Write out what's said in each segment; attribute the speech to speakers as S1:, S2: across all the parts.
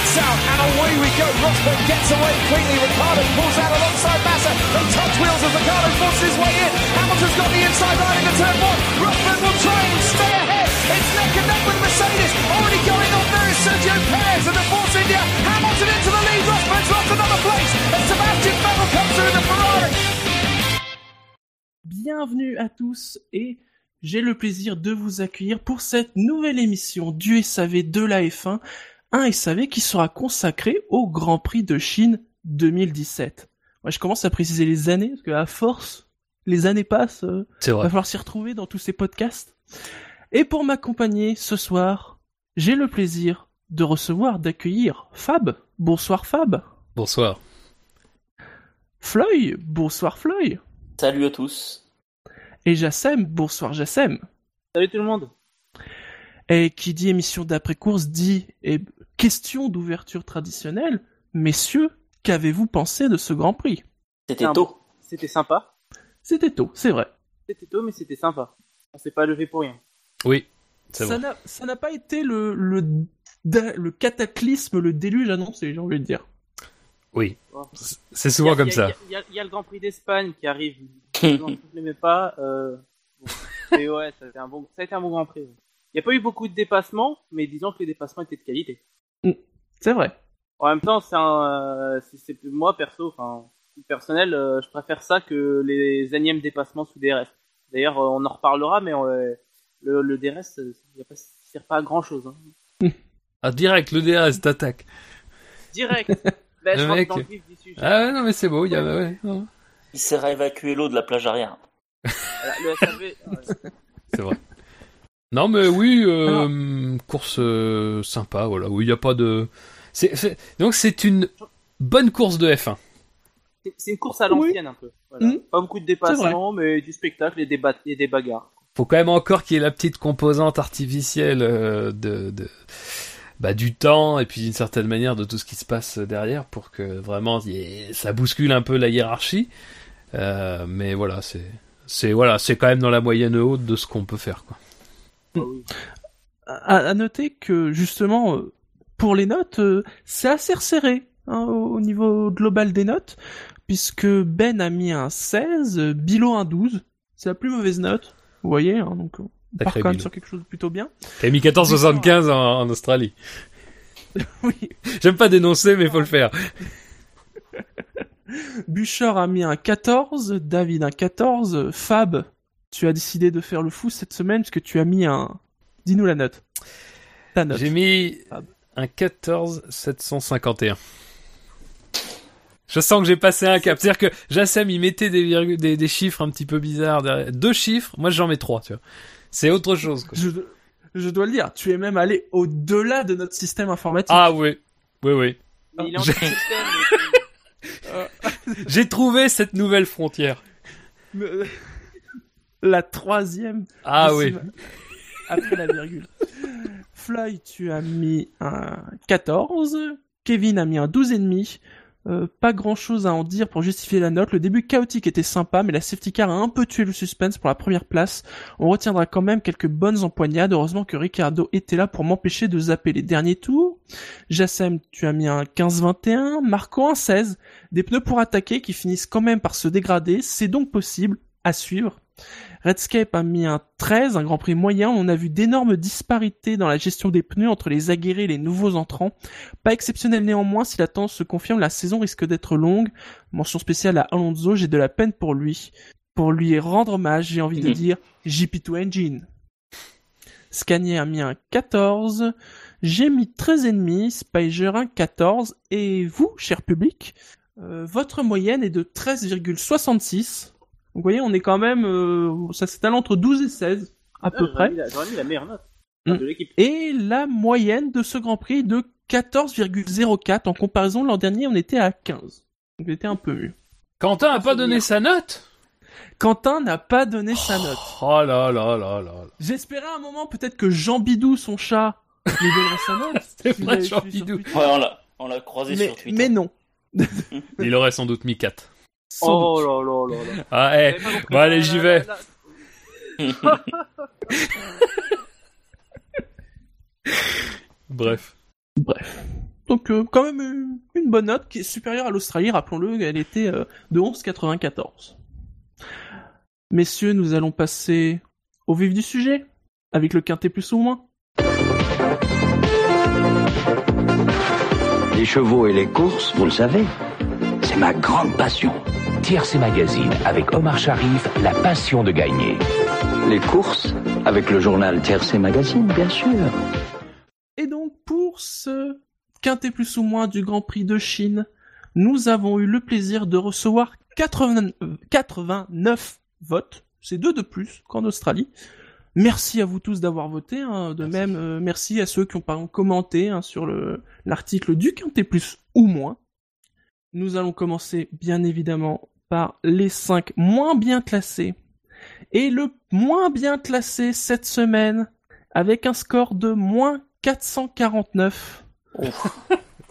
S1: lights out, and away we go. Rosberg gets away quickly. Ricardo pulls out alongside Massa. They touch wheels as Ricardo forces his way in. Hamilton's got the inside line into turn one. Rosberg will try and stay ahead. It's neck and neck with Mercedes. Already going on there is Sergio Perez and the Force India. Hamilton into the lead. Rosberg's lost another place. And Sebastian Vettel comes through the Ferrari.
S2: Bienvenue à tous et j'ai le plaisir de vous accueillir pour cette nouvelle émission du SAV de la F1, un SAV qui sera consacré au Grand Prix de Chine 2017. Moi, je commence à préciser les années parce que à force, les années passent. Euh,
S3: C'est vrai.
S2: va falloir s'y retrouver dans tous ces podcasts. Et pour m'accompagner ce soir, j'ai le plaisir de recevoir, d'accueillir Fab. Bonsoir Fab.
S3: Bonsoir.
S2: Floy. Bonsoir Floy.
S4: Salut à tous.
S2: Et Jassem. Bonsoir Jassem.
S5: Salut tout le monde.
S2: Et qui dit émission d'après-course dit et question d'ouverture traditionnelle. Messieurs, qu'avez-vous pensé de ce Grand Prix?
S4: C'était tôt.
S5: C'était sympa.
S2: C'était tôt, c'est vrai.
S5: C'était tôt, mais c'était sympa. On s'est pas levé pour rien.
S3: Oui, c'est
S2: Ça
S3: vrai.
S2: n'a, ça n'a pas été le, le, da- le cataclysme, le déluge annoncé, j'ai envie de dire.
S3: Oui, c'est souvent
S5: a-
S3: comme
S5: a-
S3: ça.
S5: Il y, a- il y a le Grand Prix d'Espagne qui arrive. Non, je ne l'aimais pas. Euh... bon. Mais ouais, ça a été un bon, ça a été un bon Grand Prix. Il n'y a pas eu beaucoup de dépassements, mais disons que les dépassements étaient de qualité.
S2: C'est vrai.
S5: En même temps, c'est un, euh, c'est- moi perso, enfin personnel, euh, je préfère ça que les énièmes dépassements sous DRS. D'ailleurs, euh, on en reparlera, mais euh, le, le DRS, il ne sert pas à grand chose. Hein.
S3: Ah, direct, le DRS t'attaque.
S5: Direct. Ben, je
S3: mec.
S5: dans le vif du sujet.
S3: Ah ouais, non, mais c'est beau, il y a... ouais, non,
S4: Il sert à évacuer l'eau de la plage arrière.
S5: Voilà, Le SAV, ouais.
S3: c'est vrai. Non, mais oui, euh, course euh, sympa, voilà, où il n'y a pas de... c'est c'est- Donc c'est une bonne course de F1.
S5: C'est- une course à l'ancienne un peu. Voilà.
S2: Mhm.
S5: Pas beaucoup de dépassements, mais du spectacle et des, ba- et des bagarres.
S3: Faut quand même encore qu'il y ait la petite composante artificielle euh, de... de... Bah, du temps et puis d'une certaine manière de tout ce qui se passe derrière pour que vraiment il y ait- ça bouscule un peu la hiérarchie. Euh, mais voilà, c'est c'est voilà, c'est quand même dans la moyenne haute de ce qu'on peut faire quoi.
S5: Ah oui.
S2: À, à noter que justement, euh, pour les notes, euh, c'est assez resserré hein, au au niveau global des notes, puisque Ben a mis un 16, euh, Bilo un 12. C'est la plus mauvaise note, vous voyez, hein, donc on part quand même
S3: Bilo.
S2: sur quelque chose de plutôt bien.
S3: T'as mis 14,75 en, en Australie.
S2: Oui.
S3: J'aime pas dénoncer, mais faut le faire.
S2: Bouchard a mis un 14, David un 14, Fab, tu as décidé de faire le fou cette semaine puisque tu as mis un... Dis-nous la note. Ta note.
S3: J'ai mis
S2: Ah.
S3: un 14,751. Je sens que j'ai passé un cap. C'est-à-dire que Jassem, il mettait des, virgules- des, des chiffres un petit peu bizarres derrière. Deux chiffres, moi j'en mets trois, tu vois. C'est autre chose, quoi.
S2: Je, je dois le dire, tu es même allé au-delà de notre système informatique.
S3: Ah oui, oui, oui.
S5: Est
S3: J'ai- trouvé cette nouvelle frontière.
S2: La troisième.
S3: Ah oui.
S2: Après la virgule. Fly, tu as mis un 14. Kevin a mis un 12,5. Euh, pas grand chose à en dire pour justifier la note. Le début chaotique était sympa, mais la safety car a un peu tué le suspense pour la première place. On retiendra quand même quelques bonnes empoignades. Heureusement que Ricardo était là pour m'empêcher de zapper les derniers tours. Jassem, tu as mis un 15-21. Marco un 16. Des pneus pour attaquer qui finissent quand même par se dégrader. C'est donc possible à suivre. Redscape a mis un 13, un grand prix moyen. On a vu d'énormes disparités dans la gestion des pneus entre les aguerris et les nouveaux entrants. Pas exceptionnel néanmoins, si la tendance se confirme, la saison risque d'être longue. Mention spéciale à Alonso, j'ai de la peine pour lui. Pour lui rendre hommage, j'ai envie de dire GP2 Engine. Scania a mis un 14. J'ai mis 13,5. Spiger un 14. Et vous, cher public, euh, votre moyenne est de 13,66. Donc, vous voyez, on est quand même, euh, ça s'étale entre 12 et 16, à peu
S5: j'aurais
S2: près.
S5: mis la- mis la meilleure note
S2: Mm.
S5: de l'équipe.
S2: Et la moyenne de ce Grand Prix est de 14,04. En comparaison, l'an dernier, on était à 15. Donc, on était un peu mieux.
S3: Quentin a pas donné sa note?
S2: Quentin n'a pas donné sa note.
S3: Oh là là là là là.
S2: J'espérais un moment peut-être que Jean Bidou, son chat, lui donnerait sa note. Vous
S3: vrai, Jean Bidou.
S4: Ouais, on l'a, on l'a croisé
S2: Mais,
S4: sur Twitter.
S2: mais non.
S3: Il aurait sans doute mis 4.
S2: Sans
S5: Oh
S2: doute.
S5: là là là là.
S3: Ah,
S5: Vous
S3: eh. Bon, allez,
S5: la-
S3: j'y vais. Bref.
S2: Bref. Donc euh, quand même une, une bonne note qui est supérieure à l'Australie, rappelons-le, elle était euh, de 11,94. Messieurs, nous allons passer au vif du sujet, avec le quintet plus ou moins.
S6: Les chevaux et les courses, vous le savez, c'est ma grande passion.
S7: TRC Magazine avec Omar Sharif, la passion de gagner.
S6: Les courses, avec le journal TRC Magazine, bien sûr.
S2: Et donc pour ce quintet plus ou moins du Grand Prix de Chine, nous avons eu le plaisir de recevoir 80 euh, 89 votes. C'est deux de plus qu'en Australie. Merci à vous tous d'avoir voté. hein. De
S3: Merci.
S2: même, euh, merci à ceux qui ont par exemple commenté hein, sur le l'article du quintet plus ou moins. Nous allons commencer bien évidemment par les 5 moins bien classés. Et le moins bien classé cette semaine, avec un score de moins 449.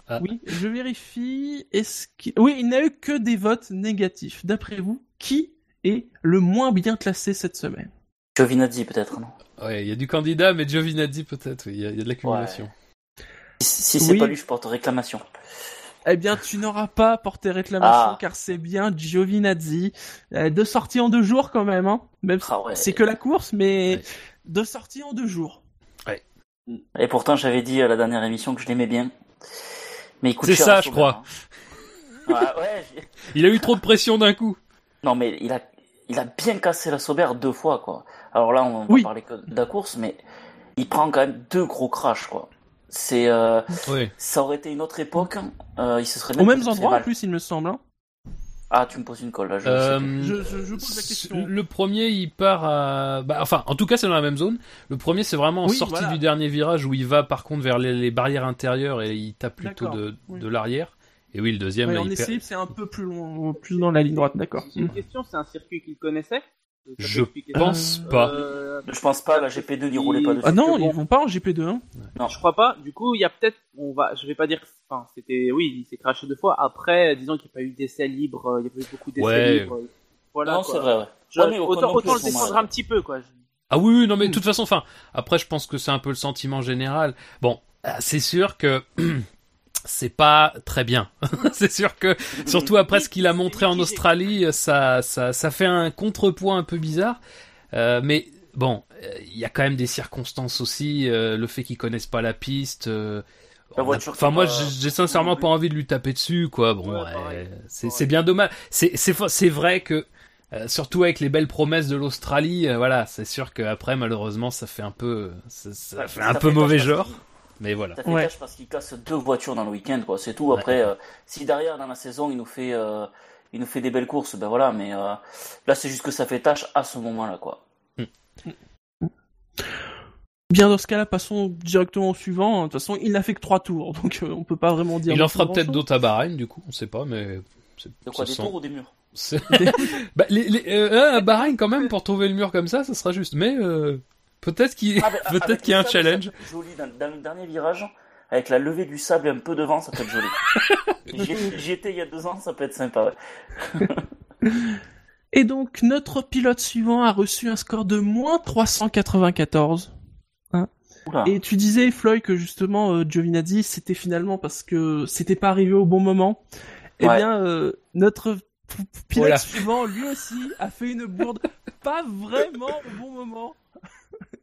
S3: Ah.
S2: Oui, je vérifie. Est-ce qu'il... Oui, il n'a eu que des votes négatifs. D'après vous, qui est le moins bien classé cette semaine?
S4: Giovinazzi peut-être, non?
S3: Ouais, il y a du candidat, mais Giovinazzi peut-être, oui, il y, a- il y a de l'accumulation.
S4: Si, si c'est
S2: Oui.
S4: pas lui, je porte réclamation.
S2: Eh bien, tu n'auras pas porté réclamation
S4: Ah.
S2: car c'est bien Giovinazzi. Euh, deux sorties en deux jours quand même, hein. Même si
S4: Ah ouais.
S2: c'est que la course, mais
S3: Ouais.
S2: deux sorties en deux jours.
S4: Et pourtant, j'avais dit à la dernière émission que je l'aimais bien. Mais
S3: C'est ça, je crois.
S4: hein. Ouais, ouais, j'ai-
S3: Il a eu trop de pression d'un coup.
S4: Non, mais il a, il a bien cassé la Sauber deux fois, quoi. Alors là, on va
S2: Oui.
S4: parler que de la course, mais il prend quand même deux gros crashs, quoi. C'est, euh,
S3: Oui.
S4: ça aurait été une autre époque, euh, il se serait
S2: Aux mêmes
S4: fait
S2: endroits en plus, il me semble. hein.
S4: Ah, tu me poses une colle, là, je sais
S3: Euh,
S4: plus.
S2: Je, je, je pose la question.
S3: Le premier, il part à... Bah, enfin, en tout cas, c'est dans la même zone. Le premier, c'est vraiment en
S2: Oui,
S3: sortie
S2: voilà.
S3: du dernier virage où il va, par contre, vers les, les barrières intérieures et il tape plutôt de,
S2: oui.
S3: de l'arrière. Et oui, le deuxième,
S2: Ouais,
S3: là,
S2: en essai, c'est un peu plus loin, plus dans la ligne droite, d'accord.
S5: Une question, c'est un circuit qu'il connaissait
S3: Je pense
S2: Euh,
S3: pas.
S5: Euh,
S4: Je pense pas, la GP2 n'y roulait pas dessus.
S2: Ah non, ils vont pas en GP2. Hein.
S5: Je crois pas. Du coup, il y a peut-être, on va, je vais pas dire, enfin, c'était, oui, il s'est craché deux fois. Après, disons qu'il n'y a pas eu d'essais libres, euh, il y a pas eu beaucoup d'essais
S3: Ouais.
S5: libres. Voilà.
S4: non, c'est vrai, ouais.
S5: Je-
S4: Ouais, mais Ocon
S5: autant
S4: non
S5: autant
S4: plus,
S5: le
S4: moment-là.
S5: un petit peu, quoi.
S3: Ah oui, oui, non, mais de
S2: Hmm.
S3: toute façon, enfin, après, je pense que c'est un peu le sentiment général. Bon, euh, c'est sûr que c'est pas très bien. c'est sûr que, surtout après ce qu'il a montré en Australie, ça, ça, ça fait un contrepoids un peu bizarre. Euh, mais bon, euh, il y a quand même des circonstances aussi, euh, le fait qu'ils connaissent pas la piste. euh, a- Enfin, moi, j'ai sincèrement pas envie de lui taper dessus, quoi. Bon,
S5: Ouais,
S3: c'est bien dommage. C'est c'est fa- c'est vrai que euh, surtout avec les belles promesses de l'Australie, voilà, c'est sûr qu'après malheureusement ça fait un peu ça, ça fait un peu mauvais genre, mais voilà.
S4: Ça fait
S2: Ouais.
S4: tâche parce qu'il casse deux voitures dans le week-end, quoi. C'est tout.
S3: Ouais.
S4: Après, euh, si derrière dans la saison il nous fait, euh, il nous fait des belles courses, ben voilà. Mais euh, là, c'est juste que ça fait tâche à ce moment-là, quoi.
S2: Bien dans ce cas-là, passons directement au suivant. De toute façon, il n'a fait que trois tours, donc euh, on peut pas vraiment dire.
S3: Il en fera peut-être d'autres à Bahreïn, du coup, on sait pas, mais c'est-
S4: De quoi des
S3: sent-
S4: tours ou des murs?
S3: Bah, les, les- euh, à Bahreïn quand même pour trouver le mur comme ça, ça sera juste. Mais euh, peut-être qu'il
S4: Ah,
S3: peut-être
S4: avec
S3: qu'il y a un
S4: sable,
S3: challenge.
S4: peut Joli dans, dans le dernier virage, avec la levée du sable et un peu de vent, ça peut être joli. J'y étais il y a deux ans, ça peut être sympa. Ouais.
S2: Et donc, notre pilote suivant a reçu un score de moins 394.
S4: Oula.
S2: Et tu disais, Floyd, que justement, euh, Giovinazzi, c'était finalement parce que c'était pas arrivé au bon moment. Eh
S4: Ouais.
S2: bien, euh, notre pilote
S3: Voilà.
S2: suivant, lui aussi, a fait une bourde pas vraiment au bon moment.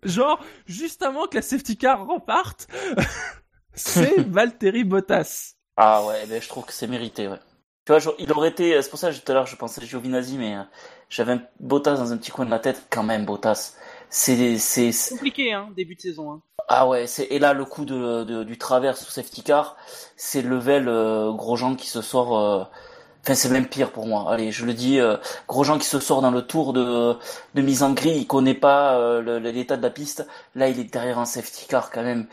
S2: Genre, juste avant que la safety car reparte, c'est Valtteri Bottas.
S4: Ah ouais, ben je trouve que c'est mérité, ouais. Tu vois, genre, il aurait été, c'est pour ça que tout à l'heure je pensais à Giovinazzi, mais euh, j'avais un Bottas dans un petit coin de la tête, quand même, Bottas. C'est,
S5: Compliqué, hein, début de saison. Hein.
S4: ah ouais, c'est, et là, le coup de, de- du travers sous safety car, c'est level euh, Grosjean qui se sort, euh, enfin, c'est même pire pour moi. Allez, je le dis, euh, Grosjean qui se sort dans le tour de, de mise en grille, il connaît pas euh, l'état de la piste. Là, il est derrière un safety car, quand même.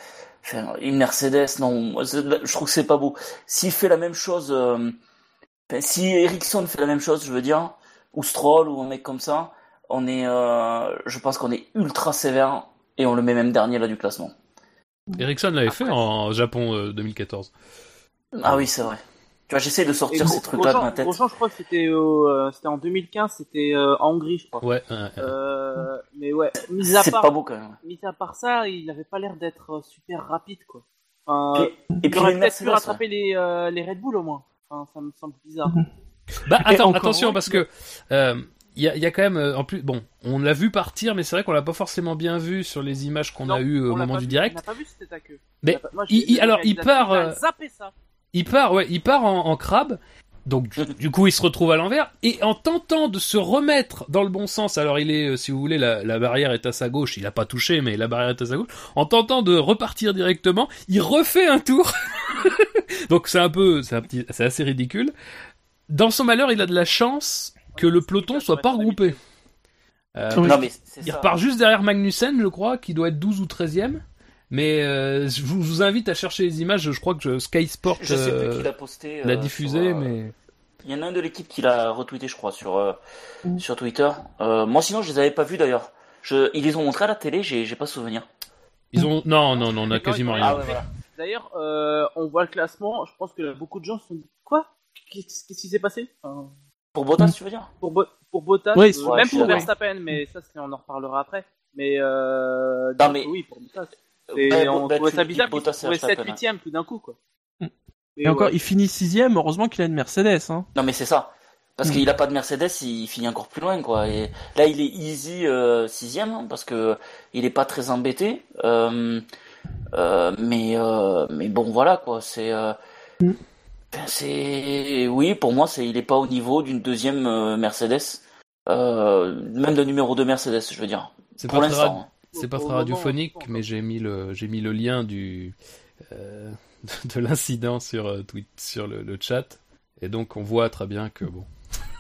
S4: Enfin, une Mercedes, non, je trouve que c'est pas beau. S'il fait la même chose, euh, enfin, si Ericsson fait la même chose, je veux dire, ou Stroll, ou un mec comme ça, on est, euh, je pense qu'on est ultra sévère et on le met même dernier là du classement.
S3: Ericsson l'avait fait en Japon euh, 2014.
S4: Ah oui, c'est vrai. Tu vois, j'essaie de sortir
S5: Gros-
S4: ces trucs-là de ma tête.
S5: Grosjean, je crois que c'était euh, c'était en 2015, c'était euh, en Hongrie, je crois.
S3: Ouais. ouais, ouais.
S5: Euh, mais ouais, mis à
S4: C'est
S5: part,
S4: pas beau quand même.
S5: mis à part ça, il avait pas l'air d'être super rapide, quoi. Enfin,
S4: Et, et
S5: il
S4: puis
S5: aurait peut-être pu rattraper les, euh, les Red Bull au moins. Enfin, ça me semble bizarre.
S3: Bah attends,
S2: encore
S3: attention parce que euh, il y, a, il y a quand même en plus bon, on l'a vu partir, mais c'est vrai qu'on l'a pas forcément bien vu sur les images qu'on a eues au
S5: on
S3: moment
S5: pas
S3: du
S5: vu,
S3: direct.
S5: On n'a pas vu c'était à queue.
S3: Mais
S5: On pas- moi,
S3: il- il- alors, il part,
S5: réalisateur, il a
S3: euh,
S5: zappé ça.
S3: Il part, ouais, il part en, en crabe. Donc du, du coup, il se retrouve à l'envers et en tentant de se remettre dans le bon sens. Alors il est, euh, si vous voulez, la, la barrière est à sa gauche. Il a pas touché, mais la barrière est à sa gauche. En tentant de repartir directement, il refait un tour. Donc c'est un peu, c'est un petit, c'est assez ridicule. Dans son malheur, il a de la chance que le peloton soit pas regroupé. Euh,
S2: Oui.
S4: Non, mais c'est
S3: il
S4: ça.
S3: repart juste derrière Magnussen, je crois, qui doit être 12 ou 13e. Mais euh, je, vous, je vous invite à chercher les images. Je crois que je- Sky Sport
S4: Je sais plus
S3: euh,
S4: qui l'a posté.
S3: l'a
S4: euh,
S3: diffusé,
S4: sur, euh,
S3: mais
S4: Il y en a un de l'équipe qui l'a retweeté, je crois, sur, euh,
S2: Mm.
S4: sur Twitter. Euh, moi, sinon, je les avais pas vus d'ailleurs. Je, ils les ont montrés à la télé, j'ai, j'ai pas souvenir.
S3: ils ont non non non, on a quasiment rien.
S4: Ah ouais, voilà.
S5: D'ailleurs, euh, on voit le classement. Je pense que beaucoup de gens se sont dit quoi? Qu'est-ce qui s'est passé? Enfin,
S4: Pour Bottas, tu veux dire?
S5: Pour, Bo- pour Bottas,
S2: Oui,
S5: euh,
S2: c'est-
S4: ouais,
S5: même pour. Verstappen, mais ça, c'est- on en reparlera après. Mais euh,
S4: Non,
S5: donc,
S4: mais-
S5: oui, pour Bottas.
S4: Euh,
S5: Et
S4: bah,
S5: on
S4: bah,
S5: trouvait ça bizarre qu'il
S4: Bottas
S5: se
S4: et
S5: trouvait 7
S4: Verstappen,
S5: 8 tout d'un coup, quoi.
S2: Mm. Et encore,
S5: ouais.
S2: il finit sixième. Heureusement qu'il a une Mercedes. Hein.
S4: Non, mais c'est ça. Parce
S2: Mm.
S4: qu'il a pas de Mercedes, il finit encore plus loin, quoi. Et là, il est easy euh, sixième, hein, parce que il est pas très embêté. Euh, euh, mais euh, mais bon, voilà, quoi. C'est euh,
S2: Mm.
S4: ben, c'est oui, pour moi, c'est il est pas au niveau d'une deuxième euh, Mercedes, euh, même de numéro 2 Mercedes, je veux dire.
S3: C'est
S4: Pour l'instant. Hein.
S3: c'est pas très radiophonique,
S5: on-
S3: mais j'ai mis le j'ai mis le lien du euh, de l'incident sur euh, tweet sur le, le chat et donc on voit très bien que bon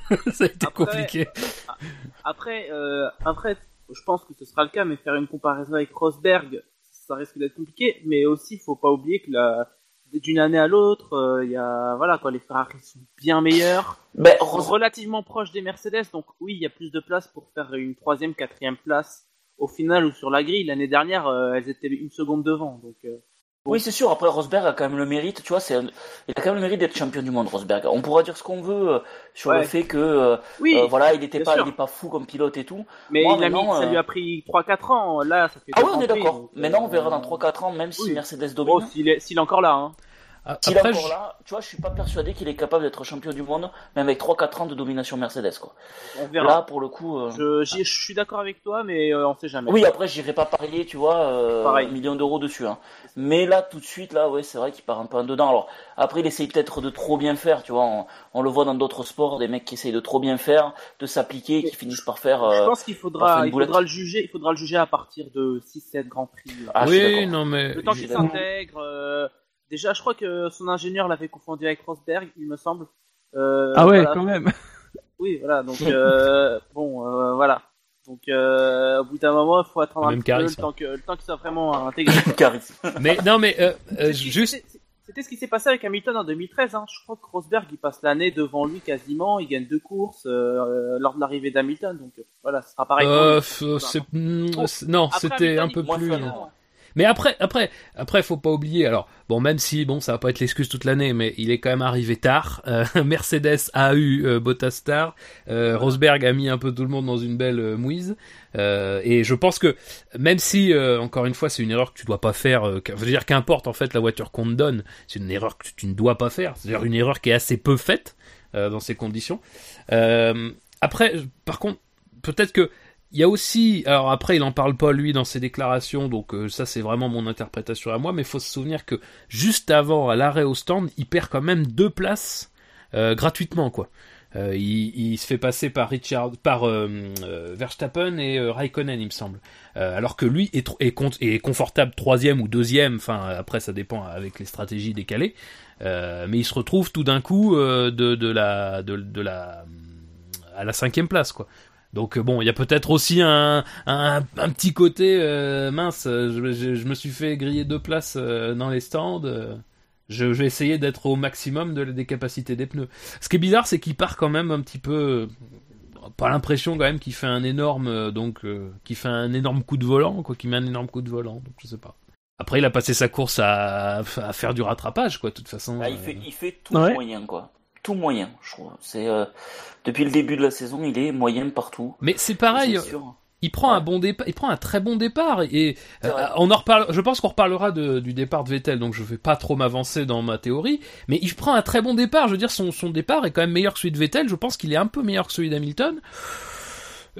S3: ça a été
S5: Après-
S3: compliqué.
S5: Après, euh, après, je pense que ce sera le cas, mais faire une comparaison avec Rosberg, ça risque d'être compliqué. Mais aussi, faut pas oublier que la, d'une année à l'autre, euh, il y a, voilà, quoi, les Ferrari sont bien meilleurs, relativement proches des Mercedes, donc oui, il y a plus de place pour faire une troisième, quatrième place au final ou sur la grille. L'année dernière, euh, elles étaient une seconde devant, donc. euh,
S4: Oui, c'est sûr. Après, Rosberg a quand même le mérite, tu vois, c'est, un- il a quand même le mérite d'être champion du monde, Rosberg. On pourra dire ce qu'on veut euh, sur
S5: Ouais.
S4: le fait que,
S5: oui,
S4: euh, voilà, il était
S5: bien
S4: pas, il est pas fou comme pilote et tout.
S5: mais
S4: moi,
S5: il a mis,
S4: maintenant,
S5: ça lui a pris 3-4 ans. Là, ça fait.
S4: Ah oui, on est d'accord. Maintenant, on verra dans 3-4 ans, même si
S5: oui.
S4: Mercedes
S5: Oh,
S4: domine.
S5: s'il est, s'il est encore là, hein.
S4: S'il est
S3: Après,
S4: encore
S3: je-
S4: là, tu vois, je suis pas persuadé qu'il est capable d'être champion du monde, même avec 3-4 ans de domination Mercedes, quoi.
S5: On verra.
S4: Là, pour le coup. euh,
S5: Je, je suis d'accord avec toi, mais euh, on sait jamais.
S4: Oui, après, j'irai pas parier, tu vois, euh,
S5: Pareil.
S4: un million d'euros dessus. Hein. Mais là, tout de suite, là, ouais, c'est vrai qu'il part un peu en dedans. Alors, après, il essaye peut-être de trop bien faire, tu vois. On, on le voit dans d'autres sports, des mecs qui essayent de trop bien faire, de s'appliquer, et qui finissent par faire.
S5: Je
S4: euh,
S5: pense qu'il faudra, il faudra le juger, il faudra le juger à partir de 6-7 grands prix.
S4: Ah, je
S3: oui, non mais
S5: le temps
S4: je
S5: qu'il s'intègre. Déjà, je crois que son ingénieur l'avait confondu avec Rosberg, il me semble. Euh,
S2: ah ouais,
S5: voilà.
S2: quand même.
S5: Oui, voilà. Donc euh, bon, euh, voilà. Donc euh, au bout d'un moment, il faut attendre
S3: Même
S5: un peu le
S3: charisme.
S5: temps que le temps qu'il soit vraiment intégré.
S4: Charisme.
S3: mais non mais euh, euh, juste
S5: c'était- ce qui s'est passé avec Hamilton en 2013. Hein. Je crois que Rosberg il passe l'année devant lui quasiment. Il gagne deux courses euh, lors de l'arrivée d'Hamilton. Donc euh, voilà, ce sera pareil.
S3: euh, mm,
S5: Oh,
S3: c'est- non, c'était
S5: Hamilton,
S3: un peu
S4: moins
S3: plus
S4: flamboyant.
S3: Mais après, après, après, faut pas oublier. Alors, bon, même si bon, ça va pas être l'excuse toute l'année, mais il est quand même arrivé tard. Euh, Mercedes a eu euh, Bottas tard. Euh, Rosberg a mis un peu tout le monde dans une belle euh, mouise. Euh, et je pense que même si, euh, encore une fois, c'est une erreur que tu dois pas faire. Euh, je veux dire, qu'importe en fait la voiture qu'on te donne, c'est une erreur que tu ne dois pas faire. C'est-à-dire une erreur qui est assez peu faite euh, dans ces conditions. Euh, après, par contre, peut-être que il y a aussi, alors après il en parle pas lui dans ses déclarations, donc euh, ça c'est vraiment mon interprétation à moi, mais faut se souvenir que juste avant à l'arrêt au stand, il perd quand même deux places euh, gratuitement quoi. Euh, il, il se fait passer par Richard, par euh, euh, Verstappen et euh, Raikkonen il me semble, alors que lui est, est, est confortable troisième ou deuxième, enfin après ça dépend avec les stratégies décalées, mais il se retrouve tout d'un coup de, de la de la à la cinquième place quoi. Donc euh, bon, il y a peut-être aussi un, un, un petit côté euh, mince. euh, Je, je- je me suis fait griller deux places euh, dans les stands. je, je vais essayer d'être au maximum de, des capacités des pneus. Ce qui est bizarre, c'est qu'il part quand même un petit peu. Pas l'impression quand même qu'il fait un énorme donc euh, qu'il fait un énorme coup de volant quoi, qu'il met un énorme coup de volant. Donc je sais pas. Après, il a passé sa course à, à faire du rattrapage quoi. De toute façon.
S4: Ah, il,
S3: euh,
S4: fait, il fait tout
S2: Ouais.
S4: moyen, quoi. Tout moyen, je trouve. C'est euh, depuis le début de la saison, il est moyen partout.
S3: Mais c'est pareil. Il prend un bon départ, il prend un très bon départ et euh, on en reparle. Je pense qu'on reparlera de- du départ de Vettel, donc je vais pas trop m'avancer dans ma théorie. Mais il prend un très bon départ. Je veux dire, son son départ est quand même meilleur que celui de Vettel. Je pense qu'il est un peu meilleur que celui d'Hamilton.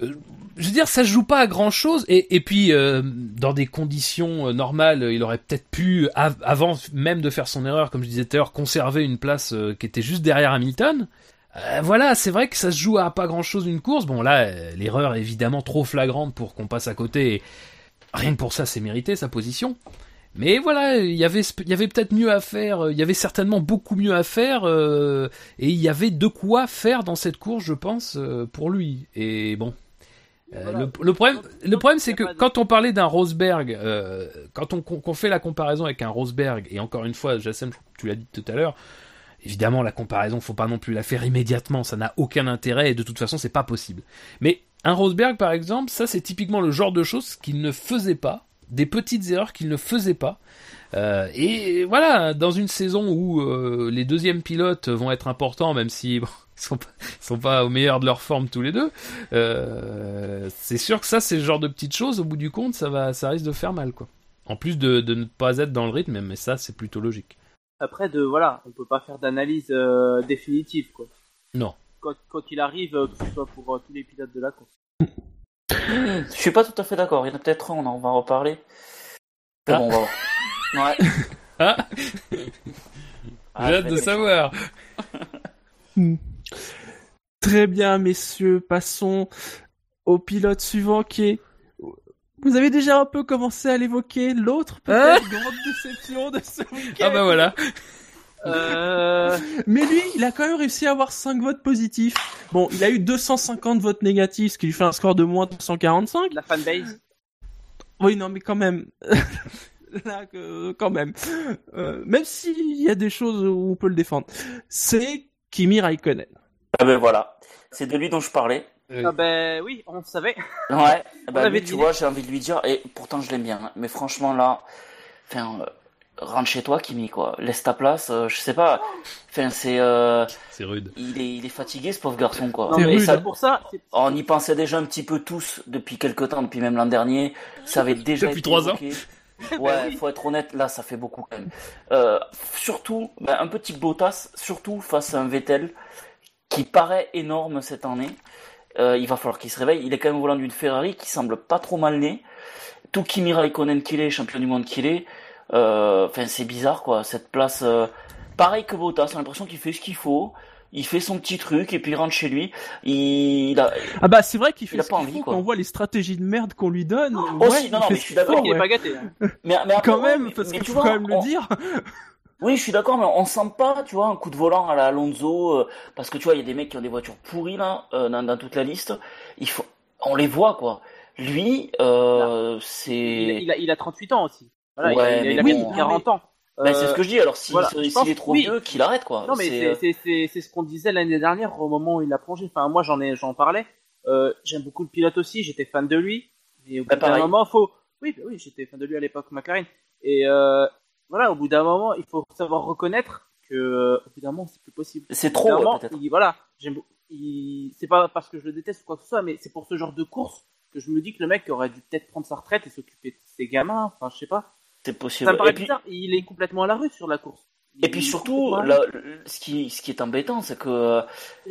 S3: Euh, je veux dire, ça se joue pas à grand chose. Et, et puis, euh, dans des conditions euh, normales, il aurait peut-être pu, av- avant même de faire son erreur, comme je disais tout à l'heure, conserver une place euh, qui était juste derrière Hamilton. Euh, voilà, c'est vrai que ça se joue à pas grand chose une course. Bon, là, l'erreur est évidemment trop flagrante pour qu'on passe à côté. Et rien que pour ça, c'est mérité sa position. Mais voilà, il y avait, y avait peut-être mieux à faire. Il y avait certainement beaucoup mieux à faire. euh, et il y avait de quoi faire dans cette course, je pense, euh, pour lui. Et bon. Euh,
S5: Voilà.
S3: le, le problème, le problème, c'est que quand on parlait d'un Rosberg, euh, quand on, qu'on fait la comparaison avec un Rosberg, et encore une fois, Jassem, tu l'as dit tout à l'heure, évidemment, la comparaison, faut pas non plus la faire immédiatement, ça n'a aucun intérêt, et de toute façon, c'est pas possible. Mais un Rosberg, par exemple, ça, c'est typiquement le genre de choses qu'il ne faisait pas, des petites erreurs qu'il ne faisait pas. Euh, et voilà, dans une saison où euh, les deuxièmes pilotes vont être importants, même si bon, sont pas, sont pas au meilleur de leur forme tous les deux, euh, c'est sûr que ça, c'est le genre de petites choses. Au bout du compte, ça va, ça risque de faire mal, quoi. En plus de, de ne pas être dans le rythme, mais ça, c'est plutôt logique.
S5: Après, de voilà, on peut pas faire d'analyse euh, définitive, quoi.
S3: Non.
S5: Quoi quoi qu'il arrive, euh, que ce soit pour euh, tous les pilotes de la course.
S4: Je suis pas tout à fait d'accord. Il y en a peut-être un, on en va en reparler.
S3: Ah.
S4: bon, on va voir. Ouais.
S3: Ah,
S4: Ah,
S3: j'ai hâte de savoir.
S2: Très bien, messieurs, passons au pilote suivant qui est. Vous avez déjà un peu commencé à l'évoquer, l'autre peut-être grande déception de ce week-end.
S3: Ah bah voilà.
S5: Euh,
S2: Mais lui, il a quand même réussi à avoir 5 votes positifs. Bon, il a eu 250 votes négatifs, ce qui lui fait un score de moins de 145.
S5: la fanbase.
S2: Oui, non, mais quand même. Là, quand même. Euh, même s'il y a des choses où on peut le défendre. C'est Kimi Raikkonen.
S4: Ah ben voilà. C'est de lui dont je parlais.
S5: Ah ben oui, on le savait.
S4: Ouais. Ah ben,
S5: l'avait
S4: lui, tu vois, j'ai envie de lui dire, et pourtant je l'aime bien, hein, mais franchement là, enfin, euh, rentre chez toi, Kimi, quoi. Laisse ta place, euh, je sais pas. Enfin, c'est, euh,
S3: C'est rude.
S4: il est, il est fatigué, ce pauvre garçon, quoi.
S5: Non,
S2: C'est
S5: mais
S2: rude,
S5: ça,
S2: hein.
S5: pour ça, c'est-
S4: On y pensait déjà un petit peu tous depuis quelques temps, depuis même l'an dernier. Ça avait déjà
S3: Depuis trois ans.
S4: évoqué. Ouais, faut être honnête, là, ça fait beaucoup quand même. Euh, surtout, ben, un petit Bottas, surtout face à un Vettel qui paraît énorme cette année. Euh, il va falloir qu'il se réveille. Il est quand même au volant d'une Ferrari qui semble pas trop mal née. Tout Kimi Raikkonen qu'il est, champion du monde qu'il est. Euh, Enfin, c'est bizarre, quoi. Cette place, euh, pareil que Bottas, on a l'impression qu'il fait ce qu'il faut. Il fait son petit truc et puis il rentre chez lui. Il a,
S2: Ah bah c'est vrai qu'il fait
S4: Il a
S2: ce
S4: pas
S2: qu'il
S4: envie,
S2: faut
S4: quoi.
S2: quand on voit les stratégies de merde qu'on lui donne.
S4: Aussi,
S2: ouais,
S4: non,
S2: il
S4: non, mais je suis d'accord.
S5: il est pas gâté. hein.
S4: mais, mais après,
S2: Quand
S4: ouais,
S2: même,
S4: mais-
S2: parce
S4: mais
S2: qu'il
S4: tu
S2: faut
S4: vois,
S2: quand même le
S4: on-
S2: dire.
S4: Oui, je suis d'accord, mais on sent pas, tu vois, un coup de volant à la Alonso, euh, parce que tu vois, il y a des mecs qui ont des voitures pourries là, euh, dans, dans toute la liste. Il faut, on les voit quoi. Lui, euh,
S5: Il,
S4: c'est,
S5: il a, il a 38 ans aussi. Voilà,
S4: Ouais,
S5: il a, il a
S4: mais bon.
S5: de 40 ans.
S4: ben, c'est
S5: Euh,
S4: ce que je dis. Alors si,
S5: voilà,
S4: si- s'il
S5: pense-
S4: est trop
S5: oui.
S4: vieux, qu'il arrête quoi.
S5: Non mais
S4: C'est,
S5: c'est
S4: euh,
S5: c'est c'est c'est ce qu'on disait l'année dernière au moment où il a plongé. Enfin moi j'en ai j'en parlais. Euh, J'aime beaucoup le pilote aussi. J'étais fan de lui. Mais au bout
S4: Bah,
S5: d'un moment faut. Oui bah oui j'étais fan de lui à l'époque McLaren. Et euh, voilà au bout d'un moment il faut savoir reconnaître que euh, au bout d'un moment c'est plus possible.
S4: c'est trop ouais,
S5: moment, il- voilà j'aime. C'est pas parce que je le déteste ou quoi que ce soit mais c'est pour ce genre de course que je me dis que le mec aurait dû peut-être prendre sa retraite et s'occuper de ses gamins. Enfin je sais pas.
S4: C'est
S5: Ça
S4: possible.
S5: me paraît
S4: Et puis,
S5: bizarre. Il est complètement à la rue sur la course.
S4: et puis surtout,
S5: la
S4: ce qui, ce qui est embêtant, c'est que euh,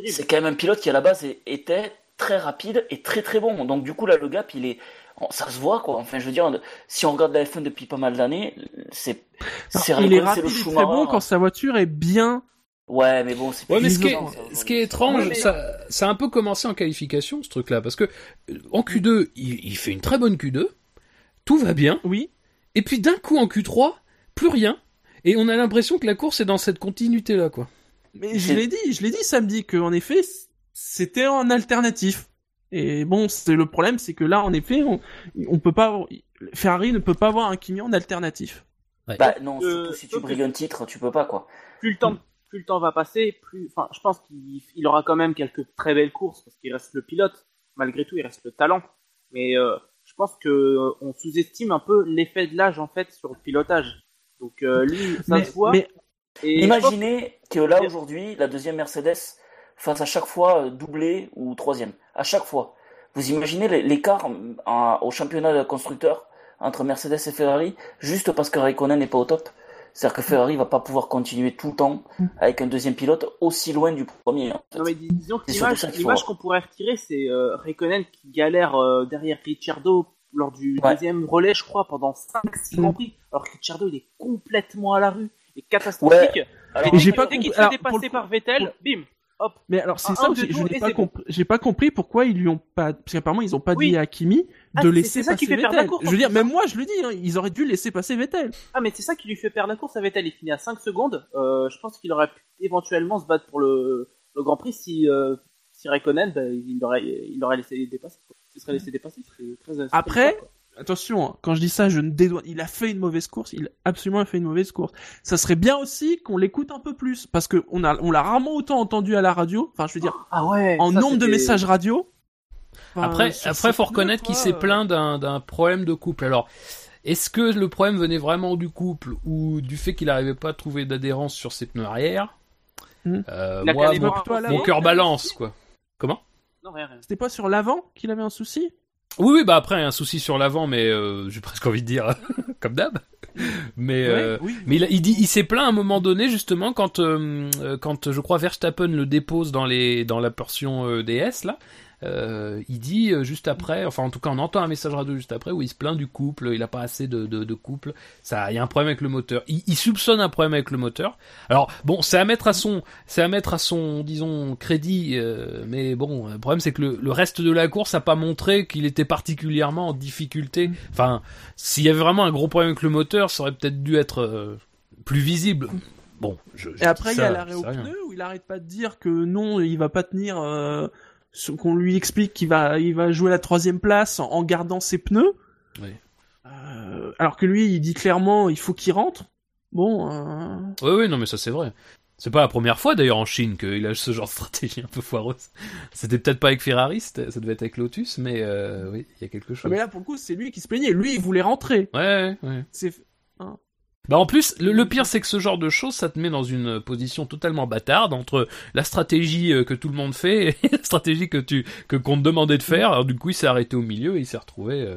S4: c'est quand même un pilote qui à la base était très rapide et très très bon. Donc du coup là le gap il est ça se voit quoi. Enfin je veux dire si on regarde la F1 depuis pas mal d'années, c'est c'est
S2: il est
S4: c'est
S2: bon quand sa voiture est bien.
S4: Ouais mais bon c'est
S3: Ouais, mais ce qui est, ce qui étrange,
S5: Ouais, mais-
S3: ça, ça a un peu commencé en qualification, ce truc-là, parce que euh, en Q2, il, il fait une très bonne Q2, tout va bien,
S2: Oui.
S3: et puis d'un coup en Q3, plus rien, et on a l'impression que la course est dans cette continuité-là, quoi.
S2: Mais je l'ai dit, je l'ai dit samedi que en effet c'était en alternatif. Et bon, c'est le problème, c'est que là en effet on, on peut pas Ferrari ne peut pas avoir un Kimi en alternatif.
S4: Bah non,
S5: Euh,
S4: surtout si tu brilles un titre, tu peux pas quoi.
S5: plus le temps, plus le temps va passer, plus, enfin, je pense qu'il il aura quand même quelques très belles courses parce qu'il reste le pilote. Malgré tout, il reste le talent. Mais euh, je pense que euh, on sous-estime un peu l'effet de l'âge en fait sur le pilotage. Donc euh, lui, ça
S2: mais,
S5: se voit.
S2: mais
S5: Et
S4: Imaginez que là aujourd'hui, la deuxième Mercedes fasse à chaque fois euh, doublé ou troisième. À chaque fois. Vous imaginez l'é- l'écart en- au championnat de constructeurs entre Mercedes et Ferrari juste parce que Raikkonen n'est pas au top. C'est-à-dire que Ferrari va pas pouvoir continuer tout le temps avec un deuxième pilote aussi loin du premier. en fait.
S5: Non mais dis- disons que l'image qu'on pourrait retirer, c'est euh, Raikkonen qui galère euh, derrière Ricciardo lors du
S4: Ouais.
S5: deuxième relais, je crois, pendant 5-6
S2: Mm.
S5: Grands Prix, alors que Ricciardo il est complètement à la rue, et catastrophique.
S4: Alors,
S5: Et
S2: j'ai
S5: dès
S2: pas compris-
S5: se fait dépasser par Vettel, bim, hop.
S2: Mais alors c'est ça je
S5: tours
S2: n'ai pas
S5: bon.
S2: compris. J'ai pas compris pourquoi ils lui ont pas parce qu'apparemment ils ont pas
S5: Oui.
S2: dit à Hakimi
S5: Ah,
S2: de laisser
S5: qui
S2: passer
S5: fait perdre la
S2: Vettel.
S5: course,
S2: Je veux dire même
S5: hein.
S2: moi je le dis hein, ils auraient dû laisser passer Vettel.
S5: Ah mais c'est ça qui lui fait perdre la course à Vettel, il finit à 5 secondes. Euh, je pense qu'il aurait pu éventuellement se battre pour le, le Grand Prix si, euh, si Raikkonen, bah, il aurait, il aurait laissé dépasser. quoi. Il serait laissé dépasser. très-
S2: Après,
S5: très quoi.
S2: Attention, hein, quand je dis ça, je ne dédouane. Il a fait une mauvaise course. Il a absolument fait une mauvaise course. Ça serait bien aussi qu'on l'écoute un peu plus, parce que on a, on l'a rarement autant entendu à la radio. Enfin, je veux dire,
S5: Ah ouais.
S2: en
S5: ça,
S2: nombre de messages radio. Enfin,
S3: Après, après, faut reconnaître qu'il s'est plaint d'un, d'un problème de couple. Alors, est-ce que le problème venait vraiment du couple ou du fait qu'il n'arrivait pas à trouver d'adhérence sur ses pneus arrière
S2: Hmm.
S3: Euh, Moi, mon, cœur balance, quoi. Comment?
S5: Non, rien, rien.
S2: C'était pas sur l'avant qu'il avait un souci?
S3: Oui, oui, bah après, il y a un souci sur l'avant, mais euh, j'ai presque envie de dire comme d'hab. Mais euh,
S2: oui.
S3: Mais il, a- il dit, il s'est plaint à un moment donné justement quand, euh, quand je crois Verstappen le dépose dans les, dans la portion DS là. Euh, il dit euh, juste après, enfin en tout cas on entend un message radio juste après où il se plaint du couple, il a pas assez de, de, de couple, ça, il y a un problème avec le moteur. Il, il soupçonne un problème avec le moteur. Alors bon, c'est à mettre à son, c'est à mettre à son, disons crédit, euh, mais bon, le problème c'est que le, le reste de la course a pas montré qu'il était particulièrement en difficulté. Enfin, s'il y avait vraiment un gros problème avec le moteur, ça aurait peut-être dû être euh, plus visible. Bon, je, je
S2: Et après, il y a l'arrêt au pneu où il arrête pas de dire que non, il va pas tenir. euh, qu'on lui explique qu'il va, il va jouer la troisième place en, en gardant ses pneus.
S3: Oui.
S2: Euh, alors que lui, il dit clairement, il faut qu'il rentre. Bon. Euh...
S3: Oui, oui, non, mais ça c'est vrai. C'est pas la première fois d'ailleurs en Chine qu'il a ce genre de stratégie un peu foireuse. C'était peut-être pas avec Ferrari, ça devait être avec Lotus, mais euh, oui, il y a quelque
S2: Ah,
S3: chose.
S2: mais là, pour le coup, c'est lui qui se plaignait. Lui, il voulait rentrer.
S3: Ouais, ouais, ouais.
S2: C'est
S3: Bah en plus, le, le pire c'est que ce genre de choses, ça te met dans une position totalement bâtarde entre la stratégie euh, que tout le monde fait et la stratégie que tu que qu'on te demandait de faire. Alors du coup, il s'est arrêté au milieu et il s'est retrouvé euh,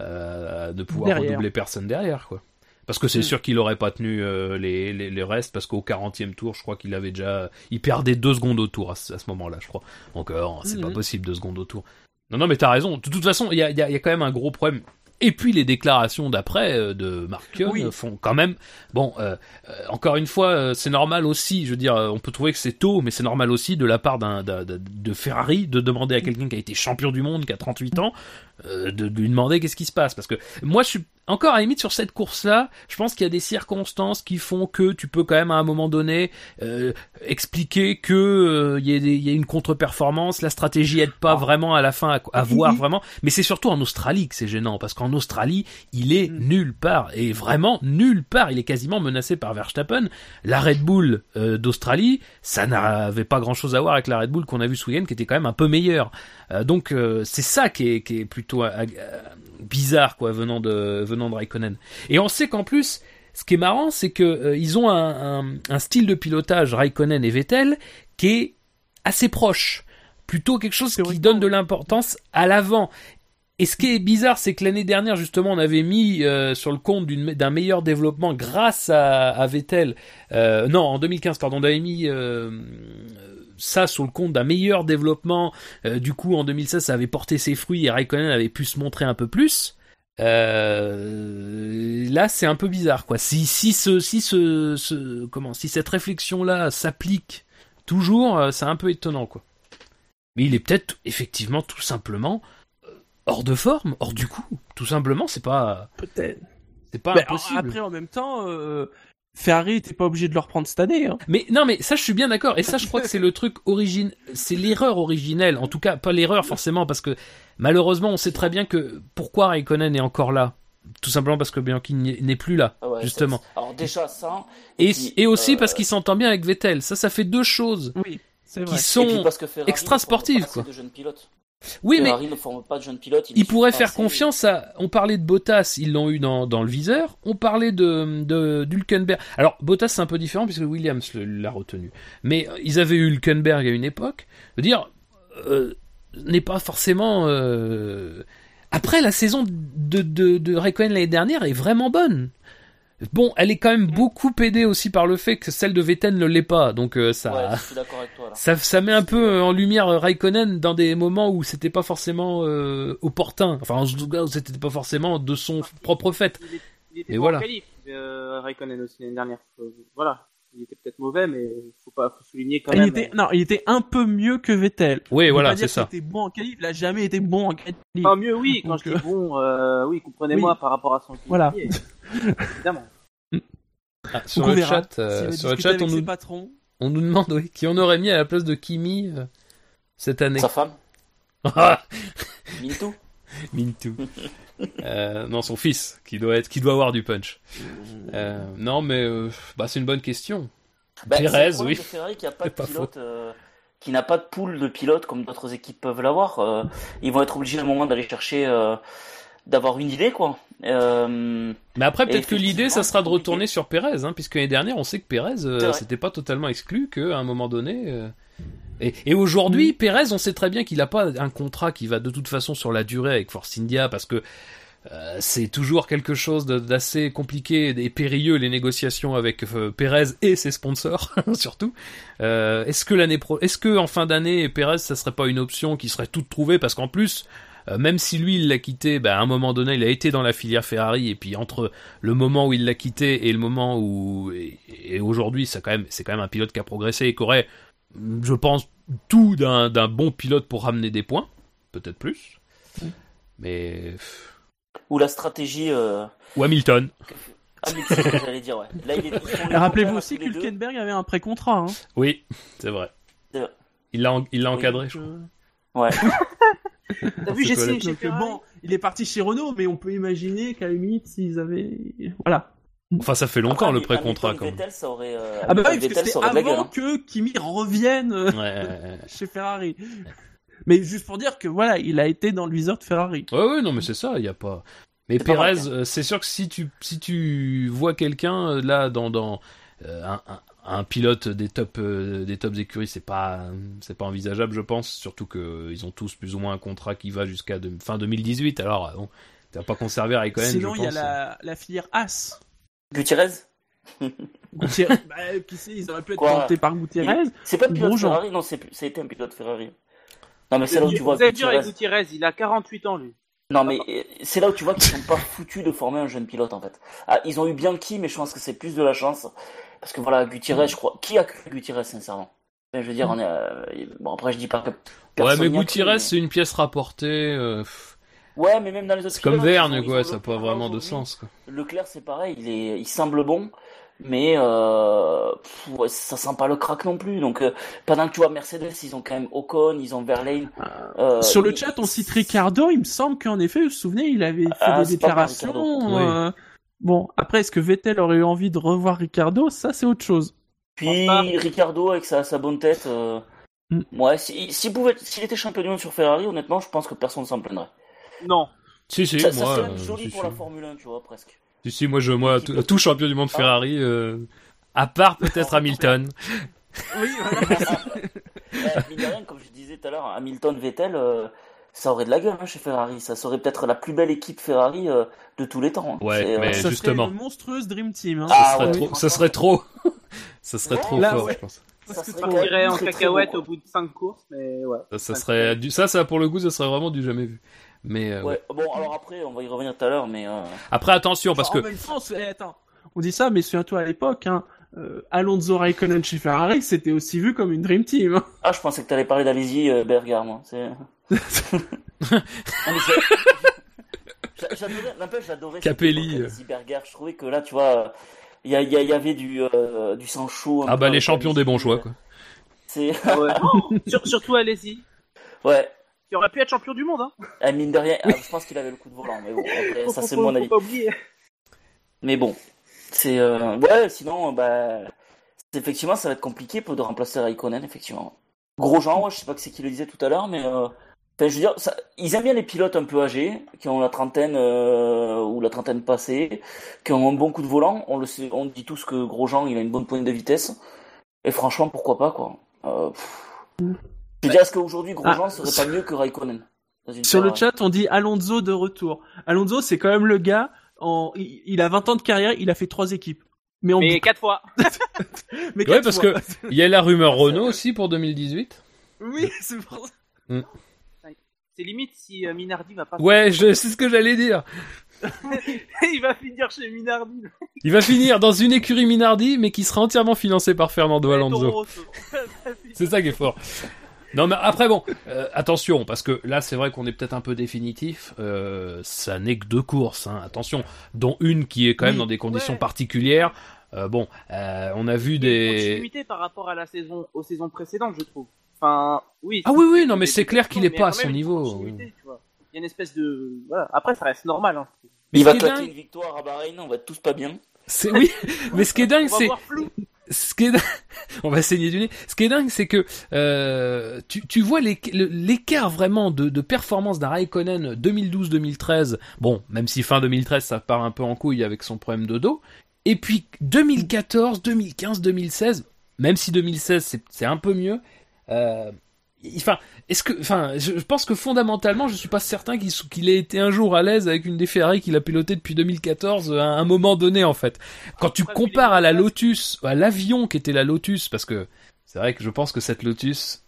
S3: euh, de pouvoir
S2: Derrière.
S3: redoubler personne derrière, quoi. Parce que c'est
S2: Mm.
S3: sûr qu'il aurait pas tenu euh, les, les, les restes, parce qu'au 40e tour, je crois qu'il avait déjà... Il perdait deux secondes au tour à ce, à ce moment-là, je crois. Donc euh, c'est pas
S2: Mhm.
S3: possible, deux secondes au tour. Non, non, mais t'as raison. De toute façon, il y a, y, a, il y a quand même un gros problème. Et puis les déclarations d'après euh, de Mark
S2: Oui.
S3: font quand même... Bon, euh, euh, encore une fois, euh, c'est normal aussi, je veux dire, euh, on peut trouver que c'est tôt, mais c'est normal aussi de la part d'un, d'un- d'un- de Ferrari de demander à quelqu'un qui a été champion du monde, qui a 38 ans, euh, de, de lui demander qu'est-ce qui se passe. Parce que moi, je suis encore à la limite sur cette course-là, je pense qu'il y a des circonstances qui font que tu peux quand même à un moment donné euh, expliquer que euh, il y, a y une contre-performance, la stratégie aide pas
S2: Ah.
S3: vraiment à la fin à, voir vraiment. Mais c'est surtout en Australie que c'est gênant parce qu'en Australie, il est
S2: Mm.
S3: nulle part et vraiment nulle part. Il est quasiment menacé par Verstappen. La Red Bull euh, d'Australie, ça n'avait pas grand-chose à voir avec la Red Bull qu'on a vu ce week-end, qui était quand même un peu meilleure. Euh, donc euh, c'est ça qui est, qui est plutôt bizarre quoi venant de venant de Raikkonen. Et on sait qu'en plus, ce qui est marrant, c'est que euh, ils ont un, un, un style de pilotage Raikkonen et Vettel qui est assez proche, plutôt quelque chose qui donne de l'importance à l'avant. Et ce qui est bizarre, c'est que l'année dernière, justement, on avait mis euh, sur le compte d'un meilleur développement grâce à, à Vettel. Euh, non, en 2015, pardon, on avait mis ça sur le compte d'un meilleur développement. Euh, du coup, en 2016, ça avait porté ses fruits et Raikkonen avait pu se montrer un peu plus. Euh, là, c'est un peu bizarre, quoi. Si si ce si ce, ce comment si cette réflexion là s'applique toujours, euh, c'est un peu étonnant, quoi. Mais il est peut-être effectivement tout simplement hors de forme, hors du coup. Tout simplement, c'est pas
S2: peut-être.
S3: c'est pas
S2: Mais
S3: impossible.
S2: après, en même temps, euh, Ferrari était pas obligé de le reprendre cette année. Hein.
S3: Mais non, mais ça, je suis bien d'accord. Et ça, je crois que c'est le truc origine, c'est l'erreur originelle. En tout cas, pas l'erreur forcément, parce que malheureusement, on sait très bien que pourquoi Raikkonen est encore là. Tout simplement parce que Bianchi n'est n'est plus là,
S4: Ah ouais,
S3: justement.
S4: Alors déjà ça.
S3: Et,
S4: puis,
S3: et aussi
S4: euh,
S3: parce qu'il s'entend bien avec Vettel. Ça, ça fait deux choses
S2: Oui,
S3: qui sont. extra sportives, quoi.
S4: De jeunes pilotes.
S3: Oui, mais
S4: ne forme pas de jeunes pilotes.
S3: il pourrait
S4: pas
S3: faire
S4: assez-
S3: confiance à. On parlait de Bottas, ils l'ont eu dans, dans le viseur. On parlait de de d'Hülkenberg. Alors Bottas c'est un peu différent puisque Williams l'a retenu. Mais euh, ils avaient eu Hülkenberg à une époque. Je veux dire, euh, n'est pas forcément. euh, Après, la saison de, de, de Raikkonen l'année dernière est vraiment bonne. Bon, elle est quand même beaucoup aidée aussi par le fait que celle de Vettel ne l'est pas, donc euh, ça,
S4: Ouais, je suis d'accord avec toi là.
S3: ça, ça met un peu euh, en lumière euh, Raikkonen dans des moments où c'était pas forcément euh, opportun. Enfin, en tout cas, où c'était pas forcément de son propre fait.
S5: Il, il était
S3: Et
S5: bon
S3: voilà.
S5: en qualif, euh, Raikkonen aussi l'année dernière. Voilà. Il était peut-être mauvais, mais faut pas faut souligner quand
S2: Il
S5: même.
S2: était, non, il était un peu mieux que Vettel.
S3: Oui,
S2: On
S3: voilà, c'est ça.
S2: qu'il était bon en qualif, il a jamais été bon en qualif.
S5: Enfin, mieux, oui, quand
S2: Donc,
S5: je dis bon, euh, oui, comprenez-moi
S2: oui.
S5: par rapport à son
S2: Voilà.
S5: Évidemment.
S3: Ah,
S2: Donc
S3: sur
S2: on
S3: le
S2: verra.
S3: chat, euh, sur le chat, on nous,
S2: patrons.
S3: on nous demande oui, qui on aurait mis à la place de Kimi euh, cette année.
S4: Sa femme,
S3: Ah,
S4: Minto.
S3: Mintou. Euh, non, son fils, qui doit être, qui doit avoir du punch. Euh, non, mais euh, bah, c'est une bonne question.
S4: Bah,
S3: Perez,
S4: le problème
S3: oui.
S4: Ferrari qui pas
S3: pas
S4: pilote, n'a pas de pool de pilotes comme d'autres équipes peuvent l'avoir. euh, ils vont être obligés à un moment d'aller chercher, euh, d'avoir une idée quoi. Euh,
S3: Mais après, peut-être que l'idée, ça sera de retourner sur Pérez, hein, puisque l'année dernière, on sait que Pérez, euh, c'était pas totalement exclu qu'à un moment donné. euh, Et, et aujourd'hui, Pérez, on sait très bien qu'il n'a pas un contrat qui va de toute façon sur la durée avec Force India, parce que c'est toujours quelque chose d'assez compliqué et périlleux les négociations avec Pérez et ses sponsors surtout. Est-ce que l'année pro, est-ce que en fin d'année Pérez ça serait pas une option qui serait toute trouvée? Parce qu'en plus euh, même si lui il l'a quitté, bah, à un moment donné il a été dans la filière Ferrari et puis entre le moment où il l'a quitté et le moment où et, et aujourd'hui c'est quand même c'est quand même un pilote qui a progressé et qui aurait je pense tout d'un d'un bon pilote pour ramener des points, peut-être plus. Mais
S4: ou la stratégie. Euh...
S3: ou Hamilton.
S4: Que j'allais dire, ouais. Là, il est,
S2: rappelez-vous aussi qu'Hülkenberg avait un pré-contrat. Hein.
S3: Oui, c'est vrai. Il l'a en- il l'a encadré, je crois.
S2: euh,
S4: Ouais.
S5: T'as vu, j'ai
S2: bon, il est parti chez Renault, mais on peut imaginer qu'à limite, s'ils avaient. Voilà.
S3: Enfin, ça fait longtemps
S4: Après,
S3: le pré-contrat quand même.
S4: Vettel, ça aurait. Euh,
S2: Ah bah oui, parce que c'était
S4: gueule.
S2: avant
S4: hein.
S2: que Kimi revienne euh,
S3: Ouais, ouais, ouais.
S2: chez Ferrari. Mais juste pour dire que voilà, il a été dans le viseur de Ferrari.
S3: Ouais, ouais, non, mais c'est ça, il y a pas. Mais Pérez, euh, c'est sûr que si tu si tu vois quelqu'un là dans dans euh, un, un, un pilote des top euh, des tops écuries, c'est pas c'est pas envisageable, je pense. Surtout que euh, ils ont tous plus ou moins un contrat qui va jusqu'à de- fin 2018. Alors euh, bon, tu vas pas conserver Raikkonen,
S2: Sinon,
S3: je
S2: il y a la, la filière As.
S4: Gutiérrez
S2: Gutiérrez, bah, qui sait, ils auraient pu être
S4: Quoi
S2: tentés par Gutiérrez.
S4: C'est pas un pilote. Ferrari, non, été un pilote Ferrari. Non, mais c'est là où tu vois Gutiérrez.
S5: Gutiérrez, il a 48 ans, lui.
S4: Non, mais c'est là où tu vois qu'ils sont pas foutus de former un jeune pilote, en fait. Ah, ils ont eu Bianchi, mais je pense que c'est plus de la chance. Parce que voilà, Gutiérrez, je crois. Qui a cru Gutiérrez, sincèrement? Je veux dire, on est. euh, Bon, après, je dis pas que.
S3: Ouais, mais Gutiérrez,
S4: mais-
S3: c'est une pièce rapportée. euh,
S4: Ouais, mais même dans les autres.
S3: c'est comme
S4: ils
S3: quoi. Ça n'a pas vraiment de sens. Quoi.
S4: Leclerc, c'est pareil, il, est, il semble bon, mais euh, pff, ouais, ça sent pas le crack non plus. Donc, euh, pendant que tu vois Mercedes, ils ont quand même Ocon, ils ont Verlaine. euh,
S2: Sur le chat, on cite Ricardo. Il me semble qu'en effet, vous vous souvenez, il avait fait
S4: Ah,
S2: des déclarations. Bon, après, est-ce que Vettel aurait eu envie de revoir Ricardo? Ça, c'est autre chose.
S4: Puis
S5: Enfin.
S4: Ricardo avec sa, sa bonne tête. Euh...
S2: Mm.
S4: Ouais, s'il si, pouvait, s'il était champion du monde sur Ferrari, honnêtement, je pense que personne s'en plaindrait.
S5: Non.
S3: Si, si,
S4: ça, ça
S3: moi.
S4: serait
S3: euh,
S4: joli
S3: si,
S4: pour
S3: si.
S4: la Formule 1, tu vois, presque.
S3: Si, si, moi, je, moi, tout, tout champion du monde
S4: Ah.
S3: Ferrari, euh, à part peut-être Hamilton.
S2: Oui, voilà.
S4: Ouais, de rien, comme je disais tout à l'heure, Hamilton, Vettel, euh, ça aurait de la gueule hein, chez Ferrari. Ça serait peut-être la plus belle équipe Ferrari euh, de tous les temps. hein.
S3: Ouais,
S4: C'est, euh,
S3: mais
S2: ça
S3: justement.
S2: serait une monstrueuse Dream Team. Hein.
S4: Ah,
S3: ça serait
S4: ouais,
S3: trop, ça serait trop, ça serait trop
S2: Là,
S3: fort,
S2: ouais.
S3: je pense.
S4: ça
S2: Parce que
S4: serait
S2: ça
S5: en cacahuète au bout de 5 courses, mais ouais.
S3: Ça, ça serait du, ça, ça pour le coup, ça serait vraiment du jamais vu. Mais euh, ouais.
S4: Ouais. Bon, alors après, on va y revenir tout à l'heure, mais euh,
S3: après attention parce que
S2: En même temps, attends, on dit ça, mais souviens-toi à l'époque, hein, euh, Alonso Raikkonen chez Ferrari, c'était aussi vu comme une Dream Team. hein.
S4: ah, je pensais que t'allais parler d'Alési euh, Berger, moi. C'est. Non, mais j'ai- j'a- J'adorais, n'empêche, j'adorais.
S3: Capelli, euh.
S4: Berger. Je trouvais que là, tu vois, il y, il y, il y avait du euh, du sang chaud.
S3: ah bah les champions des bons choix quoi.
S4: C'est
S5: Ouais. Sur- surtout Alesi,
S4: ouais.
S5: qui aurait pu être champion du monde. Hein.
S4: Ah, mine de rien, ah, je pense qu'il avait le coup de volant, mais bon, après, ça c'est mon avis.
S5: pas oublier.
S4: Mais bon, c'est euh, ouais. Sinon, bah, c'est- effectivement, ça va être compliqué pour de remplacer Raikkonen, effectivement. Grosjean, ouais, je sais pas que c'est qui le disait tout à l'heure, mais euh, je veux dire, ça, ils aiment bien les pilotes un peu âgés, qui ont la trentaine euh, ou la trentaine passée, qui ont un bon coup de volant. On le sait, on dit tous que Grosjean, il a une bonne pointe de vitesse. Et franchement, pourquoi pas, quoi. Euh, pff, Tu dis, est-ce qu'aujourd'hui, Grosjean serait pas mieux que Raikkonen
S2: Sur le chat, on dit Alonso de retour. Alonso, c'est quand même le gars, en... il il a 20 ans de carrière, il a fait trois équipes. Mais, en...
S5: Mais quatre fois.
S2: mais
S3: Ouais,
S2: quatre
S3: parce
S2: fois.
S3: que il y a la rumeur Renault aussi pour 2018.
S2: Oui, c'est pour ça.
S5: C'est limite si euh, Minardi va pas.
S3: Ouais, je, c'est ce que j'allais dire.
S5: il va finir chez Minardi.
S3: Il va finir dans une écurie Minardi, mais qui sera entièrement financée par Fernando Alonso. C'est ça qui est fort. Non mais après bon, euh, attention parce que là c'est vrai qu'on est peut-être un peu définitif. Euh, ça n'est que deux courses, hein, attention, dont une qui est quand même
S2: Oui,
S3: dans des conditions
S5: ouais.
S3: particulières. Euh, bon, euh, on a vu
S5: Une
S3: des.
S5: continuité par rapport à la saison, aux saisons précédentes, je trouve. Enfin, oui.
S3: Ah oui, oui, non, mais
S5: c'est
S3: clair qu'il est
S5: mais
S3: pas à son niveau.
S5: Il y a une espèce de, voilà. Après, ça reste normal. Hein.
S3: Mais
S4: Il
S3: ce
S4: va
S3: qui est
S4: claquer
S3: dingue-
S4: une victoire à Bahreïn, on va être tous pas bien.
S3: C'est oui, mais ce qui est dingue, c'est. Ce qui est dingue- on va saigner du nez. Ce c'est que euh, tu, vois l'écart vraiment de, performance d'un Raikkonen 2012-2013. Bon, même si fin 2013 ça part un peu en couille avec son problème de dos. Et puis 2014, 2015, 2016, même si 2016 c'est c'est un peu mieux. Euh, Enfin, est-ce que, enfin, je pense que fondamentalement, je suis pas certain qu'il ait été un jour à l'aise avec une des Ferrari qu'il a pilotée depuis 2014 à un moment donné en fait. Quand tu
S5: vu les
S3: compares à la Lotus, à l'avion qui était la Lotus, parce que c'est vrai que je pense que cette Lotus,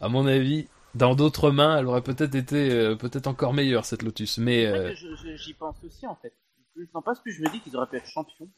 S3: à mon avis, dans d'autres mains, elle aurait peut-être été euh, peut-être encore meilleure cette Lotus. Mais euh,
S5: J'y pense aussi, en fait. Plus j'en passe, plus je me dis qu'ils auraient pu être champions.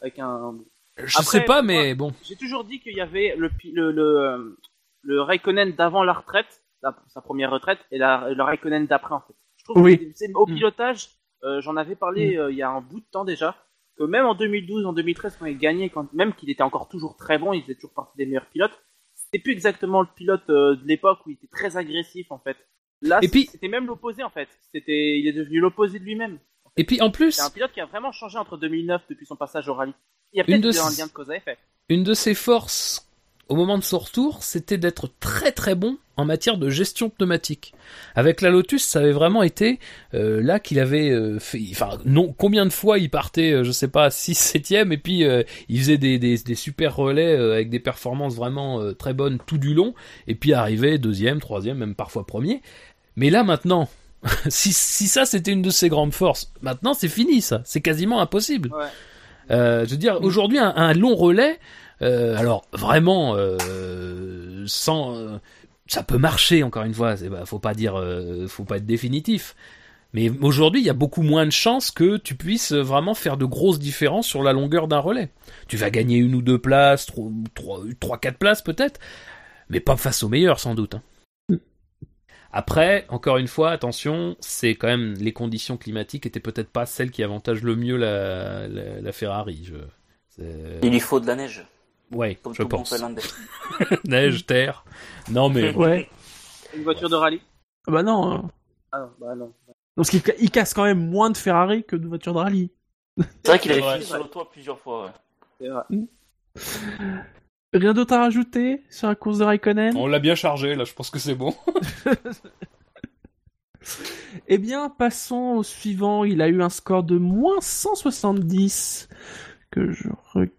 S5: Avec un.
S3: je
S5: Après,
S3: sais pas,
S5: moi,
S3: mais bon.
S5: J'ai toujours dit qu'il y avait le, le, le, euh, le Raikkonen d'avant la retraite, la- sa première retraite, et la, le Raikkonen d'après, en fait. Je trouve
S2: Oui.
S5: que c'est- au
S2: Mm.
S5: pilotage, euh, j'en avais parlé euh, il y a un bout de temps déjà, que même en 2012, en 2013, quand il gagnait, quand, même qu'il était encore toujours très bon, il faisait toujours partie des meilleurs pilotes, c'était plus exactement le pilote euh, de l'époque où il était très agressif, en fait. Là,
S3: Et puis-
S5: c'était même l'opposé, en fait. C'était, il est devenu l'opposé de lui-même.
S3: Et puis en plus,
S5: C'est un pilote qui a vraiment changé entre 2009 depuis son passage au rallye. Il y a peut-être
S3: de
S5: un lien de cause à effet.
S3: une de ses forces au moment de son retour, c'était d'être très très bon en matière de gestion pneumatique. Avec la Lotus, ça avait vraiment été euh, là qu'il avait euh, fait. Enfin, non, combien de fois il partait, euh, je sais pas, 6 septième et puis il faisait des, des, des super relais avec des performances vraiment très bonnes tout du long, et puis arrivait deuxième, troisième, même parfois premier. Mais là maintenant, si, si ça c'était une de ses grandes forces, maintenant c'est fini ça, c'est quasiment impossible.
S5: Ouais.
S3: Je veux dire, aujourd'hui, un, un long relais, euh, alors vraiment, euh, ça peut marcher. Encore une fois, bah, faut pas dire, euh, faut pas être définitif. Mais aujourd'hui, il y a beaucoup moins de chances que tu puisses vraiment faire de grosses différences sur la longueur d'un relais. Tu vas gagner une ou deux places, trois, trois, trois quatre places peut-être, mais pas face aux meilleurs sans doute. hein. Après, encore une fois, attention, c'est quand même les conditions climatiques étaient peut-être pas celles qui avantagent le mieux la, Ferrari.
S4: Il lui faut de la neige,
S3: ouais,
S4: comme
S3: je pense. Neige, terre. Non mais
S2: Ouais.
S5: Une voiture de rallye.
S2: Ah bah non. hein.
S5: Ah non, bah non.
S2: Parce qu'il il casse quand même moins de Ferrari que de voitures de rallye.
S4: C'est vrai qu'il fini sur le toit plusieurs fois. ouais.
S5: C'est vrai.
S2: Rien d'autre à rajouter sur la course de Raikkonen?
S3: On l'a bien chargé là. Je pense que c'est bon.
S2: Eh bien, passons au suivant. Il a eu un score de moins 170. Que je regarde.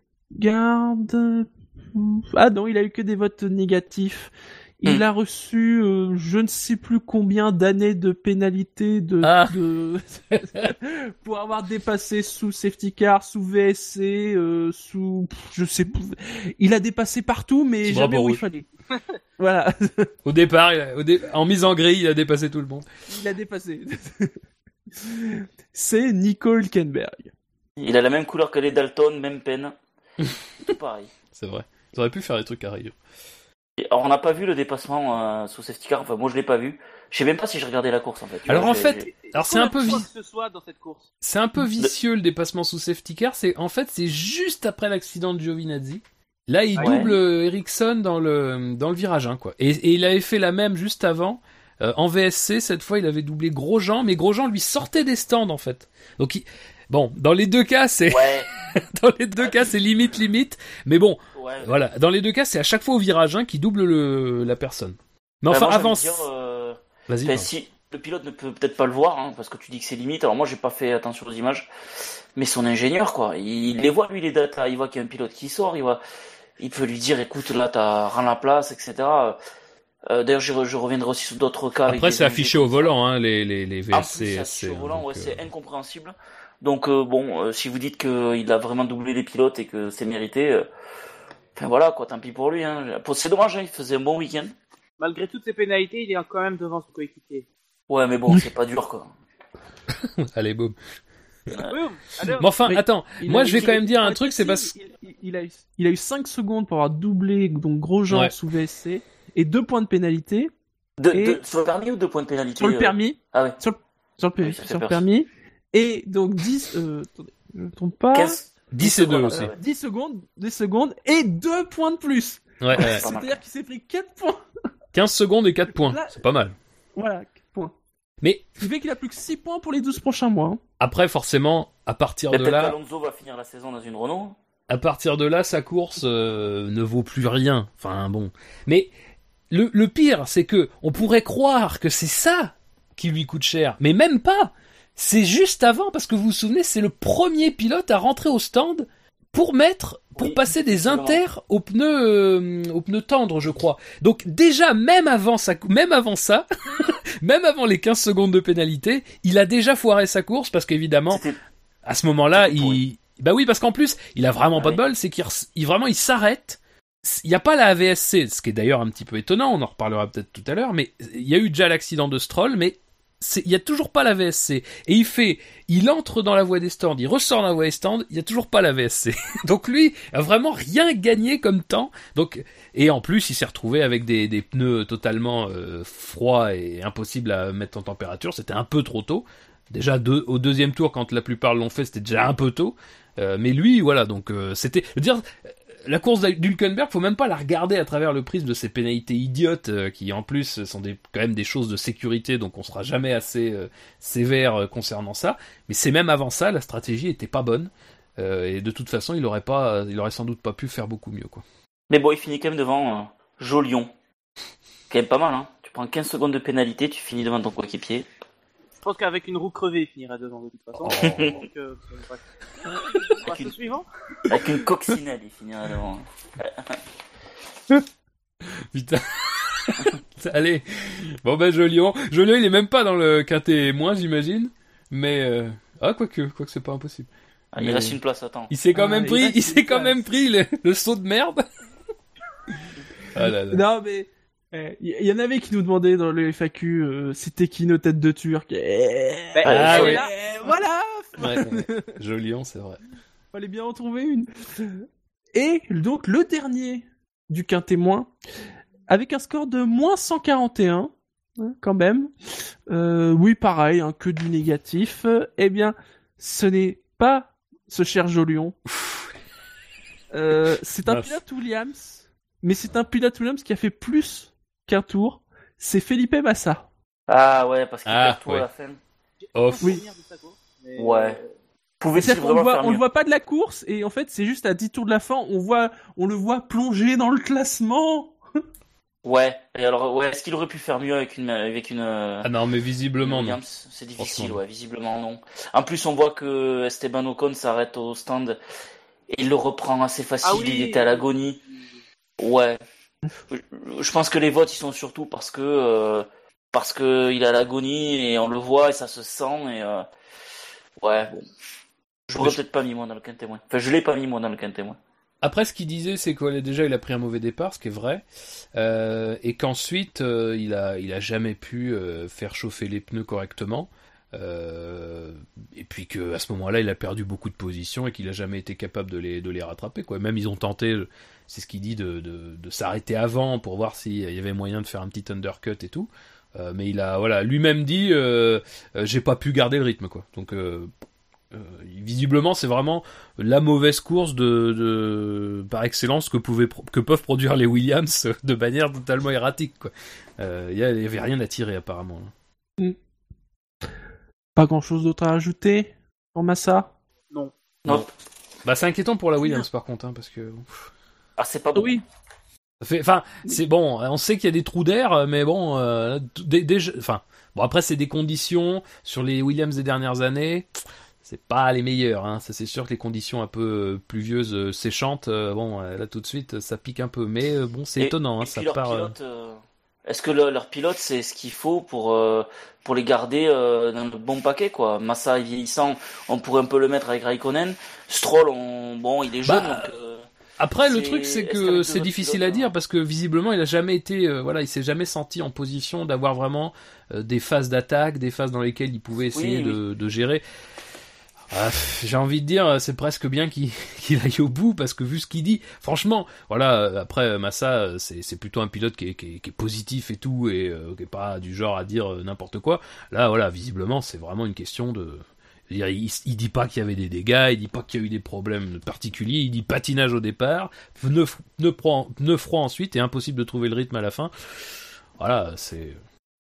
S2: Ah non, il a eu que des votes négatifs. Il
S4: Hmm.
S2: a reçu euh, je ne sais plus combien d'années de pénalité de,
S3: Ah.
S2: de- pour avoir dépassé sous safety car, sous VSC, euh, sous je sais plus. Il a dépassé partout, mais jamais où il fallait. voilà,
S3: Au départ, il a- au dé- en mise en grille, il a dépassé tout le monde.
S2: il a dépassé. C'est Nico Hülkenberg.
S4: Il a la même couleur que les Dalton, même peine. Tout pareil.
S3: C'est vrai. Ils auraient pu faire des trucs à.
S4: Et Alors on n'a pas vu le dépassement euh, sous safety car, enfin moi je l'ai pas vu. Je sais même pas si je regardais la course en fait. Tu
S3: Alors,
S4: vois,
S3: en fait, Alors c'est un peu
S5: Combien de
S3: vi-
S5: fois que ce soit dans cette course.
S3: c'est un peu vicieux le dépassement sous safety car. C'est en fait c'est juste après l'accident de Giovinazzi. Là, il
S4: Ouais.
S3: double euh, Ericsson dans le dans le virage 1 quoi. Et, et il avait fait la même juste avant. Euh, en VSC, cette fois, il avait doublé Grosjean, mais Grosjean lui sortait des stands en fait. Donc, il- bon, dans les deux cas, c'est
S4: Ouais,
S3: dans les deux cas, c'est limite limite. Mais bon,
S4: ouais.
S3: voilà, dans les deux cas, c'est à chaque fois au virage 1 qui double le la personne. Mais
S4: Bah,
S3: enfin,
S4: moi,
S3: avance.
S4: euh,
S3: Vas-y.
S4: enfin,
S3: pardon.
S4: si le pilote ne peut peut-être pas le voir, hein, parce que tu dis que c'est limite. Alors moi j'ai pas fait attention aux images, mais son ingénieur quoi, il les voit lui les datas, il voit qu'il y a un pilote qui sort, il voit, il peut lui dire écoute là t'as rend la place, etc. Euh, D'ailleurs, je, je reviendrai aussi sur d'autres cas.
S3: Après, c'est affiché au volant, hein, les, les, les VSC.
S4: plus, c'est affiché au volant, ouais, c'est
S3: euh,
S4: incompréhensible. Donc euh, bon, euh, si vous dites qu'il a vraiment doublé les pilotes et que c'est mérité, euh, enfin voilà quoi, tant pis pour lui. Hein. Pour- C'est dommage, hein, il faisait un bon week-end.
S5: Malgré toutes ces pénalités, il est quand même devant son coéquipier.
S4: Ouais, mais bon, c'est pas dur quoi.
S3: Allez, boum. Mais enfin,
S2: Mais-
S3: attends,
S2: Il
S3: moi
S2: a-
S3: je vais
S2: il-
S3: quand même dire un truc, c'est parce
S2: il, il- a eu, il a eu 5 secondes pour avoir doublé donc Grosjean
S3: Ouais.
S2: sous VSC et 2 points de pénalité
S4: De,
S2: Et-
S4: de- sur le permis ou deux points de pénalité
S2: sur le
S4: euh?
S2: permis.
S4: Ah ouais.
S2: Sur le, sur le,
S4: ça fait
S2: sur le
S4: peur.
S2: permis. Et donc 10, euh, attendez, je ne trompe pas.
S4: 15
S3: 10 et 2
S4: secondes,
S3: aussi.
S4: ouais, ouais.
S2: 10 secondes, 10 secondes et 2 points de plus.
S3: Ouais, ouais.
S2: C'est-à-dire qu'il s'est pris 4 points.
S3: 15 secondes et 4 points, c'est pas mal.
S2: Voilà, 4 points.
S3: Mais
S2: Ce qui fait qu'il a plus que 6 points pour les 12 prochains mois. hein.
S3: après, forcément, à partir de là,
S4: qu'Alonso va finir la saison dans une Renault.
S3: à partir de là, sa course euh, ne vaut plus rien. Enfin bon. Mais le, le pire, c'est que on pourrait croire que c'est ça qui lui coûte cher, mais même pas. C'est juste avant, parce que vous vous souvenez, c'est le premier pilote à rentrer au stand pour mettre, pour
S4: Oui,
S3: passer des inters aux pneus, euh, aux pneus tendres, je crois. Donc déjà, même avant ça, même avant ça, même avant les 15 secondes de pénalité, il a déjà foiré sa course parce qu'évidemment, à ce moment-là, il, bah oui, parce qu'en plus, il a vraiment pas de bol, c'est qu'il il vraiment il s'arrête. Il n'y a pas la AVSC, ce qui est d'ailleurs un petit peu étonnant, on en reparlera peut-être tout à l'heure, mais il y a eu déjà l'accident de Stroll, mais il y a toujours pas la VSC. Et il fait, il entre dans la voie des stands, il ressort dans la voie des stands, il y a toujours pas la VSC. Donc lui a vraiment rien gagné comme temps. Donc et en plus, il s'est retrouvé avec des, des pneus totalement euh, froids et impossibles à mettre en température. C'était un peu trop tôt. Déjà deux, au deuxième tour, quand la plupart l'ont fait, c'était déjà un peu tôt. Euh, mais lui, voilà, donc euh, c'était, dire, la course d'Hülkenberg, faut même pas la regarder à travers le prisme de ces pénalités idiotes euh, qui, en plus, sont quand même des choses de sécurité, donc on sera jamais assez euh, sévère euh, concernant ça. Mais c'est même avant ça, la stratégie était pas bonne. Et de toute façon, il aurait pas, il aurait sans doute pas pu faire beaucoup mieux, quoi.
S4: Mais bon, il finit quand même devant Jolion. Quand même pas mal, hein. Tu prends 15 secondes de pénalité, tu finis devant ton coéquipier.
S5: Je pense qu'avec une roue crevée, il finira devant de toute façon.
S3: Oh.
S5: Donc, euh, passe au suivant
S4: Avec une coccinelle, il finira devant.
S3: Putain. Allez. Bon ben Jolion. Jolion il est même pas dans le quintet moins j'imagine. Mais euh... ah quoique, quoique c'est pas impossible.
S4: Ah, il
S3: Mais-
S4: reste une place, attends.
S3: Il s'est quand
S2: Ah,
S3: même
S2: il
S3: pris,
S2: reste
S3: il s'est
S2: une
S3: quand
S2: place.
S3: même pris le, le saut de merde. ah là là.
S2: Non, mais il y, en avait qui nous demandaient dans le FAQ, euh, c'était qui nos têtes de turc? Eh,
S5: Ben,
S3: Ah,
S2: eh,
S3: ouais.
S2: Voilà
S3: Ouais, ouais. Jolion c'est vrai.
S2: Fallait bien en trouver une. Et donc le dernier du quintet moins, avec un score de moins 141, hein, quand même. Euh, oui, pareil, hein, que du négatif. Eh bien, ce n'est pas ce cher Jolion. Euh, c'est un pilote Williams, mais c'est un pilote Williams qui a fait plus qu'un tour. C'est Felipe Massa.
S4: Ah ouais, parce qu'il
S3: Ah,
S4: perd tout à la fin.
S3: Off.
S2: Oui.
S5: Mais,
S4: Ouais.
S2: C'est-à-dire qu'on le voit, on le voit pas de la course et en fait c'est juste à 10 tours de la fin on voit on le voit plonger dans le classement.
S4: Ouais. Et alors, ouais, est-ce qu'il aurait pu faire mieux avec une, avec une,
S3: Ah non mais visiblement non.
S4: C'est difficile, ouais, visiblement non. En plus, on voit que Esteban Ocon s'arrête au stand et il le reprend assez facile.
S5: Ah oui.
S4: Il était à l'agonie. Ouais. Je- pense que les votes ils sont surtout parce que euh, parce que il à l'agonie et on le voit et ça se sent et euh, ouais bon. Je l'aurais peut-être pas mis moi dans le quintémoin. Enfin, je l'ai pas mis moi dans le quintémoin.
S3: Après, ce qu'il disait, c'est que déjà, il a pris un mauvais départ, ce qui est vrai, euh, et qu'ensuite, euh, il a, il a jamais pu euh, faire chauffer les pneus correctement, et puis que à ce moment-là, il a perdu beaucoup de positions et qu'il a jamais été capable de les, de les rattraper. Quoi. Même ils ont tenté, c'est ce qu'il dit, de, de, de s'arrêter avant pour voir s'il y avait moyen de faire un petit undercut et tout. Euh, mais il a, voilà, lui-même dit, euh, euh, j'ai pas pu garder le rythme, quoi. Donc euh, euh, visiblement, c'est vraiment la mauvaise course de, de par excellence que que peuvent produire les Williams de manière totalement erratique. Quoi. Euh, Il y, a- il y avait rien à tirer apparemment.
S2: Pas grand chose d'autre à ajouter en Massa.
S5: non.
S4: Non.
S3: Bah c'est inquiétant pour la Williams par contre, hein, parce que
S4: Ah c'est pas bon.
S2: Oui.
S3: enfin c'est bon, on sait qu'il y a des trous d'air, mais bon, euh, enfin bon après c'est des conditions sur les Williams des dernières années. C'est pas les meilleures, hein. c'est sûr que les conditions un peu euh, pluvieuses, euh, séchantes, euh, bon là tout de suite ça pique un peu, mais euh, bon c'est
S4: Et-
S3: étonnant, hein, ça
S4: leur
S3: part.
S4: pilote, Est-ce que le- leur pilote c'est ce qu'il faut pour euh, pour les garder euh, dans le bon paquet quoi? Massa est vieillissant, on pourrait un peu le mettre avec Raikkonen. Stroll, on... bon, il est jeune.
S3: Bah,
S4: donc, euh,
S3: Après, le truc, c'est que c'est difficile à dire parce que visiblement, il a jamais été, euh, voilà, il s'est jamais senti en position d'avoir vraiment euh, des phases d'attaque, des phases dans lesquelles il pouvait essayer
S4: Oui,
S3: de, de gérer. Ah, J'ai envie de dire, c'est presque bien qu'il aille au bout parce que vu ce qu'il dit, franchement, voilà. euh, Après, Massa, euh, c'est plutôt un pilote qui est, qui est- qui est positif et tout et euh, qui est pas du genre à dire euh, n'importe quoi. Là, voilà, visiblement, c'est vraiment une question de. Il, il dit pas qu'il y avait des dégâts, il dit pas qu'il y a eu des problèmes particuliers, il dit patinage au départ, pneu, pneu, froid, pneu froid ensuite et impossible de trouver le rythme à la fin. Voilà, c'est.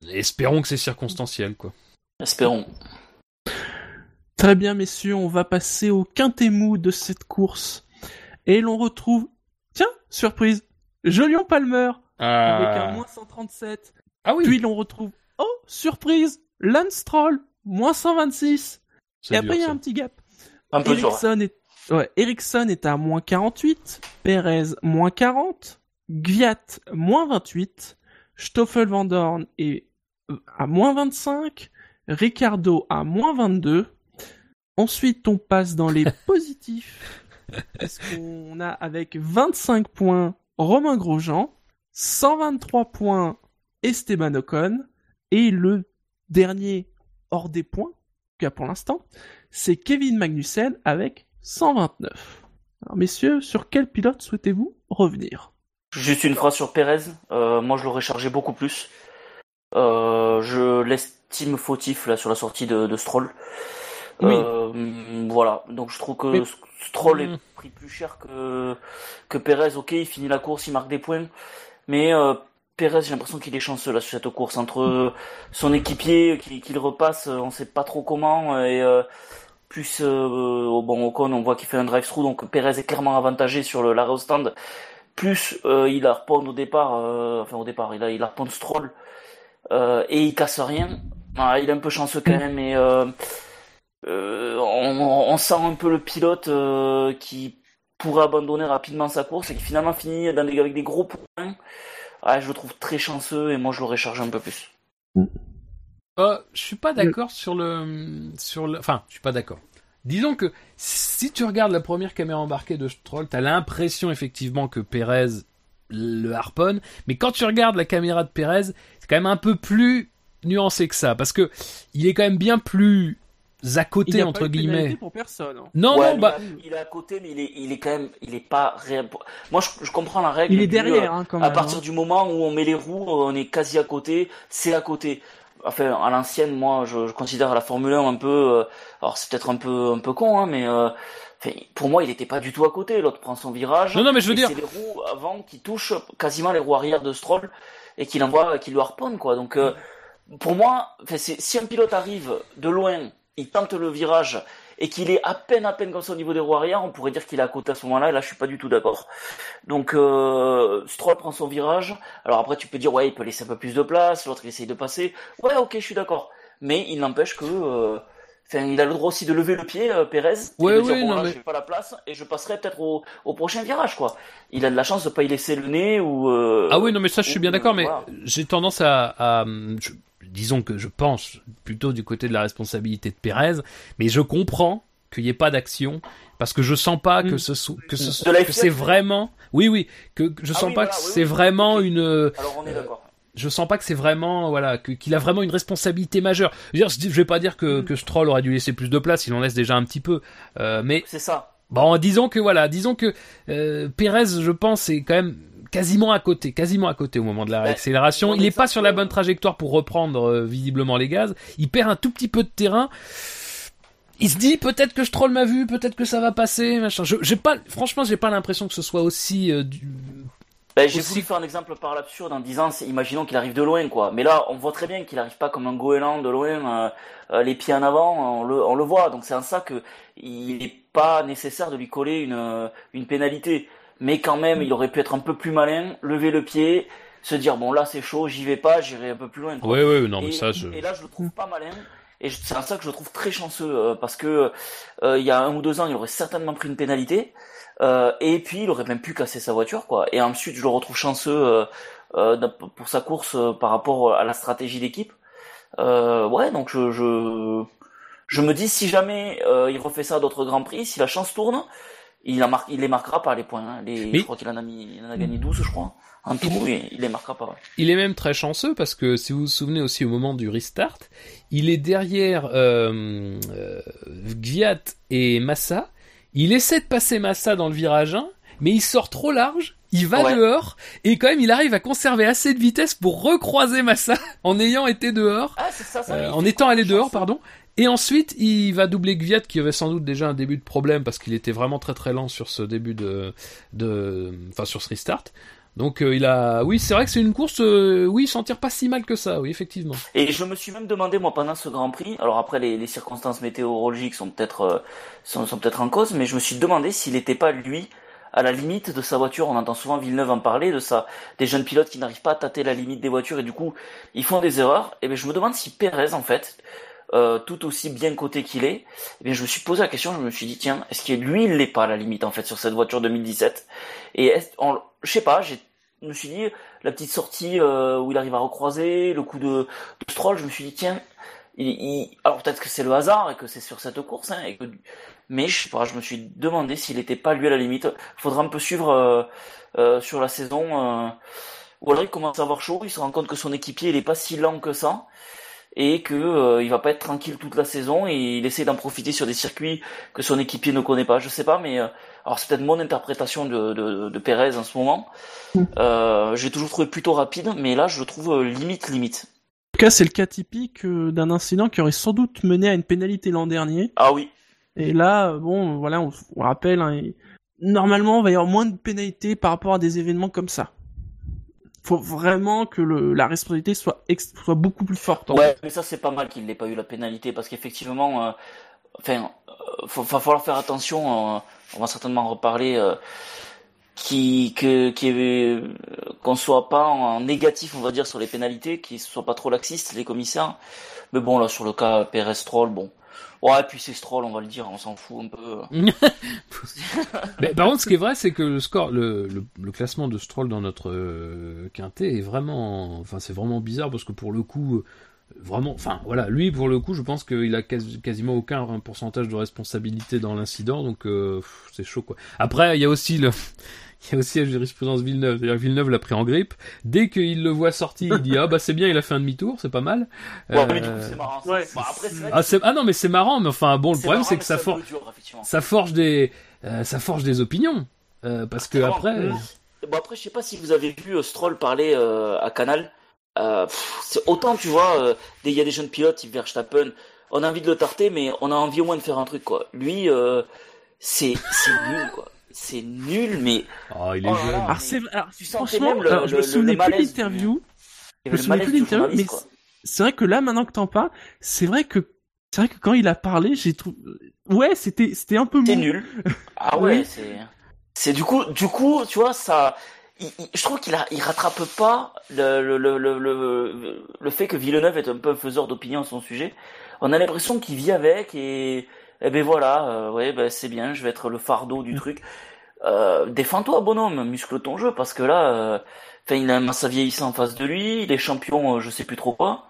S3: Espérons que c'est circonstanciel, quoi.
S4: espérons.
S2: Très bien, messieurs, on va passer au quintet mou de cette course. Et l'on retrouve, tiens, surprise, Jolion Palmer, avec un moins 137.
S3: Ah oui,
S2: Puis l'on retrouve, oh, surprise, Lance Stroll, moins 126. Et après, il y a un petit gap.
S4: Un peu dur.
S2: Ericsson est, ouais, Ericsson est à moins 48, Perez moins 40, Gviat moins 28, Stoffel Van Dorn est euh, à moins 25, Ricardo à moins 22. Ensuite, on passe dans les positifs. Parce qu'on a avec 25 points Romain Grosjean, 123 points Esteban Ocon, et le dernier hors des points, cas pour l'instant, c'est Kevin Magnussen avec 129. Alors messieurs, sur quel pilote souhaitez-vous revenir?
S4: Juste une phrase sur Perez. Euh, moi, je l'aurais chargé beaucoup plus. Euh, je l'estime fautif là sur la sortie de, de Stroll.
S2: Oui.
S4: Euh, voilà. Donc je trouve que
S2: Mais-
S4: Stroll est
S3: Mm.
S4: pris plus cher que que Perez. Ok, il finit la course, il marque des points, mais euh, Perez, j'ai l'impression qu'il est chanceux là sur cette course entre son équipier qui, qui le repasse, on sait pas trop comment et euh, plus euh, au bon Ocon, on voit qu'il fait un drive-through, donc Perez est clairement avantagé sur le l'arrêt au stand. Plus euh, il a repond au départ, euh, enfin au départ, il a il a repond Stroll euh, et il casse rien. Ah, il est un peu chanceux quand même, mais euh, euh, on, sent un peu le pilote euh, qui pourrait abandonner rapidement sa course et qui finalement finit avec des gros points. Ah, je le trouve très chanceux et moi je l'aurais chargé un peu plus.
S3: Euh, je suis pas d'accord sur le, sur le, enfin, je suis pas d'accord. Disons que si tu regardes la première caméra embarquée de Stroll, t'as l'impression effectivement que Perez le harponne, mais quand tu regardes la caméra de Perez, c'est quand même un peu plus nuancé que ça, parce que il est quand même bien plus à côté
S2: a
S3: entre
S2: pas
S3: guillemets.
S2: pour personne. hein.
S3: Non,
S4: Ouais,
S3: non, bah,
S4: il, a- il est à côté, mais il est, il est quand même, il est pas réel. Moi, je, je comprends la règle.
S2: Il est
S4: du, euh,
S2: derrière hein, quand même.
S4: À partir
S2: hein.
S4: du moment où on met les roues, on est quasi à côté, c'est à côté. Enfin, à l'ancienne, moi, je, je considère la Formule 1 un peu, euh, alors c'est peut-être un peu, un peu con, hein, mais euh, pour moi, il était pas du tout à côté. L'autre prend son virage.
S3: non, non, mais je veux dire,
S4: c'est les roues avant qui touchent quasiment les roues arrière de Stroll et qui l'envoie, qui le harponne, quoi. Donc, euh, pour moi, si un pilote arrive de loin, il tente le virage et qu'il est à peine, à peine comme ça au niveau des roues arrière, on pourrait dire qu'il est à côté à ce moment-là. Et là, je suis pas du tout d'accord. Donc, euh, Stroll prend son virage. Alors après, tu peux dire, ouais, il peut laisser un peu plus de place. L'autre, il essaye de passer. Ouais, ok, je suis d'accord. Mais il n'empêche que, euh, enfin, il a le droit aussi de lever le pied, euh, Pérez. et
S3: Ouais,
S4: de dire, bon,
S3: non,
S4: là,
S3: mais-
S4: pas la place et je passerai peut-être au, au prochain virage, quoi. Il a de la chance de pas y laisser le nez ou. euh,
S3: Ah oui, non, mais ça, je suis bien d'accord, mais
S4: voilà.
S3: j'ai tendance à, à je- disons que je pense plutôt du côté de la responsabilité de Pérez, mais je comprends qu'il n'y ait pas d'action parce que je sens pas que ce soit, que ce que c'est vraiment, oui, oui, que je
S4: Ah
S3: sens
S4: oui,
S3: pas
S4: voilà,
S3: que
S4: oui,
S3: c'est
S4: oui.
S3: vraiment une,
S4: Alors on est
S3: euh,
S4: d'accord.
S3: je sens pas que c'est vraiment voilà qu'il a vraiment une responsabilité majeure. Je veux, dire, je vais pas dire que,
S4: Mm.
S3: que Stroll aurait dû laisser plus de place, il en laisse déjà un petit peu, euh, mais
S4: C'est ça.
S3: Bon, disons que voilà, disons que euh, Pérez, je pense, est quand même quasiment à côté, quasiment à côté au moment de la
S4: Ben,
S3: réaccélération. Il est pas sur la bonne trajectoire pour reprendre euh, visiblement les gaz. Il perd un tout petit peu de terrain. Il se dit peut-être que Stroll m'a vu, peut-être que ça va passer, machin. Je, j'ai pas, franchement, j'ai pas l'impression que ce soit aussi. euh, du-
S4: Ben, j'ai
S3: Aussi-
S4: voulu faire un exemple par l'absurde en disant, imaginons qu'il arrive de loin, quoi. Mais là, on voit très bien qu'il arrive pas comme un goéland de loin, euh, euh, les pieds en avant, on le, on le voit. Donc c'est en ça que il n'est pas nécessaire de lui coller une, euh, une pénalité. Mais quand même, il aurait pu être un peu plus malin, lever le pied, se dire bon là c'est chaud, j'y vais pas, j'irai un peu plus loin.
S3: Ouais, ouais, non, mais
S4: et,
S3: ça, je.
S4: et là, je le trouve pas malin. Et c'est en ça que je le trouve très chanceux euh, parce que euh, il y a un ou deux ans, il aurait certainement pris une pénalité. Euh, et puis, il aurait même pu casser sa voiture, quoi. Et ensuite, je le retrouve chanceux euh, euh, pour sa course euh, par rapport à la stratégie d'équipe. Euh, ouais, donc je, je, je me dis si jamais euh, il refait ça à d'autres grands prix, si la chance tourne, il, a mar- il les marquera pas les points. hein. Les, Je crois qu'il en a mis, il en a gagné 12, je crois. En tout, oui, il les marquera pas. ouais.
S3: Il est même très chanceux parce que si vous vous souvenez aussi au moment du restart, il est derrière euh, euh, Gviat et Massa. Il essaie de passer Massa dans le virage 1, mais il sort trop large. Il va
S4: Ouais.
S3: dehors et quand même il arrive à conserver assez de vitesse pour recroiser Massa en ayant été dehors,
S4: Ah, ça, ça.
S3: euh,
S4: il
S3: en étant allé dehors, pardon. Et ensuite, il va doubler Gviat qui avait sans doute déjà un début de problème parce qu'il était vraiment très très lent sur ce début de, de, enfin sur ce restart. Donc euh, il a, oui, c'est vrai que c'est une course, euh, oui, il s'en tire pas si mal que ça, oui, effectivement.
S4: Et je me suis même demandé moi pendant ce Grand Prix, alors après les, circonstances météorologiques sont peut-être euh, sont, peut-être en cause, mais je me suis demandé s'il n'était pas lui à la limite de sa voiture. On entend souvent Villeneuve en parler de ça, des jeunes pilotes qui n'arrivent pas à tâter la limite des voitures et du coup ils font des erreurs. Et bien je me demande si Perez en fait, euh, tout aussi bien coté qu'il est, eh bien je me suis posé la question, je me suis dit tiens, est-ce que lui il l'est pas à la limite en fait sur cette voiture 2017 Et est on, je sais pas, je me suis dit la petite sortie euh, où il arrive à recroiser, le coup de, de Stroll, je me suis dit tiens, il, il- alors peut-être que c'est le hasard et que c'est sur cette course, hein, et que, mais je sais pas, je me suis demandé s'il était pas lui à la limite. Faudra un peu suivre euh, euh, sur la saison. euh, il commence à avoir chaud, il se rend compte que son équipier il pas si lent que ça et que euh, il va pas être tranquille toute la saison et il essaie d'en profiter sur des circuits que son équipier ne connaît pas. Je sais pas, mais euh, alors c'est peut-être mon interprétation de, de, de Perez en ce moment. Euh, j'ai toujours trouvé plutôt rapide, mais là je le trouve euh, limite limite.
S2: En tout cas, c'est le cas typique euh, d'un incident qui aurait sans doute mené à une pénalité l'an dernier.
S4: Ah oui,
S2: Et là, bon, voilà, on, on rappelle, hein, normalement, il va y avoir moins de pénalités par rapport à des événements comme ça. Faut vraiment que le, la responsabilité soit, ex- soit beaucoup plus forte. en
S4: ouais,
S2: fait.
S4: mais ça c'est pas mal qu'il n'ait pas eu la pénalité parce qu'effectivement, euh, enfin, euh, faut, va falloir faire attention. euh, on va certainement en reparler. Euh, qui que qui qu'on soit pas en négatif on va dire sur les pénalités qu'ils soient pas trop laxistes les commissaires mais bon là sur le cas Perez Stroll bon ouais puis c'est Stroll on va le dire on s'en fout un peu
S3: Mais par contre, ce qui est vrai, c'est que le score, le, le, le classement de Stroll dans notre euh, quintet est vraiment, enfin, c'est vraiment bizarre parce que pour le coup, euh, vraiment, enfin, voilà, lui, pour le coup, je pense qu'il a quasi- quasiment aucun pourcentage de responsabilité dans l'incident, donc euh, c'est chaud, quoi. Après, il y a aussi le, il y a aussi la jurisprudence Villeneuve, c'est-à-dire que Villeneuve l'a pris en grippe. Dès qu'il le voit sorti, il dit ah bah c'est bien, il a fait un demi-tour, c'est pas mal.
S4: ouais,
S3: Euh,
S4: mais du coup c'est marrant ça.
S2: ouais.
S4: Bon, après, c'est vrai que
S3: ah, ah non mais c'est marrant, mais enfin bon, le problème c'est que ça for-
S4: dur,
S3: forge des, euh, ça forge des opinions, Euh, parce que
S4: Vraiment.
S3: après.
S2: Mm.
S4: Bon après je sais pas si vous avez vu euh, Stroll parler euh, à Canal. Euh, pff, c'est autant tu vois, euh, il y a des jeunes pilotes, Yves Verstappen, on a envie de le tarter, mais on a envie au moins de faire un truc quoi. Lui, euh, c'est c'est nul quoi. C'est nul, mais
S3: Oh, il est
S4: Oh
S3: jeune.
S2: Alors, c'est, alors, franchement,
S4: même le-
S2: alors, je me souvenais plus de l'interview. Je me
S4: malaise
S2: plus d'interview,
S4: journaliste,
S2: mais c'est vrai que là, maintenant que t'en parles, c'est vrai que, c'est vrai que quand il a parlé, j'ai trouvé, ouais, c'était, c'était un peu
S4: C'est
S2: mou.
S4: nul. Ah ouais, c'est c'est du coup du coup, tu vois ça il- il- je trouve qu'il a il rattrape pas le le, le le le le fait que Villeneuve est un peu un faiseur d'opinion à son sujet. On a l'impression qu'il vit avec et eh ben voilà, euh, ouais, ben c'est bien, je vais être le fardeau
S2: Mm.
S4: du truc. Euh, défends-toi bonhomme, muscle ton jeu parce que là euh, enfin il a un Massa vieillissant en face de lui, il est champion, je sais plus trop quoi.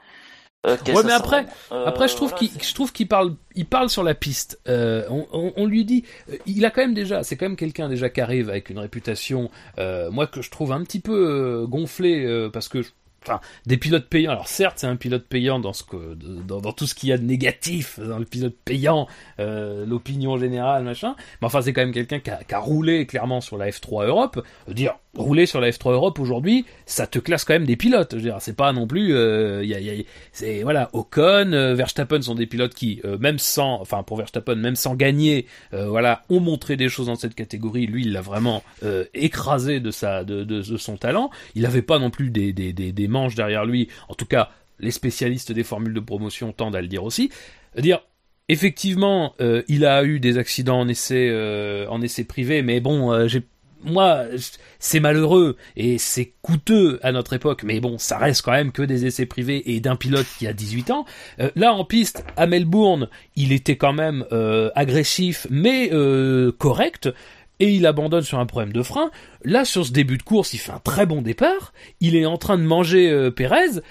S4: Euh,
S3: Ouais, mais après-
S4: Euh,
S3: Après, je trouve
S4: voilà,
S3: qu'il, je trouve qu'il parle, il parle sur la piste. Euh, on, on, on lui dit, il a quand même déjà, c'est quand même quelqu'un déjà qui arrive avec une réputation, moi que je trouve un petit peu gonflée parce que, enfin, des pilotes payants. Alors certes, c'est un pilote payant dans ce que, dans, tout ce qu'il y a de négatif dans le pilote payant, euh, l'opinion générale, machin. Mais enfin, c'est quand même quelqu'un qui a, qui a roulé clairement sur la F3 Europe. Dire, rouler sur la F3 Europe aujourd'hui, ça te classe quand même des pilotes. Je veux dire, c'est pas non plus, euh, y a, y a- c'est voilà, Ocon, euh, Verstappen sont des pilotes qui, euh, même sans, enfin pour Verstappen, même sans gagner, euh, voilà, ont montré des choses dans cette catégorie. Lui, il l'a vraiment euh, écrasé de sa, de, de, son talent. Il n'avait pas non plus des, des, des, des manches derrière lui. En tout cas, les spécialistes des formules de promotion tendent à le dire aussi. Dire, effectivement, euh, il a eu des accidents en essai, euh, en essai privé, mais bon, euh, j'ai moi, c'est malheureux et c'est coûteux à notre époque, mais bon, ça reste quand même que des essais privés et d'un pilote qui a 18 ans. Euh, là, en piste, à Melbourne, il était quand même euh, agressif, mais euh, correct. et il abandonne sur un problème de frein. Là, sur ce début de course, il fait un très bon départ. Il est en train de manger euh, Pérez.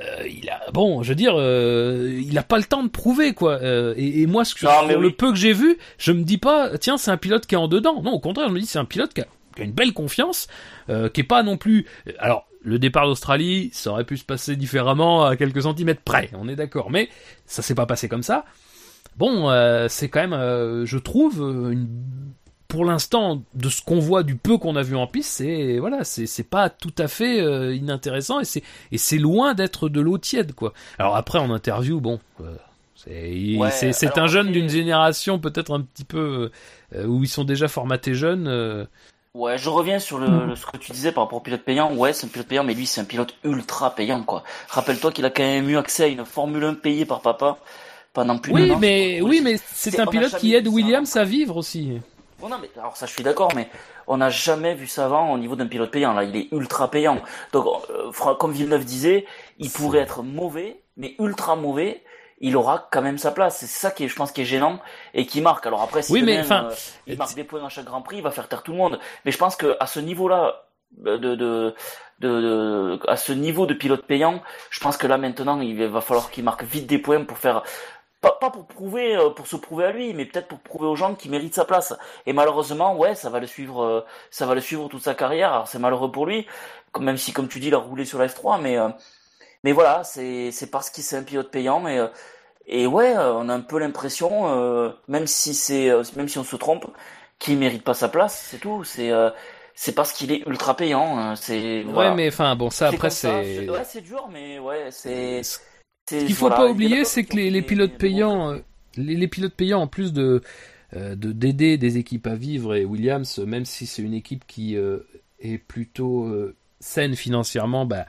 S3: Euh, il a bon, je veux dire, euh, il a pas le temps de prouver quoi. Euh, et, et moi, ce que,
S4: Non, oui.
S3: le peu que j'ai vu, je me dis pas, tiens, c'est un pilote qui est en dedans. Non, au contraire, je me dis c'est un pilote qui a, qui a une belle confiance, qui est pas non plus. Alors, le départ d'Australie, ça aurait pu se passer différemment à quelques centimètres près. On est d'accord, mais ça s'est pas passé comme ça. Bon, c'est quand même, je trouve, une pour l'instant, de ce qu'on voit du peu qu'on a vu en piste, c'est voilà, c'est pas tout à fait euh, inintéressant et c'est et c'est loin d'être de l'eau tiède quoi. Alors après en interview, bon, euh, c'est
S4: Ouais,
S3: un jeune d'une génération peut-être un petit peu euh, où ils sont déjà formatés jeunes. euh,
S4: Ouais, je reviens sur le,
S3: Mm.
S4: le- ce que tu disais par rapport au pilote payant. Ouais, c'est un pilote payant, mais lui, c'est un pilote ultra payant, quoi. Rappelle-toi qu'il a quand même eu accès à une Formule 1 payée par papa pendant plus
S3: Oui,
S4: an.
S3: mais oui, mais
S4: C'est-
S3: un pilote qui aide Williams à vivre aussi.
S4: Bon, non, mais alors ça, je suis d'accord, mais on n'a jamais vu ça avant au niveau d'un pilote payant. Là, il est ultra payant. Donc, euh, comme Villeneuve disait, il pourrait être mauvais, mais ultra mauvais. Il aura quand même sa place. C'est ça qui est, je pense, qui est gênant et qui marque. Alors après, si
S3: Oui, mais enfin,
S4: euh, il marque des points à chaque Grand Prix, il va faire taire tout le monde. Mais je pense que à ce niveau-là, de, de, de, de- à ce niveau de pilote payant, je pense que là maintenant, il va falloir qu'il marque vite des points pour faire, pas, pas pour prouver, euh, pour se prouver à lui, mais peut-être pour prouver aux gens qu'il mérite sa place. Et malheureusement, ouais, ça va le suivre, euh, ça va le suivre toute sa carrière. Alors c'est malheureux pour lui, même si, comme tu dis, il a roulé sur la F3, mais, euh, mais voilà, c'est, c'est parce qu'il c'est un pilote payant, mais, et ouais, on a un peu l'impression, euh, même si c'est, même si on se trompe, qu'il mérite pas sa place, c'est tout. C'est, euh, c'est parce qu'il est ultra payant. hein, C'est, voilà.
S3: Ouais, mais enfin bon, ça après c'est.
S4: ouais, c'est dur, mais ouais, c'est.
S3: Ce qu'il faut pas oublier, c'est que les, les pilotes payants, euh, les, les pilotes payants, en plus de euh, de d'aider des équipes à vivre et Williams, même si c'est une équipe qui euh, est plutôt saine financièrement, bah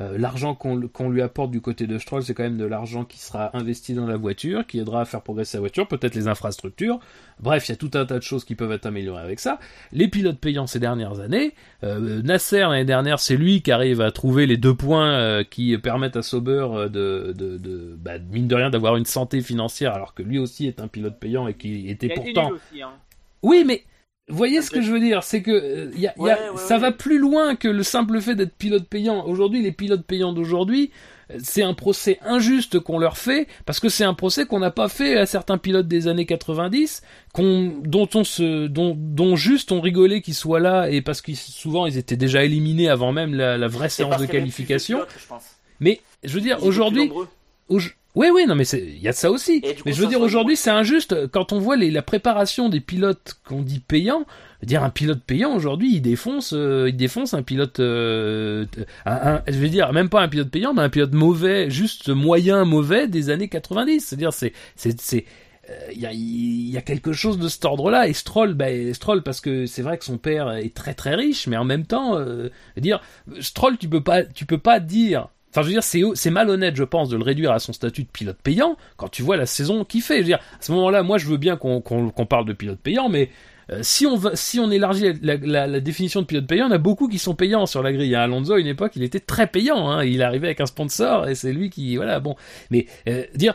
S3: euh, l'argent qu'on lui apporte du côté de Stroll, c'est quand même de l'argent qui sera investi dans la voiture, qui aidera à faire progresser la voiture, peut-être les infrastructures. Bref, il y a tout un tas de choses qui peuvent être améliorées avec ça. Les pilotes payants ces dernières années, euh, Nasser l'année dernière, c'est lui qui arrive à trouver les deux points euh, qui permettent à Sauber euh, de, de, de bah, mine de rien d'avoir une santé financière, alors que lui aussi est un pilote payant et qui était pourtant.
S5: aussi, hein.
S3: Oui, mais vous voyez ce que je veux dire, c'est que euh, y a, y a-
S4: Ouais, ouais,
S3: ça
S4: ouais.
S3: va plus loin que le simple fait d'être pilote payant. Aujourd'hui, les pilotes payants d'aujourd'hui, euh, c'est un procès injuste qu'on leur fait parce que c'est un procès qu'on n'a pas fait à certains pilotes des années 90, qu'on, dont on se, dont, dont juste on rigolait qu'ils soient là et parce que souvent ils étaient déjà éliminés avant même la, la vraie séance de qualification. Mais je veux dire, aujourd'hui, Auj- Oui, oui, non, mais il y a de ça aussi.
S4: Coup,
S3: Mais je veux dire, aujourd'hui, c'est injuste. Quand on voit les, la préparation des pilotes qu'on dit payants, dire, un pilote payant, aujourd'hui, il défonce, euh, il défonce un pilote, euh, un, un- je veux dire, même pas un pilote payant, mais un pilote mauvais, juste moyen mauvais des années 90. C'est-à-dire, c'est, c'est, c'est, euh, il y, a, il y a quelque chose de cet ordre-là. Et Stroll, bah, Stroll, parce que c'est vrai que son père est très très riche, mais en même temps, euh, dire, Stroll, tu peux pas, tu peux pas dire. Enfin, je veux dire, c'est, malhonnête, je pense, de le réduire à son statut de pilote payant quand tu vois la saison qu'il fait. Je veux dire, à ce moment-là, moi, je veux bien qu'on, parle de pilote payant, mais euh, si on si on élargit la, la, la définition de pilote payant, on a beaucoup qui sont payants sur la grille. Il y a Alonso à une époque, il était très payant. Hein, il arrivait avec un sponsor et c'est lui qui, voilà, bon. Mais euh, dire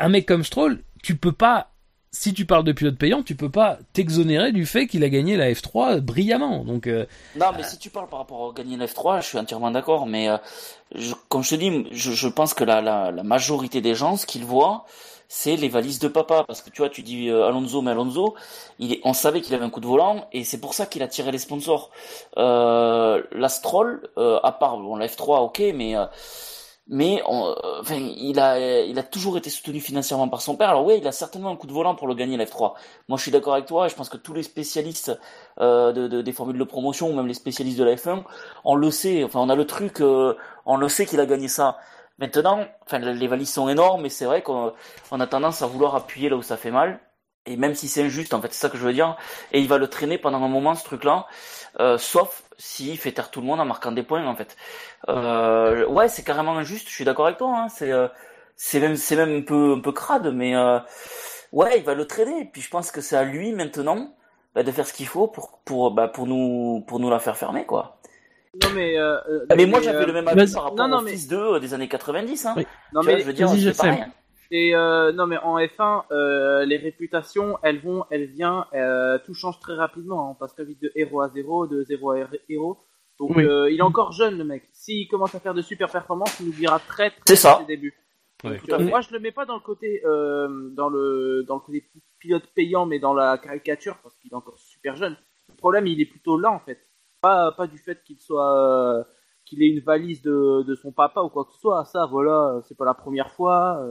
S3: un mec comme Stroll, tu peux pas, si tu parles de pilote payant, tu peux pas t'exonérer du fait qu'il a gagné la F3 brillamment. Donc, euh,
S4: Non, mais si tu parles par rapport au gagner l'F3, je suis entièrement d'accord. Mais euh, je, comme je te dis, je, je pense que la, la, la majorité des gens, ce qu'ils voient, c'est les valises de papa. Parce que tu vois, tu dis euh, Alonso, mais Alonso, il on savait qu'il avait un coup de volant et c'est pour ça qu'il a tiré les sponsors. Euh, L'Astrol, euh, à part bon, la F3, ok, mais euh, mais on- euh, enfin, il a il a toujours été soutenu financièrement par son père. Alors oui, il a certainement un coup de volant pour le gagner la F3. Moi, je suis d'accord avec toi et je pense que tous les spécialistes euh, de, de- des formules de promotion ou même les spécialistes de la F1, on le sait. Enfin, on a le truc, euh, on le sait qu'il a gagné ça. Maintenant, enfin, les valises sont énormes, mais c'est vrai qu'on on a tendance à vouloir appuyer là où ça fait mal. Et même si c'est injuste, en fait, c'est ça que je veux dire. Et il va le traîner pendant un moment, ce truc-là. Euh, sauf s'il fait taire tout le monde en marquant des points, en fait. Euh, ouais, c'est carrément injuste. Je suis d'accord avec toi. Hein, c'est, euh, c'est même, c'est même un peu, un peu crade, mais euh, ouais, il va le traîner. Et puis je pense que c'est à lui maintenant bah, de faire ce qu'il faut pour, pour, bah, pour nous, pour nous la faire fermer, quoi.
S5: Non mais. Euh, euh,
S4: Ah, mais moi
S5: euh,
S4: j'avais le même avis par rapport
S5: Non, non,
S4: au
S5: mais-
S4: fils d'eux euh, des années 90. Hein.
S2: Oui.
S5: Non
S4: Tu vois,
S5: mais
S4: je veux dire,
S2: je sais.
S5: Et euh, non, mais en F1, euh, les réputations, elles vont, elles viennent, euh, tout change très rapidement. hein. On passe très vite de héros à zéro, de zéro à héros. Donc,
S2: Oui.
S5: euh, il est encore jeune, le mec. S'il commence à faire de super performances, il oubliera très très
S4: C'est
S5: vite
S4: ça.
S5: ses débuts. Donc, euh, moi, je le mets pas dans le côté, euh, dans le, dans le côté pilote payant, mais dans la caricature, parce qu'il est encore super jeune. Le problème, il est plutôt là, en fait. Pas, pas du fait qu'il soit, euh, qu'il ait une valise de, de son papa ou quoi que ce soit. Ça, voilà, c'est pas la première fois.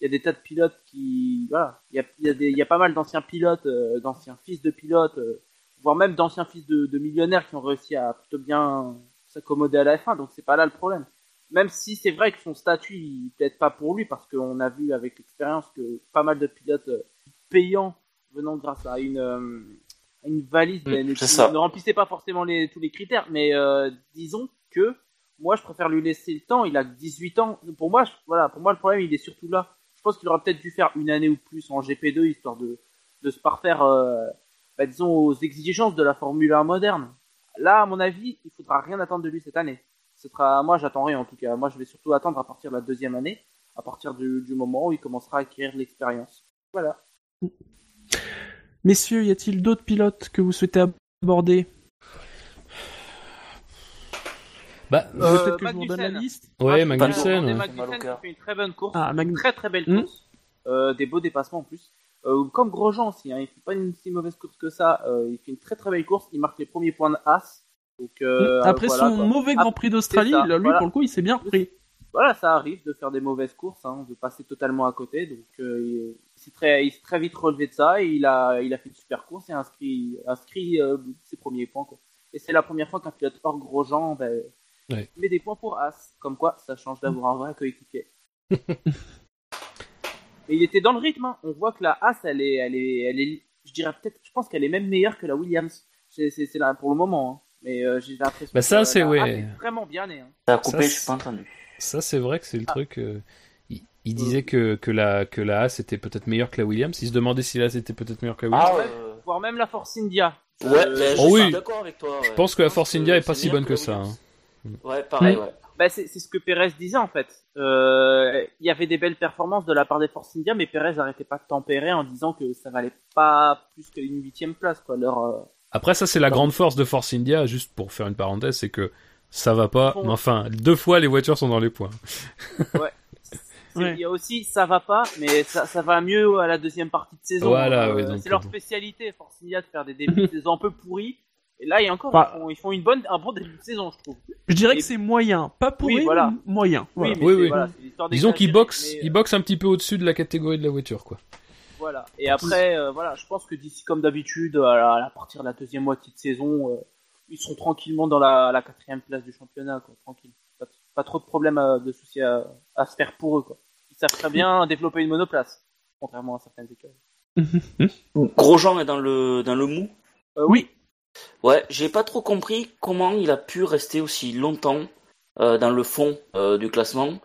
S5: Il y a des tas de pilotes qui, voilà, il y a, il y a, des, il y a pas mal d'anciens pilotes, euh, d'anciens fils de pilotes, euh, voire même d'anciens fils de, de millionnaires qui ont réussi à plutôt bien s'accommoder à la F1. Donc c'est pas là le problème. Même si c'est vrai que son statut, il peut-être pas pour lui, parce qu'on a vu avec l'expérience que pas mal de pilotes euh, payants venant grâce à une, euh, à une valise
S4: Mm,
S5: ben, ne, ne remplissaient pas forcément les, tous les critères. Mais euh, disons que moi, je préfère lui laisser le temps. Il a 18 ans. Pour moi, je- voilà, pour moi, le problème, il est surtout là. Pense qu'il aurait peut-être dû faire une année ou plus en GP2 histoire de, de se parfaire, euh, bah, disons, aux exigences de la Formule 1 moderne. Là, à mon avis, il faudra rien attendre de lui cette année. Ce sera, moi, j'attends rien en tout cas. Moi, je vais surtout attendre à partir de la deuxième année, à partir du, du moment où il commencera à acquérir l'expérience. Voilà.
S2: Messieurs, y a-t-il d'autres pilotes que vous souhaitez aborder?
S3: Bah,
S5: Euh,
S2: Peut-être que je vous la list.
S3: ouais,
S5: je
S3: Magnussen. ouais.
S5: Magnussen qui fait une très bonne course.
S2: Ah, Mag-
S5: très très belle
S2: Hmm.
S5: course. Euh, des beaux dépassements en plus. Euh, comme Grosjean aussi, hein, il fait pas une si mauvaise course que ça. Euh, il fait une très très belle course. Il marque les premiers points de As. Donc, euh,
S2: Après
S5: voilà,
S2: son
S5: quoi.
S2: mauvais Grand Prix d'Australie, lui,
S5: voilà.
S2: pour le coup, il s'est bien repris.
S5: Voilà, ça arrive de faire des mauvaises courses, hein, de passer totalement à côté. Donc, euh, il, s'est très, il s'est très vite relevé de ça et il a, il a fait une super course et a inscrit, inscrit euh, ses premiers points. Quoi. Et c'est la première fois qu'un pilote hors Grosjean ben,
S3: Ouais.
S5: met des points pour As. Comme quoi, ça change d'avoir un vrai coéquipier. Mais il était dans le rythme. hein. On voit que la As, elle est, elle est, elle est, je dirais peut-être, je pense qu'elle est même meilleure que la Williams. C'est, c'est, c'est là pour le moment. hein. Mais euh, j'ai l'impression
S3: Bah, ça,
S5: que
S3: c'est-
S5: la
S3: ouais.
S5: As est vraiment bien née. Hein.
S4: Ça a coupé,
S3: Ça,
S4: je suis pas entendu.
S3: Ça, c'est vrai que c'est le
S5: Ah.
S3: truc. euh, il, il disait que, que la, que la Haas était peut-être meilleure que la Williams. Il se demandait si la Haas était peut-être meilleure que la Williams.
S4: Ah,
S5: ouais.
S4: euh,
S5: Voire même la Force India.
S4: ouais,
S5: Euh,
S4: je
S3: Oh oui.
S4: suis d'accord avec toi.
S3: Je
S4: ouais.
S3: pense que la Force India est pas si bonne que ça, hein.
S4: Ouais, pareil, ouais.
S5: Bah, c'est c'est ce que Perez disait en fait. Euh, Il y avait des belles performances de la part des Force India, mais Perez n'arrêtait pas de tempérer en disant que ça valait pas plus qu'une huitième place. Quoi. Leur, euh,
S3: Après, ça, c'est la grande force de Force India, juste pour faire une parenthèse, c'est que ça va pas, mais enfin, deux fois les voitures sont dans les points.
S2: Ouais.
S5: Il y a aussi ça va pas, mais ça, ça va mieux à la deuxième partie de saison.
S3: Voilà,
S5: Euh,
S3: oui, donc,
S5: c'est leur spécialité, Force India, de faire des débuts de saison un peu pourris. Et là, il y a encore,
S2: Bah.
S5: ils, font, ils font une bonne, un bon début de saison, je trouve.
S2: Je dirais
S5: Et-
S2: que c'est moyen. Pas pourri,
S5: Oui, voilà.
S2: moyen. Voilà.
S5: Oui, mais
S3: Oui, oui.
S5: voilà,
S3: Disons qu'ils boxent,
S5: mais,
S3: ils boxent un petit peu au-dessus de la catégorie de la voiture, quoi.
S5: Voilà. Et après, euh, voilà, je pense que d'ici, comme d'habitude, à, partir de la deuxième moitié de saison, euh, ils seront tranquillement dans la, la quatrième place du championnat, quoi. Tranquille. Pas, pas trop de problèmes, à- de soucis à, à se faire pour eux, quoi. Ils savent très bien développer une monoplace, contrairement à certaines écoles.
S4: Grosjean est dans le, dans le mou?
S5: Euh,
S2: Oui.
S4: Ouais, j'ai pas trop compris comment il a pu rester aussi longtemps euh, dans le fond euh, du classement,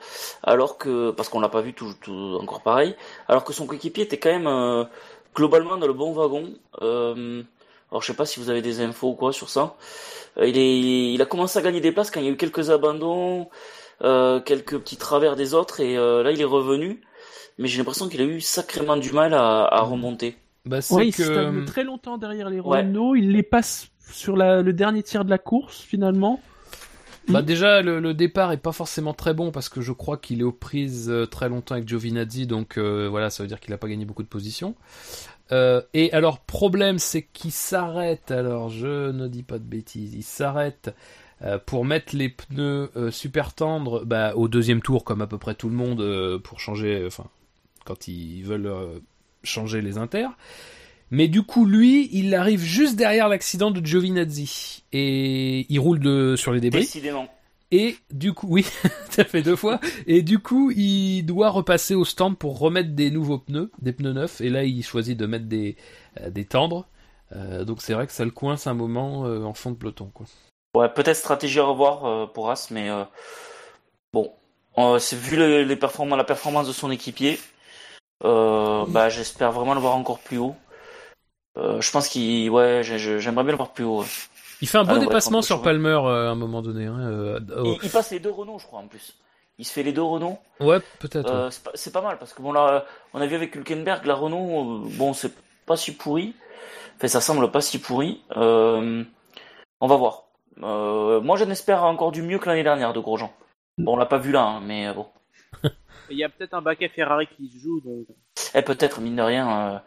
S4: alors que parce qu'on l'a pas vu tout, tout encore pareil, alors que son coéquipier était quand même euh, globalement dans le bon wagon. Alors je sais pas si vous avez des infos ou quoi sur ça. Il a commencé à gagner des places quand il y a eu quelques abandons, quelques petits travers des autres, et là il est revenu. Mais j'ai l'impression qu'il a eu sacrément du mal à remonter.
S3: Bah, c'est
S2: Ouais, il
S3: que,
S2: stagne très longtemps derrière les
S4: Ouais.
S2: Renault. Il les passe sur la- le dernier tir de la course, finalement.
S3: bah, déjà, le, le départ est pas forcément très bon parce que je crois qu'il est aux prises euh, très longtemps avec Giovinazzi, donc euh, voilà, ça veut dire qu'il a pas gagné beaucoup de positions. Euh, et alors, problème, c'est qu'il s'arrête. Alors, je ne dis pas de bêtises. Il s'arrête euh, pour mettre les pneus euh, super tendres bah, au deuxième tour, comme à peu près tout le monde, euh, pour changer. Enfin, quand ils veulent euh, changer les inters. Mais du coup, lui, il arrive juste derrière l'accident de Giovinazzi et il roule de, sur les débris.
S4: Décidément.
S3: Et du coup, oui, ça fait deux fois. Et du coup, il doit repasser au stand pour remettre des nouveaux pneus, des pneus neufs. Et là, il choisit de mettre des, euh, des tendres. Euh, donc c'est vrai que ça le coince un moment euh, en fond de peloton. Quoi.
S4: Ouais, peut-être stratégie à revoir pour As, mais bon, c'est vu le- les performances, la performance de son équipier, euh, bah j'espère vraiment le voir encore plus haut. Euh, je pense qu'il, ouais, j'ai- j'ai- j'aimerais bien le voir plus haut. ouais.
S3: Il fait un beau
S4: Ah,
S3: dépassement sur. Palmer euh, à un moment donné. hein, au-
S4: Il, il passe les deux Renault, je crois en plus. Il se fait les deux Renault.
S3: Ouais, peut-être.
S4: C'est pas, mal parce que bon là, on a vu avec Hülkenberg la Renault, bon c'est pas si pourri. Enfin, ça semble pas si pourri. On va voir. Moi, j'en espère encore du mieux que l'année dernière de Grosjean. Bon, on l'a pas vu là, hein, mais bon.
S5: Il y a peut-être un baquet Ferrari qui se joue, donc.
S4: Eh, peut-être, mine de rien. euh,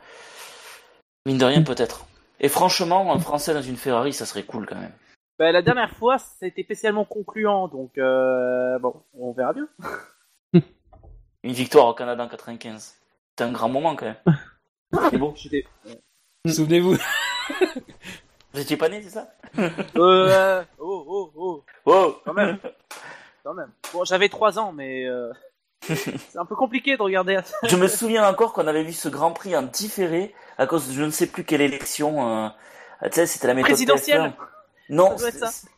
S4: Mine de rien, peut-être. Et franchement, un Français dans une Ferrari, ça serait cool quand même.
S5: Bah, la dernière fois, c'était spécialement concluant, donc euh, bon, on verra bien.
S4: Une victoire au Canada en 95. C'est un grand moment quand même. C'est beau.
S5: J'étais.
S3: Souvenez-vous.
S4: Vous étiez pas né, c'est ça?
S5: Euh, oh, oh, oh,
S4: Wow
S5: quand même. Quand même. Bon, j'avais 3 ans, mais euh, c'est un peu compliqué de regarder.
S4: Je me souviens encore qu'on avait vu ce Grand Prix en différé à cause de je ne sais plus quelle élection. euh, Tu sais, c'était la méthode
S5: Présidentielle.
S4: TF1. Non,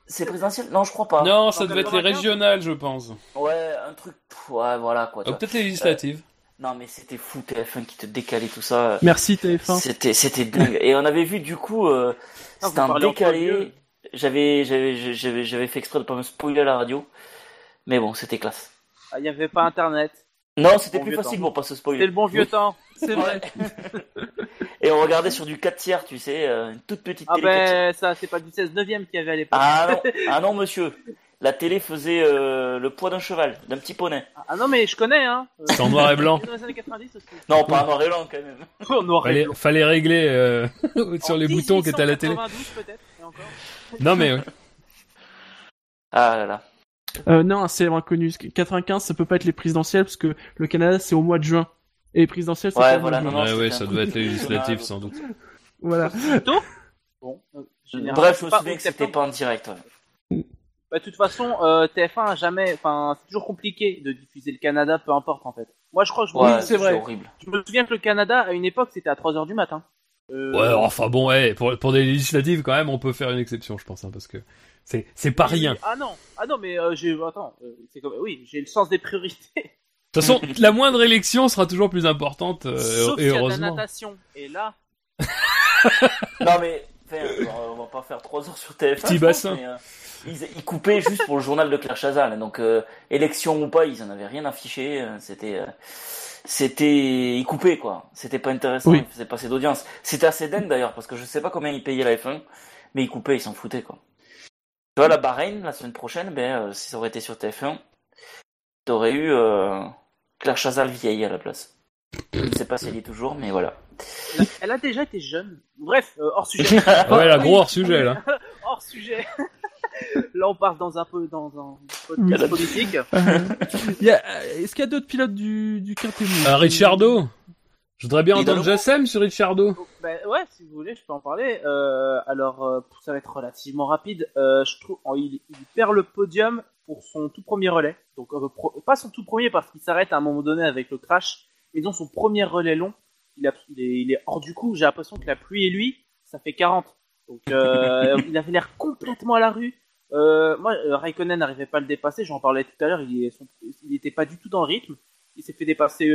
S4: c'est- présidentiel? Non, je crois pas.
S3: Non, ça devait être les
S5: 95.
S3: régionales, je pense.
S4: Ouais, un truc. Ouais, voilà quoi.
S3: peut-être les législatives.
S4: Non, mais c'était fou TF1 qui te décalait tout ça.
S2: Merci TF1.
S4: C'était, c'était dingue. Et on avait vu du coup, euh,
S5: Ah,
S4: c'était un décalé. j'avais, j'avais, j'avais fait exprès de pas me spoiler à la radio. Mais bon, c'était classe.
S5: Ah, Il n'y avait pas internet.
S4: Non, c'était
S5: Bon
S4: plus facile
S5: temps.
S4: pour pas se
S5: C'était
S4: spoiler.
S5: le bon vieux temps.
S2: C'est vrai.
S4: Et on regardait sur du 4 tiers, tu sais, euh, une toute petite
S5: Ah
S4: télé 4 tiers.
S5: ben, ça, c'est pas du 16 neuvième qu'il y avait à l'époque.
S4: Ah non, ah non, monsieur. La télé faisait euh, le poids d'un cheval, d'un petit poney.
S5: Ah non, mais je connais, hein.
S3: C'est en noir et blanc.
S5: Dans les années 90 aussi.
S4: Non, pas en noir et blanc quand même.
S5: En noir et
S3: Fallait,
S5: blanc.
S3: fallait régler euh, sur
S5: En
S3: les boutons qui étaient à la télé.
S5: 1892 peut-être, et encore.
S3: Non mais ouais.
S4: Ah là là.
S2: Euh, non, célèbre inconnu. 95, ça peut pas être les présidentielles parce que le Canada c'est au mois de juin. Et les présidentielles c'est
S4: Ouais,
S2: pas au mois
S4: voilà,
S2: de
S4: non,
S2: juin.
S4: non.
S3: Ouais, ouais, ça doit être législatif sans doute.
S2: Voilà.
S5: Bon, euh,
S4: Bref, je me souviens que c'était pas en direct. ouais.
S5: Bah, de toute façon, euh, TF1 a jamais, enfin, c'est toujours compliqué de diffuser le Canada, peu importe en fait. Moi, je crois que je,
S2: c'est vrai.
S4: horrible.
S5: je me souviens que le Canada, à une époque, c'était à 3h du matin. Euh,
S3: Ouais, enfin bon, ouais, pour, pour des législatives quand même, on peut faire une exception, je pense, hein, parce que c'est c'est pas rien.
S5: oui. Ah non, ah non, mais euh, j'ai, attends, euh, c'est comme, oui, j'ai le sens des priorités.
S3: De toute façon, la moindre élection sera toujours plus importante, euh,
S5: Sauf
S3: et
S5: s'il y a de la
S3: heureusement.
S5: natation. Et là,
S4: Non mais, euh, on va pas faire 3 heures sur TF1.
S3: Petit bassin.
S4: mais, euh, ils, ils coupaient juste pour le journal de Claire Chazal. Donc, euh, élection ou pas, ils en avaient rien affiché. C'était, euh, c'était, ils coupaient quoi. C'était pas intéressant.
S2: Oui.
S4: Ils faisaient pas assez d'audience. C'était assez dingue d'ailleurs parce que je sais pas combien ils payaient la F1, mais ils coupaient, ils s'en foutaient quoi. Tu vois la Bahreïn la semaine prochaine, ben euh, si ça aurait été sur TF1, t'aurais eu euh, Claire Chazal vieille à la place. Je ne sais pas si elle y est toujours, mais voilà.
S5: elle a, déjà été jeune. Bref, euh, hors sujet.
S3: Ouais, la gros hors sujet là.
S5: hors sujet. là, on part dans un peu dans un podcast politique.
S2: Il y a- Est-ce qu'il y a d'autres pilotes du, du quintet
S3: Euh, Ricciardo Je voudrais bien entendre Jassem sur Ricciardo.
S5: Oh, ben, ouais, si vous voulez, je peux en parler. Euh, alors, euh, ça va être relativement rapide. Euh, je trouve, oh, il, il perd le podium pour son tout premier relais. Donc, euh, pro- pas son tout premier parce qu'il s'arrête à un moment donné avec le crash, mais dans son premier relais long, il, a, il, est, il est hors du coup. J'ai l'impression que la pluie et lui, ça fait 40. Donc, euh, il avait l'air complètement à la rue. Euh, moi, euh, Raikkonen n'arrivait pas à le dépasser. J'en parlais tout à l'heure. Il, est- son- il était pas du tout dans le rythme. Il s'est fait dépasser.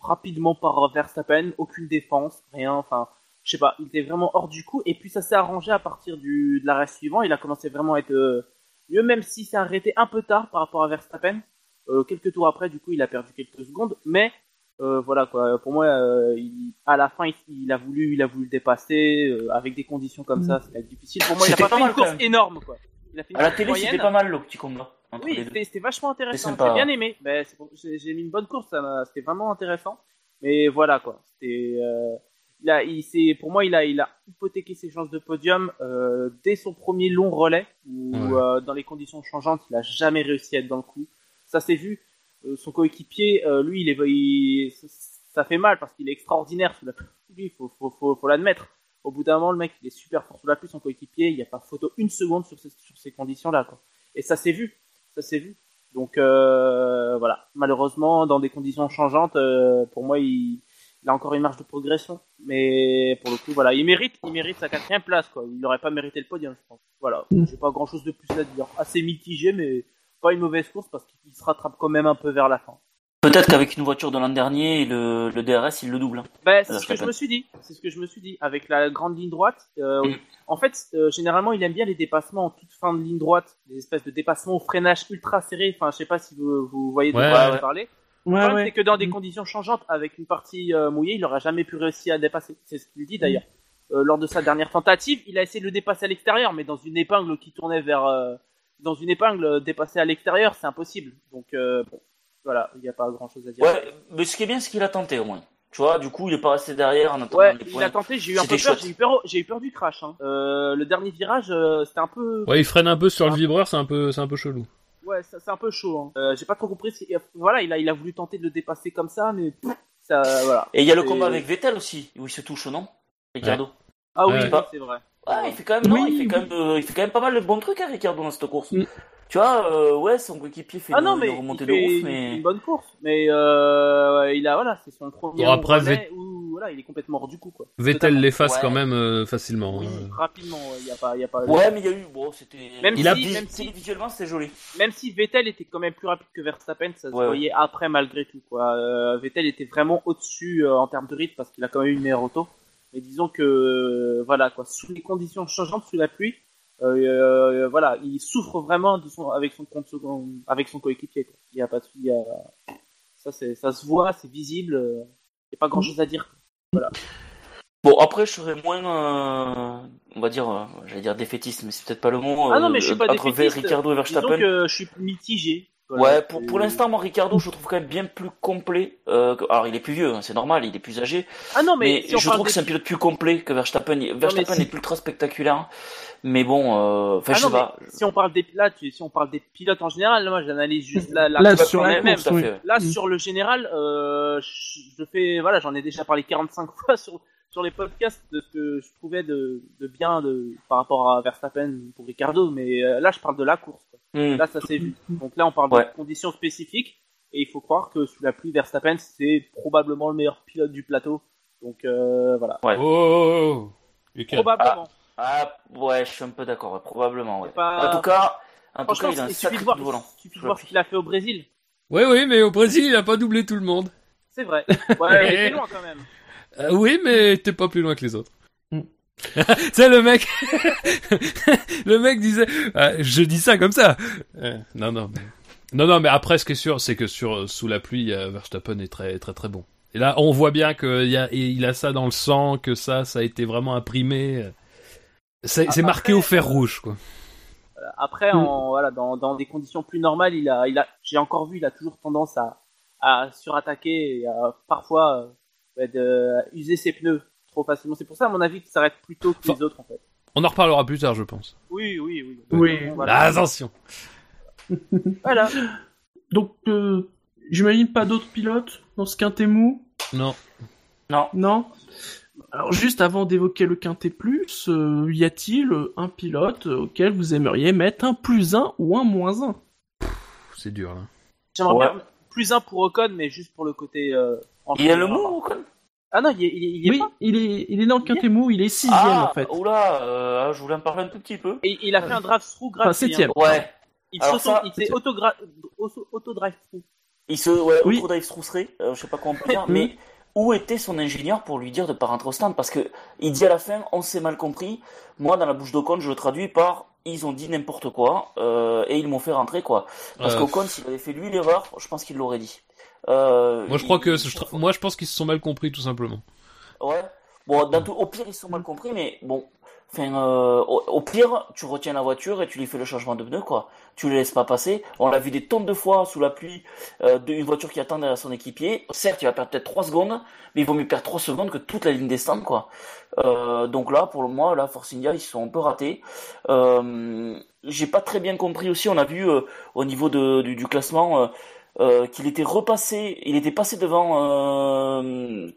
S5: Rapidement par Verstappen, aucune défense, rien, enfin, je sais pas, il était vraiment hors du coup, et puis ça s'est arrangé à partir du, de l'arrêt suivant, il a commencé vraiment à être euh, mieux, même si s'est arrêté un peu tard par rapport à Verstappen, euh, quelques tours après, du coup, il a perdu quelques secondes, mais euh, voilà quoi, pour moi, euh, il, à la fin, il, il a voulu, il a voulu le dépasser, euh, avec des conditions comme ça, c'était difficile, pour moi, il a pas,
S4: pas
S5: fait une course énorme, quoi. Il a fait une
S4: À la télé,
S5: moyenne.
S4: c'était pas mal le petit combat
S5: Oui, c'était c'était vachement intéressant.
S4: C'est sympa,
S5: J'ai bien aimé. Ben, c'est pour- J'ai j'ai mis une bonne course, ça m'a- c'était vraiment intéressant. Mais voilà quoi. C'était, euh, il a, il s'est- pour moi, il a, il a hypothéqué ses chances de podium euh, dès son premier long relais où
S3: Ouais.
S5: euh, dans les conditions changeantes, il a jamais réussi à être dans le coup. Ça s'est vu. Euh, son coéquipier, euh, lui, il est, il- ça fait mal parce qu'il est extraordinaire pluie. Faut, faut, faut, faut l'admettre. Au bout d'un moment, le mec, il est super fort sous la pluie, son coéquipier. Il n'y a pas photo une seconde sur ces, sur ces conditions-là, quoi. Et ça s'est vu, ça s'est vu. Donc euh, voilà, malheureusement, dans des conditions changeantes, euh, pour moi, il, il a encore une marge de progression. Mais pour le coup, voilà, il mérite, il mérite sa quatrième place, quoi. Il n'aurait pas mérité le podium, je pense. Voilà,
S2: Mm.
S5: j'ai pas grand-chose de plus à dire. Assez mitigé, mais pas une mauvaise course parce qu'il se rattrape quand même un peu vers la fin.
S4: Peut-être qu'avec une voiture de l'an dernier, le, le DRS, il le double. hein.
S5: Bah, c'est
S4: Euh,
S5: ce que je me suis dit. C'est ce que je me suis dit. Avec la grande ligne droite, euh,
S4: Mm.
S5: en fait, euh, généralement, il aime bien les dépassements en toute fin de ligne droite, des espèces de dépassements au freinage ultra serré. Enfin, je sais pas si vous, vous voyez de
S3: Ouais,
S5: quoi
S4: ouais.
S5: je parler.
S2: Ouais,
S5: Le problème,
S2: ouais.
S5: c'est que dans des
S2: Mm.
S5: conditions changeantes, avec une partie euh, mouillée, il n'aura jamais pu réussir à dépasser. C'est ce qu'il dit d'ailleurs. Euh, lors de sa dernière tentative, il a essayé de le dépasser à l'extérieur, mais dans une épingle qui tournait vers, euh, dans une épingle dépassée à l'extérieur, c'est impossible. Donc euh, bon, voilà, il n'y a pas grand chose à dire.
S4: Ouais, mais ce qui est bien, c'est qu'il a tenté au moins. Tu vois, du coup, il est pas resté derrière en attendant
S5: Ouais,
S4: les
S5: il
S4: points.
S5: a tenté, j'ai eu un peu peur, j'ai eu peur, j'ai eu peur du crash. Hein. Euh, le dernier virage, euh, c'était un peu,
S3: Ouais, il freine un peu sur le vibreur, c'est un peu, c'est un peu chelou.
S5: ouais, c'est un peu chaud. Hein. Euh, j'ai pas trop compris. ce- Voilà, il a, il a voulu tenter de le dépasser comme ça, mais ça, voilà.
S4: Et il y a le combat avec Vettel aussi, où il se touche, non? Ricardo.
S5: Ah oui, c'est vrai.
S4: Ouais, il fait quand même, non,
S2: Oui,
S4: il fait quand même, euh, il fait quand même pas mal de bons trucs, hein, Ricardo, dans cette course. Tu vois, euh, ouais, son coéquipier fait
S5: Ah
S4: une,
S5: non, mais
S4: une
S5: il
S4: remontée
S5: fait,
S4: de
S5: il
S4: ouf,
S5: fait
S4: mais
S5: une bonne course, mais euh, il a voilà, c'est son premier
S3: Bon, après,
S5: relais où voilà, il est complètement hors du coup quoi.
S3: Vettel l'efface
S4: Ouais.
S3: quand même euh, facilement.
S5: Oui,
S3: hein.
S5: rapidement, il y a pas, il y a pas.
S4: ouais, mais il y a eu, bon, c'était,
S5: Même
S3: Il
S5: si,
S4: Vis-
S5: même si,
S4: visuellement, c'était joli.
S5: même si Vettel était quand même plus rapide que Verstappen, ça se
S4: Ouais,
S5: voyait après malgré tout quoi. Euh, Vettel était vraiment au-dessus euh, en termes de rythme parce qu'il a quand même une meilleure auto. Mais disons que euh, voilà quoi, sous les conditions changeantes, sous la pluie, euh, euh, voilà, il souffre vraiment de son, avec son avec coéquipier. Il y a pas de, il y a, ça c'est, ça se voit, c'est visible. euh, Il y a pas grand chose à dire.
S4: Bon, après, je serais moins, euh, on va dire, euh, j'allais dire défaitiste, mais c'est peut-être pas le mot.
S5: Ah non,
S4: euh,
S5: mais je suis pas
S4: entre
S5: défaitiste.
S4: Ricardo et
S5: Disons
S4: Verstappen.
S5: que je suis mitigé. Voilà,
S4: Ouais, pour, pour l'instant, moi, Ricardo, je le trouve quand même bien plus complet. Euh, que- alors, il est plus vieux, hein, c'est normal, il est plus âgé.
S5: Ah non, mais,
S4: Mais,
S5: si on
S4: je
S5: parle
S4: trouve que
S5: des-
S4: c'est un pilote plus complet que Verstappen. Verstappen
S5: si-
S4: est plus ultra spectaculaire. Mais bon, euh, enfin,
S5: Ah
S4: je
S5: non,
S4: sais pas.
S5: si on parle des là, tu- si on parle des pilotes en général, moi j'analyse juste la, la
S2: Là, sur la
S5: elle-même.
S2: course,
S4: Tout à
S2: oui.
S4: fait.
S5: Là,
S2: Mm.
S5: sur le général, euh, je, je fais, voilà, j'en ai déjà parlé 45 fois sur, sur les podcasts de ce que je trouvais de, de bien de, par rapport à Verstappen pour Ricardo, mais euh, là, je parle de la course. quoi.
S4: Hmm.
S5: Là, ça s'est vu. Donc là, on parle
S4: Ouais.
S5: de conditions spécifiques, et il faut croire que sous la pluie, Verstappen, c'est probablement le meilleur pilote du plateau. Donc euh, voilà.
S4: Ouais.
S3: Oh, oh, oh. Lucas.
S5: Probablement.
S4: Ah, ouais, je suis un peu d'accord, ouais, probablement, ouais.
S5: C'est pas-
S4: En tout cas, en tout cas, il a un
S5: il suffit
S4: sacré
S5: de voir,
S4: coup de volant.
S5: il suffit de voir ce qu'il a fait au Brésil.
S3: Oui, oui, mais au Brésil, il a pas doublé tout le monde.
S5: C'est vrai. Ouais, il était loin quand même.
S3: Euh, oui, mais t'es pas plus loin que les autres.
S2: Mm.
S3: tu sais, le mec, le mec disait, Ah, je dis ça comme ça. Euh, non, non, mais... non, non, mais après, ce qui est sûr, c'est que sur sous la pluie, euh, Verstappen est très, très, très bon. Et là, on voit bien qu'il y a, il a ça dans le sang, que ça, ça a été vraiment imprimé. C'est c'est marqué au fer rouge, quoi.
S5: Après,
S2: Mm.
S5: en, voilà, dans, dans des conditions plus normales, il a, il a, j'ai encore vu, il a toujours tendance à, à surattaquer et à parfois euh, bah, de, user ses pneus trop facilement. C'est pour ça, à mon avis, qu'il s'arrête plus tôt que les autres, en fait.
S3: On en reparlera plus tard, je pense.
S5: Oui, oui, oui.
S2: Oui.
S5: Voilà.
S3: Ah, attention.
S5: Voilà.
S2: Donc, euh, j'imagine pas d'autres pilotes dans ce quintet mou?
S3: Non.
S4: Non.
S2: Non? Alors, juste avant d'évoquer le quintet plus, euh, y a-t-il un pilote auquel vous aimeriez mettre un plus un ou un moins un?
S3: C'est dur, là.
S5: J'aimerais
S4: Ouais.
S5: bien plus un pour Ocon, mais juste pour le côté. Euh,
S4: Il y a le mot, Ocon?
S5: Ah non, il est, il est, il est
S2: Oui,
S5: pas.
S2: il est, il est dans le quintet mou, il est sixième
S4: Ah,
S2: en fait.
S4: oula, euh, je voulais en parler un tout petit peu.
S5: Et il a fait un drive through gratuit.
S2: Enfin, septième.
S5: hein.
S4: Ouais.
S5: Il s'est
S2: septième.
S5: auto, auto, auto drive through.
S4: Il se, ouais,
S2: Oui.
S4: auto dive trousserait, euh, je sais pas comment on peut dire, mais où était son ingénieur pour lui dire de pas rentrer au stand? Parce que il dit à la fin, on s'est mal compris. Moi, dans la bouche d'Ocon, je le traduis par ils ont dit n'importe quoi euh, et ils m'ont fait rentrer quoi. Parce
S3: Euh,
S4: qu'Ocon, s'il avait fait lui l'erreur, je pense qu'il l'aurait dit. Euh,
S3: Moi, je crois que, je- moi, je pense qu'ils se sont mal compris, tout simplement.
S4: Ouais. Bon, dans tout- au pire, ils se sont mal compris, mais bon. Enfin, euh, au, au pire, tu retiens la voiture et tu lui fais le changement de pneu, quoi. Tu le laisses pas passer. On l'a vu des tonnes de fois sous la pluie, euh, de- une voiture qui attend derrière son équipier. Certes, il va perdre peut-être 3 secondes, mais il vaut mieux perdre 3 secondes que toute la ligne des quoi. Euh, donc là, pour le moment, là, Force India, ils sont un peu ratés. Euh, j'ai pas très bien compris aussi, on a vu euh, au niveau de, du, du classement euh, qu'il était repassé, il était passé devant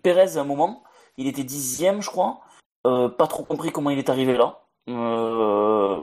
S4: Perez à un moment. Il était dixième, je crois. Euh, pas trop compris comment il est arrivé là. Euh,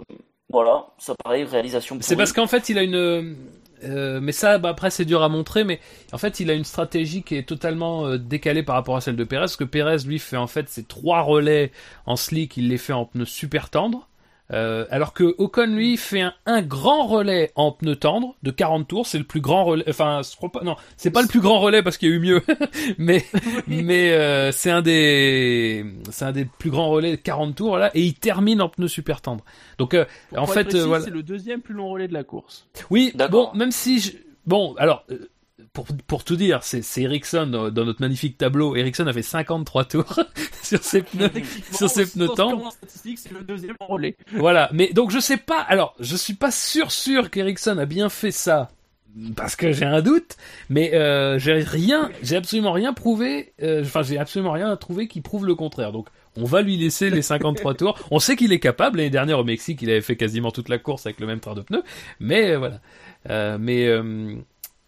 S4: voilà, ça pareil, réalisation.
S3: C'est parce qu'en fait, il a une. euh, mais ça, bah, après, c'est dur à montrer, mais en fait, il a une stratégie qui est totalement euh, décalée par rapport à celle de Perez. Parce que Perez, lui, fait en fait ses trois relais en slick, il les fait en pneus super tendres. Euh, alors que Ocon lui fait un, un grand relais en pneu tendre de 40 tours, c'est le plus grand relais. Enfin, je crois pas. Non, c'est pas le plus grand relais parce qu'il y a eu mieux, mais mais euh, c'est un des c'est un des plus grands relais de 40 tours là, et il termine en pneu super tendre. Donc euh,
S2: Pour
S3: en fait,
S2: précis,
S3: euh, voilà.
S2: c'est le deuxième plus long relais de la course.
S3: Oui, bon, même si je... bon, alors euh, pour pour tout dire, c'est c'est Ericsson dans, notre magnifique tableau. Ericsson a fait 53 tours sur ses pneus. Sur ces pneus
S2: statistique, c'est le deuxième relais.
S3: Voilà, mais donc je sais pas. Alors, je suis pas sûr sûr qu'Ericsson a bien fait ça parce que j'ai un doute, mais euh, j'ai rien, j'ai absolument rien prouvé. euh, Enfin, j'ai absolument rien trouvé qui prouve le contraire. Donc, on va lui laisser les 53 tours. On sait qu'il est capable. L'année dernière au Mexique, il avait fait quasiment toute la course avec le même train de pneus. Mais euh, voilà. Euh, mais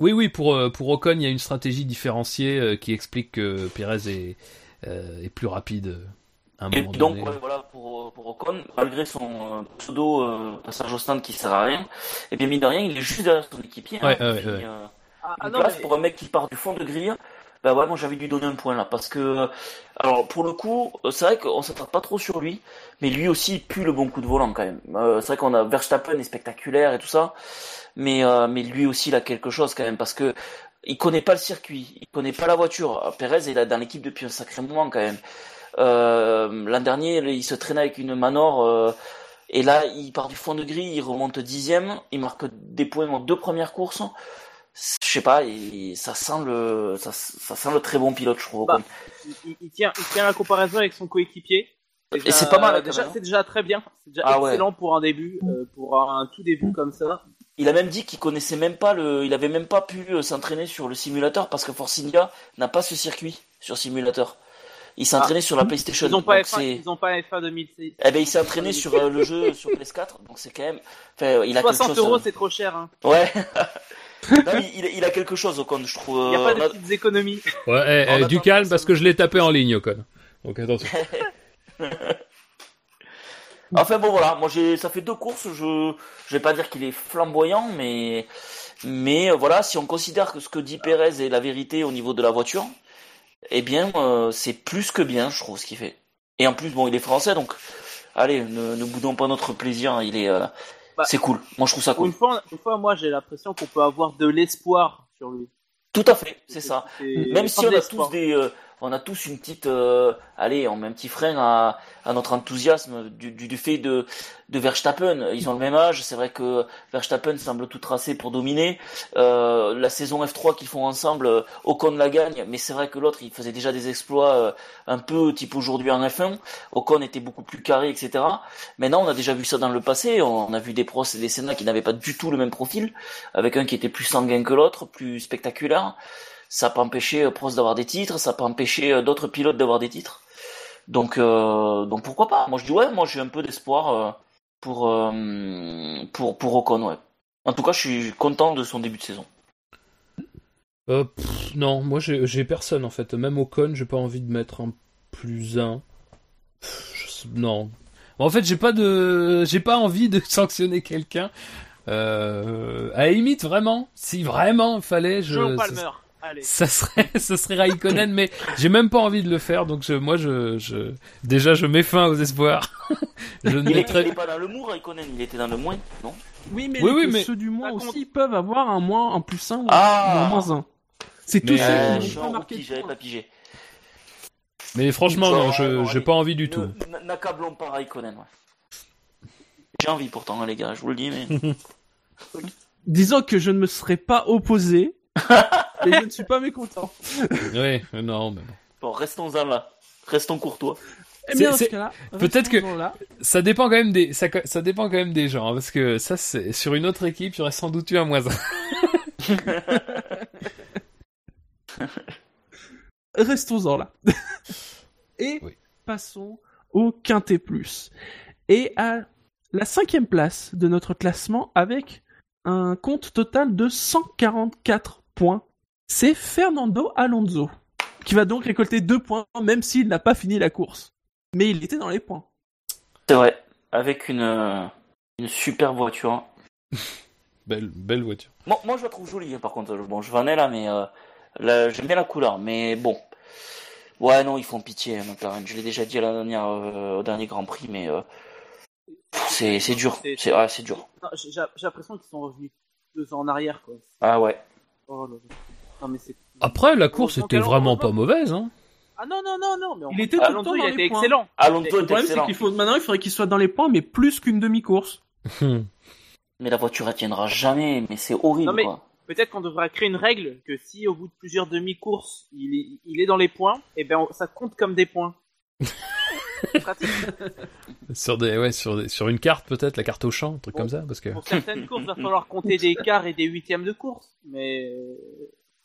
S3: oui, oui, pour euh, pour Ocon, il y a une stratégie différenciée euh, qui explique que Pérez est euh, est plus rapide à un
S4: Et
S3: moment
S4: donc,
S3: donné.
S4: ouais, voilà, pour, pour Ocon, malgré son euh, pseudo euh, passage au stand qui sert à rien, et bien, mine de rien, il est juste derrière son équipier.
S3: Ouais,
S4: hein,
S3: ouais,
S4: euh,
S5: Ah,
S4: une
S5: non,
S4: place
S5: mais-
S4: pour un mec qui part du fond de grille. Bah ouais, moi j'avais dû donner un point là, parce que, alors pour le coup, euh, c'est vrai qu'on s'attarde pas trop sur lui, mais lui aussi il pue le bon coup de volant quand même. Euh, c'est vrai qu'on a Verstappen est spectaculaire et tout ça, mais euh, mais lui aussi il a quelque chose quand même, parce que il connaît pas le circuit, il connaît pas la voiture. Perez est dans l'équipe depuis un sacré moment quand même. L'an dernier, il se traînait avec une Manor. et là, il part du fond de grille, il remonte dixième, il marque des points en deux premières courses. Je sais pas, ça sent le, ça, ça sent le très bon pilote, je trouve.
S5: Bah, il, il tient, il tient la comparaison avec son coéquipier.
S4: Et c'est pas mal,
S5: Déjà,
S4: même.
S5: c'est déjà très bien. C'est déjà
S4: Ah ouais.
S5: excellent pour un début, euh, pour un tout début comme ça.
S4: Il a même dit qu'il connaissait même pas le, il avait même pas pu euh, s'entraîner sur le simulateur parce que Force India n'a pas ce circuit sur simulateur. Il s'est
S5: Ah.
S4: entraîné sur la PlayStation.
S5: Ils ont pas
S4: donc
S5: F1,
S4: c'est-
S5: ils ont pas F1 2006.
S4: Eh ben, il s'est entraîné sur euh, le jeu sur PS4, donc c'est quand même. Enfin, il a
S5: 60
S4: quelque chose.
S5: euros,
S4: euh,
S5: c'est trop cher. Hein.
S4: Ouais. non, mais il, il a quelque chose, Ocon, je trouve.
S5: Il n'y a
S4: euh,
S5: pas de
S4: a-
S5: petites économies.
S3: Ouais, eh, eh, du calme parce que je l'ai tapé en ligne, Ocon. Donc attention.
S4: Enfin bon voilà, moi j'ai ça fait deux courses, je je vais pas dire qu'il est flamboyant mais mais euh, voilà, si on considère que ce que dit Pérez est la vérité au niveau de la voiture, eh bien euh, c'est plus que bien, je trouve ce qu'il fait. Et en plus bon, il est français donc allez, ne, ne boudons pas notre plaisir, hein, il est euh,
S5: Bah,
S4: c'est cool. Moi je trouve ça cool.
S5: une fois, une fois, moi, j'ai l'impression qu'on peut avoir de l'espoir sur lui.
S4: Tout à fait, c'est ça. Même si on a tous des, euh, on a tous une petite, euh, allez, on met un petit frein à, notre enthousiasme du, du, fait de, de Verstappen. Ils ont le même âge. C'est vrai que Verstappen semble tout tracé pour dominer. Euh, la saison F3 qu'ils font ensemble, euh, Ocon la gagne, mais c'est vrai que l'autre, il faisait déjà des exploits euh, un peu type aujourd'hui en F1. Ocon était beaucoup plus carré, etc. Maintenant, on a déjà vu ça dans le passé. On a vu des pros et des Senna qui n'avaient pas du tout le même profil, avec un qui était plus sanguin que l'autre, plus spectaculaire ça peut empêcher euh, Prost d'avoir des titres, ça peut empêcher euh, d'autres pilotes d'avoir des titres. Donc, euh, donc pourquoi pas? Moi je dis ouais, moi j'ai un peu d'espoir pour, pour pour Ocon, ouais. En tout cas, je suis content de son début de saison.
S3: Euh, pff, non, moi j'ai personne en fait. Même Ocon, j'ai pas envie de mettre un plus un. Pff, je sais- non. En fait, j'ai pas de, j'ai pas envie de sanctionner quelqu'un. Euh, à la limite, vraiment, si vraiment il fallait, je,
S5: Joe Palmer. Allez.
S3: ça serait, ce serait Raikkonen, mais j'ai même pas envie de le faire. Donc je, moi, je, je, déjà, je mets fin aux espoirs. je ne
S4: Il est,
S3: mettrai-
S4: pas dans le mou, Raikkonen, il était dans le moins, non?
S2: Oui, mais,
S3: Oui,
S2: les-
S3: oui, mais-
S2: ceux du moins aussi peuvent avoir un moins, un plus 1 ou
S4: Ah.
S2: un moins 1. C'est tout
S3: Mais,
S2: ça.
S3: euh,
S4: Euh,
S2: qui
S4: un
S2: pas marqué
S4: j'avais pas pigé.
S3: Mais franchement, non, je, j'ai pas envie du tout.
S4: N'accablons pas Raikkonen, ouais. J'ai envie pourtant, hein, les gars, je vous le dis, mais.
S2: Disons que je ne me serais pas opposé, mais je ne suis pas mécontent.
S3: Oui, non, mais bon.
S4: Bon, restons-en là. Restons courtois.
S2: Eh bien,
S3: C'est-
S2: dans ce
S3: c'est-
S2: cas-là,
S3: peut-être que-
S2: là.
S3: Ça dépend quand même des, ça, ça dépend quand même des gens, hein, parce que ça, c'est, sur une autre équipe, il y aurait sans doute eu un moins un.
S2: Restons-en là. Et
S3: Oui.
S2: passons au Quintet Plus. Et à la cinquième place de notre classement avec un compte total de 144 points. C'est Fernando Alonso, qui va donc récolter deux points, même s'il n'a pas fini la course. Mais il était dans les points.
S4: C'est vrai. Avec une, euh, une super voiture.
S3: Belle, belle voiture.
S4: Moi, moi, je la trouve jolie, hein, par contre. Bon, je vais en ai là, mais euh, là, j'aime bien la couleur. Mais bon. Ouais, non, ils font pitié, McLaren. Je l'ai déjà dit à la dernière, euh, au dernier Grand Prix, mais euh, c'est dur.
S5: C'est-
S4: ouais, c'est dur.
S5: J'ai j'ai l'impression qu'ils sont revenus deux ans en arrière, quoi.
S4: Ah ouais.
S5: Oh là là. Non, mais c'est.
S3: Après, la course était vraiment pas mauvaise. Hein.
S5: Ah non, non, non, non, mais on-
S2: Il était tout le temps
S5: il
S2: dans les points.
S5: excellent.
S4: Alonso
S5: Le
S2: problème, c'est qu'il faut maintenant, il faudrait qu'il soit dans les points, mais plus qu'une demi-course.
S4: Mais la voiture elle tiendra jamais. Mais c'est horrible
S5: Non, mais-
S4: quoi.
S5: Peut-être qu'on devrait créer une règle que si au bout de plusieurs demi-courses, il est, il est dans les points, et ben on- ça compte comme des points.
S3: Sur des, ouais, sur des- sur une carte peut-être, la carte au champ, un truc
S5: Bon.
S3: comme ça, parce que.
S5: Pour certaines courses, il va falloir compter des quarts et des huitièmes de course. Mais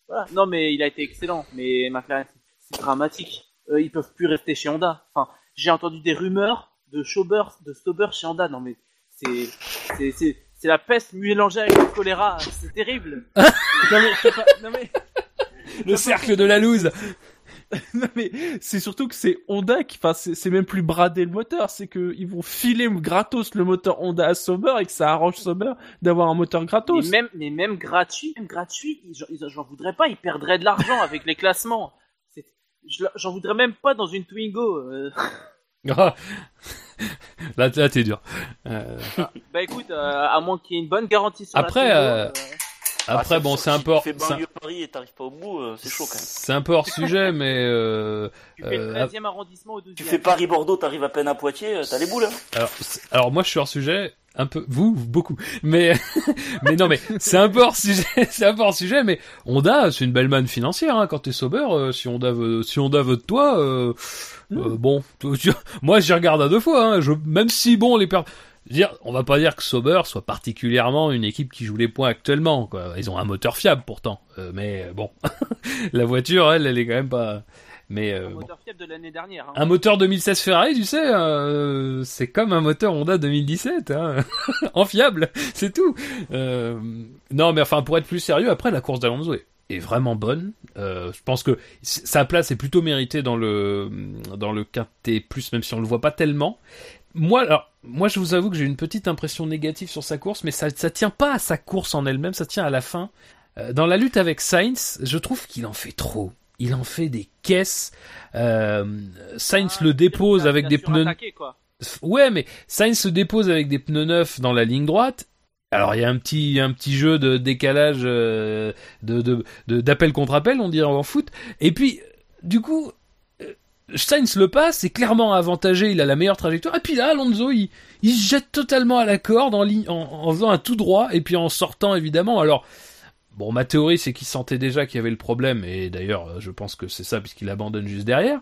S5: voilà. Non, mais il a été excellent. Mais McLaren, c'est- c'est dramatique. Euh, ils peuvent plus rester chez Honda. Enfin, j'ai entendu des rumeurs de Sauber, de Sauber chez Honda. Non, mais c'est c'est c'est c'est la peste mélangée avec le choléra. C'est terrible.
S2: Non mais, pas- non mais,
S3: Le cercle de la loose
S2: non mais, c'est surtout que c'est Honda qui, enfin, c'est même plus brader le moteur, c'est que ils vont filer gratos le moteur Honda à Sauber et que ça arrange Sauber d'avoir un moteur
S5: Mais
S2: gratos.
S5: même, mais même gratuit, même gratuit, j'en voudrais pas. Ils perdraient de l'argent avec les classements. J'en voudrais même pas dans une Twingo. euh.
S3: Ah. Là, là t'es dur. Euh,
S5: Bah écoute, euh, à moins qu'il y ait une bonne garantie sur
S3: Après,
S5: la
S3: euh,
S5: Twingo, euh,
S3: Après,
S4: Ah,
S3: bon, c'est un
S4: si
S3: peu hors-
S4: Tu fais
S3: c'est un-
S4: banlieue Paris et t'arrives pas au bout, euh, c'est chaud quand même.
S3: C'est un peu hors sujet, mais euh,
S5: tu fais
S3: euh,
S5: le 13e arrondissement au 12e.
S4: Tu fais Paris-Bordeaux, t'arrives à peine à Poitiers, euh, t'as les boules. Hein.
S3: alors, alors moi je suis hors sujet, un peu, vous, beaucoup, mais mais non, mais c'est un peu hors sujet, c'est un peu hors sujet, mais Honda, c'est une belle manne financière hein, quand t'es sober. euh, si Honda veut, si Honda veut de toi, euh, euh, bon, tu- tu- moi j'y regarde à deux fois. Hein, je, même si bon les per... dire, on va pas dire que Sauber soit particulièrement une équipe qui joue les points actuellement. Quoi. Ils ont un moteur fiable pourtant, euh, mais euh, bon, la voiture, elle, elle est quand même pas. Mais euh,
S5: Un
S3: bon.
S5: moteur fiable de l'année dernière. hein.
S3: Un moteur 2016 Ferrari, tu sais, euh, c'est comme un moteur Honda 2017, hein. en fiable, c'est tout. Euh, non, mais enfin, pour être plus sérieux, après la course d'Alonso est, est vraiment bonne. Euh, je pense que sa place est plutôt méritée dans le dans le quintet plus, même si on le voit pas tellement. Moi, alors, moi, je vous avoue que j'ai une petite impression négative sur sa course, mais ça, ça tient pas à sa course en elle-même, ça tient à la fin. Euh, dans la lutte avec Sainz, je trouve qu'il en fait trop. Il en fait des caisses. Euh, Sainz
S5: Ah,
S3: le dépose avec des pneus.
S5: quoi.
S3: Ouais, mais Sainz se dépose avec des pneus neufs dans la ligne droite. Alors il y a un petit un petit jeu de décalage euh, de de de- d'appel contre appel, on dirait en foot. Et puis du coup Sainz le passe, c'est clairement avantagé, il a la meilleure trajectoire. Et puis là, Alonso, il, il se jette totalement à la corde en, ligne, en, en faisant un tout droit et puis en sortant évidemment. Alors Bon, ma théorie, c'est qu'il sentait déjà qu'il y avait le problème, et d'ailleurs, euh, je pense que c'est ça, puisqu'il abandonne juste derrière.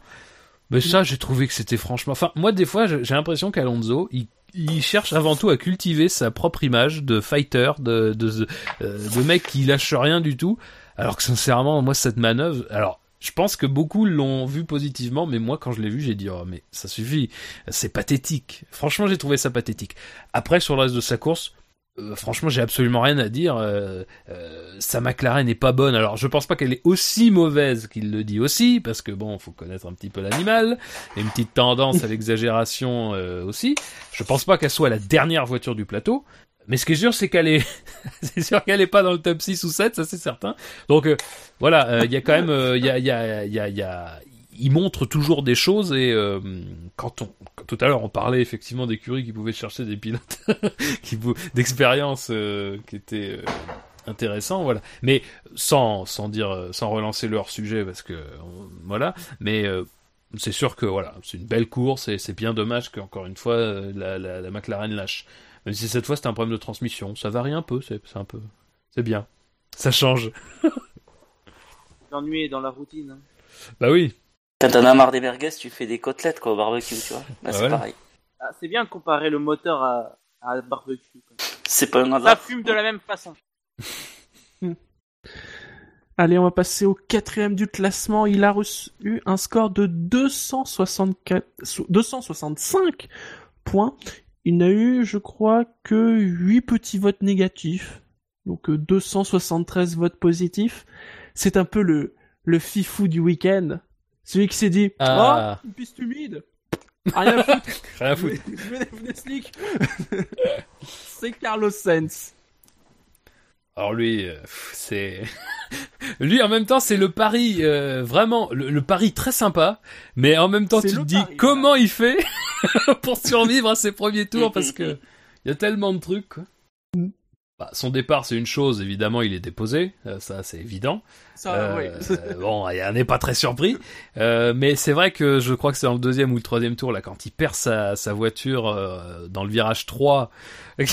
S3: Mais ça, j'ai trouvé que c'était franchement... Enfin, moi, des fois, j'ai l'impression qu'Alonso, il, cherche avant tout à cultiver sa propre image de fighter, de, euh, de mec qui lâche rien du tout, alors que sincèrement, moi, cette manœuvre... Alors, je pense que beaucoup l'ont vu positivement, mais moi, quand je l'ai vu, j'ai dit, oh, mais ça suffit, c'est pathétique. Franchement, j'ai trouvé ça pathétique. Après, sur le reste de sa course... euh, franchement, j'ai absolument rien à dire. Euh, euh, sa McLaren n'est pas bonne. Alors, je pense pas qu'elle est aussi mauvaise qu'il le dit aussi, parce que bon, faut connaître un petit peu l'animal, et une petite tendance à l'exagération euh, aussi. Je pense pas qu'elle soit la dernière voiture du plateau. Mais ce qui est sûr, c'est qu'elle est, c'est sûr qu'elle est pas dans le top 6 ou 7, ça c'est certain. Donc euh, voilà, euh, il y a quand même, euh, il il y a, il y a, il y a, il montre toujours des choses et euh, quand on, quand tout à l'heure on parlait effectivement d'écuries qui pouvaient chercher des pilotes qui d'expérience euh, qui étaient euh, intéressants, voilà. Mais sans sans dire, euh, sans relancer leur sujet parce que voilà. Mais euh, c'est sûr que voilà, c'est une belle course et c'est bien dommage qu'encore une fois euh, la, la, la McLaren lâche. Même si cette fois c'était un problème de transmission, ça varie un peu, c'est un peu, c'est bien, ça change.
S5: L'ennui est dans la routine. hein.
S3: Bah oui.
S4: Quand t'en as marre des merguez, tu fais des côtelettes quoi, au barbecue, tu vois. Là, c'est pareil.
S5: Ah, c'est bien de comparer le moteur à, à barbecue. quoi.
S4: C'est pas un
S5: Ça fume de la même façon.
S2: Allez, on va passer au quatrième du classement. Il a reçu un score de 264, so- 265 points. Il n'a eu, je crois, que 8 petits votes négatifs. Donc euh, 273 votes positifs. C'est un peu le, le fifou du week-end. Celui qui s'est dit,
S3: Ah.
S2: oh, une piste humide. Rien à foutre.
S3: Rien à foutre.
S2: Slick. C'est Carlos Sainz.
S3: Alors lui, euh, c'est lui en même temps c'est le pari euh, vraiment le, le pari très sympa, mais en même temps tu te dis
S2: pari,
S3: comment il fait pour survivre à ses premiers tours parce que Il y a tellement de trucs. Quoi. Bah, son départ, c'est une chose, évidemment, il est déposé, euh, ça c'est évident.
S2: Ça,
S3: Euh, euh, bon, on n'est pas très surpris, Euh, mais c'est vrai que je crois que c'est dans le deuxième ou le troisième tour là, quand il perd sa, sa voiture euh, dans le virage 3,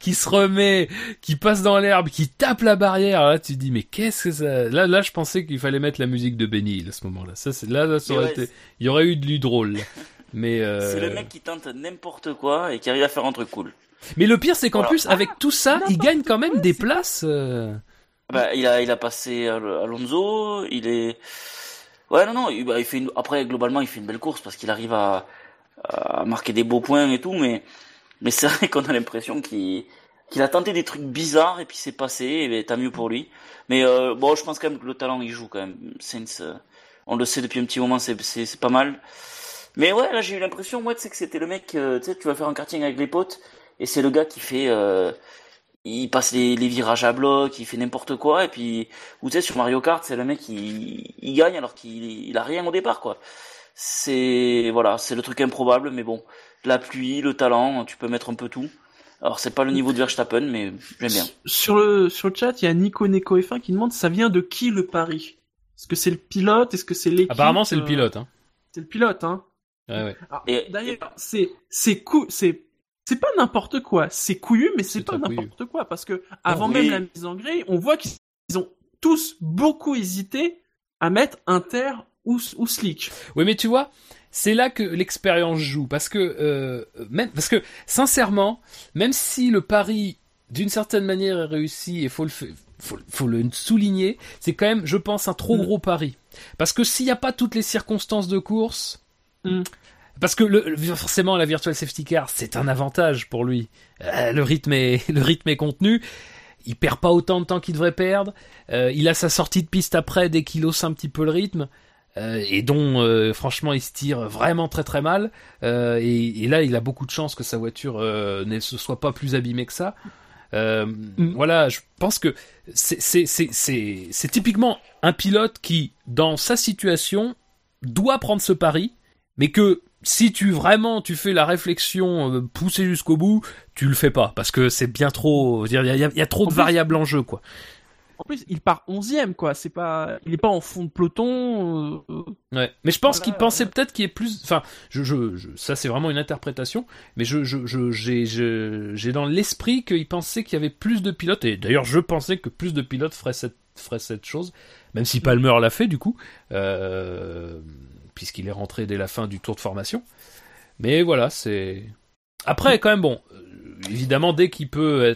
S3: qui se remet, qui passe dans l'herbe, qui tape la barrière. Là, tu te dis mais qu'est-ce que ça Là, là, je pensais qu'il fallait mettre la musique de Benny Hill à ce moment-là. Ça, c'est là, là, ça aurait été, il y aurait eu de lui drôle. Mais euh,
S4: C'est le mec qui tente n'importe quoi et qui arrive à faire un truc cool.
S3: Mais le pire, c'est qu'en
S4: Voilà.
S3: plus, avec tout ça, il gagne quand même des places. euh,
S4: Bah, il a, il a passé Al- Alonso, il est, ouais, non, non, il, bah, il fait une, après, globalement, il fait une belle course parce qu'il arrive à, à marquer des beaux points et tout, mais, mais c'est vrai qu'on a l'impression qu'il, qu'il a tenté des trucs bizarres et puis c'est passé, et ben, tant mieux pour lui. Mais, euh, bon, je pense quand même que le talent, il joue quand même. Sainz, euh, on le sait depuis un petit moment, c'est, c'est, c'est pas mal. Mais ouais, là, j'ai eu l'impression, moi, tu sais, que c'était le mec, euh, tu sais, tu vas faire un karting avec les potes, et c'est le gars qui fait, euh, il passe les, les virages à bloc, il fait n'importe quoi, et puis, ou tu sais, sur Mario Kart, c'est le mec qui il gagne alors qu'il il a rien au départ, quoi. C'est, voilà, c'est le truc improbable, mais bon. La pluie, le talent, tu peux mettre un peu tout. Alors, c'est pas le niveau de Verstappen, mais j'aime bien.
S2: Sur le, sur le chat, il y a Nico Neko F1 qui demande ça vient de qui le pari? Est-ce que c'est le pilote? Est-ce que c'est l'équipe?
S3: Apparemment, c'est le pilote. Hein.
S2: C'est le pilote, hein.
S3: Ouais, ouais.
S4: Et-
S2: D'ailleurs, c'est c'est cou c'est c'est pas n'importe quoi. C'est couillu, mais c'est pas n'importe quoi parce que avant
S4: oui.
S2: même la mise en grille, on voit qu'ils ont tous beaucoup hésité à mettre Inter ou, ou Slick.
S3: Oui, mais tu vois, c'est là que l'expérience joue, parce que euh, même, parce que sincèrement, même si le pari d'une certaine manière est réussi, et faut le, fa- faut, faut le souligner, c'est quand même, je pense, un trop
S2: Mm.
S3: gros pari, parce que s'il n'y a pas toutes les circonstances de course.
S2: Mm.
S3: Parce que le, forcément la virtual safety car c'est un avantage pour lui. Euh, le rythme est le rythme est contenu. Il perd pas autant de temps qu'il devrait perdre. Euh, il a sa sortie de piste après dès qu'il hausse un petit peu le rythme euh, et dont euh, franchement il se tire vraiment très très mal. Euh, et, et là il a beaucoup de chance que sa voiture euh, ne se soit pas plus abîmée que ça. Euh,
S2: Mm.
S3: Voilà, je pense que c'est typiquement un pilote qui dans sa situation doit prendre ce pari, mais que si tu vraiment tu fais la réflexion euh, poussée jusqu'au bout, tu le fais pas parce que c'est bien trop. Il y a, y y trop
S2: En
S3: de
S2: plus-
S3: variables en jeu quoi.
S2: En plus, il part 11ème quoi. C'est pas, il est pas en fond de peloton. euh,
S3: Ouais. Mais je pense
S2: Voilà.
S3: qu'il pensait peut-être qu'il y ait plus. Enfin, je, je, je- ça c'est vraiment une interprétation, mais je, je- j'ai dans l'esprit qu'il pensait qu'il y avait plus de pilotes. Et d'ailleurs, je pensais que plus de pilotes feraient cette, feraient cette chose, même si Palmer l'a fait du coup, euh, puisqu'il est rentré dès la fin du tour de formation. Mais voilà, c'est. Après, quand même, bon, euh, évidemment, dès qu'il peut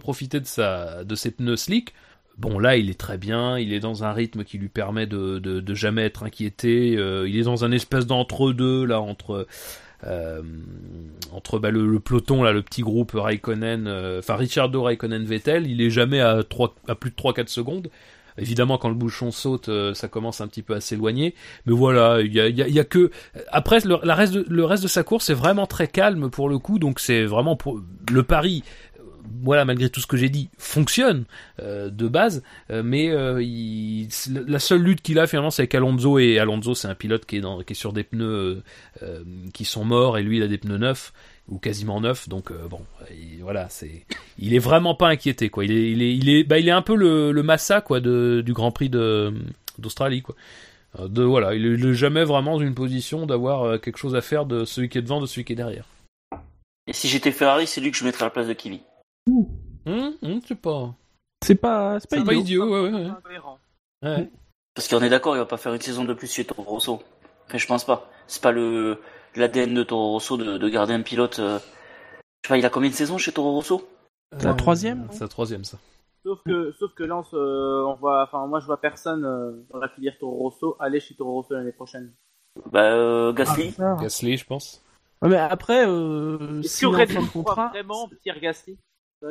S3: profiter de sa, de ses pneus slick, Bon, là, il est très bien, il est dans un rythme qui lui permet de, de, jamais être inquiété, euh, il est dans un espèce d'entre-deux, là, entre, euh, entre bah, le, peloton, là, le petit groupe Raikkonen, euh, enfin Ricciardo, Raikkonen, Vettel, il est jamais à, 3, à plus de 3-4 secondes. Évidemment, quand le bouchon saute, euh, ça commence un petit peu à s'éloigner. Mais voilà, il y a, que... Après, le, reste de, sa course est vraiment très calme pour le coup, donc c'est vraiment le pari euh, voilà, malgré tout ce que j'ai dit, fonctionne euh, de base, mais la seule lutte qu'il a finalement, c'est avec Alonso et Alonso, c'est un pilote qui est, sur des pneus qui sont morts et lui, il a des pneus neufs ou quasiment neufs, donc euh, bon, il- voilà, c'est, il est vraiment pas inquiété quoi. Il est, il est, il est, bah, il est un peu le, le Massa quoi de, du Grand Prix de d'Australie quoi. Euh, De voilà, il est, il est jamais vraiment dans une position d'avoir euh, quelque chose à faire de celui qui est devant, de celui qui est derrière.
S4: Et si j'étais Ferrari, c'est lui que je mettrais à la place de Kimi.
S3: Hum, hum, c'est pas,
S2: C'est pas, c'est pas idiot.
S3: idiot, ouais, ouais, ouais.
S5: Incohérent.
S3: ouais.
S4: Parce qu'on est d'accord, il va pas faire une saison de plus chez Toro Rosso. Enfin, je pense pas. C'est pas le l'ADN de Toro Rosso de, de garder un pilote. euh, Je sais pas, il a combien de saisons chez Toro Rosso?
S2: La troisième,
S3: C'est la troisième, ça.
S5: Sauf que, sauf que Lance, euh, on voit, enfin, moi je vois personne euh, dans la filière Toro Rosso aller chez Toro Rosso l'année prochaine.
S4: Bah, euh, Gasly.
S2: Ah.
S3: Gasly, je pense.
S2: Ouais, mais après, euh, en
S5: Red
S2: fin de contrat,
S5: vraiment Pierre Gasly? Ça,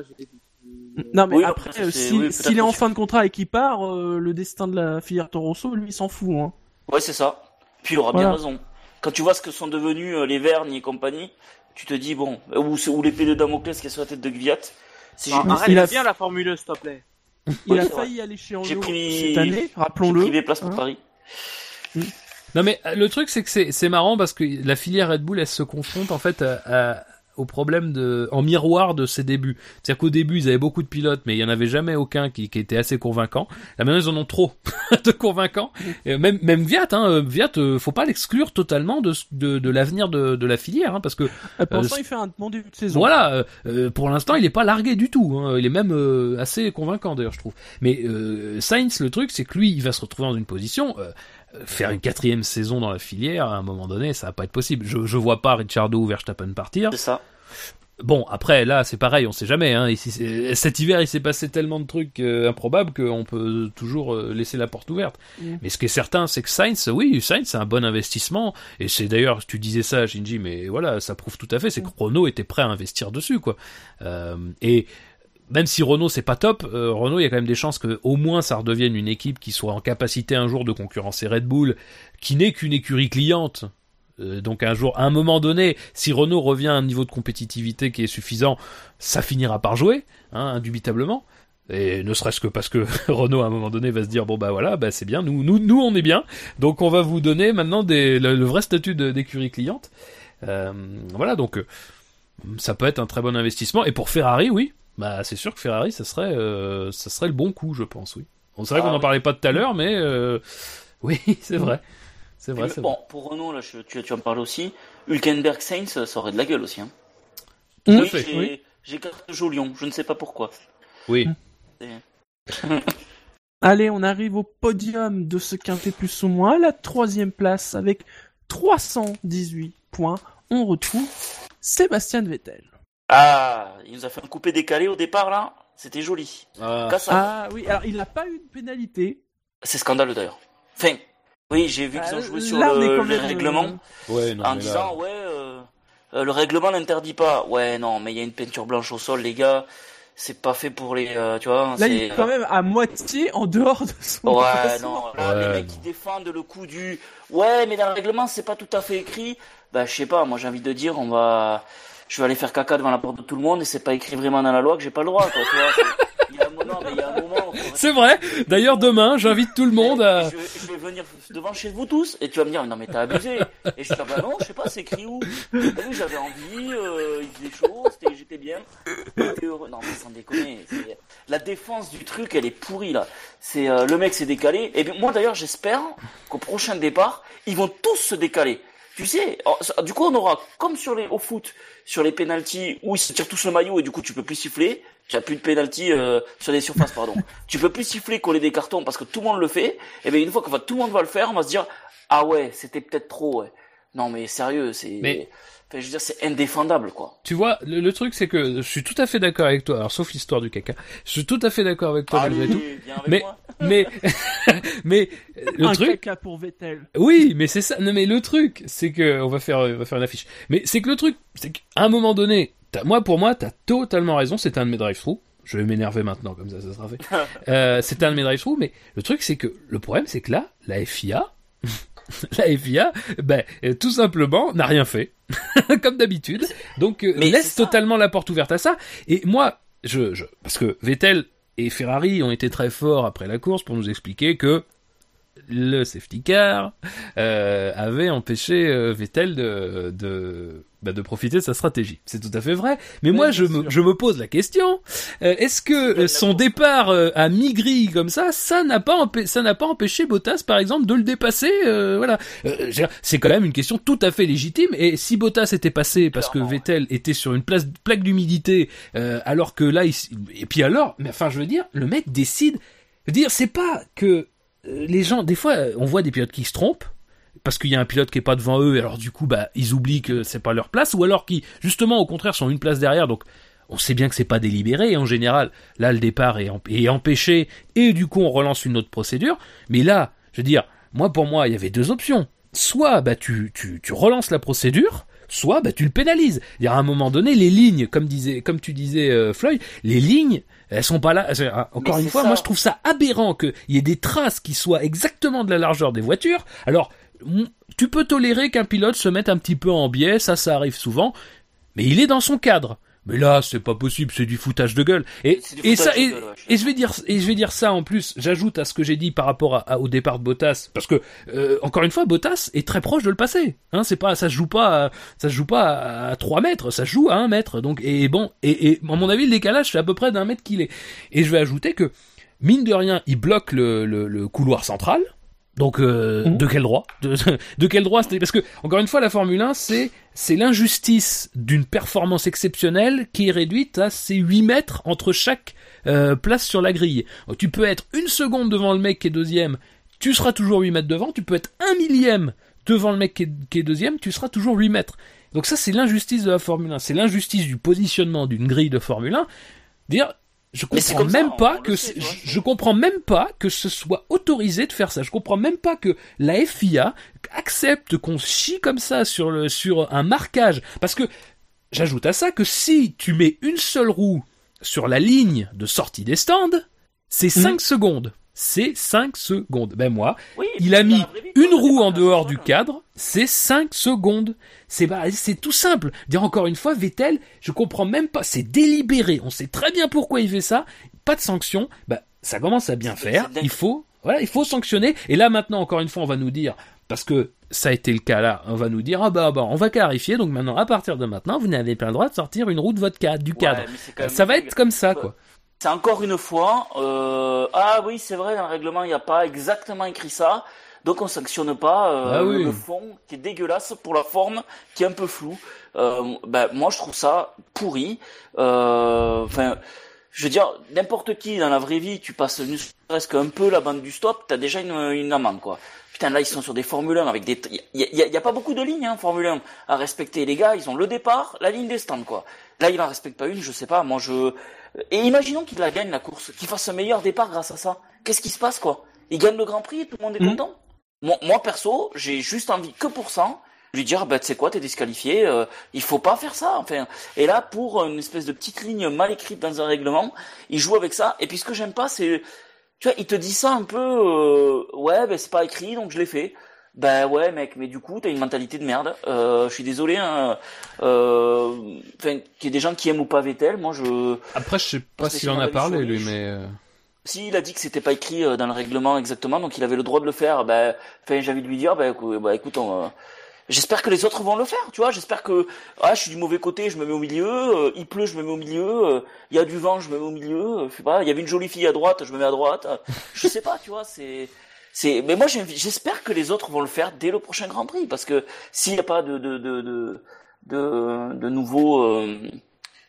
S2: non mais
S4: Oui,
S2: après, si-
S4: oui,
S2: s'il est en fin de contrat et qu'il part, euh, le destin de la filière Toro Rosso, lui, il s'en fout. Hein.
S4: Ouais, c'est ça. Puis il aura
S2: Voilà.
S4: bien raison. Quand tu vois ce que sont devenus euh, les Vergne et compagnie, tu te dis, bon, euh, ou, ou l'épée de Damoclès qui est sur la tête de Gviat. Si
S5: Non,
S4: j'ai
S5: arrête
S2: il a-
S5: bien la Formule, s'il te plaît.
S2: Il
S4: Ouais,
S2: a
S4: c'est vrai.
S2: failli aller chez
S4: J'ai
S2: Renault
S4: pris-
S2: cette année,
S4: j'ai
S2: rappelons-le.
S4: pris des places pour
S2: Hein
S4: Paris.
S3: Non mais euh, le truc c'est que c'est c'est marrant parce que la filière Red Bull elle se confronte en fait à- à- au problème de, en miroir de ses débuts. C'est-à-dire qu'au début, ils avaient beaucoup de pilotes, mais il y en avait jamais aucun qui, qui était assez convaincant. Là maintenant, ils en ont trop de convaincants. Et même, même Viat, hein, Viat, euh, faut pas l'exclure totalement de, de, de l'avenir de, de la filière, hein, parce que
S2: Euh, Pour
S3: Euh,
S2: l'instant, il fait un bon début de saison.
S3: voilà, euh, pour l'instant, il est pas largué du tout. hein. Il est même euh, assez convaincant d'ailleurs, je trouve. Mais euh, Sainz, le truc, c'est que lui, il va se retrouver dans une position. Faire une quatrième saison dans la filière, à un moment donné, ça va pas être possible. Je, je vois pas Ricciardo ou Verstappen partir.
S4: C'est ça.
S3: Bon, après, là, c'est pareil, on sait jamais. Hein. Ici, cet hiver, il s'est passé tellement de trucs euh, improbables qu'on peut toujours euh, laisser la porte ouverte.
S2: Mm.
S3: Mais ce qui est certain, c'est que Sainz, oui, Sainz, c'est un bon investissement. Et c'est d'ailleurs, tu disais ça, Shinji, mais voilà, ça prouve tout à fait, c'est que Renault était prêt à investir dessus, quoi. Euh, et même si Renault c'est pas top, euh, Renault il y a quand même des chances que au moins ça redevienne une équipe qui soit en capacité un jour de concurrencer Red Bull, qui n'est qu'une écurie cliente. Euh, donc un jour, à un moment donné, si Renault revient à un niveau de compétitivité qui est suffisant, ça finira par jouer, hein, indubitablement. Et ne serait-ce que parce que Renault à un moment donné va se dire bon bah voilà, bah c'est bien, nous nous nous on est bien, donc on va vous donner maintenant des, le, vrai statut d'écurie cliente. Euh, voilà donc euh, ça peut être un très bon investissement. Et pour Ferrari, oui, bah c'est sûr que Ferrari, ça serait, euh, ça serait le bon coup, je pense, oui. On c'est vrai
S4: Ah
S3: qu'on n'en
S4: oui.
S3: parlait pas tout à l'heure, mais euh, oui, c'est vrai, c'est vrai, c'est
S4: bon,
S3: vrai.
S4: pour Renault, là, je- tu, tu en parles aussi. Hülkenberg Sainz, ça aurait de la gueule aussi. Hein. Oui,
S3: fait,
S4: j'ai
S3: oui.
S4: j'ai carte de Jolion, je ne sais pas pourquoi.
S3: Oui.
S2: Allez, on arrive au podium de ce quintet plus ou moins, la troisième place avec 318 points. On retrouve Sébastien Vettel.
S4: Ah, il nous a fait un coupé décalé au départ là. C'était joli. Cassable.
S2: Ah oui, alors il n'a pas eu de pénalité.
S4: C'est scandaleux d'ailleurs. Enfin, oui, j'ai vu qu'ils ont
S2: Euh,
S4: joué sur
S2: là,
S4: le,
S2: même,
S4: règlement
S2: euh,
S3: Ouais, non,
S4: en
S3: mais là-
S4: disant ouais, euh, euh, le règlement n'interdit pas. Ouais, non, mais il y a une peinture blanche au sol, les gars. C'est pas fait pour les, euh, tu vois.
S2: Là, il
S4: c'est-
S2: est quand même à moitié en dehors de son
S4: Ouais, non, là,
S3: Ouais,
S4: les mecs
S3: non.
S4: qui défendent le coup du ouais, mais dans le règlement, c'est pas tout à fait écrit. Bah, je sais pas, moi j'ai envie de dire, on va, je vais aller faire caca devant la porte de tout le monde et c'est pas écrit vraiment dans la loi que j'ai pas le droit, quoi, tu vois. c'est- Il y a un moment, mais il y a un moment.
S3: C'est vrai. D'ailleurs, demain, j'invite tout le monde à.
S4: Je, je vais venir devant chez vous tous et tu vas me dire, non mais t'as abusé. Et je dis, ah bah non, je sais pas, c'est écrit où T'as vu, j'avais envie, euh, il faisait chaud, j'étais bien. J'étais heureux. Non mais sans déconner. La défense du truc, elle est pourrie là. C'est euh, Le mec s'est décalé. Et bien, moi d'ailleurs, j'espère qu'au prochain départ, ils vont tous se décaler. Tu sais, oh, du coup on aura, comme sur les, au foot, sur les pénalties où ils se tirent tous le maillot et du coup tu peux plus siffler. Tu as plus de pénalty euh, sur les surfaces, pardon. tu peux plus siffler, coller des cartons parce que tout le monde le fait. Et bien une fois que tout le monde va le faire, on va se dire ah ouais, c'était peut-être trop. Ouais. Non mais sérieux, c'est.
S3: Mais-
S4: Enfin, je veux dire, c'est indéfendable quoi.
S3: Tu vois, le, le truc, c'est que je suis tout à fait d'accord avec toi. Alors, sauf l'histoire du caca. Je suis tout à fait d'accord avec toi malgré tout.
S4: Viens avec
S3: Mais, mais, mais euh, le
S2: un
S3: truc,
S2: caca pour Vettel.
S3: Oui, mais c'est ça. Non, mais le truc, c'est que on va faire, on va faire une affiche. Mais c'est que le truc, c'est qu'à un moment donné, t'as- moi pour moi, t'as totalement raison. C'est un de mes drive-through. Je vais m'énerver maintenant, comme ça, ça sera fait. euh, c'est un de mes drive-through, mais le truc, c'est que le problème, c'est que là, la FIA, la FIA, ben, euh, tout simplement, n'a rien fait, comme d'habitude. Donc, euh,
S4: Mais
S3: laisse totalement la porte ouverte à ça. Et moi, je, je, parce que Vettel et Ferrari ont été très forts après la course pour nous expliquer que le safety car euh, avait empêché Vettel de, de, bah, de profiter de sa stratégie. C'est tout à fait vrai. Mais moi, je me, je me pose la question euh, est-ce que euh, son départ euh, à mi-grille comme ça, ça n'a pas ça n'a pas empêché Bottas, par exemple, de le dépasser euh, Voilà. Euh, c'est quand même une question tout à fait légitime. Et si Bottas était passé parce que. Vettel était sur une place, plaque d'humidité, euh, alors que là, il, et puis alors, mais enfin, je veux dire, le mec décide. Je veux dire, c'est pas que les gens, des fois, on voit des pilotes qui se trompent parce qu'il y a un pilote qui est pas devant eux, et alors du coup, bah, ils oublient que c'est pas leur place, ou alors qui, justement, au contraire, sont une place derrière, donc on sait bien que c'est pas délibéré, en général, là, le départ est, emp- est empêché, et du coup, on relance une autre procédure, mais là, je veux dire, moi, pour moi, il y avait deux options. Soit, bah, tu, tu, tu relances la procédure, soit, bah, tu le pénalises. Il y a un moment donné, les lignes, comme disait, comme tu disais, euh, Floyd, les lignes, elles sont pas là. Ah, Encore
S4: Mais
S3: une fois,
S4: ça.
S3: moi, je trouve ça aberrant qu'il y ait des traces qui soient exactement de la largeur des voitures. Alors, tu peux tolérer qu'un pilote se mette un petit peu en biais, ça, ça arrive souvent, mais il est dans son cadre. Mais là, c'est pas possible, c'est du foutage de gueule. Et, et ça, et,
S4: gueule, ouais,
S3: et je vais dire, et je vais dire ça en plus. J'ajoute à ce que j'ai dit par rapport à- à- au départ de Bottas, parce que euh, encore une fois, Bottas est très proche de le passer. Hein, c'est pas, ça se joue pas, à, ça se joue pas à, à 3 mètres, ça se joue à 1 mètre. Donc, et bon, et, et à mon avis, le décalage c'est à peu près d'un mètre qu'il est. Et je vais ajouter que mine de rien, il bloque le, le, le couloir central. Donc euh,
S2: Mhm.
S3: de quel droit de, de quel droit parce que encore une fois la Formule 1 c'est c'est l'injustice d'une performance exceptionnelle qui est réduite à ces 8 mètres entre chaque euh, place sur la grille. Tu peux être une seconde devant le mec qui est deuxième, tu seras toujours 8 mètres devant, tu peux être un millième devant le mec qui est, qui est deuxième, tu seras toujours 8 mètres. Donc ça c'est l'injustice de la Formule 1, c'est l'injustice du positionnement d'une grille de Formule 1. Dire je comprends
S4: ça,
S3: même pas que
S4: sait,
S3: c'est-
S4: tu vois.
S3: je, je comprends même pas que ce soit autorisé de faire ça. Je comprends même pas que la FIA accepte qu'on chie comme ça sur le sur un marquage parce que j'ajoute à ça que si tu mets une seule roue sur la ligne de sortie des stands, c'est 5 secondes. C'est 5 secondes. Ben moi,
S4: Oui,
S3: il a mis une roue en dehors du cadre, c'est 5 secondes. C'est bah, c'est tout simple. Dire encore une fois, Vettel, je comprends même pas, c'est délibéré. On sait très bien pourquoi il fait ça. Pas de sanction. Bah, ça commence à bien faire. Il faut, voilà, il faut sanctionner. Et là maintenant, encore une fois, on va nous dire, parce que ça a été le cas là, on va nous dire, ah bah, bah, on va clarifier. Donc maintenant, à partir de maintenant, vous n'avez pas le droit de sortir une roue de votre cadre, du cadre. ça va être comme ça, quoi.
S4: C'est encore une fois, euh, ah oui, c'est vrai, dans le règlement, il n'y a pas exactement écrit ça. Donc on sanctionne pas euh,
S3: Ah oui.
S4: le fond qui est dégueulasse pour la forme qui est un peu floue. Euh, ben, moi je trouve ça pourri. Euh, Enfin, je veux dire, n'importe qui dans la vraie vie, tu passes ne serait-ce qu'un peu la bande du stop, t'as déjà une, une amende quoi. Putain là ils sont sur des Formule 1 avec des, il y, a- pas beaucoup de lignes hein, Formule 1 à respecter. Les gars, ils ont le départ, la ligne des stands quoi. Là il en respecte pas une, je sais pas. Moi je et imaginons qu'il la gagne la course, qu'il fasse un meilleur départ grâce à ça. Qu'est-ce qui se passe quoi? Il gagne le Grand Prix et tout le monde est
S2: Mhm.
S4: content? Moi, moi perso, j'ai juste envie que pour ça lui dire bah tu sais quoi t'es disqualifié euh, il faut pas faire ça enfin et là pour une espèce de petite ligne mal écrite dans un règlement il joue avec ça et puis ce que j'aime pas c'est tu vois il te dit ça un peu euh, ouais ben c'est pas écrit donc je l'ai fait ben ouais mec mais du coup t'as une mentalité de merde euh, je suis désolé hein, euh, qu'il y ait des gens qui aiment ou pas Vettel moi je
S3: Après, je sais pas s'il en a parlé, lui, mais. euh,
S4: si il a dit que c'était pas écrit euh, dans le règlement exactement, donc il avait le droit de le faire, ben, enfin, j'ai envie de lui dire, ben, bah, écoute, on, euh, j'espère que les autres vont le faire, tu vois, j'espère que, ah, je suis du mauvais côté, je me mets au milieu, euh, il pleut, je me mets au milieu, euh, il y a du vent, je me mets au milieu, euh, je sais pas, il y avait une jolie fille à droite, je me mets à droite, euh, je sais pas, tu vois, c'est, c'est, mais moi, j'espère que les autres vont le faire dès le prochain Grand Prix, parce que s'il n'y a pas de, de, de, de, de, de nouveaux, euh,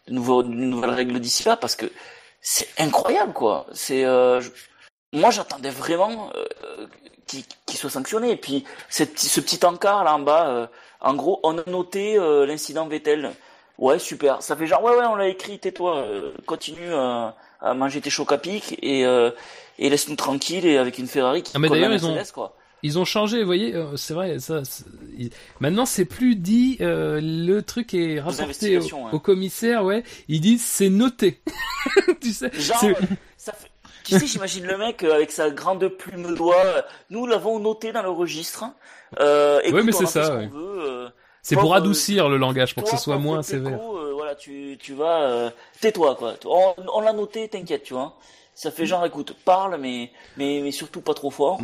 S4: de nouveaux, de nouvelles règles d'ici là, parce que c'est incroyable, quoi. C'est, euh, moi, j'attendais vraiment euh, qu'il qu'il soit sanctionné. Et puis, ce petit encart là en bas, euh, en gros, on a noté euh, l'incident Vettel. Ouais, super. Ça fait genre, ouais, ouais, on l'a écrit, tais-toi, euh, continue à, manger tes chocs à pic et, euh, et laisse-nous tranquille et avec une Ferrari qui
S3: Ah, mais d'ailleurs, ils ont-
S4: quoi.
S3: Ils ont changé, vous voyez, euh, c'est vrai, ça. Maintenant, c'est plus dit. euh, le truc est rapporté au,
S4: ouais.
S3: au commissaire, ouais. Ils disent c'est noté. tu sais.
S4: Genre, ça fait... Tu sais, j'imagine le mec euh, avec sa grande plume de doigt. euh, Nous l'avons noté dans le registre. Euh, écoute,
S3: Ouais, mais
S4: on
S3: c'est ça,
S4: ce
S3: ouais.
S4: euh,
S3: C'est pour adoucir le langage, pour que ce soit moins sévère.
S4: Voilà, tu, tu vas, euh, tais-toi quoi. On, on l'a noté, t'inquiète, tu vois. Ça fait genre, écoute, parle, mais mais mais surtout pas trop fort.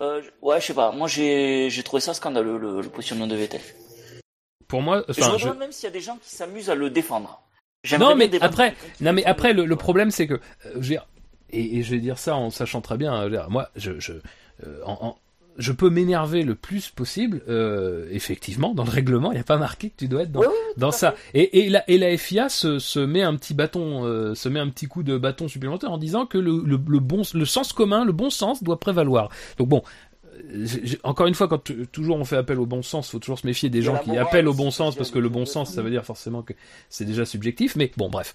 S4: Euh, ouais, je sais pas. Moi, j'ai j'ai trouvé ça scandaleux le, le positionnement de Vettel.
S3: Pour moi,
S4: je
S3: enfin,
S4: me
S3: je-
S4: demande même s'il y a des gens qui s'amusent à le défendre.
S3: Non, mais après, non, mais après, le,
S4: le-
S3: le problème, c'est que, euh, je veux dire, et, et je vais dire ça en sachant très bien, je veux dire, moi, je, je, euh, en- en- je peux m'énerver le plus possible. euh, effectivement, dans le règlement, il n'y a pas marqué que tu dois être dans, dans ça. Et, et, la, et la FIA se, se met un petit bâton, euh, se met un petit coup de bâton supplémentaire en disant que le, le, le bon, le sens commun, le bon sens doit prévaloir. Donc bon. euh, encore une fois, quand toujours on fait appel au bon sens, faut toujours se méfier des gens qui
S4: morale
S3: appellent au bon sens, parce que le bon sens, ça veut dire forcément que c'est déjà subjectif. Mais bon, bref.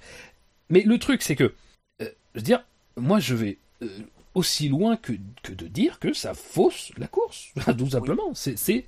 S3: Mais le truc, c'est que, euh, je veux dire, moi, je vais euh, aussi loin que, que de dire que ça fausse la course, tout simplement. C'est, c'est,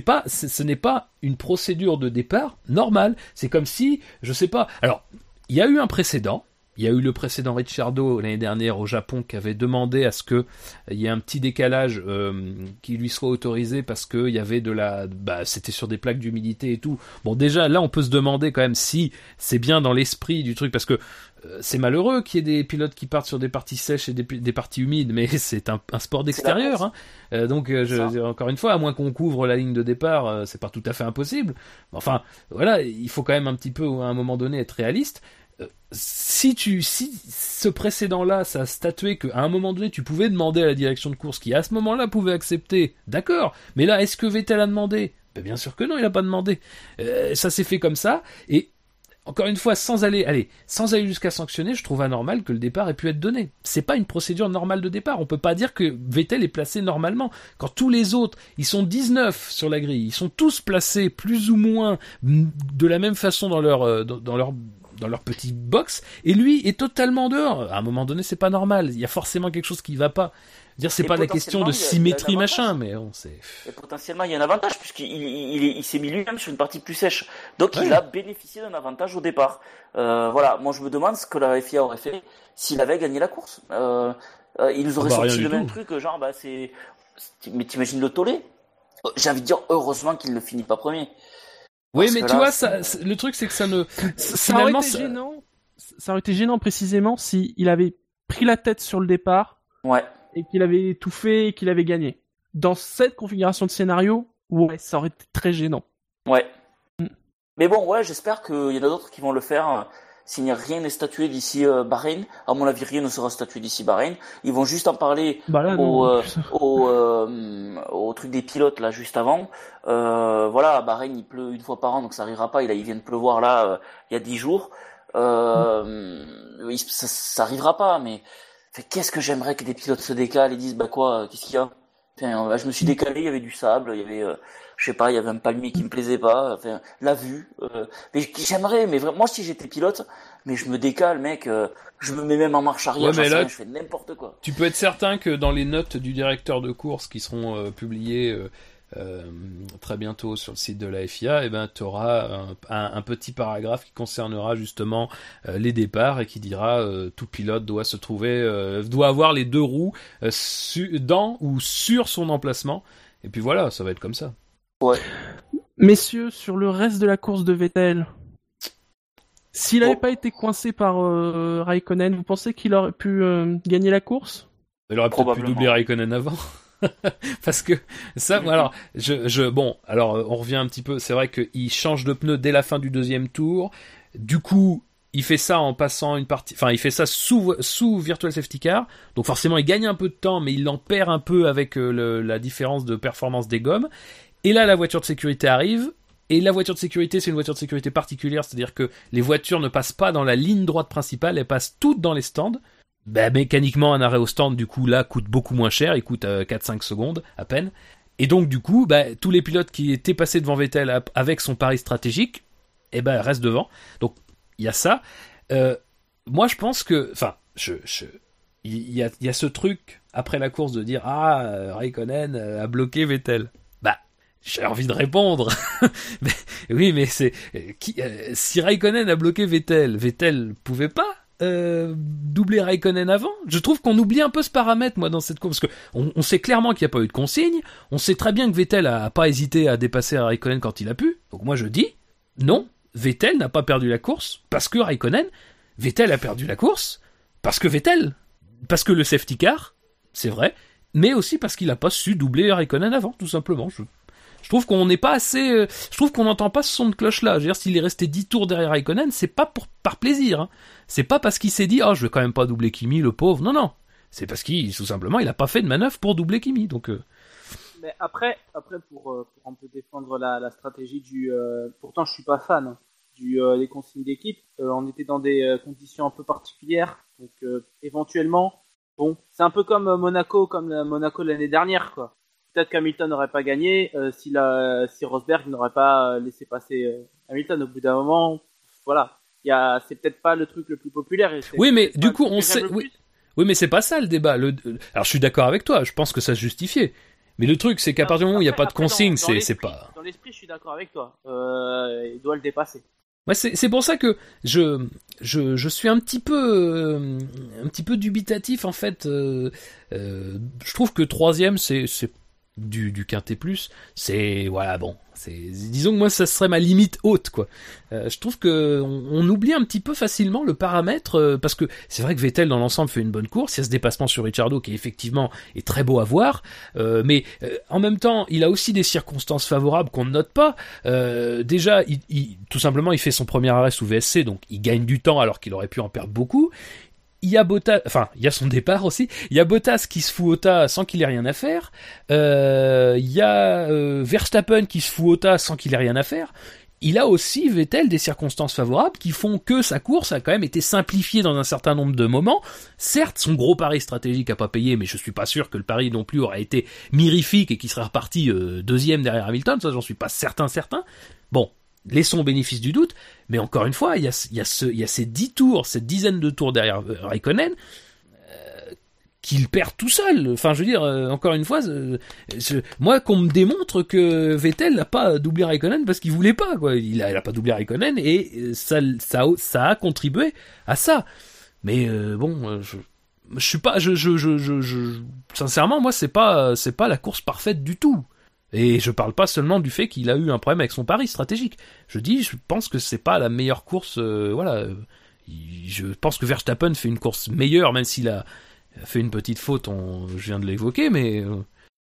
S3: pas, c'est- ce n'est pas une procédure de départ normale. C'est comme si, je sais pas. Alors, il y a eu un précédent. Il y a eu le précédent Ricciardo l'année dernière au Japon qui avait demandé à ce que il y ait un petit décalage euh, qui lui soit autorisé parce que il y avait de la, bah, c'était sur des plaques d'humidité et tout. Bon, déjà là, on peut se demander quand même si c'est bien dans l'esprit du truc parce que euh, c'est malheureux qu'il y ait des pilotes qui partent sur des parties sèches et des, des parties humides, mais c'est un, un, sport d'extérieur. Hein. Euh, donc, euh, je, encore une fois, à moins qu'on couvre la ligne de départ, euh, c'est pas tout à fait impossible. Enfin, voilà, il faut quand même un petit peu, à un moment donné, être réaliste. Si tu, si ce précédent-là, ça a statué qu'à un moment donné, tu pouvais demander à la direction de course, qui à ce moment-là pouvait accepter, d'accord. Mais là, est-ce que Vettel a demandé? Ben, Bien sûr que non, il a pas demandé. ça s'est fait comme ça, et encore une fois, sans aller, allez, sans aller jusqu'à sanctionner, je trouve anormal que le départ ait pu être donné. C'est pas une procédure normale de départ. On peut pas dire que Vettel est placé normalement. Quand tous les autres, ils sont 19 sur la grille, ils sont tous placés plus ou moins de la même façon dans leur, euh, dans leur, dans leur petit box, et lui est totalement dehors. À un moment donné, c'est pas normal. Il y a forcément quelque chose qui va pas. Dire c'est pas la question de symétrie machin mais on sait.
S4: Et potentiellement il y a un avantage puisqu'il il, il, s'est mis lui-même sur une partie plus sèche. Donc il a bénéficié d'un avantage au départ. Euh, voilà. Moi je me demande ce que la FIA aurait fait s'il avait gagné la course. Euh, euh, il nous aurait
S3: bah,
S4: sorti le même
S3: tout.
S4: truc genre bah c'est mais t'imagines le tollé? Euh, j'ai envie de dire heureusement qu'il ne finit pas premier
S3: oui mais tu
S4: là,
S3: vois ça, le truc c'est que ça ne
S2: Ça aurait été
S3: ça-
S2: gênant. Ça aurait été gênant précisément si il avait pris la tête sur le départ
S4: ouais
S2: et qu'il avait tout fait et qu'il avait gagné. Dans cette configuration de scénario, ouais, ça aurait été très gênant.
S4: Ouais.
S2: Mm.
S4: Mais bon, ouais, j'espère qu'il y en a d'autres qui vont le faire. S'il n'y a rien n'est statué d'ici euh, Bahreïn, à mon avis, rien ne sera statué d'ici Bahreïn. Ils vont juste en parler
S2: Bah là,
S4: au, euh, au, euh, au truc des pilotes là juste avant. Euh, voilà, à Bahreïn, il pleut une fois par an, donc ça arrivera pas. Il, vient de pleuvoir là euh, il y a dix jours. Euh, ça, ça arrivera pas, mais qu'est-ce que j'aimerais que des pilotes se décalent et disent bah quoi, qu'est-ce qu'il y a? Euh, je me suis décalé, il y avait du sable, il y avait, euh, je sais pas, il y avait un palmier qui me plaisait pas, enfin, la vue. euh, mais j'aimerais, mais vraiment, moi si j'étais pilote, mais je me décale, mec, euh, je me mets même en marche arrière,
S3: Ouais, mais là,
S4: rien, je fais n'importe quoi.
S3: Tu peux être certain que dans les notes du directeur de course qui seront euh, publiées euh, euh, très bientôt sur le site de la FIA, eh ben, tu auras un, un- un petit paragraphe qui concernera justement euh, les départs et qui dira euh, tout pilote doit se trouver, euh, doit avoir les deux roues su- dans ou sur son emplacement. Et puis voilà, ça va être comme ça.
S2: Messieurs, sur le reste de la course de Vettel, s'il n'avait
S4: Oh.
S2: pas été coincé par euh, Raikkonen, vous pensez qu'il aurait pu euh, gagner la course?
S3: Il aurait peut-être pu doubler Raikkonen avant. Parce que ça,
S4: Mhm.
S3: alors, je, je, bon, alors on revient un petit peu. C'est vrai qu'il change de pneu dès la fin du deuxième tour. Du coup, il fait ça en passant une partie, enfin, il fait ça sous sous virtual safety car. Donc forcément, il gagne un peu de temps, mais il en perd un peu avec euh, le- la différence de performance des gommes. Et là, la voiture de sécurité arrive. Et la voiture de sécurité, c'est une voiture de sécurité particulière, c'est-à-dire que les voitures ne passent pas dans la ligne droite principale, elles passent toutes dans les stands. Bah, mécaniquement, un arrêt au stand, du coup, là, coûte beaucoup moins cher. Il coûte euh, 4-5 secondes, à peine. Et donc, du coup, bah, tous les pilotes qui étaient passés devant Vettel avec son pari stratégique, eh ben, restent devant. Donc, il y a ça. Euh, moi, je pense que, enfin, je, y a, il y a ce truc après la course de dire ah euh, Raikkonen euh, a bloqué Vettel. J'ai envie de répondre. Mais- oui, mais c'est euh, si Raikkonen a bloqué Vettel, Vettel pouvait pas euh, doubler Raikkonen avant? Je trouve qu'on oublie un peu ce paramètre moi dans cette course parce que on, on sait clairement qu'il n'y a pas eu de consigne. On sait très bien que Vettel a, pas hésité à dépasser Raikkonen quand il a pu. Donc moi je dis non, Vettel n'a pas perdu la course parce que Raikkonen. Vettel a perdu la course parce que Vettel, parce que le safety car, c'est vrai, mais aussi parce qu'il a pas su doubler Raikkonen avant, tout simplement. Je, je trouve qu'on n'est pas assez, euh, je trouve qu'on n'entend pas ce son de cloche là. Je veux dire, s'il est resté 10 tours derrière Raikkonen, c'est pas pour par plaisir. Hein. C'est pas parce qu'il s'est dit, oh, je vais quand même pas doubler Kimi, le pauvre. Non, non. C'est parce qu'il, tout simplement, il a pas fait de manœuvre pour doubler Kimi. Donc, euh,
S5: Mais après, après pour, euh, pour un peu défendre la, la stratégie du. euh, pourtant, je suis pas fan hein, du euh, des consignes d'équipe. On était dans des conditions un peu particulières, donc éventuellement, bon, c'est un peu comme Monaco, comme Monaco l'année dernière, quoi. Peut-être qu'Hamilton n'aurait pas gagné euh, si la si Rosberg n'aurait pas euh, laissé passer euh, Hamilton. Au bout d'un moment, voilà, il y a, c'est peut-être pas le truc le plus populaire. et
S3: Oui, mais du coup, on sait- oui. oui, mais c'est pas ça le débat. Le, alors, je suis d'accord avec toi. Je pense que ça se justifiait. Mais le truc, c'est qu'à partir du moment où il n'y a pas de consigne, c'est, pas.
S5: Dans l'esprit, je suis d'accord avec toi. Euh, il doit le dépasser.
S3: Moi, c'est pour ça que je, je, je suis un petit peu, un petit peu dubitatif en fait. euh, euh, je trouve que troisième, c'est, c'est du, du quintet plus. C'est voilà bon. C'est, disons que moi, ça serait ma limite haute quoi. Euh, je trouve que on, oublie un petit peu facilement le paramètre euh, parce que c'est vrai que Vettel dans l'ensemble fait une bonne course. Il y a ce dépassement sur Ricciardo qui effectivement est très beau à voir, euh, mais euh, en même temps, il a aussi des circonstances favorables qu'on ne note pas. Euh, déjà, il, il- tout simplement, il fait son premier arrêt sous VSC, donc il gagne du temps alors qu'il aurait pu en perdre beaucoup. Il y a Bottas, enfin, il y a son départ aussi. Il y a Bottas qui se fout au tas sans qu'il ait rien à faire. Euh, il y a euh, Verstappen qui se fout au tas sans qu'il ait rien à faire. Il a aussi Vettel des circonstances favorables qui font que sa course a quand même été simplifiée dans un certain nombre de moments. Certes, son gros pari stratégique a pas payé, mais je suis pas sûr que le pari non plus aurait été mirifique et qu'il serait reparti euh, deuxième derrière Hamilton. Ça, j'en suis pas certain, certain. Bon, laissons au bénéfice du doute. Mais encore une fois, il y a, ces dix tours, cette dizaine de tours derrière euh, Raikkonen euh, qu'il perd tout seul. Enfin, je veux dire, euh, encore une fois, moi, qu'on me démontre que Vettel n'a pas doublé Raikkonen parce qu'il voulait pas, quoi. Il a, il a pas doublé Raikkonen et ça, a contribué à ça. Mais bon, je, je suis pas, sincèrement, moi, c'est pas, c'est pas la course parfaite du tout. Et je parle pas seulement du fait qu'il a eu un problème avec son pari stratégique. Je dis, je pense que c'est pas la meilleure course. euh, voilà, il- je pense que Verstappen fait une course meilleure, même s'il a fait une petite faute. On, je viens de l'évoquer, mais euh,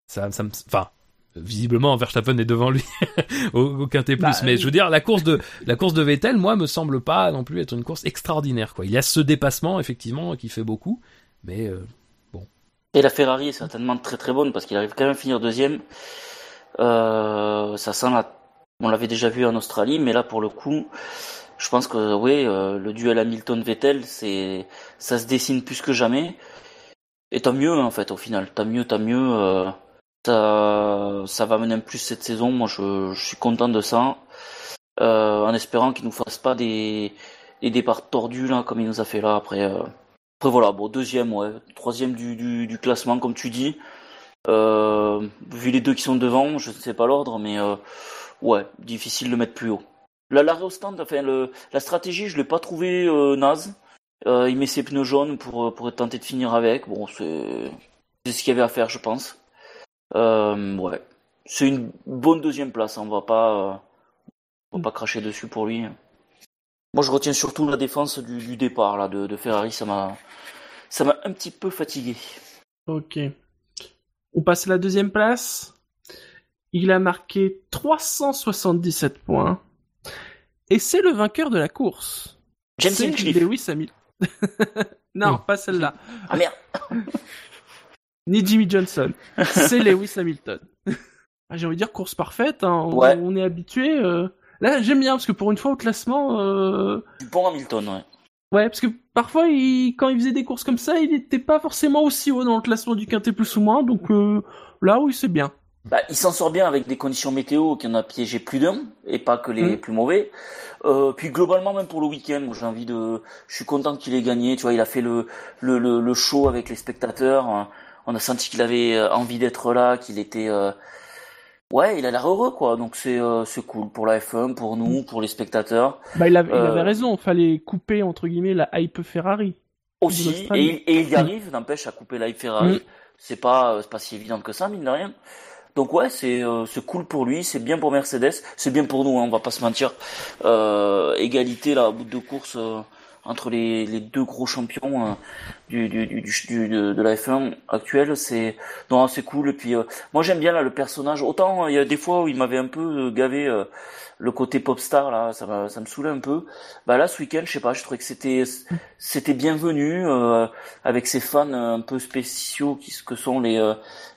S3: ça, ça me, enfin, visiblement Verstappen est devant lui au, au quintet plus.
S2: Bah,
S3: mais je veux dire, la course de la course de Vettel, moi, me semble pas non plus être une course extraordinaire. Quoi, il y a ce dépassement effectivement qui fait beaucoup, mais euh,
S4: Et la Ferrari est certainement très très bonne parce qu'il arrive quand même à finir deuxième. Euh, ça sent la... On l'avait déjà vu en Australie, mais là pour le coup, je pense que oui, euh, le duel Hamilton-Vettel, c'est ça se dessine plus que jamais. Et tant mieux en fait au final, tant mieux, tant mieux. euh, ça, ça va mener plus cette saison. Moi, je, suis content de ça, en espérant qu'il nous fasse pas des, des départs tordus là comme il nous a fait là après. après voilà, bon deuxième, ouais, troisième du, du classement comme tu dis. Euh, vu les deux qui sont devant, je ne sais pas l'ordre, mais euh, ouais, difficile de mettre plus haut. La l'arrêt au stand, enfin la stratégie, je l'ai pas trouvé euh, naze. Il met ses pneus jaunes pour pour tenter de finir avec. Bon, c'est ce qu'il y avait à faire, je pense. Ouais, c'est une bonne deuxième place. hein, On va pas on va pas cracher dessus pour lui. Moi, je retiens surtout la défense du, départ là de, de Ferrari. Ça m'a un petit peu fatigué.
S2: Ok. On passe à la deuxième place. Il a marqué 377 points. Et c'est le vainqueur de la course.
S4: James Hinchcliffe.
S2: Lewis Hamilton. non,
S3: Oh.
S2: pas celle-là.
S4: Ah merde.
S2: Ni Jimmy Johnson. C'est Lewis Hamilton. Ah, J'ai envie de dire course parfaite. hein. On,
S4: Ouais.
S2: on est habitué. euh. Là, j'aime bien parce que pour une fois au classement, euh,
S4: Du bon Hamilton, ouais.
S2: Ouais, parce que parfois, il... quand il faisait des courses comme ça, il n'était pas forcément aussi haut dans le classement du quintet plus ou moins. Donc euh, là, oui, c'est bien.
S4: Bah, il s'en sort bien avec des conditions météo qui en a piégé plus d'un, et pas que les
S2: Mm.
S4: plus mauvais. Euh, puis globalement, même pour le week-end, j'ai envie de, je suis content qu'il ait gagné. Tu vois, il a fait le le le, le show avec les spectateurs. On a senti qu'il avait euh, envie d'être là, qu'il était, euh, ouais, il a l'air heureux, quoi. Donc c'est euh, c'est cool pour la F1, pour nous, pour les spectateurs
S2: Bah, il avait, il
S4: Euh.
S2: avait raison. Fallait couper entre guillemets la hype Ferrari.
S4: aussi. Et, il- et il y arrive, n'empêche, à couper la Ferrari.
S2: Mm.
S4: C'est pas euh, c'est pas si évident que ça, mine de rien. Donc ouais, c'est euh, c'est cool pour lui, c'est bien pour Mercedes, c'est bien pour nous, hein, on va pas se mentir. Égalité là au bout de course entre les, les deux gros champions euh, du, du, du, du- de, de la F1 actuelle, c'est non c'est cool. Et puis euh, moi j'aime bien là le personnage. Autant euh, il y a des fois où il m'avait un peu euh, gavé euh, le côté pop star là, ça m'a- ça me saoulait un peu. Bah là ce week-end, je sais pas, je trouvais que c'était c'était bienvenu euh, avec ses fans un peu spéciaux qui que sont les euh,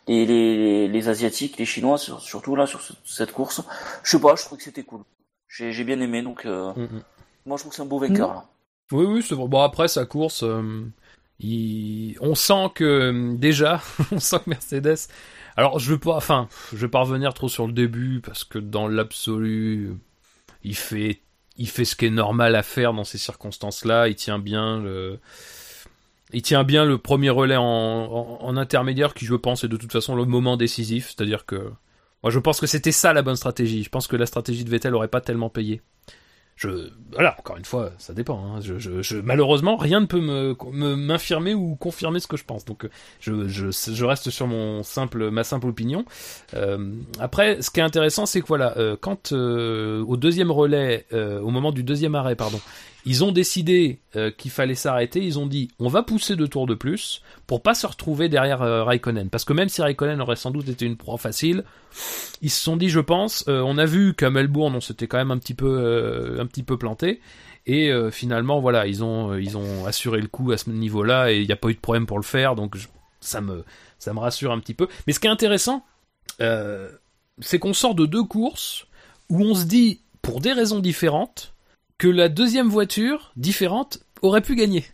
S4: les, les, les asiatiques, les chinois sur- surtout là sur ce- cette course. Je sais pas, je trouve que c'était cool. J'ai j'ai bien aimé donc euh,
S3: mm, mm.
S4: moi je trouve que c'est un beau vainqueur là.
S3: Oui, oui, c'est vrai. Bon, après, sa course, euh, on sent que, déjà, on sent que Mercedes... Alors, je veux pas, enfin, je vais pas revenir trop sur le début, parce que dans l'absolu, il fait, il fait ce qui est normal à faire dans ces circonstances-là, il tient bien le... Il tient bien le premier relais en, intermédiaire, qui je pense est de toute façon le moment décisif, c'est-à-dire que... Moi, je pense que c'était ça la bonne stratégie. Je pense que la stratégie de Vettel aurait pas tellement payé. Je voilà encore une fois ça dépend hein. je, je, je, malheureusement rien ne peut me me- m'infirmer ou confirmer ce que je pense donc euh, je, je, je reste sur mon simple ma simple opinion Euh, après ce qui est intéressant c'est que voilà euh, quand euh, au deuxième relais euh, au moment du deuxième arrêt pardon ils ont décidé euh, qu'il fallait s'arrêter. Ils ont dit on va pousser deux tours de plus pour pas se retrouver derrière euh, Raikkonen. Parce que même si Raikkonen aurait sans doute été une proie facile ils se sont dit, je pense, euh, on a vu qu'à Melbourne, on s'était quand même un petit peu, un petit peu planté, et finalement, voilà, ils ont, ils ont assuré le coup à ce niveau-là, et il n'y a pas eu de problème pour le faire, donc ça me, ça me rassure un petit peu. Mais ce qui est intéressant, c'est qu'on sort de deux courses où on se dit, pour des raisons différentes, que la deuxième voiture différente aurait pu gagner.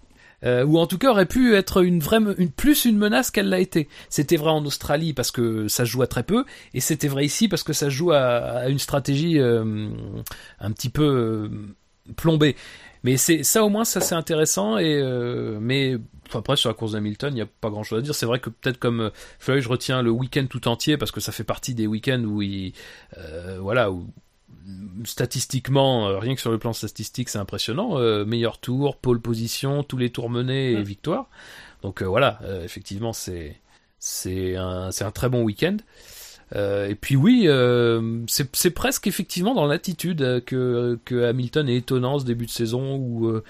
S3: Euh, ou en tout cas aurait pu être une vraie, une, plus une menace qu'elle l'a été. C'était vrai en Australie parce que ça se joue à très peu, et c'était vrai ici parce que ça se joue à, une stratégie euh, un petit peu euh, plombée. Mais c'est ça au moins ça c'est intéressant et euh, mais enfin, après sur la course d'Hamilton il n'y a pas grand chose à dire. C'est vrai que peut-être comme Floyd je retiens le week-end tout entier parce que ça fait partie des week-ends où il voilà statistiquement, euh, rien que sur le plan statistique, c'est impressionnant. Euh, meilleur tour, pole position, tous les tours menés et victoire. Donc euh, voilà, euh, effectivement, c'est c'est un c'est un très bon week-end. Et puis oui, c'est presque effectivement dans l'attitude que que Hamilton est étonnant ce début de saison où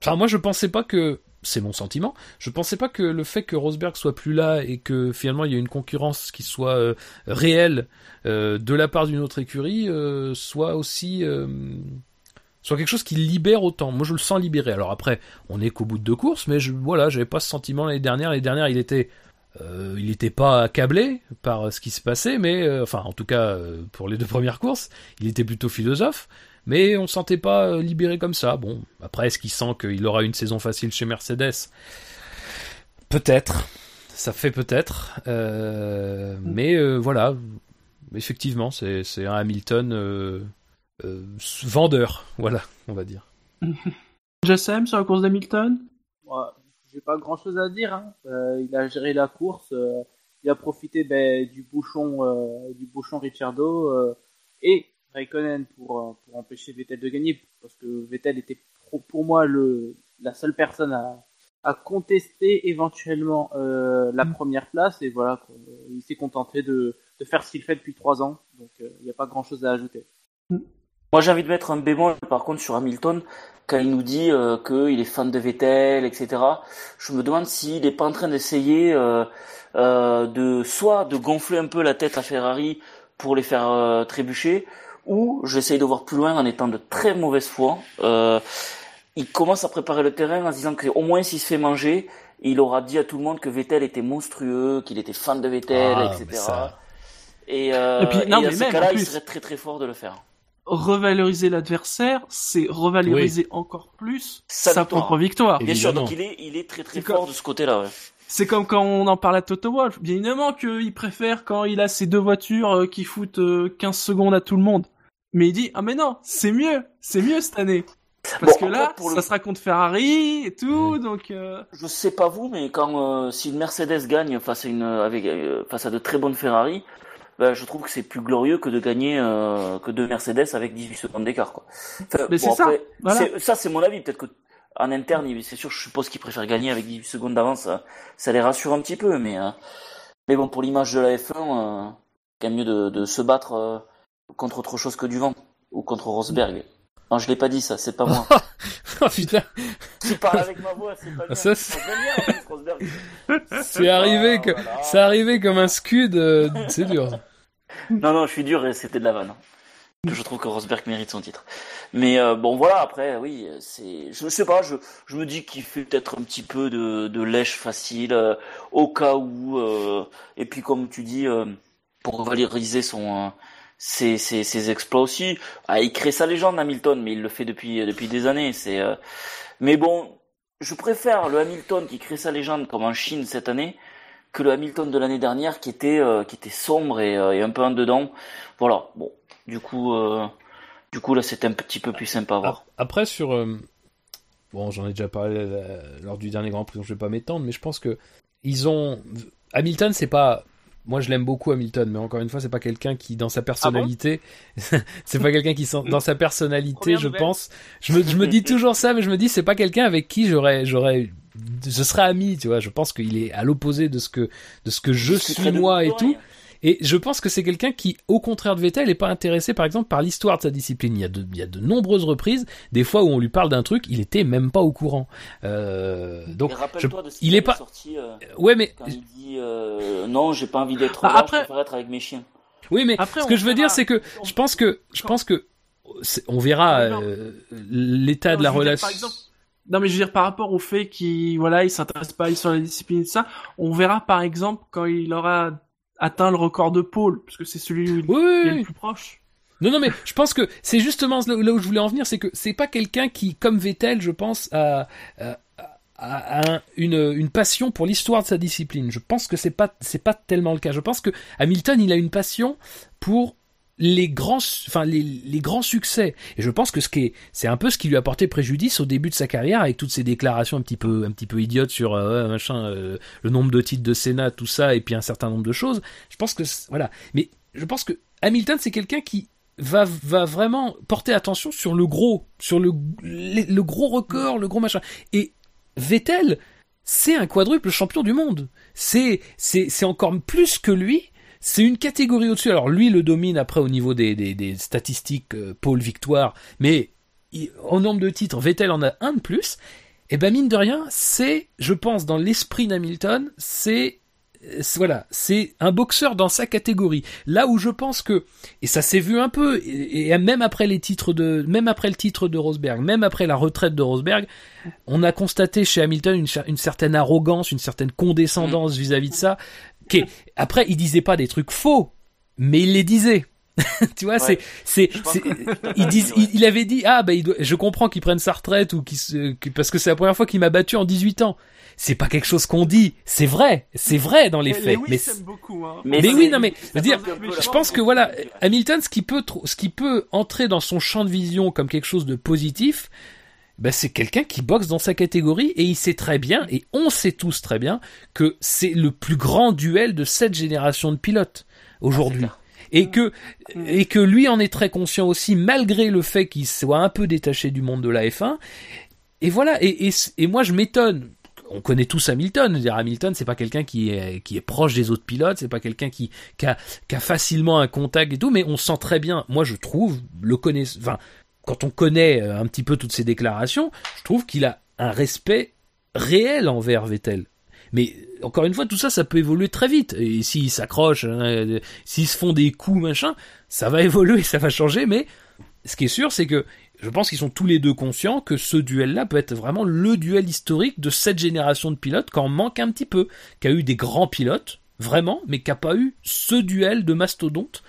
S3: Enfin, moi, je pensais pas que. C'est mon sentiment. Je pensais pas que le fait que Rosberg soit plus là et que finalement il y ait une concurrence qui soit euh, réelle euh, de la part d'une autre écurie euh, soit aussi soit quelque chose qui libère autant. Moi, je le sens libéré. Alors après, on est qu'au bout de deux courses, mais je, voilà, pas ce sentiment l'année dernière. L'année dernière, il était il n'était pas accablé par ce qui se passait, mais enfin, en tout cas pour les deux premières courses, il était plutôt philosophe. Mais on sentait pas euh, libéré comme ça. Bon, après, est-ce qu'il sent qu'il aura une saison facile chez Mercedes? Peut-être. Ça fait peut-être. Euh, mais euh, voilà, effectivement, c'est c'est un Hamilton euh, euh, vendeur, voilà, on va dire.
S2: Jassem sur la course d'Hamilton?
S5: Ouais, J'ai pas grand chose à dire. hein. Euh, il a géré la course. euh, il a profité ben, du bouchon, euh, du bouchon Ricciardo euh, et Raikkonen pour, euh, pour empêcher Vettel de gagner, parce que Vettel était pro- pour moi le, la seule personne à, à contester éventuellement euh, la première place. Et voilà, il s'est contenté de, de faire ce qu'il fait depuis trois ans. Donc euh, il n'y a pas grand chose à ajouter.
S4: Moi, j'ai envie de mettre un bémol, par contre, sur Hamilton, quand il nous dit euh, qu'il est fan de Vettel, etc. Je me demande s'il n'est pas en train d'essayer euh, euh, de soit de gonfler un peu la tête à Ferrari pour les faire euh, trébucher, ou j'essaye de voir plus loin en étant de très mauvaise foi. Euh, il commence à préparer le terrain en se disant qu'au moins s'il se fait manger, il aura dit à tout le monde que Vettel était monstrueux, qu'il était fan de Vettel,
S3: Ah,
S4: etc.
S3: ça-
S4: Et, euh,
S2: Et puis, non,
S4: et à
S2: mais
S4: ce cas-là, il serait très très fort de le faire.
S2: Revaloriser l'adversaire, c'est revaloriser encore plus
S4: Sa
S2: sa,
S4: victoire.
S2: propre victoire.
S4: Bien sûr, donc il est, il est très très fort
S2: comme-
S4: de ce côté-là. Ouais.
S2: C'est comme quand on en parle à Toto Wolff. Bien évidemment qu'il préfère quand il a ses deux voitures euh, qui foutent euh, 15 secondes à tout le monde. Mais il dit, ah mais non, c'est mieux, c'est mieux cette année. Parce
S4: Bon,
S2: que là,
S4: pour le-
S2: ça sera contre Ferrari et tout, donc... euh,
S4: Je sais pas vous, mais quand euh, si une Mercedes gagne face à une avec euh, face à de très bonnes Ferrari, ben, je trouve que c'est plus glorieux que de gagner euh, que deux Mercedes avec 18 secondes d'écart. Quoi. Enfin,
S2: Mais c'est ça, voilà.
S4: c'est- ça c'est mon avis. Peut-être que en interne, c'est sûr, je suppose qu'ils préfèrent gagner avec 18 secondes d'avance. Ça, ça les rassure un petit peu, mais euh, mais bon, pour l'image de la F1, euh, quand même mieux de, de se battre euh, contre autre chose que du vent ou contre Rosberg. Non, je l'ai pas dit ça, c'est pas moi.
S3: oh putain,
S4: Tu parles avec ma voix, c'est pas bien.
S3: Ça, c'est- arrivé que,
S4: voilà.
S3: c'est arrivé comme un scud, euh, c'est dur.
S4: Non, non, je suis dur et c'était de la vanne. Que je trouve que Rosberg mérite son titre. Mais euh, bon, voilà, après, oui, c'est, je sais pas, je, je me dis qu'il fait peut-être un petit peu de, de lèche facile euh, au cas où. euh, et puis, comme tu dis, euh, pour valoriser son, euh, ses, exploits aussi, ah, il crée sa légende Hamilton, mais il le fait depuis depuis des années. C'est, euh, mais bon, je préfère le Hamilton qui crée sa légende comme en Chine cette année que le Hamilton de l'année dernière qui était euh, qui était sombre et, euh, un peu en dedans. Voilà. Bon, du coup, euh, du coup là c'était un petit peu plus sympa à voir.
S3: Après, sur. euh, Bon, j'en ai déjà parlé euh, lors du dernier Grand Prix, donc je vais pas m'étendre, mais je pense que ils ont. Hamilton, c'est pas moi je l'aime beaucoup Hamilton, mais encore une fois, c'est pas quelqu'un qui dans sa personnalité, c'est pas quelqu'un qui dans sa personnalité, je pense. Je me, je me dis toujours ça, mais je me dis c'est pas quelqu'un avec qui j'aurais, j'aurais, je serais ami, tu vois. Je pense qu'il est à l'opposé de ce que, de ce que je suis moi et tout.
S4: rien.
S3: Et je pense que c'est quelqu'un qui, au contraire de Vettel, n'est pas intéressé, par exemple, par l'histoire de sa discipline. Il y a de, il y a de nombreuses reprises, des fois où on lui parle d'un truc, il était même pas au courant. Euh, donc,
S4: rappelle-toi de ce
S3: il est pas-
S4: sorti euh,
S3: ouais, mais
S4: quand il dit euh, non, j'ai pas envie d'être
S2: Bah,
S4: là,
S2: après-
S4: je préfère être avec mes chiens.
S3: Oui, mais
S2: Après,
S3: ce que je veux
S2: verra.
S3: dire, c'est que
S2: On-
S3: je pense que je pense que on verra euh, l'état de la
S2: je
S3: relation.
S2: par exemple, non, mais je veux dire, par rapport au fait qu'il, voilà, il s'intéresse pas sur la discipline et tout ça, on verra, par exemple, quand il aura atteint le record de pôle, parce que c'est celui où il
S3: Oui, oui,
S2: il est le plus proche.
S3: Non, non, mais je pense que c'est justement là là où je voulais en venir, c'est que c'est pas quelqu'un qui, comme Vettel, je pense, a, a- a un- une, une passion pour l'histoire de sa discipline. Je pense que c'est pas c'est pas tellement le cas. Je pense que Hamilton, il a une passion pour les grands, enfin les, les grands succès. Et je pense que ce qui est, c'est un peu ce qui lui a porté préjudice au début de sa carrière, avec toutes ces déclarations un petit peu, un petit peu idiotes sur euh, machin, euh, le nombre de titres de Sénat, tout ça, et puis un certain nombre de choses. Je pense que voilà. Mais je pense que Hamilton, c'est quelqu'un qui va va vraiment porter attention sur le gros, sur le le, le gros record, le gros machin. Et Vettel, c'est un quadruple champion du monde. C'est c'est c'est encore plus que lui. C'est une catégorie au-dessus. Alors lui le domine après au niveau des des, des statistiques euh, pôle victoire, mais il- en nombre de titres, Vettel en a un de plus. Et ben mine de rien, c'est, je pense, dans l'esprit d'Hamilton, c'est voilà, c'est un boxeur dans sa catégorie. Là où je pense que et ça s'est vu un peu et, et même après les titres de même après le titre de Rosberg, même après la retraite de Rosberg, on a constaté chez Hamilton une, cer- une certaine arrogance, une certaine condescendance vis-à-vis de ça. Qui après, il disait pas des trucs faux, mais il les disait. tu vois, c'est, c'est,
S4: pense
S3: c'est,
S4: que-
S3: il, dis- il, il avait dit, ah, bah, il doit- je comprends qu'il prenne sa retraite ou qu'il se, que- parce que c'est la première fois qu'il m'a battu en 18 ans. C'est pas quelque chose qu'on dit. C'est vrai. C'est vrai dans les faits.
S2: Lewis
S3: Mais,
S2: beaucoup, hein.
S3: mais
S4: c'est-
S3: oui, non, mais, je veux dire, je pense que voilà, Hamilton, ce qui peut, ce qui peut entrer dans son champ de vision comme quelque chose de positif, ben c'est quelqu'un qui boxe dans sa catégorie et il sait très bien, et on sait tous très bien, que c'est le plus grand duel de cette génération de pilotes aujourd'hui.
S4: Ah,
S3: et que, et que lui en est très conscient aussi, malgré le fait qu'il soit un peu détaché du monde de la F1. Et voilà, et, et, et moi je m'étonne. On connaît tous Hamilton. Dire, Hamilton, c'est pas quelqu'un qui est, qui est proche des autres pilotes, c'est pas quelqu'un qui, qui, a, qui a facilement un contact et tout, mais on sent très bien, moi je trouve, le connaît, enfin, quand on connaît euh, un petit peu toutes ces déclarations, je trouve qu'il a un respect réel envers Vettel. Mais encore une fois, tout ça, ça peut évoluer très vite. Et s'ils s'accrochent, hein, euh, s'ils se font des coups, machin, ça va évoluer, ça va changer. Mais ce qui est sûr, c'est que je pense qu'ils sont tous les deux conscients que ce duel-là peut être vraiment le duel historique de cette génération de pilotes qui en manque un petit peu, qui a eu des grands pilotes, vraiment, mais qui n'a pas eu ce duel de mastodonte.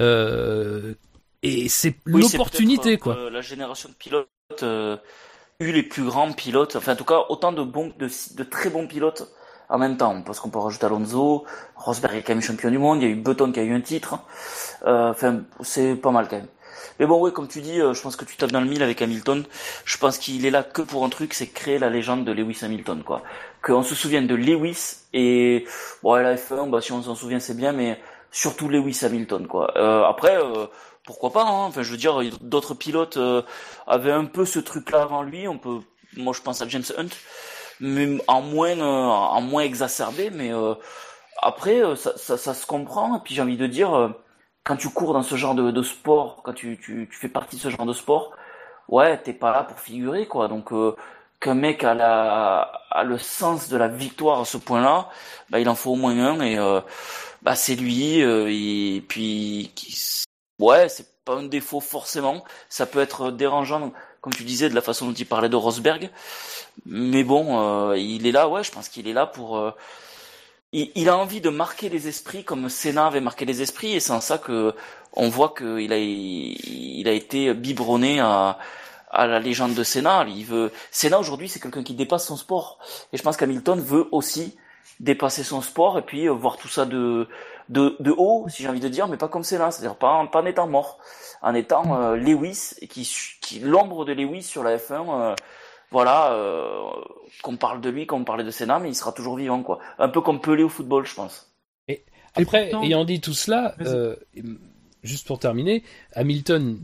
S3: Euh, et c'est
S4: Oui,
S3: l'opportunité, quoi.
S4: euh, la génération de pilotes euh, eu les plus grands pilotes, enfin en tout cas autant de bons, de, de très bons pilotes en même temps, parce qu'on peut rajouter Alonso, Rosberg est quand même champion du monde, il y a eu Button qui a eu un titre, Euh, enfin c'est pas mal quand même. Mais bon, ouais, comme tu dis, euh, je pense que tu tapes dans le mille avec Hamilton. Je pense qu'il est là que pour un truc, c'est créer la légende de Lewis Hamilton, quoi. Qu'on se souvienne de Lewis et bon, la F1, bah si on s'en souvient, c'est bien, mais surtout Lewis Hamilton, quoi. Euh, après, euh, pourquoi pas hein Enfin, je veux dire, d'autres pilotes euh, avaient un peu ce truc-là avant lui. On peut, moi, je pense à James Hunt, mais en moins, euh, en moins exacerbé. Mais euh, après, euh, ça, ça, ça se comprend. Et puis, j'ai envie de dire, euh, quand tu cours dans ce genre de, de sport, quand tu, tu, tu fais partie de ce genre de sport, ouais, t'es pas là pour figurer, quoi. Donc, euh, qu'un mec a, la, a le sens de la victoire à ce point-là, bah, il en faut au moins un. Et euh, bah, c'est lui. euh, et puis, ouais, c'est pas un défaut forcément. Ça peut être dérangeant, comme tu disais, de la façon dont il parlait de Rosberg. Mais bon, euh, il est là, ouais, je pense qu'il est là pour. euh, il, il a envie de marquer les esprits comme Senna avait marqué les esprits, et c'est en ça que on voit qu'il a, il a été biberonné à, à la légende de Senna. Il veut. Senna aujourd'hui, c'est quelqu'un qui dépasse son sport, et je pense qu'Hamilton veut aussi dépasser son sport et puis euh, voir tout ça de de, de haut, si j'ai envie de dire, mais pas comme Senna, c'est-à-dire pas, en- pas en étant mort, en étant euh, Lewis, et qui, qui l'ombre de Lewis sur la F1, euh, voilà, euh, qu'on parle de lui, qu'on parlait de Senna, mais il sera toujours vivant, quoi. Un peu comme Pelé au football, je pense.
S3: Après,
S2: pourtant-
S3: ayant dit tout cela, euh, juste pour terminer, Hamilton,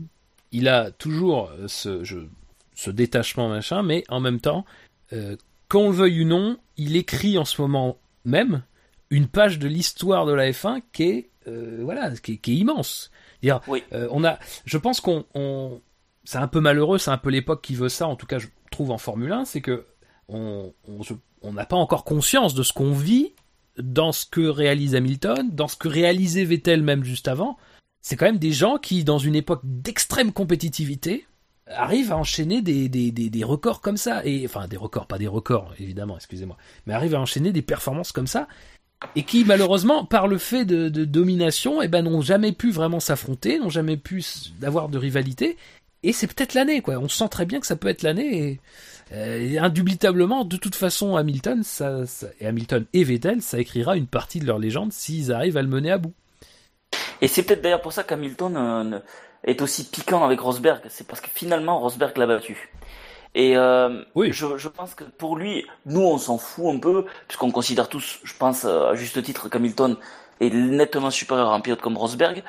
S3: il a toujours ce, je- ce détachement machin, mais en même temps, euh, qu'on le veuille ou non, il écrit en ce moment même une page de l'histoire de la F1 qui est, euh, voilà, qui est, qui est immense. Dire,
S4: Oui.
S3: euh, on a, je pense qu'on, on, c'est un peu malheureux, c'est un peu l'époque qui veut ça, en tout cas, je trouve en Formule 1, c'est que on, n'a pas encore conscience de ce qu'on vit dans ce que réalise Hamilton, dans ce que réalisait Vettel même juste avant. C'est quand même des gens qui, dans une époque d'extrême compétitivité, arrivent à enchaîner des, des, des, des records comme ça. Et, enfin, des records, pas des records, évidemment, excusez-moi. Mais arrivent à enchaîner des performances comme ça. Et qui, malheureusement, par le fait de, domination, eh ben, n'ont jamais pu vraiment s'affronter, n'ont jamais pu avoir de rivalité. Et c'est peut-être l'année, quoi. On sent très bien que ça peut être l'année. Et, euh, indubitablement, de toute façon, Hamilton, ça, ça- et Hamilton et Vettel, ça écrira une partie de leur légende s'ils arrivent à le mener à bout.
S4: Et c'est peut-être d'ailleurs pour ça qu'Hamilton euh, est aussi piquant avec Rosberg. C'est parce que finalement Rosberg l'a battu. Et euh,
S3: Oui.
S4: je, je pense que pour lui, nous on s'en fout un peu, puisqu'on considère tous, je pense euh, à juste titre qu'Hamilton est nettement supérieur à un pilote comme Rosberg.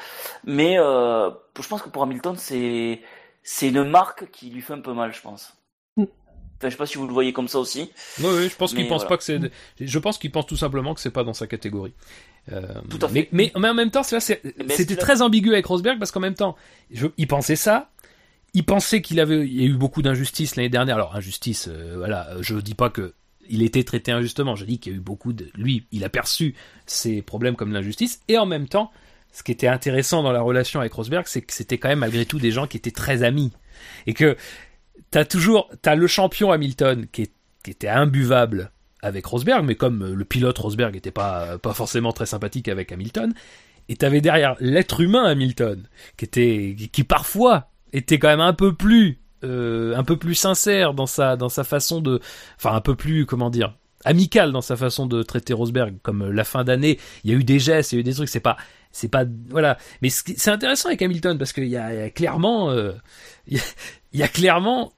S4: Mais euh, je pense que pour Hamilton, c'est c'est une marque qui lui fait un peu mal, je pense.
S2: Mm.
S4: Enfin, je sais pas si vous le voyez comme ça aussi.
S3: Oui, oui, je pense qu'il pense
S4: voilà.
S3: pas que c'est. Je pense qu'il pense tout simplement que c'est pas dans sa catégorie. Euh,
S4: Tout à fait.
S3: Mais, mais, mais en même temps, c'était très ambigu avec Rosberg parce qu'en même temps, je, il pensait ça. Il pensait qu'il avait, il y a eu beaucoup d'injustices l'année dernière. Alors injustice, euh, voilà, euh, je dis pas que il était traité injustement. Je dis qu'il y a eu beaucoup de, lui, il a perçu ces problèmes comme l'injustice. Et en même temps, ce qui était intéressant dans la relation avec Rosberg, c'est que c'était quand même malgré tout des gens qui étaient très amis et que t'as toujours, t'as le champion Hamilton qui, est- qui était imbuvable avec Rosberg, mais comme euh, le pilote Rosberg n'était pas, pas forcément très sympathique avec Hamilton, et t'avais derrière l'être humain Hamilton, qui était, qui parfois était quand même un peu plus, euh, un peu plus sincère dans sa, dans sa façon de, enfin un peu plus, comment dire, amical dans sa façon de traiter Rosberg, comme euh, la fin d'année, il y a eu des gestes, il y a eu des trucs, c'est pas, c'est pas, voilà. Mais c'est intéressant avec Hamilton parce qu'il y y a clairement, euh, il y a- clairement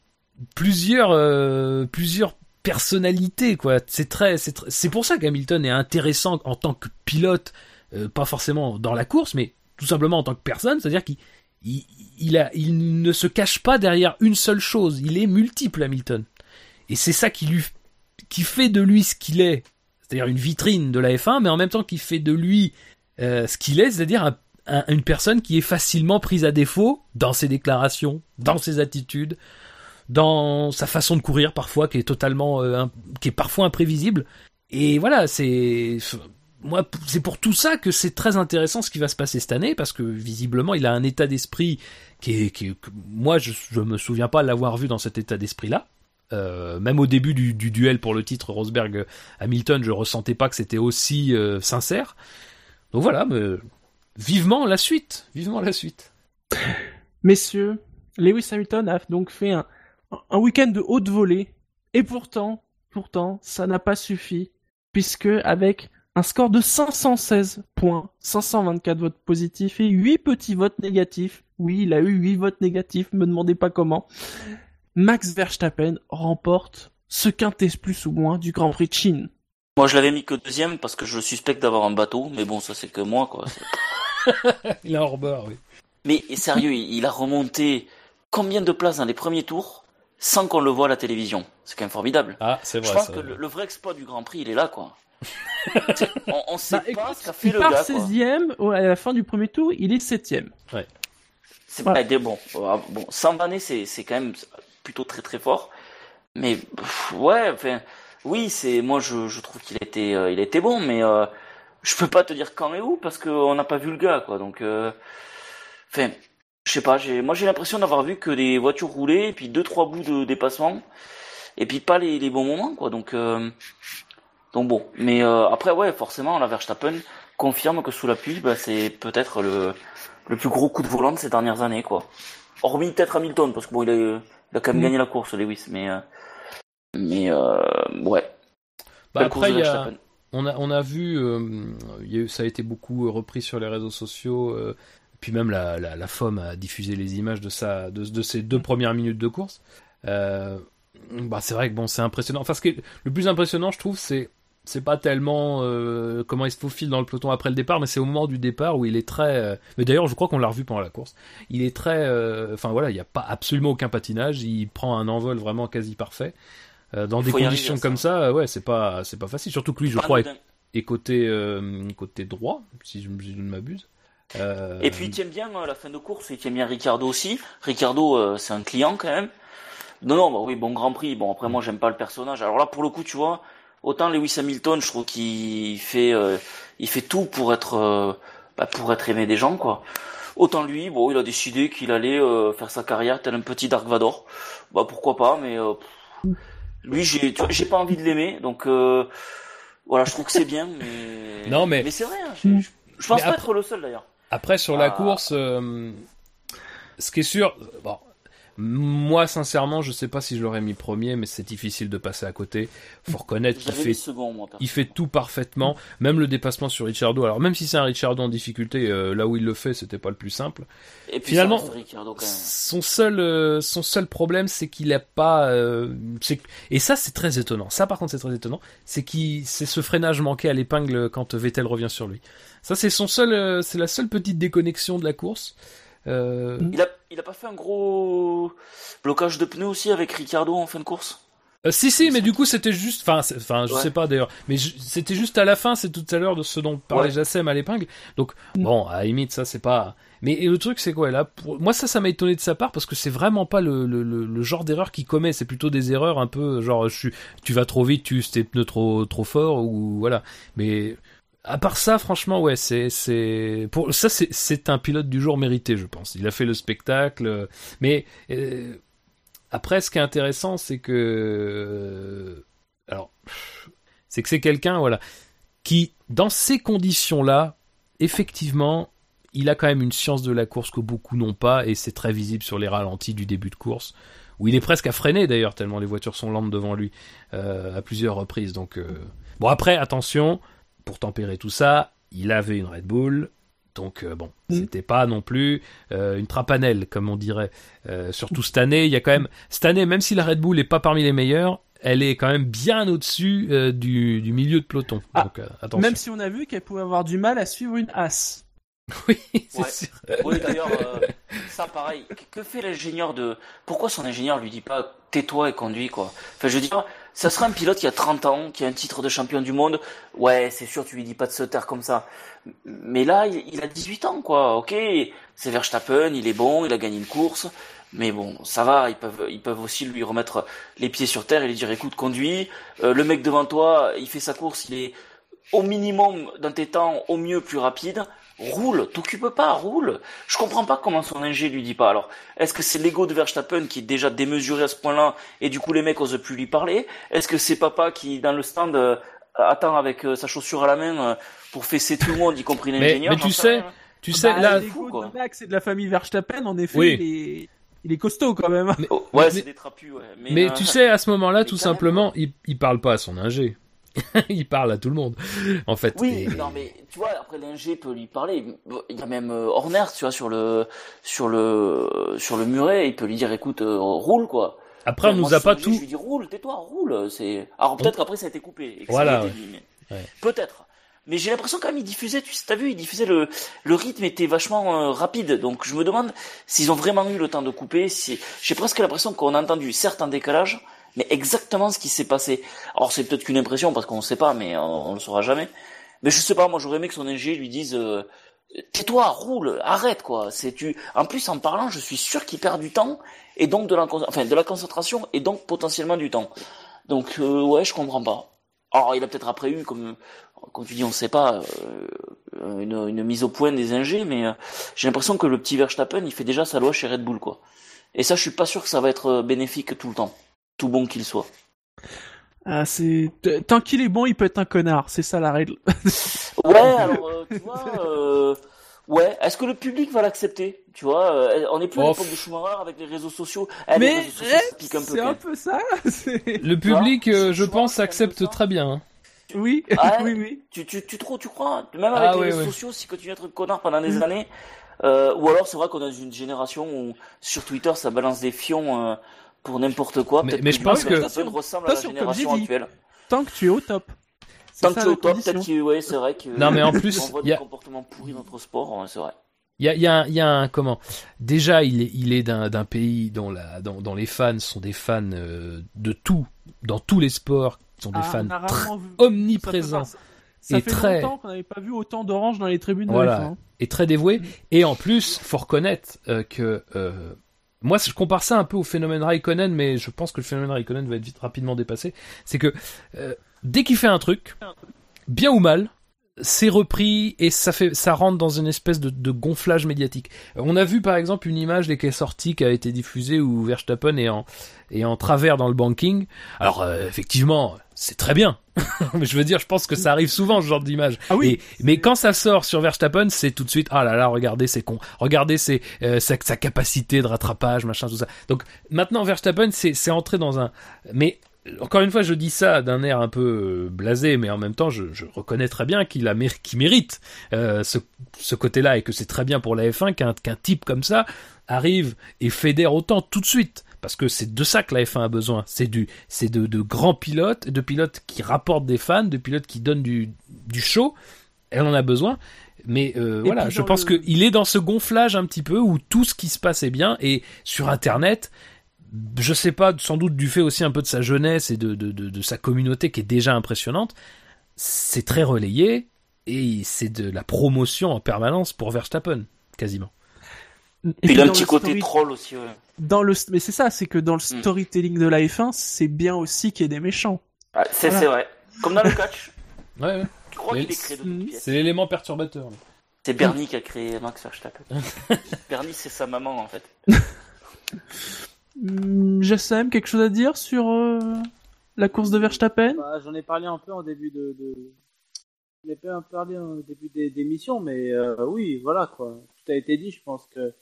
S3: plusieurs, euh, plusieurs personnalités, quoi. C'est très, c'est c'est pour ça qu'Hamilton est intéressant en tant que pilote, euh, pas forcément dans la course, mais tout simplement en tant que personne, c'est-à-dire qu'il il, ne se cache pas derrière une seule chose. Il est multiple, Hamilton. Et c'est ça qui lui, fait de lui ce qu'il est. C'est-à-dire une vitrine de la F1, mais en même temps qui fait de lui euh, ce qu'il est, c'est-à-dire un- un- une personne qui est facilement prise à défaut dans ses déclarations, dans ses attitudes, dans sa façon de courir parfois, qui est totalement, euh, qui est parfois imprévisible. Et voilà, c'est moi, c'est pour tout ça que c'est très intéressant ce qui va se passer cette année, parce que visiblement, il a un état d'esprit qui est, que moi, je, je me souviens pas l'avoir vu dans cet état d'esprit-là. Euh, même au début du, du duel pour le titre Rosberg-Hamilton, je ressentais pas que c'était aussi euh, sincère. Donc voilà, mais vivement la suite, vivement la suite.
S2: Messieurs, Lewis Hamilton a donc fait un, un week-end de haute volée. Et pourtant, pourtant, ça n'a pas suffi. Puisque avec un score de 516 points, 524 votes positifs et 8 petits votes négatifs. Oui, il a eu 8 votes négatifs, me demandez pas comment. Max Verstappen remporte ce quintet plus ou moins du Grand Prix de Chine.
S4: Moi, je l'avais mis que deuxième parce que je suspecte d'avoir un bateau, mais bon, ça c'est que moi, quoi.
S3: Il est hors bord, oui.
S4: Mais sérieux, il a remonté combien de places dans les premiers tours sans qu'on le voit à la télévision? C'est quand même formidable.
S3: Ah, c'est
S4: Je
S3: vrai.
S4: pense
S3: ça.
S4: que le, le vrai exploit du Grand Prix, il est là, quoi. On, on sait
S2: Bah,
S4: pas
S2: écoute,
S4: ce qu'a fait
S2: il
S4: le
S2: part
S4: gars, quoi.
S2: 16ème, à la fin du premier tour, il est 7ème.
S4: C'est
S2: Voilà.
S4: pas des bon. euh, Bon, sans vanner, c'est c'est quand même plutôt très très fort. Mais pff, ouais, enfin, oui, c'est moi je, je trouve qu'il était euh, il était bon, mais euh, je peux pas te dire quand et où parce qu'on n'a pas vu le gars, quoi. Donc, euh, enfin, je sais pas. J'ai moi j'ai l'impression d'avoir vu que des voitures rouler et puis deux trois bouts de dépassement et puis pas les, les bons moments, quoi. Donc euh, donc bon, mais euh, après ouais, forcément, la Verstappen confirme que sous la pluie, bah, c'est peut-être le le plus gros coup de volant de ces dernières années, quoi. Hormis peut-être Hamilton, parce que bon, il a, il a quand même
S2: Mm.
S4: gagné la course, Lewis, mais, euh, mais, euh, ouais.
S3: Bah après,
S4: de
S3: il y a,
S4: Verstappen?
S3: on a, on a vu, il y a eu, ça a été beaucoup repris sur les réseaux sociaux, puis même la, la, la FOM a diffusé les images de, sa, de, de ses deux premières minutes de course. Bah c'est vrai que bon, c'est impressionnant. Enfin, ce qui est le plus impressionnant, je trouve, c'est c'est pas tellement euh, comment il se faufile dans le peloton après le départ, mais c'est au moment du départ où il est très. euh, mais d'ailleurs, je crois qu'on l'a revu pendant la course. Il est très. euh, Enfin voilà, il n'y a pas absolument aucun patinage. Il prend un envol vraiment quasi parfait. Euh, dans des conditions comme ça, euh, ouais, c'est pas c'est pas facile. Surtout que lui, je crois, est, est côté euh, côté droit, si je, si je ne m'abuse. Euh,
S4: Et puis il tient bien la fin de course, il tient bien Ricardo aussi. Ricardo, euh, c'est un client quand même. Non, non, bah oui, bon Grand Prix. Bon après moi j'aime pas le personnage. Alors là pour le coup tu vois, autant Lewis Hamilton, je trouve qu'il fait, euh, il fait tout pour être, euh, bah, pour être aimé des gens quoi. Autant lui, bon il a décidé qu'il allait euh, faire sa carrière tel un petit Dark Vador. Bah pourquoi pas, mais euh, lui j'ai, tu vois, j'ai pas envie de l'aimer, donc euh, voilà, je trouve que c'est bien, mais
S3: Non, mais-
S4: mais c'est vrai. hein, je, je- je pense pas
S3: après-
S4: être le seul d'ailleurs.
S3: Après, sur la
S4: Ah.
S3: course, euh, ce qui est sûr, bon, moi, sincèrement, je sais pas si je l'aurais mis premier, mais c'est difficile de passer à côté. Faut reconnaître qu'il fait
S4: moi.
S3: il fait tout parfaitement, même le dépassement sur Ricciardo. Alors même si c'est un Ricciardo en difficulté, euh, là où il le fait, c'était pas le plus simple.
S4: Et puis
S3: Finalement,
S4: quand même.
S3: Son seul, euh, son seul problème, c'est qu'il a pas, euh, et ça c'est très étonnant. Ça par contre c'est très étonnant, c'est qu'il, c'est ce freinage manqué à l'épingle quand Vettel revient sur lui. Ça c'est son seul, euh, c'est la seule petite déconnexion de la course. Euh,
S4: Il a, il a pas fait un gros blocage de pneus aussi avec Ricciardo en fin de course?
S3: Euh, si si, mais du coup c'était juste, enfin, je
S4: Ouais.
S3: sais pas d'ailleurs, mais c'était juste à la fin, c'est tout à l'heure de ce dont parlait
S4: Ouais.
S3: Jassem à l'épingle. Donc bon, à la limite ça c'est pas. Mais et le truc c'est quoi là pour... Moi ça ça m'a étonné de sa part parce que c'est vraiment pas le, le, le, genre d'erreur qu'il commet, c'est plutôt des erreurs un peu genre je suis, tu vas trop vite, tu tes pneus trop trop fort ou voilà. Mais à part ça, franchement, ouais, c'est pour ça c'est un pilote du jour mérité, je pense. Il a fait le spectacle, euh, mais euh, après, ce qui est intéressant, c'est que euh, alors c'est que c'est quelqu'un, voilà, qui dans ces conditions-là, effectivement, il a quand même une science de la course que beaucoup n'ont pas, et c'est très visible sur les ralentis du début de course, où il est presque à freiner d'ailleurs tellement les voitures sont lentes devant lui à plusieurs reprises. Donc bon, après, attention pour tempérer tout ça, il avait une Red Bull. Donc euh, bon,
S2: Mm.
S3: c'était pas non plus euh, une trapanelle comme on dirait. Euh, surtout cette année, il y a quand même cette année, même si la Red Bull est pas parmi les meilleures, elle est quand même bien au-dessus euh, du, du milieu de peloton.
S2: Ah,
S3: Donc euh, attention.
S2: Même si on a vu qu'elle pouvait avoir du mal à suivre une as.
S3: Oui, c'est
S4: Ouais.
S3: sûr.
S4: Oui, d'ailleurs, euh, ça pareil. Que- Que fait l'ingénieur de. Pourquoi son ingénieur lui dit pas tais-toi et conduis, quoi? Enfin, je veux dire, ça serait un pilote qui a 30 ans, qui a un titre de champion du monde. Ouais, c'est sûr, tu lui dis pas de se taire comme ça. Mais là, il, a 18 ans, quoi. Ok, c'est Verstappen, il est bon, il a gagné une course. Mais bon, ça va, ils peuvent, ils peuvent aussi lui remettre les pieds sur terre et lui dire écoute, conduis. Euh, le mec devant toi, il fait sa course, il est au minimum dans tes temps, au mieux plus rapide. Roule, t'occupe pas, roule. Je comprends pas comment son ingé lui dit pas. Alors, est-ce que c'est l'ego de Verstappen qui est déjà démesuré à ce point-là et du coup les mecs osent plus lui parler? Est-ce que c'est papa qui dans le stand euh, attend avec euh, sa chaussure à la main euh, pour fesser tout le monde, y compris l'ingénieur?
S3: mais tu sais,
S4: rien.
S3: Tu sais,
S2: Bah,
S3: là,
S2: l'ego de Max et de la famille Verstappen, en effet,
S3: Oui.
S2: il, est... il est costaud quand même.
S4: Oh, ouais,
S3: mais-
S4: c'est des trapus, ouais. Mais,
S3: mais
S4: euh,
S3: tu sais, à ce moment-là, tout
S4: même,
S3: simplement, il, il parle pas à son ingé. il parle à tout le monde, en fait.
S4: Oui,
S3: Et-
S4: non mais tu vois après l'ingé peut lui parler. Il y a même euh, Horner, tu vois sur le sur le sur le muret, il peut lui dire écoute euh, roule quoi.
S3: Après, on
S4: Moi,
S3: nous a pas tout.
S4: Je lui dis roule, tais-toi, roule. C'est alors peut-être qu'après ça a été coupé. et que ça
S3: Voilà, ouais.
S4: mais-
S3: Ouais.
S4: Peut-être. Mais j'ai l'impression quand même il diffusait, tu as vu, il diffusait le le rythme était vachement euh, rapide. Donc je me demande s'ils ont vraiment eu le temps de couper. Si j'ai presque l'impression qu'on a entendu certes un décalage, mais exactement ce qui s'est passé. Alors c'est peut-être qu'une impression parce qu'on ne sait pas, mais on, on le saura jamais. Mais je sais pas, moi j'aurais aimé que son ingé lui dise euh, tais-toi, roule, arrête quoi. C'est tu. En plus en parlant, je suis sûr qu'il perd du temps et donc de la enfin de la concentration et donc potentiellement du temps. Donc euh, ouais, je comprends pas. Alors il a peut-être après eu comme comme tu dis, on sait pas euh, une, une mise au point des ingés, mais euh, j'ai l'impression que le petit Verstappen, il fait déjà sa loi chez Red Bull quoi. Et ça, je suis pas sûr que ça va être euh, bénéfique tout le temps, tout bon qu'il soit.
S2: Ah, c'est tant qu'il est bon, il peut être un connard. C'est ça la règle.
S4: Ouais, alors euh, tu vois, euh, ouais. Est-ce que le public va l'accepter Tu vois, euh, on est plus à l'époque de Schumacher avec les réseaux sociaux. Eh, les
S2: Mais
S4: réseaux sociaux, ça pique un peu.
S2: c'est un peu ça.
S3: Le public,
S4: vois,
S3: euh, je pense, accepte très bien. hein.
S2: Oui,
S4: Ah,
S2: oui, oui.
S4: Tu, tu, tu, trouves- tu crois Même
S3: Ah,
S4: avec les
S3: ouais,
S4: réseaux
S3: ouais.
S4: sociaux, si continue à être connard pendant des
S2: Mm.
S4: années. Euh, ou alors, c'est vrai qu'on est dans une génération où sur Twitter, ça balance des fions euh, pour n'importe quoi.
S3: Mais- mais
S4: que
S3: je pense que-
S4: Verstappen ressemble à la génération
S2: dit.
S4: actuelle.
S2: Tant que tu es au top.
S4: Tant que tu es au top, peut-être que, ouais, c'est vrai que.
S3: Non, mais en plus,
S4: on voit
S3: il y a-
S4: des comportements pourris dans notre sport, ouais, c'est vrai.
S3: Il y a, il y a un- il y a un comment? Déjà, il est, il est d'un pays dont, la, dont, dont les fans sont des fans euh, de tout, dans tous les sports, sont des
S2: Ah,
S3: fans omniprésents
S2: Ça fait, ça
S3: et
S2: fait
S3: très-
S2: longtemps qu'on n'avait pas vu autant d'orange dans les tribunes de
S3: Voilà.
S2: F1, hein.
S3: et très dévoués. Et en plus, faut reconnaître euh, que euh, moi, je compare ça un peu au phénomène Raikkonen, mais je pense que le phénomène Raikkonen va être vite rapidement dépassé. C'est que euh, dès qu'il fait un truc, bien ou mal, c'est repris et ça fait, ça rentre dans une espèce de, gonflage médiatique. Euh, On a vu par exemple une image dès qu'elle est sortie qui a été diffusée où Verstappen est en, en travers dans le banking. Alors euh, effectivement, c'est très bien. Je veux dire, je pense que ça arrive souvent ce genre d'image.
S2: Ah oui.
S3: Et- mais quand ça sort sur Verstappen, c'est tout de suite ah là là, regardez c'est con, regardez c'est euh, sa, sa capacité de rattrapage, machin tout ça. Donc maintenant Verstappen c'est c'est entré dans un mais encore une fois, je dis ça d'un air un peu euh, blasé, mais en même temps, je, je reconnais très bien qu'il a mér- mérite euh, ce, ce côté-là et que c'est très bien pour la F1 qu'un qu'un type comme ça arrive et fédère autant tout de suite. Parce que c'est de ça que la F1 a besoin. C'est du, c'est de, de grands pilotes, de pilotes qui rapportent des fans, de pilotes qui donnent du, du show. Elle en a besoin. Mais euh, voilà, je pense
S2: le-
S3: qu'il est dans ce gonflage un petit peu où tout ce qui se passe est bien. Et sur Internet, je sais pas, sans doute du fait aussi un peu de sa jeunesse et de, de, de, de sa communauté qui est déjà impressionnante, c'est très relayé et c'est de la promotion en permanence pour Verstappen, quasiment.
S2: Et
S4: Puis il a un
S2: dans
S4: petit côté troll aussi, ouais.
S2: Dans le, mais c'est ça, c'est que dans le
S4: Mm.
S2: storytelling de la F1, c'est bien aussi qu'il y ait des méchants.
S4: Ouais, c'est
S2: Voilà.
S4: vrai. Comme dans le catch.
S3: Ouais, ouais.
S4: Tu crois qu'il est créé
S2: c'est-
S3: l'élément perturbateur.
S4: C'est Bernie qui a créé Max Verstappen. Bernie, c'est sa maman, en fait.
S2: Hmm, Jassem, quelque chose à dire sur euh, la course de Verstappen?
S5: Bah, J'en ai parlé un peu en début de. de... J'en ai parlé en début des- d'émission, mais euh, oui, voilà quoi. Tout a été dit. Je pense que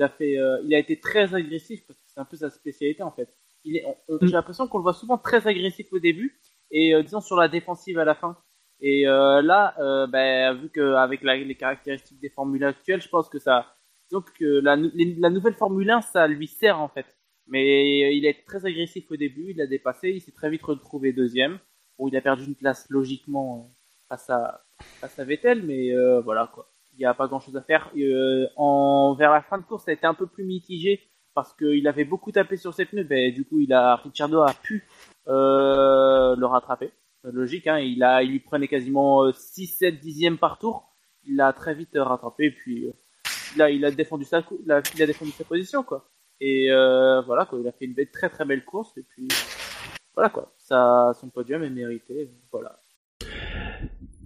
S5: il a fait, euh, il a été très agressif parce que c'est un peu sa spécialité en fait. Il est,
S2: Mm.
S5: j'ai l'impression qu'on le voit souvent très agressif au début et euh, disons sur la défensive à la fin. Et euh, là, ben, vu qu'avec les caractéristiques des formules actuelles, je pense que ça, que la, la nouvelle Formule 1, ça lui sert en fait. Mais il est très agressif au début, il a dépassé, il s'est très vite retrouvé deuxième. Bon, il a perdu une place logiquement face à, face à Vettel, mais voilà quoi. Il n'y a pas grand chose à faire. Euh, en, vers la fin de course, ça a été un peu plus mitigé parce qu'il avait beaucoup tapé sur ses pneus. Ben, du coup, il a, Ricciardo a pu euh, le rattraper. Euh, Logique, hein, il, a, il lui prenait quasiment euh, 6-7 dixièmes par tour. Il l'a très vite rattrapé puis là, il a défendu sa, il défendu sa position quoi. Et voilà quoi, il a fait une très très belle course et puis voilà quoi, ça, son podium est mérité. Voilà.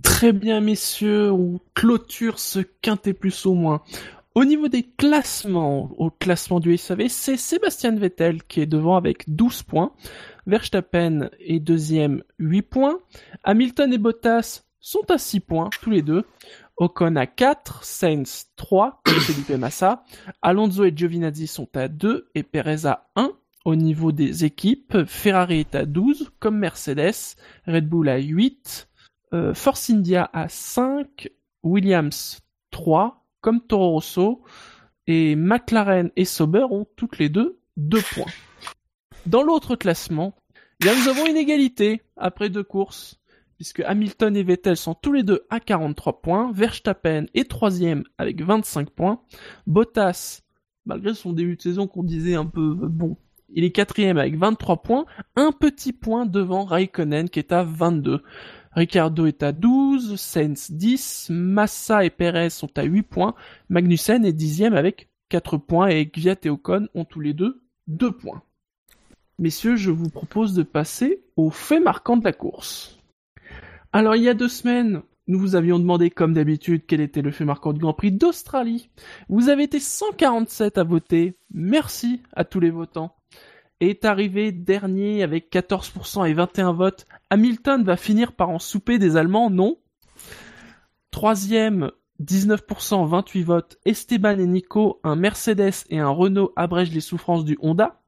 S2: Très bien, messieurs, on clôture ce quintet plus au moins. Au niveau des classements, au classement du SAV, c'est Sébastien Vettel qui est devant avec 12 points. Verstappen est deuxième, 8 points. Hamilton et Bottas sont à 6 points, tous les deux. Ocon à 4, Sainz 3, comme Felipe Massa. Alonso et Giovinazzi sont à 2 et Perez à 1. Au niveau des équipes, Ferrari est à 12, comme Mercedes. Red Bull à 8. Euh, Force India à 5, Williams 3, comme Toro Rosso, et McLaren et Sauber ont toutes les deux 2 points. Dans l'autre classement, eh nous avons une égalité après deux courses, puisque Hamilton et Vettel sont tous les deux à 43 points, Verstappen est troisième avec 25 points, Bottas, malgré son début de saison qu'on disait un peu euh, bon, il est quatrième avec 23 points, un petit point devant Raikkonen qui est à 22. Ricardo est à 12, Sainz 10, Massa et Perez sont à 8 points, Magnussen est dixième avec 4 points et Gviat et Ocon ont tous les deux 2 points. Messieurs, je vous propose de passer aux faits marquants de la course. Alors, il y a deux semaines, nous vous avions demandé, comme d'habitude, quel était le fait marquant du Grand Prix d'Australie. Vous avez été 147 à voter. Merci à tous les votants. Est arrivé dernier avec 14% et 21 votes. Hamilton va finir par en souper des Allemands, non? Troisième, 19%, 28 votes. Esteban et Nico, un Mercedes et un Renault abrègent les souffrances du Honda.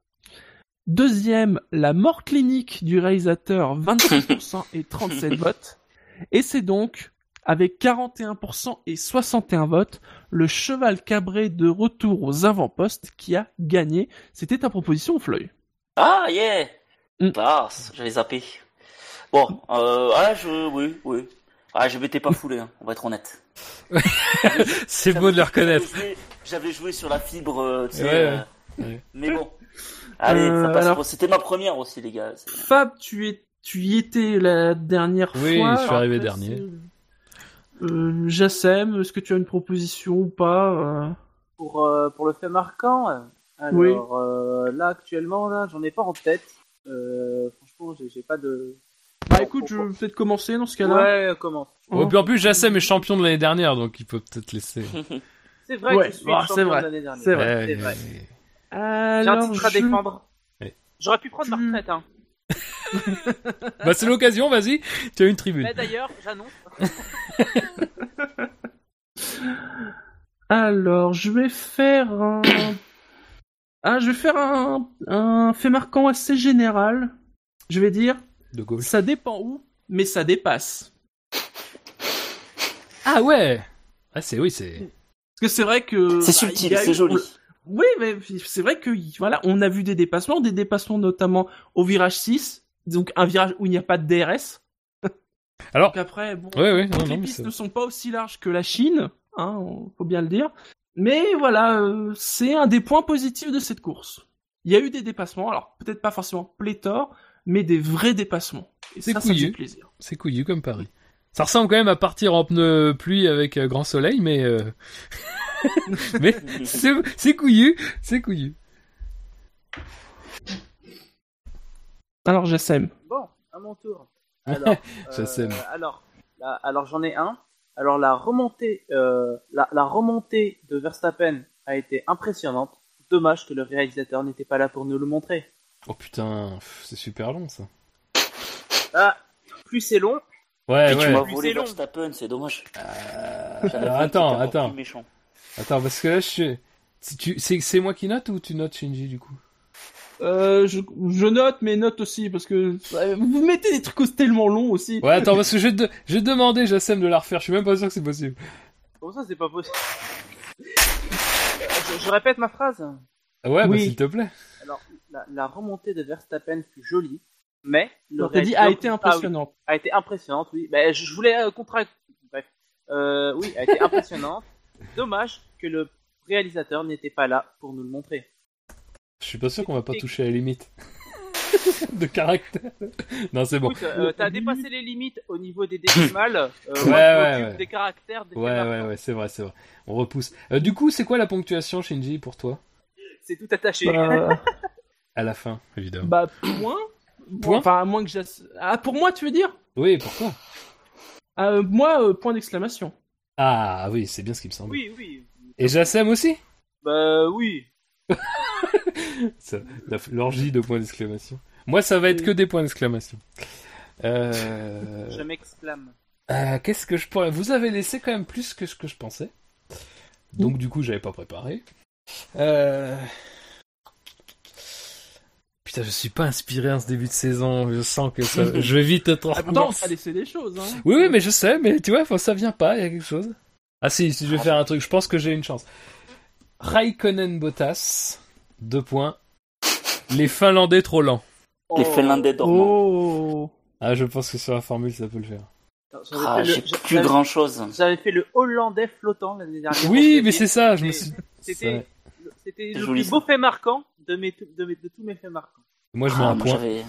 S2: Deuxième, la mort clinique du réalisateur, 26% et 37 votes. Et c'est donc, avec 41% et 61 votes, le cheval cabré de retour aux avant-postes qui a gagné. C'était ta proposition, Floyd.
S4: Ah, yeah
S2: Mm.
S4: J'avais zappé. Bon, euh, ah, je, oui, oui. Ah, je m'étais pas foulé, hein, on va être honnête.
S3: C'est beau de le reconnaître.
S4: J'avais joué, sur la fibre, euh, tu sais.
S3: Ouais,
S4: euh,
S3: ouais.
S4: Mais bon. Allez,
S2: Euh,
S4: ça passe
S2: alors-
S4: c'était ma première aussi, les gars.
S2: Fab, tu es, tu y étais la dernière
S3: Oui,
S2: fois.
S3: je suis arrivé
S2: Après,
S3: dernier.
S2: Euh, Jassem, est-ce que tu as une proposition ou pas euh?
S5: Pour, euh, pour le fait marquant, euh, alors
S2: Oui.
S5: euh, là actuellement, là, j'en ai pas en tête. Euh, franchement, j'ai pas de.
S2: Bah écoute, je vais peut-être commencer dans ce cas-là.
S5: Ouais, commence.
S3: Puis en plus, Jassem est champion de l'année dernière, donc il peut peut-être laisser.
S5: C'est vrai
S2: Ouais,
S5: que je suis champion
S2: vrai,
S5: de l'année dernière.
S2: c'est vrai.
S3: Ouais,
S5: vrai.
S3: ouais.
S5: J'ai un
S2: Alors,
S5: titre à
S2: je-
S5: défendre.
S3: Ouais.
S5: J'aurais pu prendre ma retraite, hein.
S3: Bah, c'est l'occasion, vas-y, tu as une tribune.
S5: Mais d'ailleurs, j'annonce.
S2: Alors, je vais faire un... Ah, je vais faire un, un fait marquant assez général. Je vais dire,
S3: De gauche.
S2: ça dépend où, mais ça dépasse.
S3: Ah ouais Ah, c'est, oui, c'est.
S2: Parce que c'est vrai que...
S4: C'est
S2: bah, il
S4: subtil, c'est
S2: eu-
S4: joli.
S2: Oui, mais c'est vrai que voilà, on a vu des dépassements, des dépassements notamment au virage 6, donc un virage où il n'y a pas de DRS.
S3: Alors-
S2: Donc après, bon,
S3: Ouais, ouais, non,
S2: toutes
S3: non,
S2: les
S3: mais
S2: pistes ne sont pas aussi larges que la Chine, hein, faut bien le dire. Mais voilà, euh, c'est un des points positifs de cette course. Il y a eu des dépassements, alors peut-être pas forcément pléthore, mais des vrais dépassements. Et
S3: C'est
S2: ça, ça fait
S3: couillu.
S2: plaisir.
S3: C'est couillu comme Paris. Ça ressemble quand même à partir en pneu pluie avec euh, grand soleil, mais euh, mais c'est c'est couillu, c'est couillu.
S2: Alors Jassem,
S5: Bon, à mon tour. Alors, là, alors j'en ai un. Alors la remontée, euh, la, la remontée de Verstappen a été impressionnante. Dommage que le réalisateur n'était pas là pour nous le montrer.
S3: Oh putain, c'est super long ça.
S5: Ah, plus c'est long,
S3: Ouais,
S4: Et tu m'as
S5: Plus
S4: volé
S5: c'est long.
S4: Verstappen, c'est dommage.
S3: Euh, alors, attends, attends,
S4: méchant.
S3: attends, parce que là, je suis. si tu- C'est c'est moi qui note ou tu notes Shinji du coup?
S2: Euh, je, je note, mais note aussi, parce que euh, vous mettez des trucs tellement longs aussi.
S3: Ouais, attends, parce que je vais te- je vais demander Jassem de la refaire. Je suis même pas sûr que c'est possible.
S5: Pour ça, c'est pas possible? je, je répète ma phrase.
S3: Ouais, bah
S2: Oui.
S3: s'il te plaît.
S5: Alors, la, la remontée de Verstappen fut jolie, mais le
S2: Donc, dit a été
S5: Ah oui,
S2: impressionnant.
S5: a été impressionnante, oui. Ben, je je voulais euh, contra... Bref. Euh, oui, a été impressionnante. Dommage que le réalisateur n'était pas là pour nous le montrer.
S3: Je suis pas sûr qu'on va pas toucher à la limite de caractère. Non, c'est bon.
S5: Euh, t'as dépassé les limites au niveau des décimales. Euh,
S3: Ouais, ouais,
S5: des caractères. Des
S3: Ouais, ouais, ouais, c'est vrai, c'est vrai. On repousse. Euh, du coup, c'est quoi la ponctuation, Shinji, pour toi?
S5: C'est tout attaché.
S2: Bah,
S3: À la fin, évidemment.
S2: bah, point.
S3: Point
S2: Enfin, à moins que Jass... Ah, pour moi, tu veux dire?
S3: Oui, pourquoi
S2: Euh, Moi, euh, point d'exclamation.
S3: Ah oui, c'est bien ce qui me semble.
S5: Oui, oui.
S3: Et Jassem aussi?
S5: Bah oui.
S3: Ça, la- L'orgie de points d'exclamation. Moi, ça va être que des points d'exclamation. Euh...
S5: Je m'exclame.
S3: euh, Qu'est-ce que je pourrais... Vous avez laissé quand même plus que ce que je pensais. Donc du coup, j'avais pas préparé. Euh... Putain, je suis pas inspiré en ce début de saison. Je sens que ça... je vais vite être en
S2: Ah, pourtant, on
S3: remords.
S2: a laissé des choses. Hein.
S3: Oui, oui, mais je sais, mais tu vois, ça vient pas, il y a quelque chose. Ah si, si je vais faire un truc, je pense que j'ai une chance. Raikkonen Bottas, deux points. Les Finlandais trop lents.
S4: Les
S5: Oh.
S4: Finlandais dormants.
S2: Oh
S3: Ah, je pense que sur la formule, ça peut le faire.
S5: J'avais
S4: Ah, j'ai plus grand chose.
S5: J'avais fait le Hollandais flottant l'année dernière.
S3: Oui, mais c'est ça, je me suis...
S5: C'était le- c'était le
S4: Joli,
S5: plus beau fait marquant de, mes, de, mes- de tous mes faits marquants.
S3: Moi, je mets
S4: Ah,
S3: un
S4: moi,
S3: point.
S4: j'avais.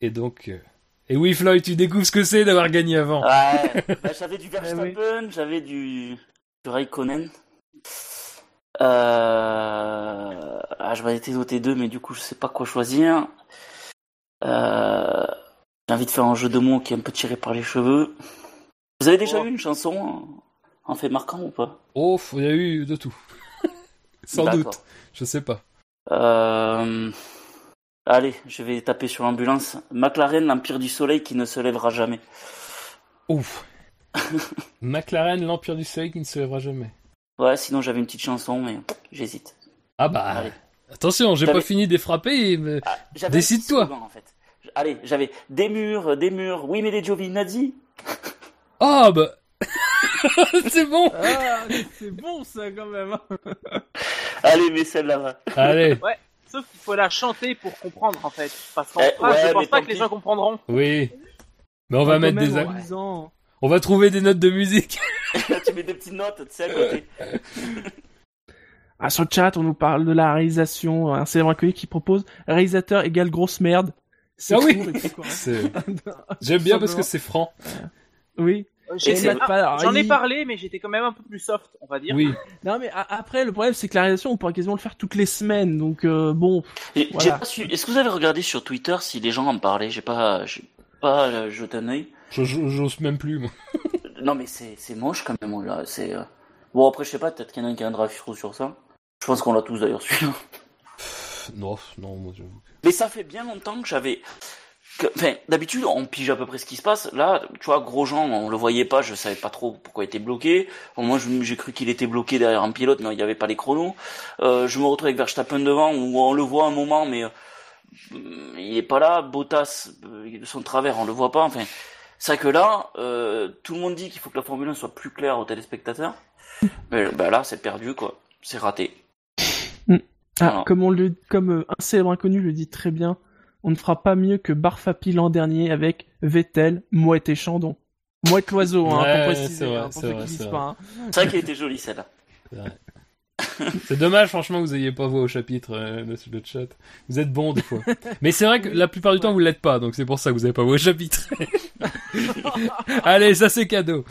S3: Et donc... euh, Et oui, Floyd, tu découvres ce que c'est d'avoir gagné avant.
S4: Ouais, bah, j'avais du
S2: oui.
S4: Verstappen, j'avais du... du Raikkonen. Euh... Ah, je m'en étais noté deux, mais du coup, je sais pas quoi choisir. Euh... J'ai envie de faire un jeu de mots qui est un peu tiré par les cheveux. Vous avez déjà
S5: Oh.
S4: eu une chanson en- en fait marquant ou pas?
S3: Oh, il y a eu de tout. Sans doute, je sais pas.
S4: Euh... Allez, je vais taper sur l'ambulance. McLaren, l'Empire du Soleil qui ne se lèvera jamais.
S3: Ouf. McLaren, l'Empire du Soleil qui ne se lèvera jamais.
S4: Ouais, sinon j'avais une petite chanson, mais j'hésite.
S3: Ah bah...
S4: Allez.
S3: Attention, j'ai pas fini de frapper et... me-
S4: Ah,
S3: Décide-toi.
S4: en fait. Allez, j'avais des murs, des murs. Oui, mais les Giovinazzi.
S3: Ah bah... c'est bon
S2: Ah, c'est bon ça quand même.
S4: Allez, mais celle-là va.
S3: Allez,
S5: Sauf qu'il faut la chanter pour comprendre en fait. Parce qu'en
S4: Eh,
S5: phrase,
S4: ouais,
S5: je pense pas que les gens comprendront.
S3: oui. Mais on va mettre des,
S2: en lisant-
S3: on va trouver des notes de musique.
S4: tu mets des petites notes, tu sais, à côté.
S2: Ah, sur le chat, on nous parle de la réalisation, un célèbre inconnu qui propose réalisateur égale grosse merde. C'est
S3: Ah oui. C'est- J'aime bien parce que c'est franc.
S2: Oui. Alors,
S5: J'en ai parlé, mais j'étais quand même un peu plus soft, on va dire.
S3: Oui.
S2: Non mais après le problème c'est que la réalisation on pourrait quasiment le faire toutes les semaines donc euh, bon Voilà.
S4: su- Est-ce que vous avez regardé sur Twitter si les gens en parlaient? J'ai pas, j'ai pas euh, jeté un œil.
S3: J'ose même plus, moi.
S4: Non, mais c'est moche quand même. Là, c'est euh, bon. Après, je sais pas. Peut-être qu'il y en a un qui a un sur ça. Je pense qu'on l'a tous d'ailleurs celui-là.
S3: Non, non, moi j'avoue.
S4: Mais ça fait bien longtemps que j'avais. que- Enfin, d'habitude, on pige à peu près ce qui se passe. Là, tu vois, Grosjean, on le voyait pas, je savais pas trop pourquoi il était bloqué. Moi, j'ai cru qu'il était bloqué derrière un pilote, mais il n'y avait pas les chronos. Euh, je me retrouve avec Verstappen devant, où on le voit un moment, mais euh, il est pas là. Bottas, de son travers, on le voit pas. Enfin, c'est vrai que là, euh, tout le monde dit qu'il faut que la Formule 1 soit plus claire aux téléspectateurs. Mais bah, là, c'est perdu, quoi. C'est raté.
S2: Ah,
S4: Voilà.
S2: comme on le comme euh, un célèbre inconnu le dit très bien on ne fera pas mieux que Barfapi l'an dernier avec Vettel Mouette et Chandon Mouette l'oiseau hein,
S3: Ouais,
S2: pour
S3: c'est
S2: préciser
S3: vrai,
S2: hein, pour ceux qui pas hein.
S4: C'est vrai qu'elle était jolie, celle-là.
S3: C'est dommage, franchement, que vous ayez pas voix au chapitre euh, le, le chat. Vous êtes bon des fois. Mais c'est vrai que la plupart du temps, vous l'êtes pas, donc c'est pour ça que vous avez pas voix au chapitre. Allez, ça c'est cadeau.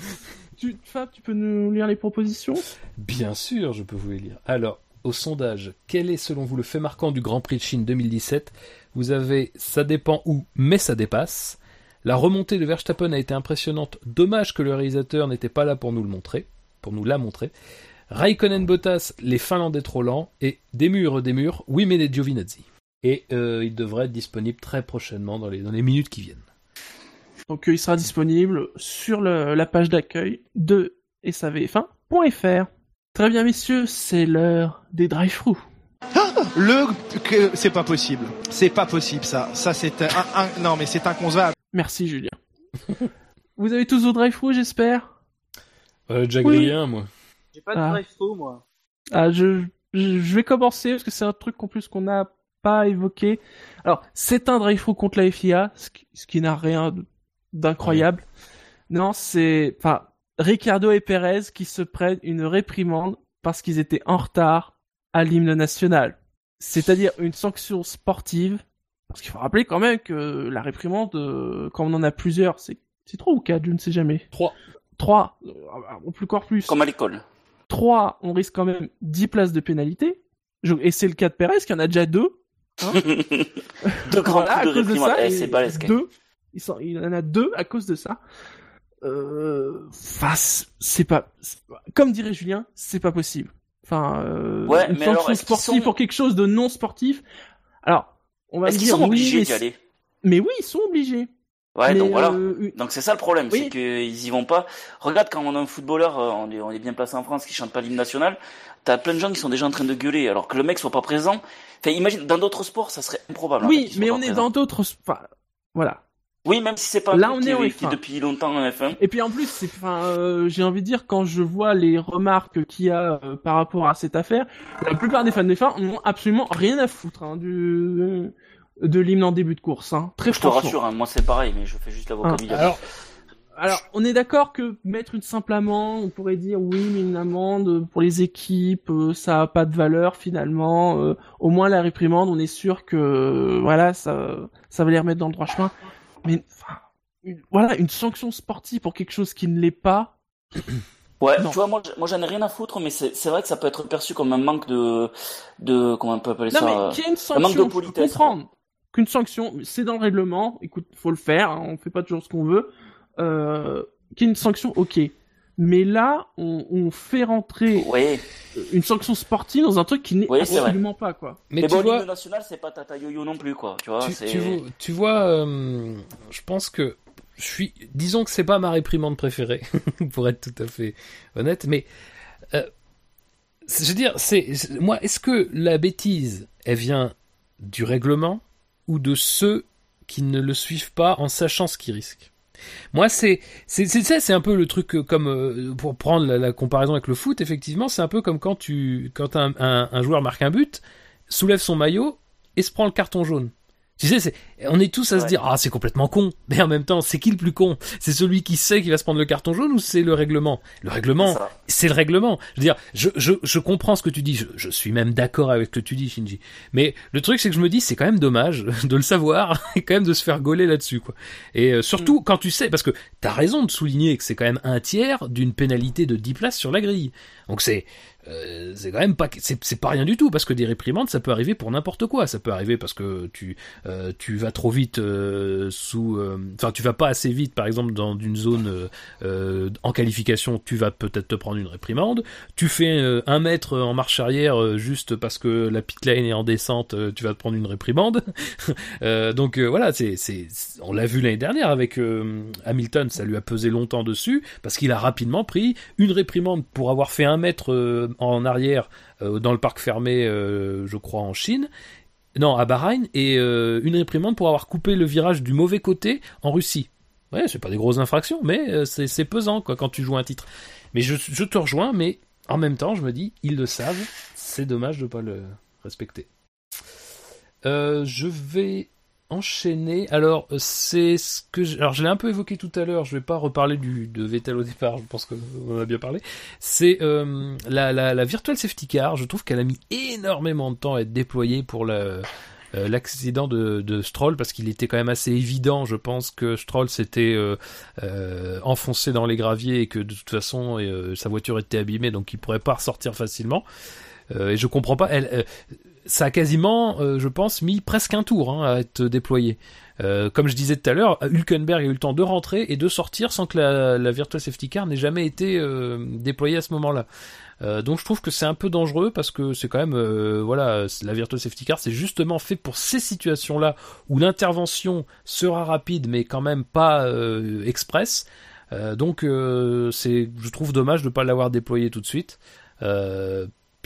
S2: tu, Fab tu peux nous lire les propositions?
S3: Bien sûr, je peux vous les lire. Alors, au sondage, quel est selon vous le fait marquant du Grand Prix de Chine 2017 Vous avez ça dépend où, mais ça dépasse. La remontée de Verstappen a été impressionnante. Dommage que le réalisateur n'était pas là pour nous le montrer, pour nous la montrer. Raikkonen Bottas, les Finlandais trop lents. Et des murs, des murs, oui mais des Giovinazzi. Et euh, il devrait être disponible très prochainement dans les, dans les minutes qui viennent.
S2: donc euh, il sera disponible sur le- la page d'accueil de savf1.fr très bien messieurs c'est l'heure des drive-through
S8: Le que c'est pas possible. C'est pas possible ça. Ça c'est un, un- non mais c'est inconcevable.
S2: merci Julien vous avez tous vos drive-through j'espère?
S3: Euh, déjà
S2: Oui.
S3: grillé un, moi.
S5: J'ai pas de
S2: Ah.
S5: drive-through, moi.
S2: Ah, je, je, je vais commencer parce que c'est un truc en plus qu'on n'a pas évoqué. Alors, c'est un drive-through contre la FIA, ce qui, ce qui n'a rien d'incroyable. Non, c'est, enfin, Ricardo et Perez qui se prennent une réprimande parce qu'ils étaient en retard à l'hymne national. C'est-à-dire une sanction sportive. Parce qu'il faut rappeler quand même que la réprimande, euh, quand on en a plusieurs, c'est, c'est trois ou quatre, je ne sais jamais.
S3: 3.
S2: Trois, euh, ou plus encore plus.
S4: Comme à l'école.
S2: 3, on risque quand même 10 places de pénalité. Et c'est le cas de Perez, qui en a déjà deux.
S4: Deux grands
S2: Voilà,
S4: coups de
S2: cause de ça.
S4: Eh,
S2: et
S4: c'est balèze,
S2: deux. Il, s'en- il en a deux à cause de ça. Euh, c'est pas, comme dirait Julien, c'est pas possible. Enfin, euh,
S4: Ouais,
S2: une
S4: mais alors,
S2: sportive
S4: sont-
S2: pour quelque chose de non sportif. Alors, on va
S4: qu'ils
S2: dire
S4: sont
S2: oui,
S4: obligés
S2: mais c'est-
S4: aller?
S2: Mais oui, ils sont obligés.
S4: Ouais,
S2: Mais,
S4: donc voilà.
S2: euh,
S4: Donc c'est ça le problème,
S2: Oui.
S4: c'est qu'ils y vont pas. Regarde quand on a un footballeur, euh, on est, on est bien placé en France, qui chante pas l'hymne national, t'as plein de gens qui sont déjà en train de gueuler, alors que le mec soit pas présent. Enfin, imagine, dans d'autres sports, ça serait improbable. en fait,
S2: oui, mais on est dans d'autres. Enfin, voilà.
S4: Oui, même si c'est pas
S2: Là, on
S4: qui,
S2: est
S4: qui
S2: F1.
S4: depuis longtemps en F1.
S2: Et puis en plus, c'est, enfin, euh, j'ai envie de dire quand je vois les remarques qu'il y a euh, par rapport à cette affaire, la plupart des fans des fins n'ont absolument rien à foutre hein, du de l'hymne en début de course. Hein. Très
S4: Je te rassure, hein, moi c'est pareil, mais je fais juste l'avocat
S2: Ah,
S4: du diable.
S3: Alors,
S2: Alors, on est d'accord que mettre une simple amende, on pourrait dire oui, mais une amende pour les équipes, euh, ça a pas de valeur finalement. euh, au moins la réprimande, on est sûr que euh, voilà, ça, ça va les remettre dans le droit chemin. Mais enfin, une- voilà, une sanction sportive pour quelque chose qui ne l'est pas.
S4: Ouais,
S2: Non.
S4: tu vois, moi, moi j'en ai rien à foutre, mais c'est vrai que ça peut être perçu comme un manque de, de, comment on peut appeler
S2: Non,
S4: ça
S2: mais y ait une
S4: un manque de
S2: sanction, je peux
S4: politesse,
S2: comprendre. Qu'une sanction, c'est dans le règlement, écoute, faut le faire, hein, on fait pas toujours ce qu'on veut. Euh, qu'il y ait une sanction, ok. Mais là, on, on fait rentrer une sanction sportive dans un truc qui n'est
S4: Oui,
S2: absolument pas, quoi.
S3: mais,
S4: Mais,
S3: tu
S4: bon,
S3: vois,
S4: l'hymne national, c'est pas tata yo-yo non plus, quoi. Tu vois,
S3: tu,
S4: c'est.
S3: tu vois, tu vois, euh, je pense que je suis, disons que c'est pas ma réprimande préférée, pour être tout à fait honnête, mais euh, je veux dire, c'est c'est- moi, est-ce que la bêtise, elle vient du règlement? Ou de ceux qui ne le suivent pas en sachant ce qu'ils risquent moi, c'est c'est ça, c'est un peu le truc euh, comme euh, pour prendre la, comparaison avec le foot. Effectivement, c'est un peu comme quand tu quand un, un joueur marque un but, soulève son maillot et se prend le carton jaune. Tu sais, on est tous à se dire, ah, c'est complètement con. Mais en même temps, c'est qui le plus con? C'est celui qui sait qu'il va se prendre le carton jaune ou c'est le règlement? Le règlement,
S4: C'est
S3: le règlement. Je veux dire, je, je, je comprends ce que tu dis. Je, je suis même d'accord avec ce que tu dis, Shinji. Mais le truc, c'est que je me dis, c'est quand même dommage de le savoir et quand même de se faire gauler là-dessus, quoi. Et euh, surtout quand tu sais, parce que t'as raison de souligner que c'est quand même un tiers d'une pénalité de 10 places sur la grille. Donc c'est, euh, c'est quand même pas, c'est, pas rien du tout parce que des réprimandes, ça peut arriver pour n'importe quoi. Ça peut arriver parce que tu, euh, tu vas trop vite euh, sous, euh, enfin tu vas pas assez vite, par exemple dans une zone euh, euh, en qualification, tu vas peut-être te prendre une réprimande. Tu fais un mètre en marche arrière juste parce que la pit lane est en descente, tu vas te prendre une réprimande. Donc voilà, c'est, c'est, on l'a vu l'année dernière avec Hamilton, ça lui a pesé longtemps dessus parce qu'il a rapidement pris une réprimande pour avoir fait un mètre en arrière euh, dans le parc fermé, euh, je crois en Chine. Non, à Bahreïn, et euh, une réprimande pour avoir coupé le virage du mauvais côté en Russie. Ouais, c'est pas des grosses infractions, mais c'est, pesant quoi quand tu joues un titre. Mais je, te rejoins, mais en même temps, je me dis, ils le savent, c'est dommage de pas le respecter. Je vais enchaîner. Alors, c'est ce que je... alors je l'ai un peu évoqué tout à l'heure. Je vais pas reparler du de Vettel au départ. Je pense qu'on a bien parlé. C'est euh, la, la la virtual safety car. Je trouve qu'elle a mis énormément de temps à être déployée pour la euh, l'accident de, de Stroll parce qu'il était quand même assez évident, je pense, que Stroll s'était euh, euh, enfoncé dans les graviers et que de toute façon euh, sa voiture était abîmée, donc il pourrait pas ressortir facilement. Euh, et je comprends pas. Elle, euh, ça a quasiment, euh, je pense, mis presque un tour hein, à être déployé. Euh, comme je disais tout à l'heure, Hülkenberg a eu le temps de rentrer et de sortir sans que la, la Virtual Safety Car n'ait jamais été euh, déployée à ce moment-là. Donc je trouve que c'est un peu dangereux parce que c'est quand même, voilà, la Virtual Safety Car c'est justement fait pour ces situations-là où l'intervention sera rapide mais quand même pas express. Donc c'est, je trouve dommage de pas l'avoir déployé tout de suite.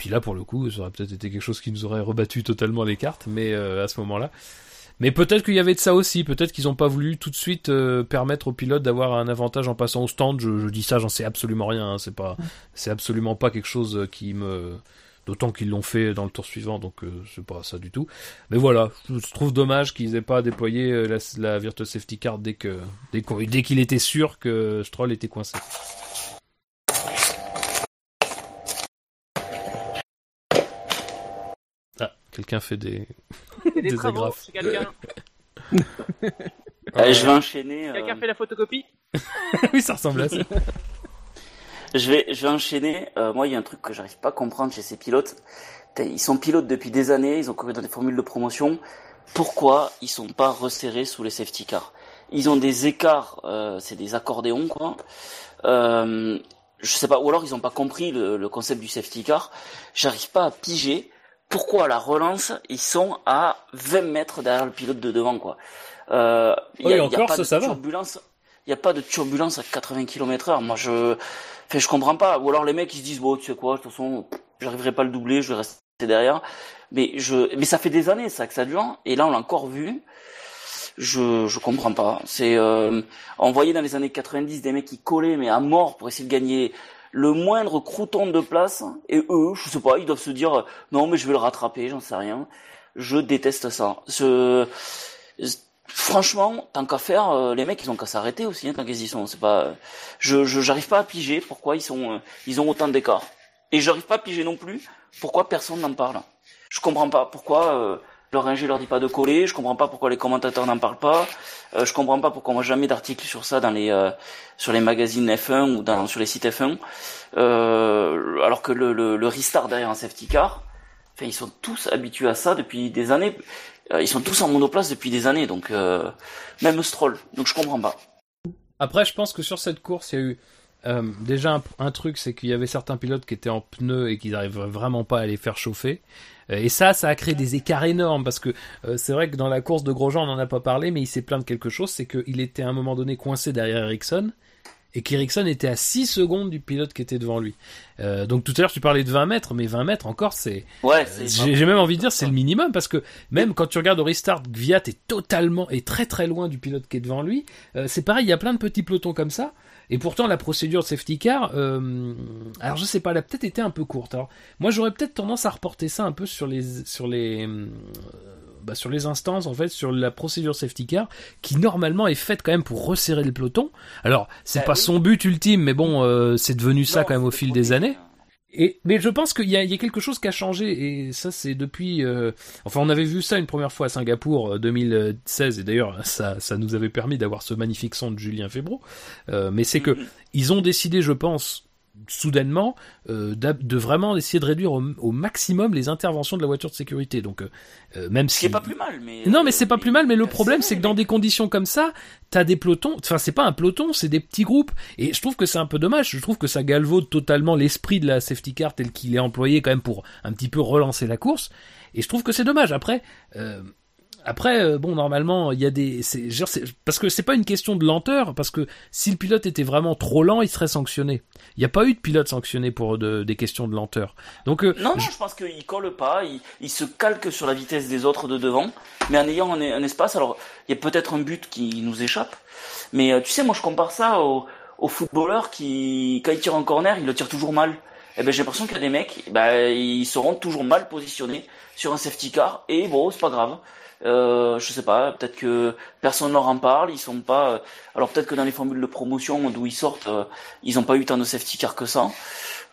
S3: Puis là, pour le coup, ça aurait peut-être été quelque chose qui nous aurait rebattu totalement les cartes, mais euh, à ce moment-là. Mais peut-être qu'il y avait de ça aussi. Peut-être qu'ils n'ont pas voulu tout de suite euh, permettre aux pilotes d'avoir un avantage en passant au stand. Je, dis ça, j'en sais absolument rien. hein. C'est pas, c'est absolument pas quelque chose qui me. D'autant qu'ils l'ont fait dans le tour suivant, donc euh, c'est pas ça du tout. Mais voilà, je trouve dommage qu'ils aient pas déployé euh, la, Virtual Safety Car dès que dès qu'il était sûr que Stroll était coincé. Ah, quelqu'un fait des
S5: des
S3: Des
S5: travaux
S3: agrafes.
S5: chez quelqu'un.
S4: Allez, je vais enchaîner. euh,
S5: Quelqu'un fait la photocopie
S3: oui, ça ressemble à ça.
S4: Je vais, je vais enchaîner. Euh, moi, il y a un truc que j'arrive pas à comprendre chez ces pilotes. Ils sont pilotes depuis des années, ils ont couru dans des formules de promotion. Pourquoi ils sont pas resserrés sous les safety cars? Ils ont des écarts, euh, c'est des accordéons quoi. Euh, je sais pas, ou alors ils ont pas compris le, le concept du safety car. J'arrive pas à piger pourquoi à la relance ils sont à 20 mètres derrière le pilote de devant quoi. Euh, il
S3: Oui,
S4: y a, y pas
S3: ça,
S4: de
S3: ça va.
S4: turbulence. Il y a pas de turbulence à 80 km heure. Moi je, Enfin, je comprends pas. Ou alors les mecs ils se disent bon, tu sais quoi, de toute façon, j'arriverai pas à le doubler, je vais rester derrière. Mais je, mais ça fait des années ça que ça dure. Et là on l'a encore vu. Je, je comprends pas. C'est, euh, on voyait dans les années 90 des mecs qui collaient mais à mort pour essayer de gagner le moindre crouton de place. Et eux, je sais pas, ils doivent se dire non mais je vais le rattraper, j'en sais rien. Je déteste ça. Ce, franchement, tant qu'à faire, euh, les mecs ils ont qu'à s'arrêter aussi hein, tant qu'ils y sont. C'est pas, je, je, j'arrive pas à piger pourquoi ils sont, euh, ils ont autant d'écart. Et j'arrive pas à piger non plus pourquoi personne n'en parle. Je comprends pas pourquoi euh, leur ingé leur dit pas de coller. Je comprends pas pourquoi les commentateurs n'en parlent pas. Euh, je comprends pas pourquoi on voit jamais d'articles sur ça dans les euh, sur les magazines F1 ou dans sur les sites F1. Euh, alors que le, le, le restart derrière un safety car, enfin ils sont tous habitués à ça depuis des années. Euh, ils sont tous en monoplace depuis des années, donc euh, même Stroll. Donc je comprends pas.
S3: Après, je pense que sur cette course, il y a eu euh, déjà un, un truc, c'est qu'il y avait certains pilotes qui étaient en pneus et qui n'arrivaient vraiment pas à les faire chauffer. Euh, Et ça, ça a créé des écarts énormes parce que euh, c'est vrai que dans la course de Grosjean, on n'en a pas parlé, mais il s'est plaint de quelque chose, c'est qu'il était à un moment donné coincé derrière Ericsson et qu'Ericsson était à 6 secondes du pilote qui était devant lui. Euh, donc tout à l'heure, tu parlais de 20 mètres, mais 20 mètres encore, c'est
S4: Ouais, c'est
S3: j'ai j'ai même envie de dire c'est le minimum parce que même quand tu regardes au restart, Gviat est totalement et très très loin du pilote qui est devant lui. Euh, c'est pareil, il y a plein de petits pelotons comme ça. Et pourtant la procédure de safety car, euh, alors je sais pas, elle a peut-être été un peu courte. Alors moi j'aurais peut-être tendance à reporter ça un peu sur les sur les euh, bah, sur les instances, en fait, sur la procédure safety car, qui normalement est faite quand même pour resserrer le peloton. Alors, c'est
S4: Bah
S3: pas
S4: oui.
S3: son but ultime, mais bon, euh, c'est devenu ça quand même au fil
S4: des
S3: années. Et mais je pense qu'il y y a quelque chose qui a changé et ça c'est depuis. euh, Enfin, on avait vu ça une première fois à Singapour euh, 2016 et d'ailleurs ça, ça nous avait permis d'avoir ce magnifique son de Julien Febro. Euh, mais c'est que
S4: Mhm.
S3: ils ont décidé, je pense, soudainement, euh, de vraiment essayer de réduire au, au maximum les interventions de la voiture de sécurité. Donc euh, euh, même si
S4: qui est pas plus mal, mais.
S3: non, mais c'est pas plus mal, mais le
S4: c'est
S3: problème, c'est que dans des conditions comme ça, t'as des pelotons, enfin, c'est pas un peloton, c'est des petits groupes. Et je trouve que c'est un peu dommage. Je trouve que ça galvaude totalement l'esprit de la safety car tel qu'il est employé quand même pour un petit peu relancer la course. Et je trouve que c'est dommage. Après, euh, après, euh, bon, normalement, il y a des, c'est, genre, c'est- parce que c'est pas une question de lenteur, parce que si le pilote était vraiment trop lent, il serait sanctionné. Il n'y a pas eu de pilote sanctionné pour de- des questions de lenteur. Donc, euh,
S4: Non, non, je pense qu'il colle pas, il, il se calque sur la vitesse des autres de devant, mais en ayant un, un espace. Alors, il y a peut-être un but qui nous échappe, mais euh, tu sais, moi je compare ça au, au footballeur qui, quand il tire un corner, il le tire toujours mal. Eh ben, j'ai l'impression qu'il y a des mecs, ben, ils seront toujours mal positionnés sur un safety car, et bon, c'est pas grave. Euh, je sais pas, peut-être que personne leur en parle, ils sont pas. euh, alors peut-être que dans les formules de promotion d'où ils sortent, euh, ils ont pas eu tant de safety car que ça.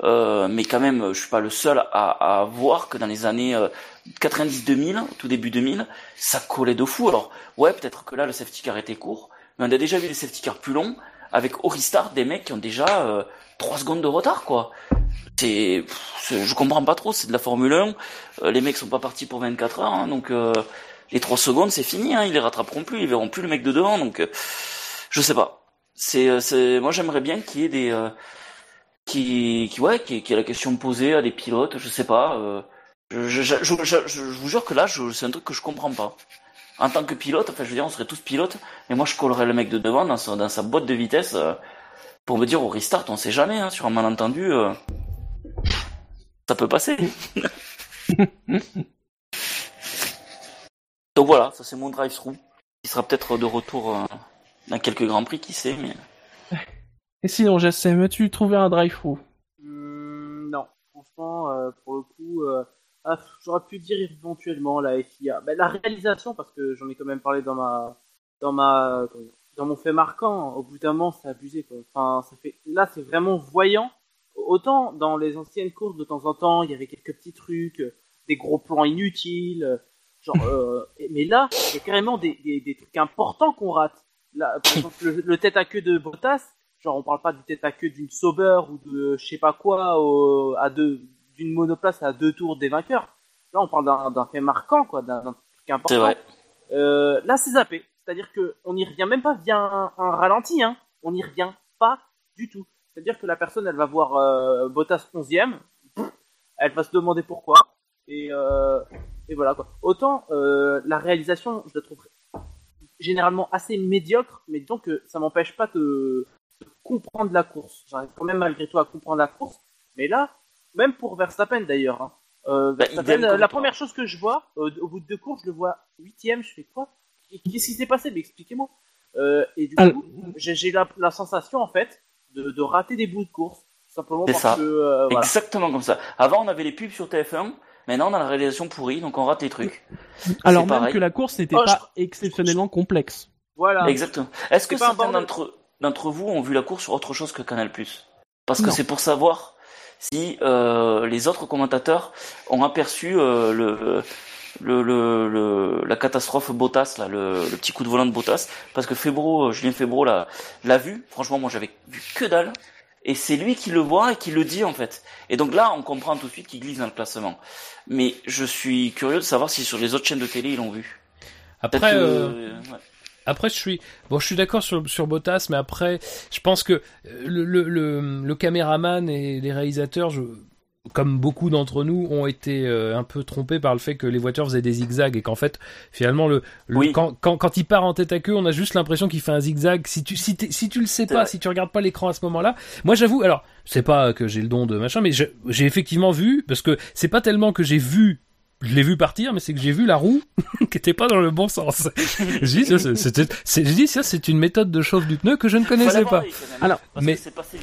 S4: Euh, mais quand même, je suis pas le seul à, à voir que dans les années euh, 90-2000, tout début 2000, ça collait de fou. Alors ouais, peut-être que là le safety car était court, mais on a déjà vu des safety cars plus longs avec au restart des mecs qui ont déjà euh, 3 secondes de retard quoi. C'est, je comprends pas trop, c'est de la Formule 1. Euh, les mecs sont pas partis pour 24 heures, hein, donc euh, les 3 secondes c'est fini, hein, ils les rattraperont plus, ils verront plus le mec de devant, donc euh, je sais pas. C'est, euh, c'est, moi j'aimerais bien qu'il y ait des, euh, qui, qui ouais, qui, qui est la question posée à des pilotes, je sais pas. euh, je, je, je, je, vous jure que là, c'est un truc que je comprends pas. En tant que pilote, enfin, je veux dire, on serait tous pilotes, mais moi, je collerais le mec de devant dans sa, dans sa boîte de vitesse euh, pour me dire au restart, on sait jamais, hein, sur un malentendu, euh, ça peut passer. Donc voilà, ça c'est mon drive-through, qui sera peut-être de retour euh, dans quelques grands prix, qui sait, mais.
S2: Et sinon, Jassem, as-tu trouvé un drive-through
S5: Hum, non, franchement, euh, pour le coup, euh, ah, j'aurais pu dire éventuellement la FIA. Ben, la réalisation, parce que j'en ai quand même parlé dans ma, dans ma, dans mon fait marquant. Au bout d'un moment, c'est abusé. Quoi. Enfin, ça fait, là, c'est vraiment voyant. Autant dans les anciennes courses, de temps en temps, il y avait quelques petits trucs, des gros plans inutiles, genre. euh, mais là, il y a carrément des, des, des trucs importants qu'on rate. Là, par exemple, le, le tête à queue de Bottas, genre on parle pas du tête à queue d'une Sauber ou de je sais pas quoi au- à deux d'une monoplace à deux tours des vainqueurs. Là, on parle d'un d'un fait marquant, quoi, d'un d'un truc important.
S4: C'est vrai.
S5: Euh, là, c'est zappé. C'est-à-dire que on n'y revient même pas via un, un ralenti, hein. On n'y revient pas du tout. C'est-à-dire que la personne, elle va voir euh, Bottas 11ème, elle va se demander pourquoi, et, euh, et voilà quoi. Autant euh, la réalisation, je la trouve généralement assez médiocre, mais disons que ça m'empêche pas de, de comprendre la course. J'arrive quand même malgré tout à comprendre la course, mais là, même pour Verstappen d'ailleurs, hein, euh,
S4: Bah,
S5: euh, la
S4: toi.
S5: première chose que je vois, euh, au bout de deux courses, je le vois huitième, je fais quoi? Qu'est-ce qui s'est passé? Mais expliquez-moi. Euh, et du
S2: Alors-
S5: coup, j'ai j'ai la, la sensation en fait de, de rater des bouts de course, simplement
S4: C'est
S5: parce
S4: ça.
S5: que euh, voilà.
S4: Exactement comme ça. Avant, on avait les pubs sur TF1. Maintenant, on a la réalisation pourrie, donc on rate les trucs.
S2: Alors même
S4: pareil.
S2: que la course n'était
S5: Oh,
S2: pas exceptionnellement complexe.
S5: Voilà.
S4: Exactement. Est-ce que certains d'entre d'entre vous ont vu la course sur autre chose que Canal? Parce que c'est pour savoir si euh, les autres commentateurs ont aperçu euh, le, le, le, le- la catastrophe Bottas, là, le, le petit coup de volant de Bottas, parce que Febro, euh, Julien Febro l'a l'a vu. Franchement, moi, j'avais vu que dalle. Et c'est lui qui le voit et qui le dit en fait. Et donc là, on comprend tout de suite qu'il glisse dans le classement. Mais je suis curieux de savoir si sur les autres chaînes de télé ils l'ont vu.
S3: Après,
S4: que-
S3: euh,
S4: ouais.
S3: Après, je suis bon, je suis d'accord sur sur Bottas, mais après, je pense que euh, le le le, le caméraman et les réalisateurs, je, comme beaucoup d'entre nous, ont été euh, un peu trompés par le fait que les voitures faisaient des zigzags et qu'en fait, finalement, le, le-
S4: Oui.
S3: quand, quand quand il part en tête à queue, on a juste l'impression qu'il fait un zigzag. Si tu si si tu le sais pas, si tu regardes pas l'écran à ce moment-là, moi j'avoue, alors c'est pas que j'ai le don de machin, mais j'ai effectivement vu parce que c'est pas tellement que j'ai vu je l'ai vu partir, mais c'est que j'ai vu la roue qui était pas dans le bon sens. je dis, ça, c'est- ça, une méthode de chauffe du pneu que je ne connaissais pas.
S2: Alors,
S3: mais-.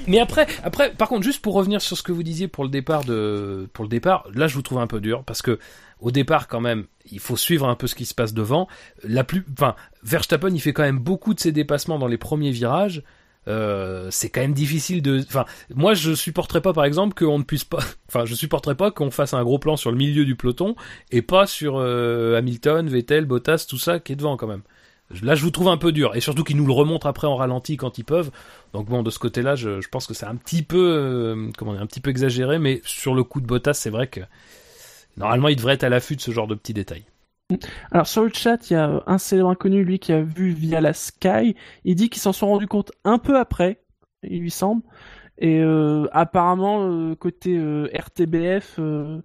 S3: Mais après, après, par contre, juste pour revenir sur ce que vous disiez pour le départ de, pour le départ, là, je vous trouve un peu dur parce que au départ quand même, il faut suivre un peu ce qui se passe devant. La plus, enfin, Verstappen, il fait quand même beaucoup de ses dépassements dans les premiers virages. Euh, c'est quand même difficile de. Enfin, moi, je supporterais pas, par exemple, qu'on ne puisse pas. Enfin, je supporterais pas qu'on fasse un gros plan sur le milieu du peloton et pas sur euh, Hamilton, Vettel, Bottas, tout ça qui est devant quand même. Là, je vous trouve un peu dur et surtout qu'ils nous le remontrent après en ralenti quand ils peuvent. Donc bon, de ce côté-là, je, je pense que c'est un petit peu, euh, comment dire, un petit peu exagéré, mais sur le coup de Bottas, c'est vrai que normalement, il devrait être à l'affût de ce genre de petits détails.
S2: Alors sur le chat, il y a un célèbre inconnu, lui, qui a vu via la Sky. Il dit qu'ils s'en sont rendus compte un peu après, il lui semble. Et euh, apparemment, euh, côté euh, RTBF, euh,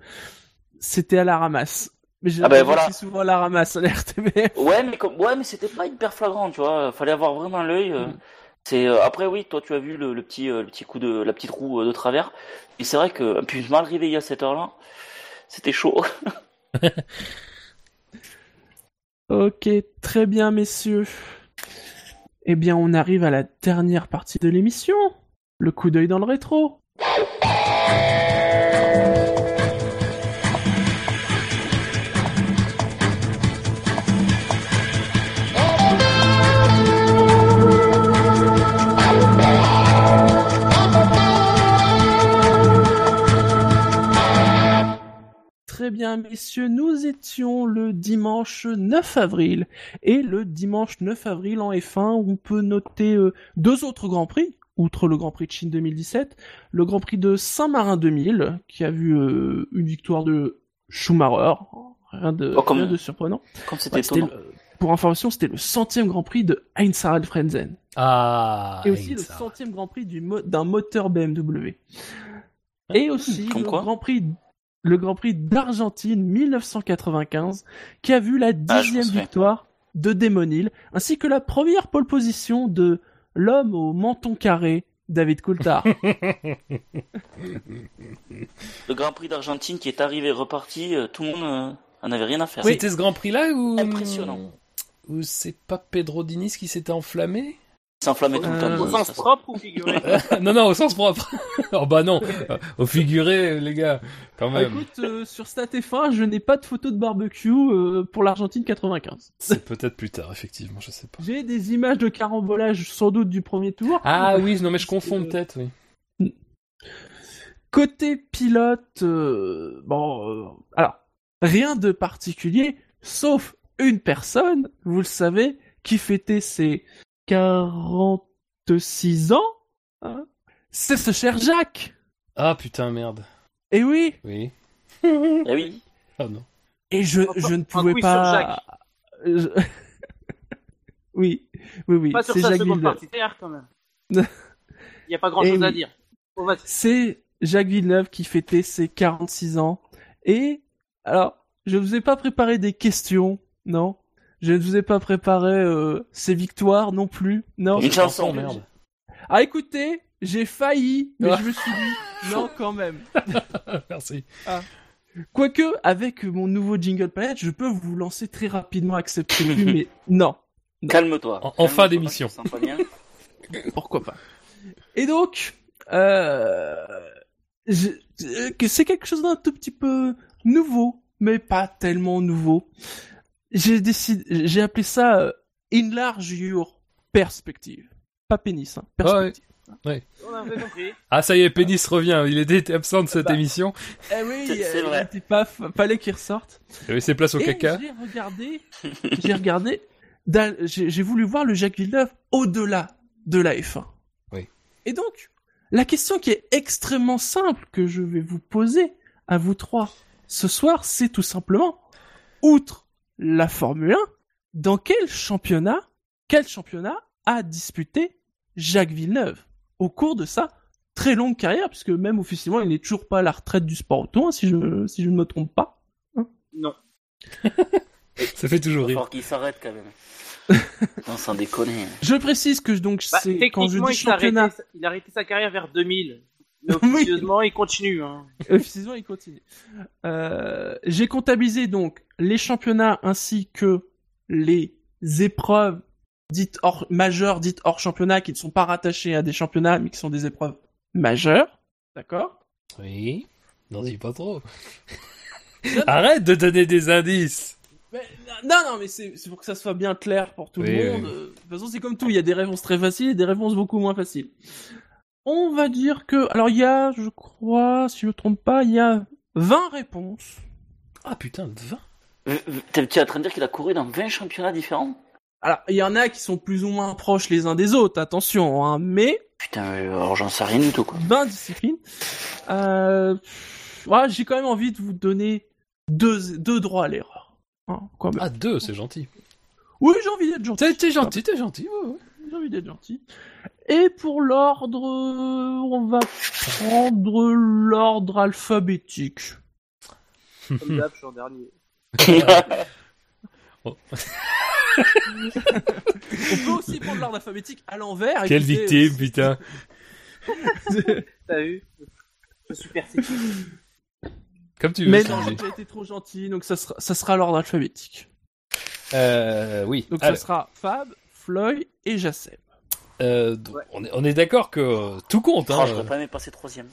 S2: c'était à la ramasse. Mais j'ai
S4: Ah ben voilà.
S2: souvent à la ramasse, à la RTBF.
S4: Ouais, mais comme, ouais, mais c'était pas hyper flagrant, tu vois. Fallait avoir vraiment l'œil. euh.
S2: Mm.
S4: C'est euh, après oui, toi tu as vu le, le petit euh, le petit coup de la petite roue euh, de travers. Et c'est vrai que puis mal réveillé à cette heure-là, c'était chaud.
S2: Ok, très bien, messieurs. Eh bien, on arrive à la dernière partie de l'émission. Le coup d'œil dans le rétro. Très bien, messieurs, nous étions le dimanche 9 avril. Et le dimanche 9 avril en F1, on peut noter euh, deux autres Grands Prix, outre le Grand Prix de Chine 2017. Le Grand Prix de Saint-Marin 2000, qui a vu euh, une victoire de Schumacher. Rien de,
S4: Oh, comme-
S2: rien de surprenant.
S4: Comme c'était
S2: Ouais, pour information, c'était le centième Grand Prix de Heinz-Harald Frenzen.
S3: Ah.
S2: Et aussi le centième Grand Prix du mo- d'un moteur BMW. Et aussi
S4: Comme
S2: le
S4: quoi
S2: Grand Prix, le Grand Prix d'Argentine 1995, qui a vu la
S4: Ah,
S2: dixième victoire de Damon Hill, ainsi que la première pole position de l'homme au menton carré, David Coulthard.
S4: Le Grand Prix d'Argentine qui est arrivé reparti, euh, tout le monde euh, en avait rien à faire.
S3: C'était ce Grand Prix là ou
S4: Impressionnant.
S3: Ou c'est pas Pedro Diniz qui s'était enflammé?
S4: S'enflammait tout le
S2: Euh,
S4: temps.
S5: Au
S4: de-
S5: sens propre ou figuré
S3: Non non, au sens propre. oh bah non, au figuré les gars, quand
S2: Ah,
S3: même.
S2: écoute, euh, sur StatF1, je n'ai pas de photo de barbecue euh, pour l'Argentine 95.
S3: C'est peut-être plus tard effectivement, je sais pas.
S2: J'ai des images de carambolage sans doute du premier tour.
S3: Ah oui, non mais je confonds
S2: Euh,
S3: peut-être, oui.
S2: Côté pilote, euh, bon, euh, alors rien de particulier, sauf une personne, vous le savez, qui fêtait ses 46 ans. hein. C'est ce cher Jacques.
S3: Ah putain merde.
S2: Et oui,
S3: Oui.
S4: Eh oui.
S3: Ah non.
S2: et je,
S5: Un-
S2: je ne
S5: un
S2: pouvais
S5: quiz
S2: pas. Je- oui, oui, oui.
S5: Pas sur
S2: c'est
S5: sa
S2: Jacques
S5: seconde
S2: Villeneuve.
S5: partie quand même. Il n'y a pas grand chose
S2: Eh
S5: à dire. Oh.
S2: C'est Jacques Villeneuve qui fêtait ses 46 ans. Et, alors, je vous ai pas préparé des questions, non? Je ne vous ai pas préparé euh, ses victoires non plus, non.
S4: Une chanson,
S3: merde.
S2: Ah, écoutez, j'ai failli, mais
S3: Ah.
S2: je me suis dit, non, quand même.
S3: Merci.
S2: Quoique, avec mon nouveau jingle palette, je peux vous lancer très rapidement, accepter mais non.
S4: Calme-toi.
S3: En- fin d'émission.
S2: Pourquoi pas. Et donc, euh, je- euh, que c'est quelque chose d'un tout petit peu nouveau, mais pas tellement nouveau. J'ai décidé, j'ai appelé ça euh, Enlarge Your Perspective. Pas pénis, hein, perspective.
S5: On avait compris.
S3: Ah ça y est, Pénis revient. Il était absent de cette
S2: Bah.
S3: émission.
S2: Eh oui,
S4: C'est-
S2: euh,
S4: vrai.
S2: il pas, fallait qu'il ressorte.
S3: Il avait ses places au
S2: Et
S3: caca.
S2: j'ai regardé, j'ai regardé, j'ai voulu voir le Jacques Villeneuve au-delà de la F1.
S3: Oui.
S2: Et donc, la question qui est extrêmement simple que je vais vous poser à vous trois ce soir, c'est tout simplement, outre la Formule 1, dans quel championnat, quel championnat a disputé Jacques Villeneuve au cours de sa très longue carrière, puisque même officiellement, il n'est toujours pas à la retraite du sport auto, hein, si je, si je ne me trompe pas.
S5: Non.
S3: Ça fait toujours rire.
S4: falloir qu'il s'arrête quand même. non, sans déconner.
S2: Je précise que donc
S5: Bah,
S2: c'est quand je
S5: techniquement,
S2: dis
S5: il, s'est arrêté,
S2: championnat,
S5: il a arrêté sa carrière vers 2000. Mais
S2: Oui.
S5: officieusement, il continue. Hein.
S2: officiellement il continue. Euh, J'ai comptabilisé donc les championnats ainsi que les épreuves dites hors majeures, dites hors championnat, qui ne sont pas rattachées à des championnats, mais qui sont des épreuves majeures. D'accord?
S3: Oui. N'en dis pas trop. Arrête de donner des indices.
S2: Mais, non, non, mais c'est pour que ça soit bien clair pour tout
S3: Oui,
S2: le monde. De toute façon, c'est comme tout. Il y a des réponses très faciles et des réponses beaucoup moins faciles. On va dire que, alors il y a, je crois, si je me trompe pas, il y a 20 réponses.
S3: Ah putain, 20
S4: Euh, T'es tu es en train de dire qu'il a couru dans 20 championnats différents?
S2: Alors, il y en a qui sont plus ou moins proches les uns des autres, attention, hein, mais
S4: Putain, euh, alors j'en sais rien du tout, quoi.
S2: 20 disciplines. Euh, ouais, j'ai quand même envie de vous donner deux, deux droits à l'erreur. Hein.
S3: Ah, 2, c'est gentil.
S2: Oui, j'ai envie d'être gentil.
S3: T'es t'es gentil, t'es gentil. ouais, ouais.
S2: J'ai envie d'être gentil. Et pour l'ordre, on va prendre l'ordre alphabétique.
S5: Comme d'hab, je suis en dernier.
S2: On peut aussi prendre l'ordre alphabétique à l'envers.
S3: Quelle victime, putain.
S5: T'as vu? Je suis persécuté.
S3: Comme tu veux.
S2: Mais non, j'ai été trop gentil, donc ça sera, ça sera l'ordre alphabétique.
S3: Euh, oui.
S2: Donc
S3: Alors,
S2: ça sera Fab, Floyd et Jassem.
S3: euh,
S5: Ouais.
S3: on est, on est d'accord que euh, tout compte.
S4: Oh,
S3: Hein.
S4: j'aurais pas passer troisième.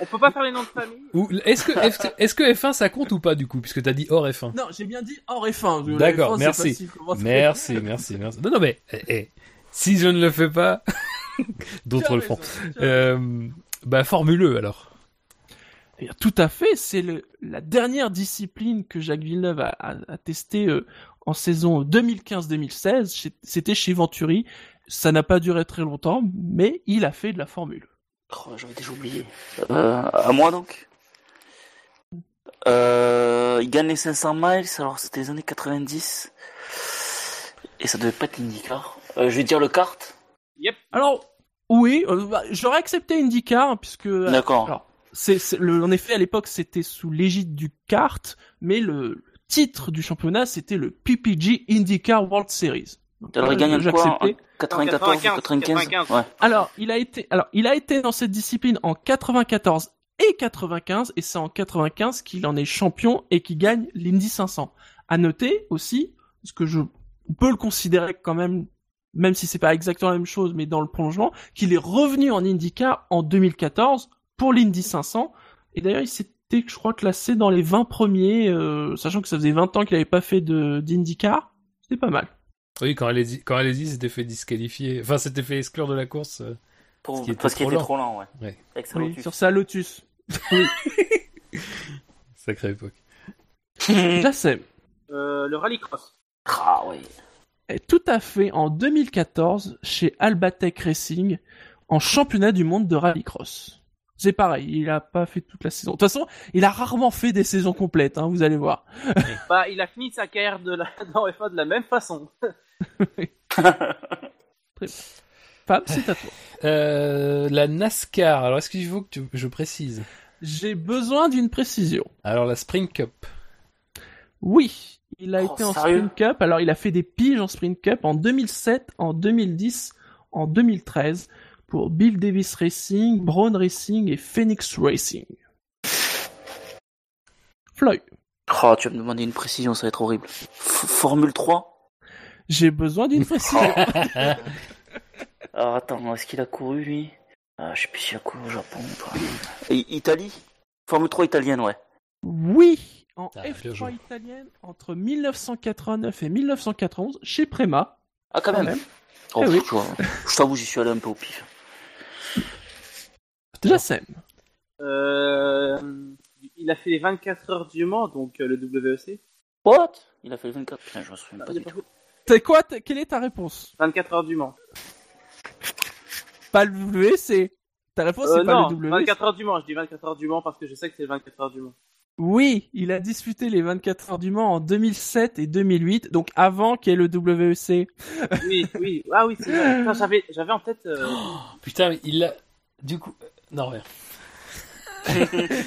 S5: On peut pas faire les noms de famille
S3: Ou- Est-ce que, est-ce que- est-ce que F1 ça compte ou pas du coup, puisque t'as dit hors F1
S2: Non, j'ai bien dit hors F1. La
S3: D'accord,
S2: F1, c'est
S3: merci.
S2: ça-
S3: Merci, merci, merci. Non, non, mais eh, eh, si je ne le fais pas, d'autres le font. Euh, bah, formule alors.
S2: Eh bien, Tout à fait, c'est le- la dernière discipline que Jacques Villeneuve a, a, a testé euh, en saison 2015-2016. Chez- C'était chez Venturi. Ça n'a pas duré très longtemps, mais il a fait de la Formule.
S4: Oh, j'avais déjà oublié. Euh, à moi donc? Euh, Il gagne les 500 miles, alors c'était les années 90. Et ça devait pas être l'IndyCar. Euh, je vais dire le kart.
S5: Yep.
S2: Alors, oui, euh, bah, j'aurais accepté IndyCar, puisque... euh,
S4: D'accord.
S2: Alors, c'est, en effet, à l'époque, c'était sous l'égide du kart, mais le titre du championnat, c'était le PPG IndyCar World Series. Donc,
S4: Alors il
S2: j'ai
S4: quoi en
S2: accepté.
S4: 94 ou 95,
S5: 95.
S4: Ouais.
S2: Alors, il a été, alors, il a été dans cette discipline en 94 et 95, et c'est en 95 qu'il en est champion et qu'il gagne l'Indy 500. À noter aussi, parce que je peux le considérer quand même, même si c'est pas exactement la même chose, mais dans le prolongement, qu'il est revenu en IndyCar en 2014 pour l'Indy 500. Et d'ailleurs, il s'était, je crois, classé dans les 20 premiers, euh, sachant que ça faisait 20 ans qu'il avait pas fait de, d'IndyCar. C'était pas mal.
S3: Oui, quand Alési, quand Alési s'était fait disqualifier, enfin, s'était fait exclure de la course. euh,
S4: Pour-
S3: Parce qu'il était
S4: parce qu'il
S3: trop
S4: était
S3: lent.
S4: trop lent, ouais.
S2: Oui, sur sa Lotus.
S3: Sacrée époque.
S2: Jassem.
S5: Euh, le rallycross.
S4: Ah
S2: est tout à fait en 2014 chez Albatec Racing en championnat du monde de rallycross. C'est pareil, il a pas fait toute la saison. De toute façon, il a rarement fait des saisons complètes, hein, vous allez voir.
S5: Bah, il a fini sa carrière de la... dans F1 de la même façon.
S2: Fab, c'est à toi.
S3: Euh, la NASCAR. Alors, est-ce qu'il faut que tu- je précise?
S2: J'ai besoin d'une précision.
S3: Alors, la Spring Cup.
S2: Oui, il a
S4: Oh,
S2: été en Sprint Cup. Alors, il a fait des piges en Sprint Cup en 2007, en 2010, en 2013 pour Bill Davis Racing, Brown Racing et Phoenix Racing. Floyd,
S4: Oh, tu vas me demander une précision, ça va être horrible. F- Formule 3
S2: j'ai besoin d'une précision.
S4: Alors attends, est-ce qu'il a couru lui? Ah, Je sais plus s'il a couru au Japon. toi. Et Italie? Formule 3 italienne, ouais.
S2: Oui, en
S3: Ah, bien
S2: F3
S3: joué.
S2: italienne entre 1989 et 1991 chez Prema.
S4: Ah, quand
S2: Quand
S4: même.
S2: même.
S4: Oh,
S2: Eh oui.
S4: je, je t'avoue, j'y suis allé un peu au pif.
S2: Jassem.
S5: Euh, il a fait les 24 heures du Mans, donc euh, le WEC.
S4: What? Il a fait le 24. Putain, je me souviens pas du
S5: a
S4: tout.
S2: C'est quoi Quelle est ta réponse?
S5: 24 heures du Mans.
S2: Pas le WC. Ta réponse
S5: Euh,
S2: c'est pas
S5: non,
S2: le WC.
S5: 24 heures du Mans. Je dis 24 heures du Mans parce que je sais que c'est 24 heures du Mans.
S2: Oui, il a disputé les 24 heures du Mans en 2007 et 2008, donc avant qu'il y ait le WEC.
S5: Oui, oui. Ah oui, c'est vrai. Putain, J'avais, j'avais en tête. euh,
S3: Putain, mais il a. Du coup. Non, rien.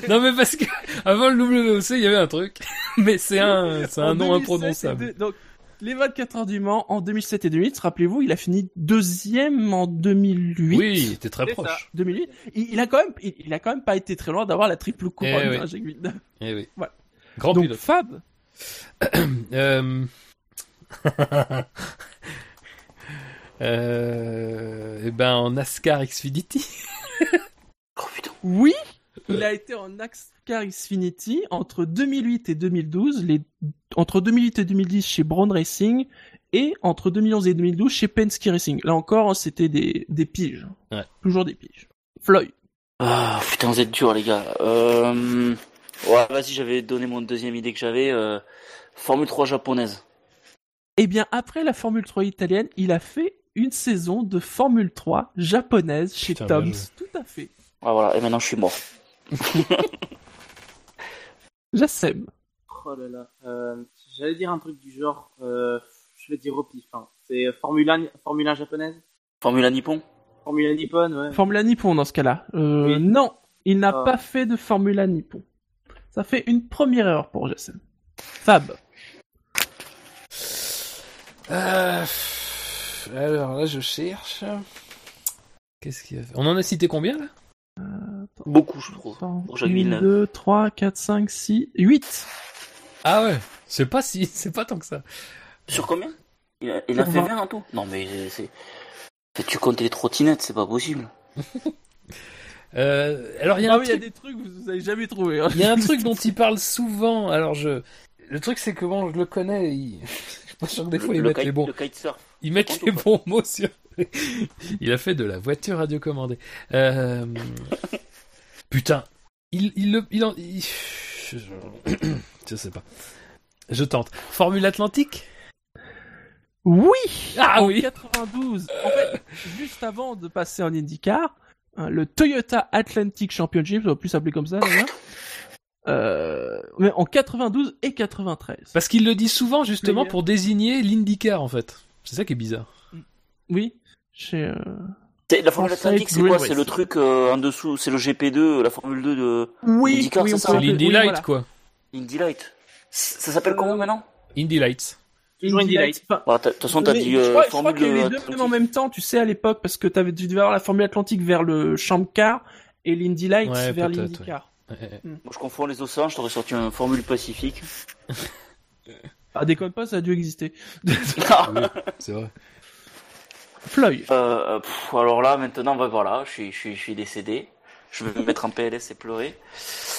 S3: non, mais parce que avant le WOC, il y avait un truc. Mais c'est un, c'est un nom
S2: 2007
S3: imprononçable.
S2: deux- Donc, les 24 heures du Mans en 2007 et 2008, rappelez-vous, il a fini deuxième en 2008.
S3: Oui, il était très proche.
S2: 2008. Il, il a quand même, il, il a quand même pas été très loin d'avoir la triple couronne.
S3: Eh oui.
S2: hein, Jacques Villeneuve.
S3: Eh oui.
S2: Voilà.
S3: Grand
S2: Donc
S3: pilote.
S2: Fab,
S3: Euh... euh... Eh ben, en NASCAR Xfinity.
S4: Oh putain.
S2: oui, Il a été en NASCAR Xfinity entre 2008 et 2012, les... entre 2008 et 2010 chez Brown Racing et entre 2011 et 2012 chez Penske Racing. Là encore, c'était des, des piges.
S3: Ouais.
S2: Toujours des piges. Floyd.
S4: Ah, putain, vous êtes durs, les gars. Euh... Ouais, vas-y, j'avais donné mon deuxième idée que j'avais. Euh... Formule 3 japonaise.
S2: Eh bien, après la Formule 3 italienne, il a fait une saison de Formule 3 japonaise chez
S3: Putain,
S2: Toms. Tout à fait.
S4: Ah, voilà, et maintenant je suis mort.
S2: Jassem.
S5: Oh là là. Euh, J'allais dire un truc du genre. Euh, je vais dire au pif. Hein. C'est Formule 1, Formule 1 japonaise
S4: Formule 1 Nippon
S5: Formule 1 nippone, ouais.
S2: Formula Nippon dans ce cas-là. Euh,
S5: Oui.
S2: Non, il n'a
S5: Ah.
S2: pas fait de Formula Nippon. Ça fait une première erreur pour Jassem. Fab.
S3: Euh, Alors là, je cherche. Qu'est-ce qu'il a? Fait On en a cité combien là?
S4: Beaucoup, je trouve. Pour Jacques
S2: 1,
S4: Villeneuve.
S2: 2, 3, 4, 5, 6, 8.
S3: Ah ouais, c'est pas si, c'est pas tant que ça.
S4: Sur combien? Il a, il a
S2: Sur
S4: fait
S2: 20.
S4: 20 en tout Non, mais c'est. Tu comptes les trottinettes, c'est pas possible.
S3: Euh, alors il y a
S2: Ah
S3: un
S2: oui, il y a
S3: truc,
S2: des trucs que vous avez jamais trouvé. hein.
S3: il y a un truc dont il parle souvent. Alors je, le truc c'est que bon, je le connais. Il... Je suis pas sûr que des fois
S4: le,
S3: ils
S4: le
S3: mettent
S4: kite,
S3: les bons,
S4: le kitesurf.
S3: ils mettent
S4: compte
S3: les bons mots sur. Il a fait de la voiture radiocommandée. Euh... Putain, il, il le, il en, il- Je... sais pas. Je tente. Formule Atlantique?
S2: Oui
S3: Ah
S2: En
S3: oui
S2: 92. En fait, juste avant de passer en IndyCar, hein, le Toyota Atlantic Championship, ça va plus s'appeler comme ça d'ailleurs. Euh, mais en 92 et 93.
S3: Parce qu'il le dit souvent justement pour désigner l'IndyCar en fait. C'est ça qui est bizarre.
S2: Oui. Chez, euh,
S4: La Formule Atlantique, c'est quoi. C'est le truc euh, en dessous, c'est le GP2, la Formule 2 de
S2: Oui,
S4: IndyCar,
S2: oui,
S4: c'est
S3: l'Indy
S2: oui,
S3: Light
S2: voilà.
S3: quoi.
S4: Indy Light. Ça s'appelle comment maintenant?
S3: Indy Lights.
S5: Toujours Indy Light.
S2: Enfin,
S4: De toute façon, t'as dit
S2: je
S4: euh,
S2: crois, je crois
S4: Formule
S2: eu les deux même en même temps, tu sais, à l'époque, parce que t'avais, tu devais avoir la Formule Atlantique vers le Champ Car et l'Indy Lights
S3: Ouais,
S2: vers l'IndyCar.
S3: Ouais, ouais.
S4: Moi, je confonds les océans, je t'aurais sorti un Formule Pacifique.
S2: Ah, déconne pas, ça a dû exister.
S3: Oui, c'est vrai.
S2: Floyd.
S4: Euh, pff, alors là, maintenant, bah voilà, je suis, je suis, je suis décédé. Je vais me mettre en PLS et pleurer.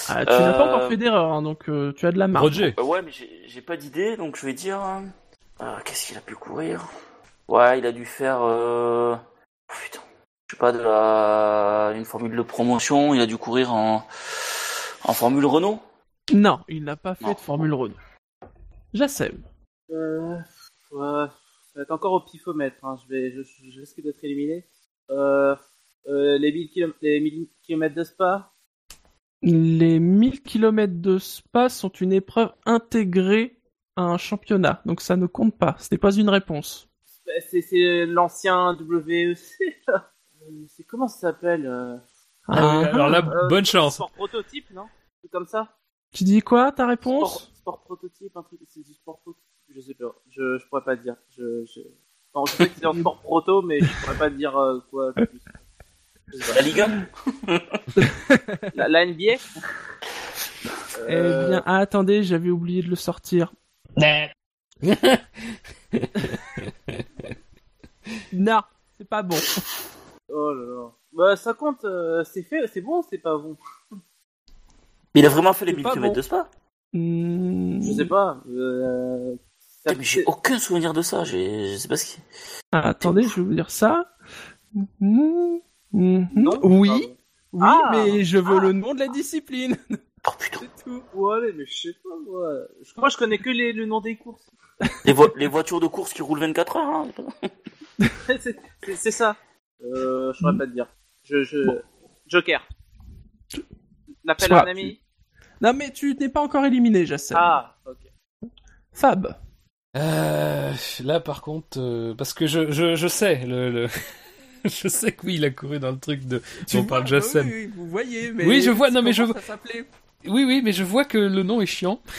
S2: Ah, tu n'as pas
S4: Euh,
S2: encore fait d'erreur, hein, donc euh, tu as de la marge.
S3: Roger.
S4: Euh, ouais, mais j'ai pas d'idée, donc je vais dire. euh, euh, Qu'est-ce qu'il a pu courir? Ouais, il a dû faire. Euh... oh, putain. Je sais pas, de la. Une formule de promotion, il a dû courir en. En Formule Renault?
S2: Non, il n'a pas fait
S4: Non.
S2: de Formule Renault. Jassem.
S5: Euh, ouais, ça va être encore au pifomètre. Hein. Je, vais, je, je risque d'être éliminé. Euh, euh, les 1000 km, les 1000 km de Spa.
S2: Les 1000 km de Spa sont une épreuve intégrée à un championnat, donc ça ne compte pas. Ce n'est pas une réponse.
S5: Bah, C'est c'est l'ancien WEC. là. Euh, C'est comment ça s'appelle euh,
S3: Ah oui, alors là,
S5: Euh,
S3: bonne chance.
S5: Sport prototype, non? C'est comme ça
S2: Tu dis quoi, ta
S5: sport,
S2: réponse
S5: sport prototype, un truc. C'est du sport prototype. Je sais pas. Je, je pourrais pas dire. Je, je... Non, je sais que c'est un sport proto, mais je pourrais pas dire euh, quoi. de plus.
S4: La Ligue 1
S5: La, la NBA
S2: Eh
S5: Euh,
S2: bien, ah, attendez, j'avais oublié de le sortir. non, c'est pas bon.
S5: Oh là là. Bah, ça compte, euh, c'est fait, c'est bon, c'est pas bon?
S4: Il a vraiment fait les
S2: C'est
S4: 1000
S2: pas
S4: km
S2: bon.
S4: de Spa
S2: Hmm,
S5: Je sais pas. Euh,
S4: Putain, Mais j'ai aucun souvenir de ça, je sais pas ce qui.
S2: ah, attendez, je vais vous dire ça. Mhm, mhm.
S5: Non,
S2: oui,
S5: pardon.
S2: oui,
S5: Ah,
S2: mais je veux
S5: ah.
S2: le nom de la discipline.
S4: Oh putain.
S2: C'est tout.
S5: Ouais, mais je sais pas, moi. Je- Moi, je connais que les, le nom des courses.
S4: Les, vo- les voitures de course qui roulent 24 heures, hein.
S5: c'est c'est- c'est ça. Euh, je saurais pas te dire. Je, je... Joker. L'appel à un ami
S2: Non, mais tu n'es pas encore éliminé, Jassem.
S5: Ah, ok.
S2: Fab.
S3: Euh, là, par contre, euh, parce que je, je, je sais, le, le... je sais que oui, il a couru dans le truc de.
S2: Tu
S3: on parle Jassem.
S2: Oui, oui, vous voyez, mais.
S3: Oui, je vois, non, mais je-
S2: ça s'appelait
S3: Oui, oui, mais je vois que le nom est chiant.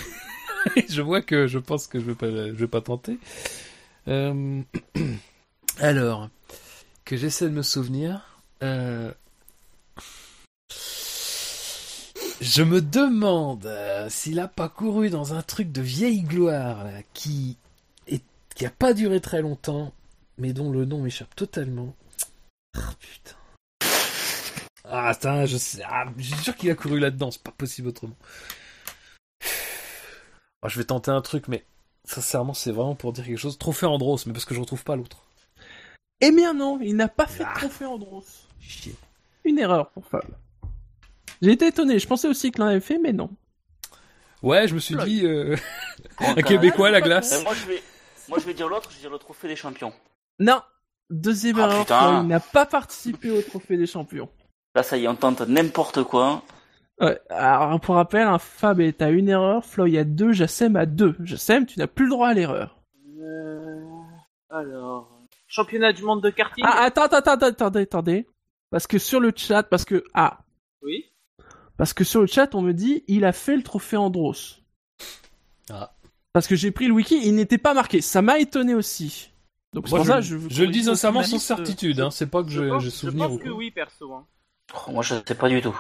S3: Je vois que je pense que je vais pas, je vais pas tenter. Euh, Alors, que j'essaie de me souvenir. euh, Je me demande euh, s'il a pas couru dans un truc de vieille gloire là, qui. Qui a pas duré très longtemps, mais dont le nom m'échappe totalement. Ah, putain. Ah, putain, je sais. Ah, je suis sûr qu'il a couru là-dedans, c'est pas possible autrement. Ah, je vais tenter un truc, mais sincèrement, c'est vraiment pour dire quelque chose. Trophée Andros, mais parce que je retrouve pas l'autre.
S2: Eh bien non, il n'a pas fait de
S3: Ah.
S2: trophée Andros.
S3: Chier.
S2: Une erreur pour Fab. J'ai été étonné, je pensais aussi que l'un avait fait, mais non.
S3: Ouais, je me suis dit. euh, un Québécois à la glace.
S4: Moi, je vais, moi, je vais dire l'autre, je vais dire le trophée des champions.
S2: Non Deuxième
S4: Ah,
S2: erreur,
S4: putain.
S2: Il n'a pas participé au trophée des champions.
S4: Là, ça y est, on tente n'importe quoi.
S2: Ouais, alors pour rappel, un Fab est à une erreur, Floyd à deux, Jassem à deux. Jassem, tu n'as plus le droit à l'erreur.
S5: Euh, alors, championnat du monde de karting.
S2: Ah, attends, attends, attends, attendez, attendez. Parce que sur le chat, parce que, ah,
S5: Oui.
S2: parce que sur le chat, on me dit, il a fait le trophée Andros.
S3: Ah.
S2: Parce que j'ai pris le wiki, il n'était pas marqué. Ça m'a étonné aussi. Donc c'est
S3: Moi,
S2: pour
S3: je,
S2: ça, je,
S3: je le dis sincèrement sans
S2: euh,
S3: certitude, hein. c'est pas que
S5: Je
S3: je-
S5: pense,
S3: j'ai
S5: je
S3: souvenir
S5: pense
S3: ou
S5: que oui, perso. hein.
S4: Oh, moi, je sais pas du tout.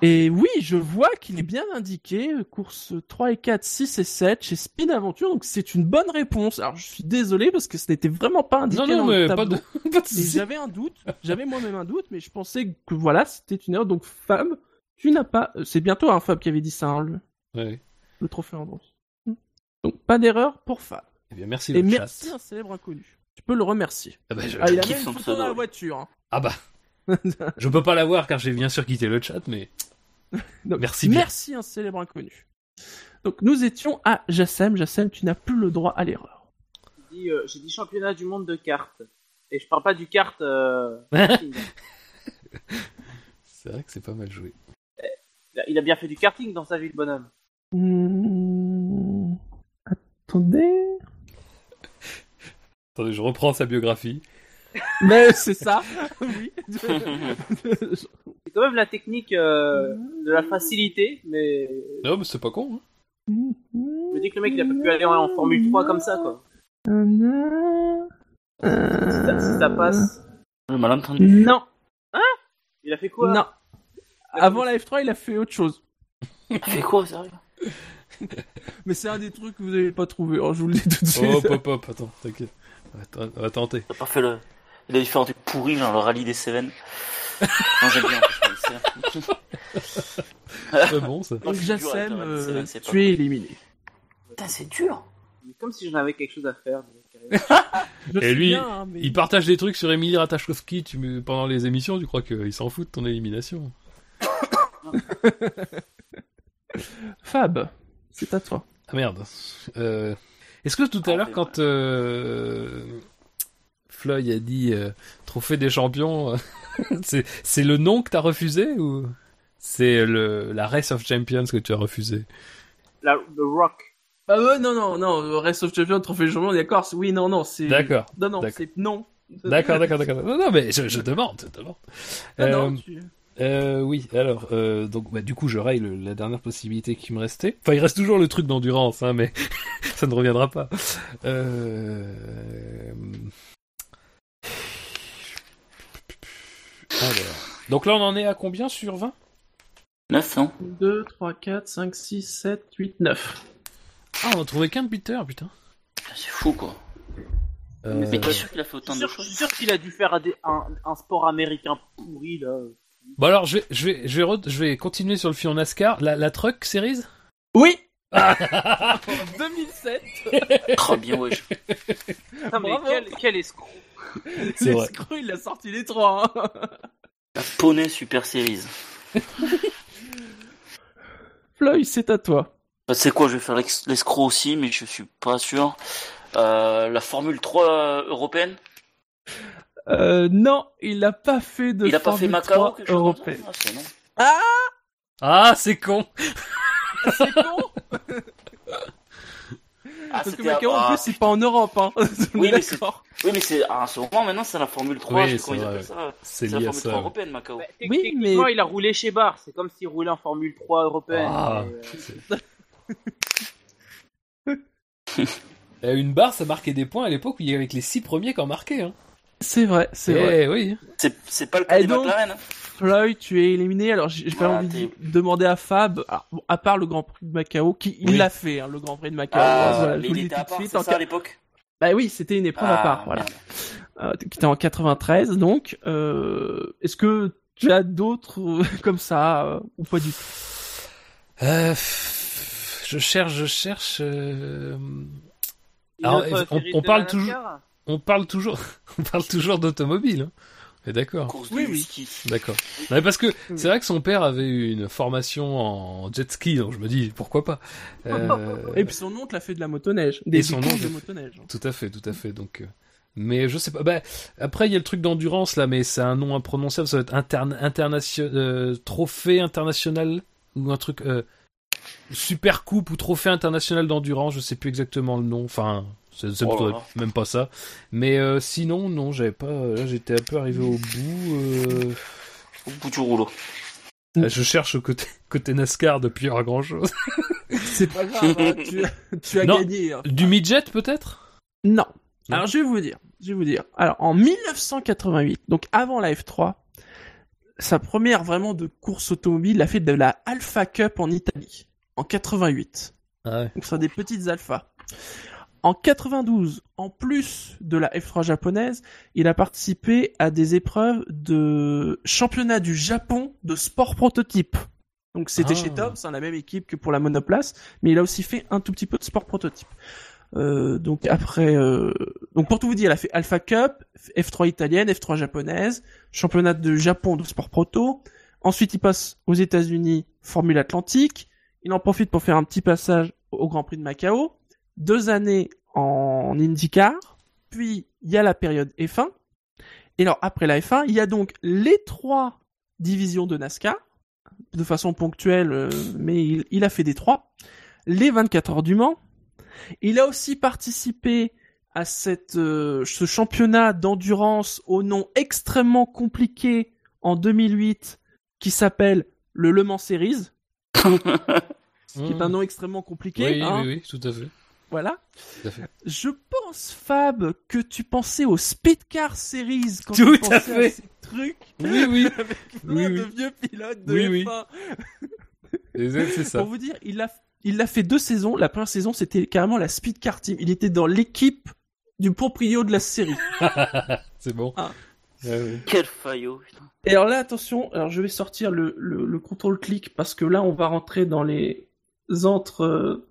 S2: Et oui, je vois qu'il est bien indiqué, euh, course 3 et 4, 6 et 7 chez Spin Aventure, donc c'est une bonne réponse. Alors je suis désolé parce que ce n'était vraiment pas indiqué
S3: Non, non,
S2: dans
S3: mais
S2: le
S3: pas
S2: tableau.
S3: de,
S2: Et j'avais un doute, j'avais moi-même un doute, mais je pensais que voilà, c'était une erreur. Donc Fab, tu n'as pas... euh, C'est bientôt un Fab qui avait dit ça, hein, le,
S3: Ouais.
S2: le trophée Andros. Donc pas d'erreur pour Fab.
S3: Eh bien, merci
S2: Et
S3: le
S2: merci
S3: chat.
S2: un célèbre inconnu. Tu peux le remercier.
S3: Ah bah, je...
S2: Ah, il a même une photo dans
S4: pseudo.
S2: la voiture. hein.
S3: ah bah, je peux pas l'avoir car j'ai bien sûr quitté le chat, mais
S2: Donc,
S3: Merci bien.
S2: Merci un célèbre inconnu. Donc nous étions à Jassem. Jassem, tu n'as plus le droit à l'erreur.
S5: J'ai dit, euh, j'ai dit championnat du monde de cartes. Et je parle pas du kart. euh, karting.
S3: c'est vrai que c'est pas mal joué.
S5: Il a- Il a bien fait du karting dans sa vie, le bonhomme.
S2: Hmm, Attendez.
S3: Attendez, je reprends sa biographie.
S2: Mais c'est ça. oui.
S5: C'est quand même la technique euh, de la facilité, mais
S3: Non, mais c'est pas con. Hein.
S5: je me dis que le mec il a pas pu aller en, en Formule 3 comme ça, quoi. Si ça, si ça passe.
S4: Le malentendu.
S2: Non,
S5: Il a fait quoi?
S2: Non. Avant la F3, il a fait autre chose.
S4: Il fait quoi, sérieux?
S2: Mais c'est un des trucs que vous n'avez pas trouvé. Alors je vous le dis tout de suite.
S3: Hop, hop, hop, attends, t'inquiète. On va t- On va tenter.
S4: Il a pas fait le. Il a dû faire un truc pourri, genre le rallye des Cévennes. non, j'aime bien.
S3: C'est bon, ça.
S2: Donc Jassem, euh,
S4: pas
S2: tu es éliminé.
S4: Putain, c'est dur.
S5: Mais Comme si j'en avais quelque chose à faire.
S3: Et lui,
S2: bien, hein, mais-
S3: Il partage des trucs sur Emily Ratajkowski tu pendant les émissions, tu crois qu'il s'en fout de ton élimination
S2: Fab, c'est à toi.
S3: Ah merde. Euh, Est-ce que tout à
S4: Ah,
S3: l'heure, quand euh... Floyd a dit euh, trophée des champions, euh, c'est le nom que t'as refusé ou c'est le la Race of Champions que tu as refusé?
S5: La, le rock.
S2: Ah ouais, non, non, non, Rest of Champions, Trophée du Champion, d'accord, oui, non, non, c'est...
S3: D'accord.
S2: Non, non,
S3: D'accord.
S2: c'est non.
S3: D'accord, d'accord, d'accord. Non, non, mais je, je demande, je demande. Euh,
S2: non, tu-
S3: Euh, oui, alors, euh, donc, bah, du coup, je raye le- la dernière possibilité qui me restait. Enfin, il reste toujours le truc d'endurance, hein, mais ça ne reviendra pas. Euh... Alors. Donc là, on en est à combien sur 20
S4: 9, non
S2: 2, 3, 4, 5, 6, 7, 8, 9.
S3: Ah, on a trouvé qu'un buteur, putain.
S4: Putain, C'est fou, quoi.
S3: Euh,
S4: Mais t'es sûr qu'il a fait autant de
S5: sûr, je suis
S4: choses?
S5: sûr qu'il a dû faire un, dé- un, un sport américain pourri, là.
S3: Bon, alors, je vais, je vais, je vais, re- je vais continuer sur le film NASCAR. La, la Truck Series?
S2: Oui 2007
S4: Très bien, wesh.
S5: Putain, mais quel, quel escroc.
S3: C'est vrai.
S2: L'escroc, il a sorti les trois. hein.
S4: La Poney Super Series.
S2: Floyd, c'est à toi.
S4: Bah, c'est quoi, je vais faire l'escroc aussi, mais je suis pas sûr. Euh, la Formule 3 européenne?
S2: Euh, non, il n'a pas fait de
S4: Il a pas fait
S2: Formule
S4: Macao
S2: 3
S4: quelque chose comme ça
S2: européenne.
S4: Ah.
S3: Ah, c'est con
S2: C'est con
S4: Ah,
S2: Parce que Macao, en plus, c'est pas en Europe, hein.
S4: Oui, mais. Oui, mais c'est à ce moment maintenant, c'est la Formule 3.
S3: Oui, c'est vrai,
S4: ça.
S3: C'est
S4: C'est la
S3: lié à
S4: Formule
S3: ça.
S4: 3 européenne, Macao.
S5: Bah,
S2: Oui, mais-
S5: il a roulé chez Bar. C'est comme s'il roulait en Formule 3 européenne.
S3: Ah.
S5: mais, euh,
S3: Euh, Une barre, ça marquait des points à l'époque où il y avait que les six premiers qui en marquaient. Hein.
S2: C'est vrai, c'est
S3: Eh
S2: vrai.
S3: oui.
S4: C'est pas le cas
S2: Et
S4: des
S2: donc-
S4: McLaren. hein.
S2: Floyd, tu es éliminé. Alors, j'ai pas
S4: Ah,
S2: envie de demander à Fab, alors, bon, à part le Grand Prix de Macao, qui il
S3: Oui.
S2: l'a fait, hein, le Grand Prix de Macao.
S4: Ah,
S2: Voilà,
S4: mais il était
S2: tout
S4: à
S2: de
S4: part,
S2: suite. en
S4: ça à l'époque?
S2: Bah oui, c'était une épreuve à
S4: Ah,
S2: part, voilà. Euh, qui était en 93, donc. Euh, Est-ce que tu as d'autres euh, comme ça euh, ou pas du tout?
S3: Euh, je cherche, je cherche. euh, Alors, on- parle toujours- On parle toujours, on parle toujours d'automobile. Hein. Mais d'accord,
S2: Oui, oui.
S3: d'accord. Parce que c'est vrai que son père avait eu une formation en jet ski, donc je me dis pourquoi pas. Euh,
S2: Et puis son oncle a fait de la motoneige, des
S3: Et son oncle-
S2: de motoneige.
S3: Tout à fait, tout à fait. Donc, euh, mais je sais pas. Bah, après, il y a le truc d'endurance là, mais c'est un nom imprononçable. Ça va être interne, internation, euh, trophée international ou un truc euh, super coupe ou trophée international d'endurance. Je sais plus exactement le nom. Enfin, c'est
S4: Oh
S3: même pas ça. Mais euh, sinon, non, j'avais pas. Là, j'étais un peu arrivé au bout. euh,
S4: Au bout du rouleau.
S3: Je cherche côté côté NASCAR depuis pas grand chose.
S2: C'est pas grave, hein, tu, tu as
S3: Non.
S2: gagné. hein.
S3: Du midget peut-être?
S2: Non.
S3: Non.
S2: Alors je vais vous dire, je vais vous dire. Alors en 1988, donc avant la F3, sa première vraiment de course automobile, il a fait de la Alpha Cup en Italie en 88.
S3: Ah ouais.
S2: Donc ce sont des petites alphas. En 92, en plus de la F3 japonaise, il a participé à des épreuves de championnat du Japon de sport prototype. Donc c'était
S3: Ah.
S2: chez Tom, c'est la même équipe que pour la monoplace, mais il a aussi fait un tout petit peu de sport prototype. Euh, donc après, euh, donc pour tout vous dire, il a fait Alpha Cup, F3 italienne, F3 japonaise, championnat de Japon de sport proto. Ensuite, il passe aux États-Unis, Formule Atlantique. Il en profite pour faire un petit passage au Grand Prix de Macao. Deux années en IndyCar. Puis, il y a la période F1. Et alors, après la F1, il y a donc les trois divisions de NASCAR, de façon ponctuelle, euh, mais il, il a fait des trois. Les 24 heures du Mans. Il a aussi participé à cette, euh, ce championnat d'endurance au nom extrêmement compliqué en 2008 qui s'appelle le Le Mans Series, qui est un nom extrêmement compliqué.
S3: Oui,
S2: hein,
S3: oui, oui, tout à fait.
S2: Voilà.
S3: Tout à fait.
S2: Je pense, Fab, que tu pensais au Speedcar Series quand
S3: Tout
S2: tu
S3: à
S2: pensais
S3: fait.
S2: à ces trucs.
S3: Oui, oui.
S2: Avec plein
S3: Oui,
S2: de
S3: oui.
S2: vieux pilotes de
S3: Oui, oui.
S2: F1.
S3: Et C'est ça.
S2: Pour vous dire, il a, il l'a fait deux saisons. La première saison, c'était carrément la Speedcar Team. Il était dans l'équipe du proprio de la série.
S3: c'est bon.
S2: Ah.
S3: Ouais, ouais.
S4: Quel faillot, putain.
S2: Et alors là, attention, alors je vais sortir le, le, le contrôle clic parce que là, on va rentrer dans les entre. euh,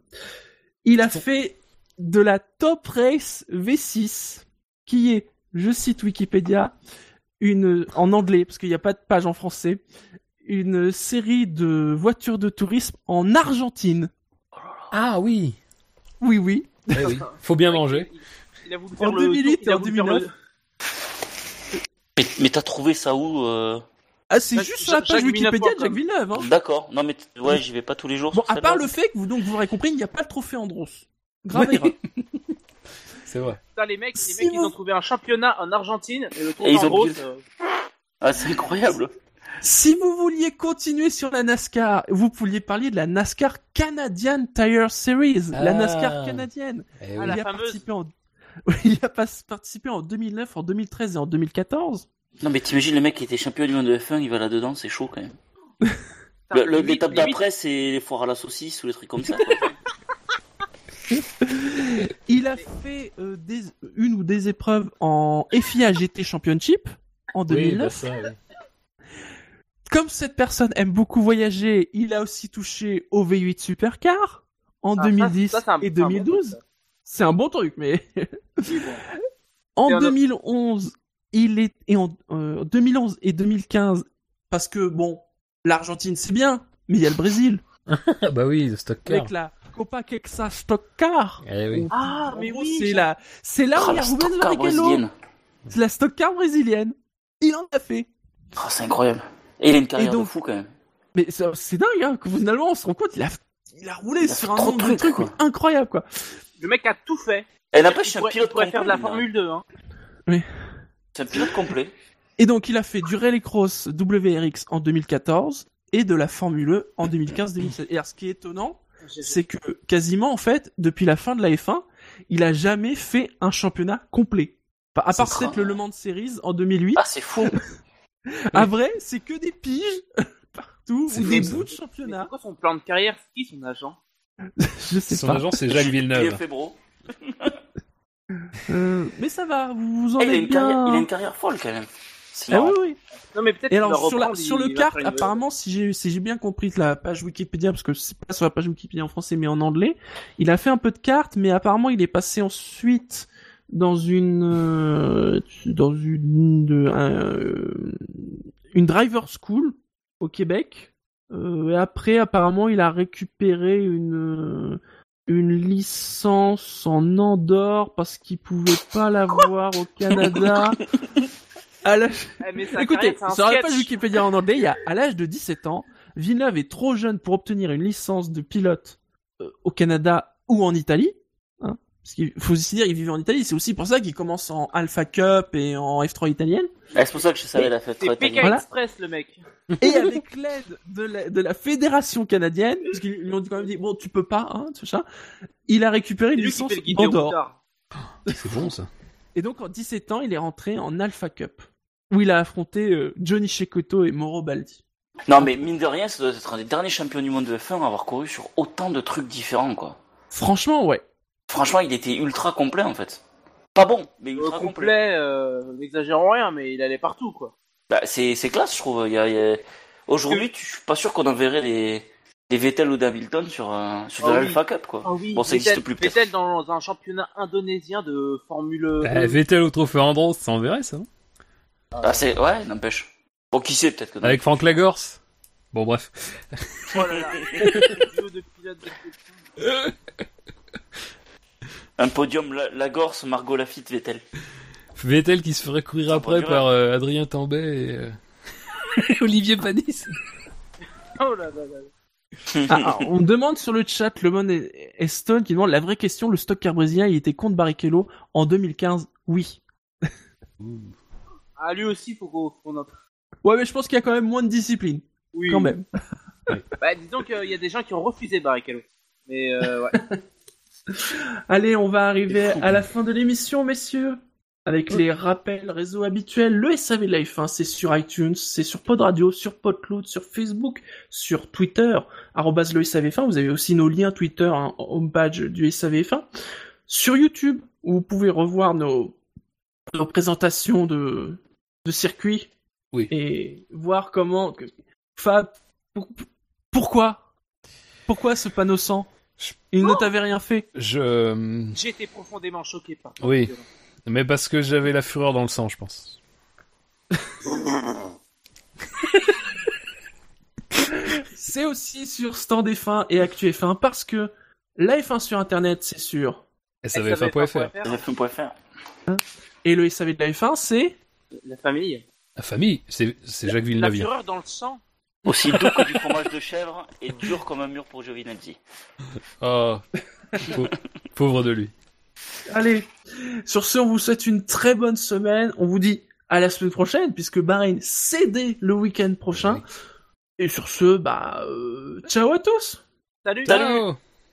S2: Il a fait de la Top Race V6, qui est, je cite Wikipédia, une en anglais parce qu'il n'y a pas de page en français, une série de voitures de tourisme en Argentine.
S3: Ah oui.
S2: Oui, oui.
S3: Eh oui. Faut bien manger.
S5: Il, il a voulu
S2: En
S5: faire le
S2: 2008
S5: tour, il a
S2: et en
S5: voulu faire
S2: 2009.
S5: le-
S4: Mais, mais t'as trouvé ça où euh?
S2: Ah, c'est
S5: Jacques-
S2: juste sur la page Wikipédia de. Jacques Villeneuve. Hein.
S4: D'accord. Non mais ouais, j'y vais pas tous les jours.
S2: Bon, à part le fait que vous donc vous l'aurez compris, il n'y a pas le trophée Andros. Grave.
S3: C'est vrai.
S5: Putain, les mecs, les
S2: Si
S5: mecs, ils ont trouvé un championnat en Argentine et le tour
S4: Et ils
S5: en
S4: ont
S5: grosse.
S4: pris-
S5: euh,
S4: Ah, c'est incroyable.
S2: Si vous vouliez continuer sur la NASCAR, vous pouviez parler de la NASCAR Canadian Tire Series, la
S3: Ah.
S2: NASCAR canadienne.
S3: Eh
S5: Ah, la
S2: il, a
S5: fameuse.
S2: participé en... il a pas- participé en 2009, en 2013 et en 2014.
S4: Non mais t'imagines le mec qui était champion du monde de F1, il va là-dedans, c'est chaud quand même. L'étape d'après, c'est les foires à la saucisse ou les trucs comme ça.
S2: Il a fait euh, des, une ou des épreuves en FIA GT Championship en
S3: Oui,
S2: 2009.
S3: bah ça, oui.
S2: Comme cette personne aime beaucoup voyager, il a aussi touché au V8 Supercar en
S5: Ah, ça,
S2: 2010
S5: ça, c'est un-
S2: et
S5: c'est un bon
S2: 2012.
S5: truc, ça.
S2: C'est un bon truc, mais. En
S5: Et un-
S2: 2011, il est et en euh, 2011 et 2015 parce que bon, l'Argentine c'est bien, mais il y a le Brésil
S3: Ah bah oui, le stock car.
S2: avec la Copa Quexa Stock Car.
S3: Eh oui.
S5: Ah, mais oui,
S2: c'est la c'est là où
S4: Ah,
S2: il y a
S4: la
S2: Rubens Barrichello.
S4: brésilienne.
S2: C'est la Stock Car brésilienne. Il en a fait.
S4: Ah, c'est incroyable. Et il a une carrière
S2: Et donc-
S4: de fou quand même.
S2: Mais c'est dingue hein, que finalement on se rend compte, il a il a roulé
S4: Il a
S2: sur un nombre
S4: de trucs, quoi.
S2: incroyable quoi.
S5: Le mec a tout fait.
S4: Et n'empêche, un
S5: pourrait, il
S4: pilote
S5: pourrait faire de la. Formule 2. Hein.
S4: C'est un pilote complet.
S2: Et donc il a fait du Rallycross WRX en 2014 et de la Formule E en 2015-2016. Et alors ce qui est étonnant, c'est que quasiment en fait depuis la fin de la F1, il a jamais fait un championnat complet. Enfin, à part peut-être le Le Mans de Series en 2008.
S4: Ah, c'est fou.
S2: À vrai, c'est que des piges partout
S3: C'est
S2: ou des bouts de championnat.
S5: c'est quoi son plan de carrière C'est qui son agent?
S2: Je sais
S3: Son
S2: pas.
S3: agent, c'est Jacques Villeneuve.
S2: Euh, mais ça va, vous vous en
S4: il, a
S2: êtes
S4: une carrière, il a
S2: bien.
S4: une carrière folle quand même.
S2: Ah oui, oui.
S5: Non, mais peut-être
S2: Et alors
S5: va
S2: sur la sur le carte, apparemment, si j'ai si j'ai bien compris la page Wikipédia, parce que c'est pas sur la page Wikipédia en français mais en anglais, il a fait un peu de cartes, mais apparemment il est passé ensuite dans une euh, dans une de- un, euh, une driver school au Québec. Euh, et après, apparemment, il a récupéré une euh, une licence en Andorre parce qu'il pouvait pas l'avoir au Canada. À la-
S5: Eh, mais
S2: Écoutez, la
S5: sketch.
S2: page Wikipédia en anglais, il y a à l'âge de 17 ans, Villeneuve est trop jeune pour obtenir une licence de pilote euh, au Canada ou en Italie. Hein Parce qu'il faut aussi dire qu'il vivait en Italie, c'est aussi pour ça qu'il commence en Alpha Cup et en F3 italienne.
S4: Ah, c'est pour ça que je savais la fête
S5: C'est
S4: très
S5: PK
S4: italienne.
S2: Voilà.
S5: Express, le mec.
S2: Et avec l'aide de la, de la fédération canadienne, parce qu'ils lui ont quand même dit, bon, tu peux pas, hein, tout ça, il a récupéré une licence Andorre.
S3: C'est bon ça.
S2: Et donc, en 17 ans, il est rentré en Alpha Cup, où il a affronté euh, Johnny Cecotto et Mauro Baldi.
S4: Non, mais mine de rien, ça doit être un des derniers champions du monde de F1 à avoir couru sur autant de trucs différents, quoi.
S2: Franchement, ouais.
S4: Franchement, il était ultra complet, en fait. Pas bon, mais
S5: Euh,
S4: ultra complet.
S5: complet, euh, n'exagérons rien, mais il allait partout, quoi.
S4: Bah, c'est, c'est classe, je trouve. Il y a, il y a- Aujourd'hui, tu- je suis pas sûr qu'on enverrait les, les Vettel ou d'Hamilton sur, euh, sur de
S5: Ah oui.
S4: l'Alpha Cup, quoi.
S5: Ah oui,
S4: Bon, ça
S5: Vettel-
S4: existe plus, peut-être.
S5: Vettel dans un championnat indonésien de Formule 1.
S3: Vettel au trophée Andros, ça enverrait ça.
S4: Ah, c'est, ouais, n'empêche. Bon, qui sait, peut-être que non.
S3: Avec Franck Lagorce. Bon bref.
S5: Oh là là. Duo de pilotes de F1.
S4: Un podium, la, Lagorce, Margot Lafitte, Vettel.
S3: Vettel qui se ferait courir après par euh, Adrien Tambay et euh, Olivier Panis.
S5: Oh là là là.
S2: Ah, on demande sur le chat, le bon Eston qui demande la vraie question, le stock car brésilien, il était contre Barrichello en 2015 Oui.
S5: Ah, lui aussi, faut qu'on qu'on en...
S2: Ouais, mais je pense qu'il y a quand même moins de discipline,
S5: Oui.
S2: quand même.
S5: Bah, disons qu'il y a des gens qui ont refusé Barrichello. Mais euh, ouais.
S2: Allez, on va arriver
S4: fou.
S2: à la fin de l'émission, messieurs. Avec les rappels réseaux habituels, le SAV Life, hein, c'est sur iTunes, c'est sur Pod Radio, sur Podcloud, sur Facebook, sur Twitter, arrobase le SAV1. Vous avez aussi nos liens Twitter, hein, homepage du SAV1. Sur YouTube, où vous pouvez revoir nos, nos présentations de, de circuit.
S3: Oui.
S2: Et voir comment... Fab, pour- pourquoi? Pourquoi ce panneau sang Il ne t'avait rien fait.
S3: Je euh,
S5: J'ai été profondément choqué par ça.
S3: Oui. mais parce que j'avais la fureur dans le sang, je pense.
S2: C'est aussi sur Stand F1 et Actu F1 parce que la F1 sur Internet, c'est sur.
S3: SAVF1.fr.
S4: F1.fr.
S2: Et le SAV de la F1, c'est.
S5: La famille.
S3: La famille, c'est c'est Jacques
S5: La
S3: Villeneuve.
S5: fureur dans le sang.
S4: Aussi doux que du fromage de chèvre et dur comme un mur pour Giovinazzi.
S3: Oh, Pau- pauvre de lui.
S2: Allez, sur ce, on vous souhaite une très bonne semaine. On vous dit à la semaine prochaine, puisque Bahreïn cédé le week-end prochain. Et sur ce, bah, euh, ciao à tous!
S5: Salut.
S4: Salut.
S3: Ciao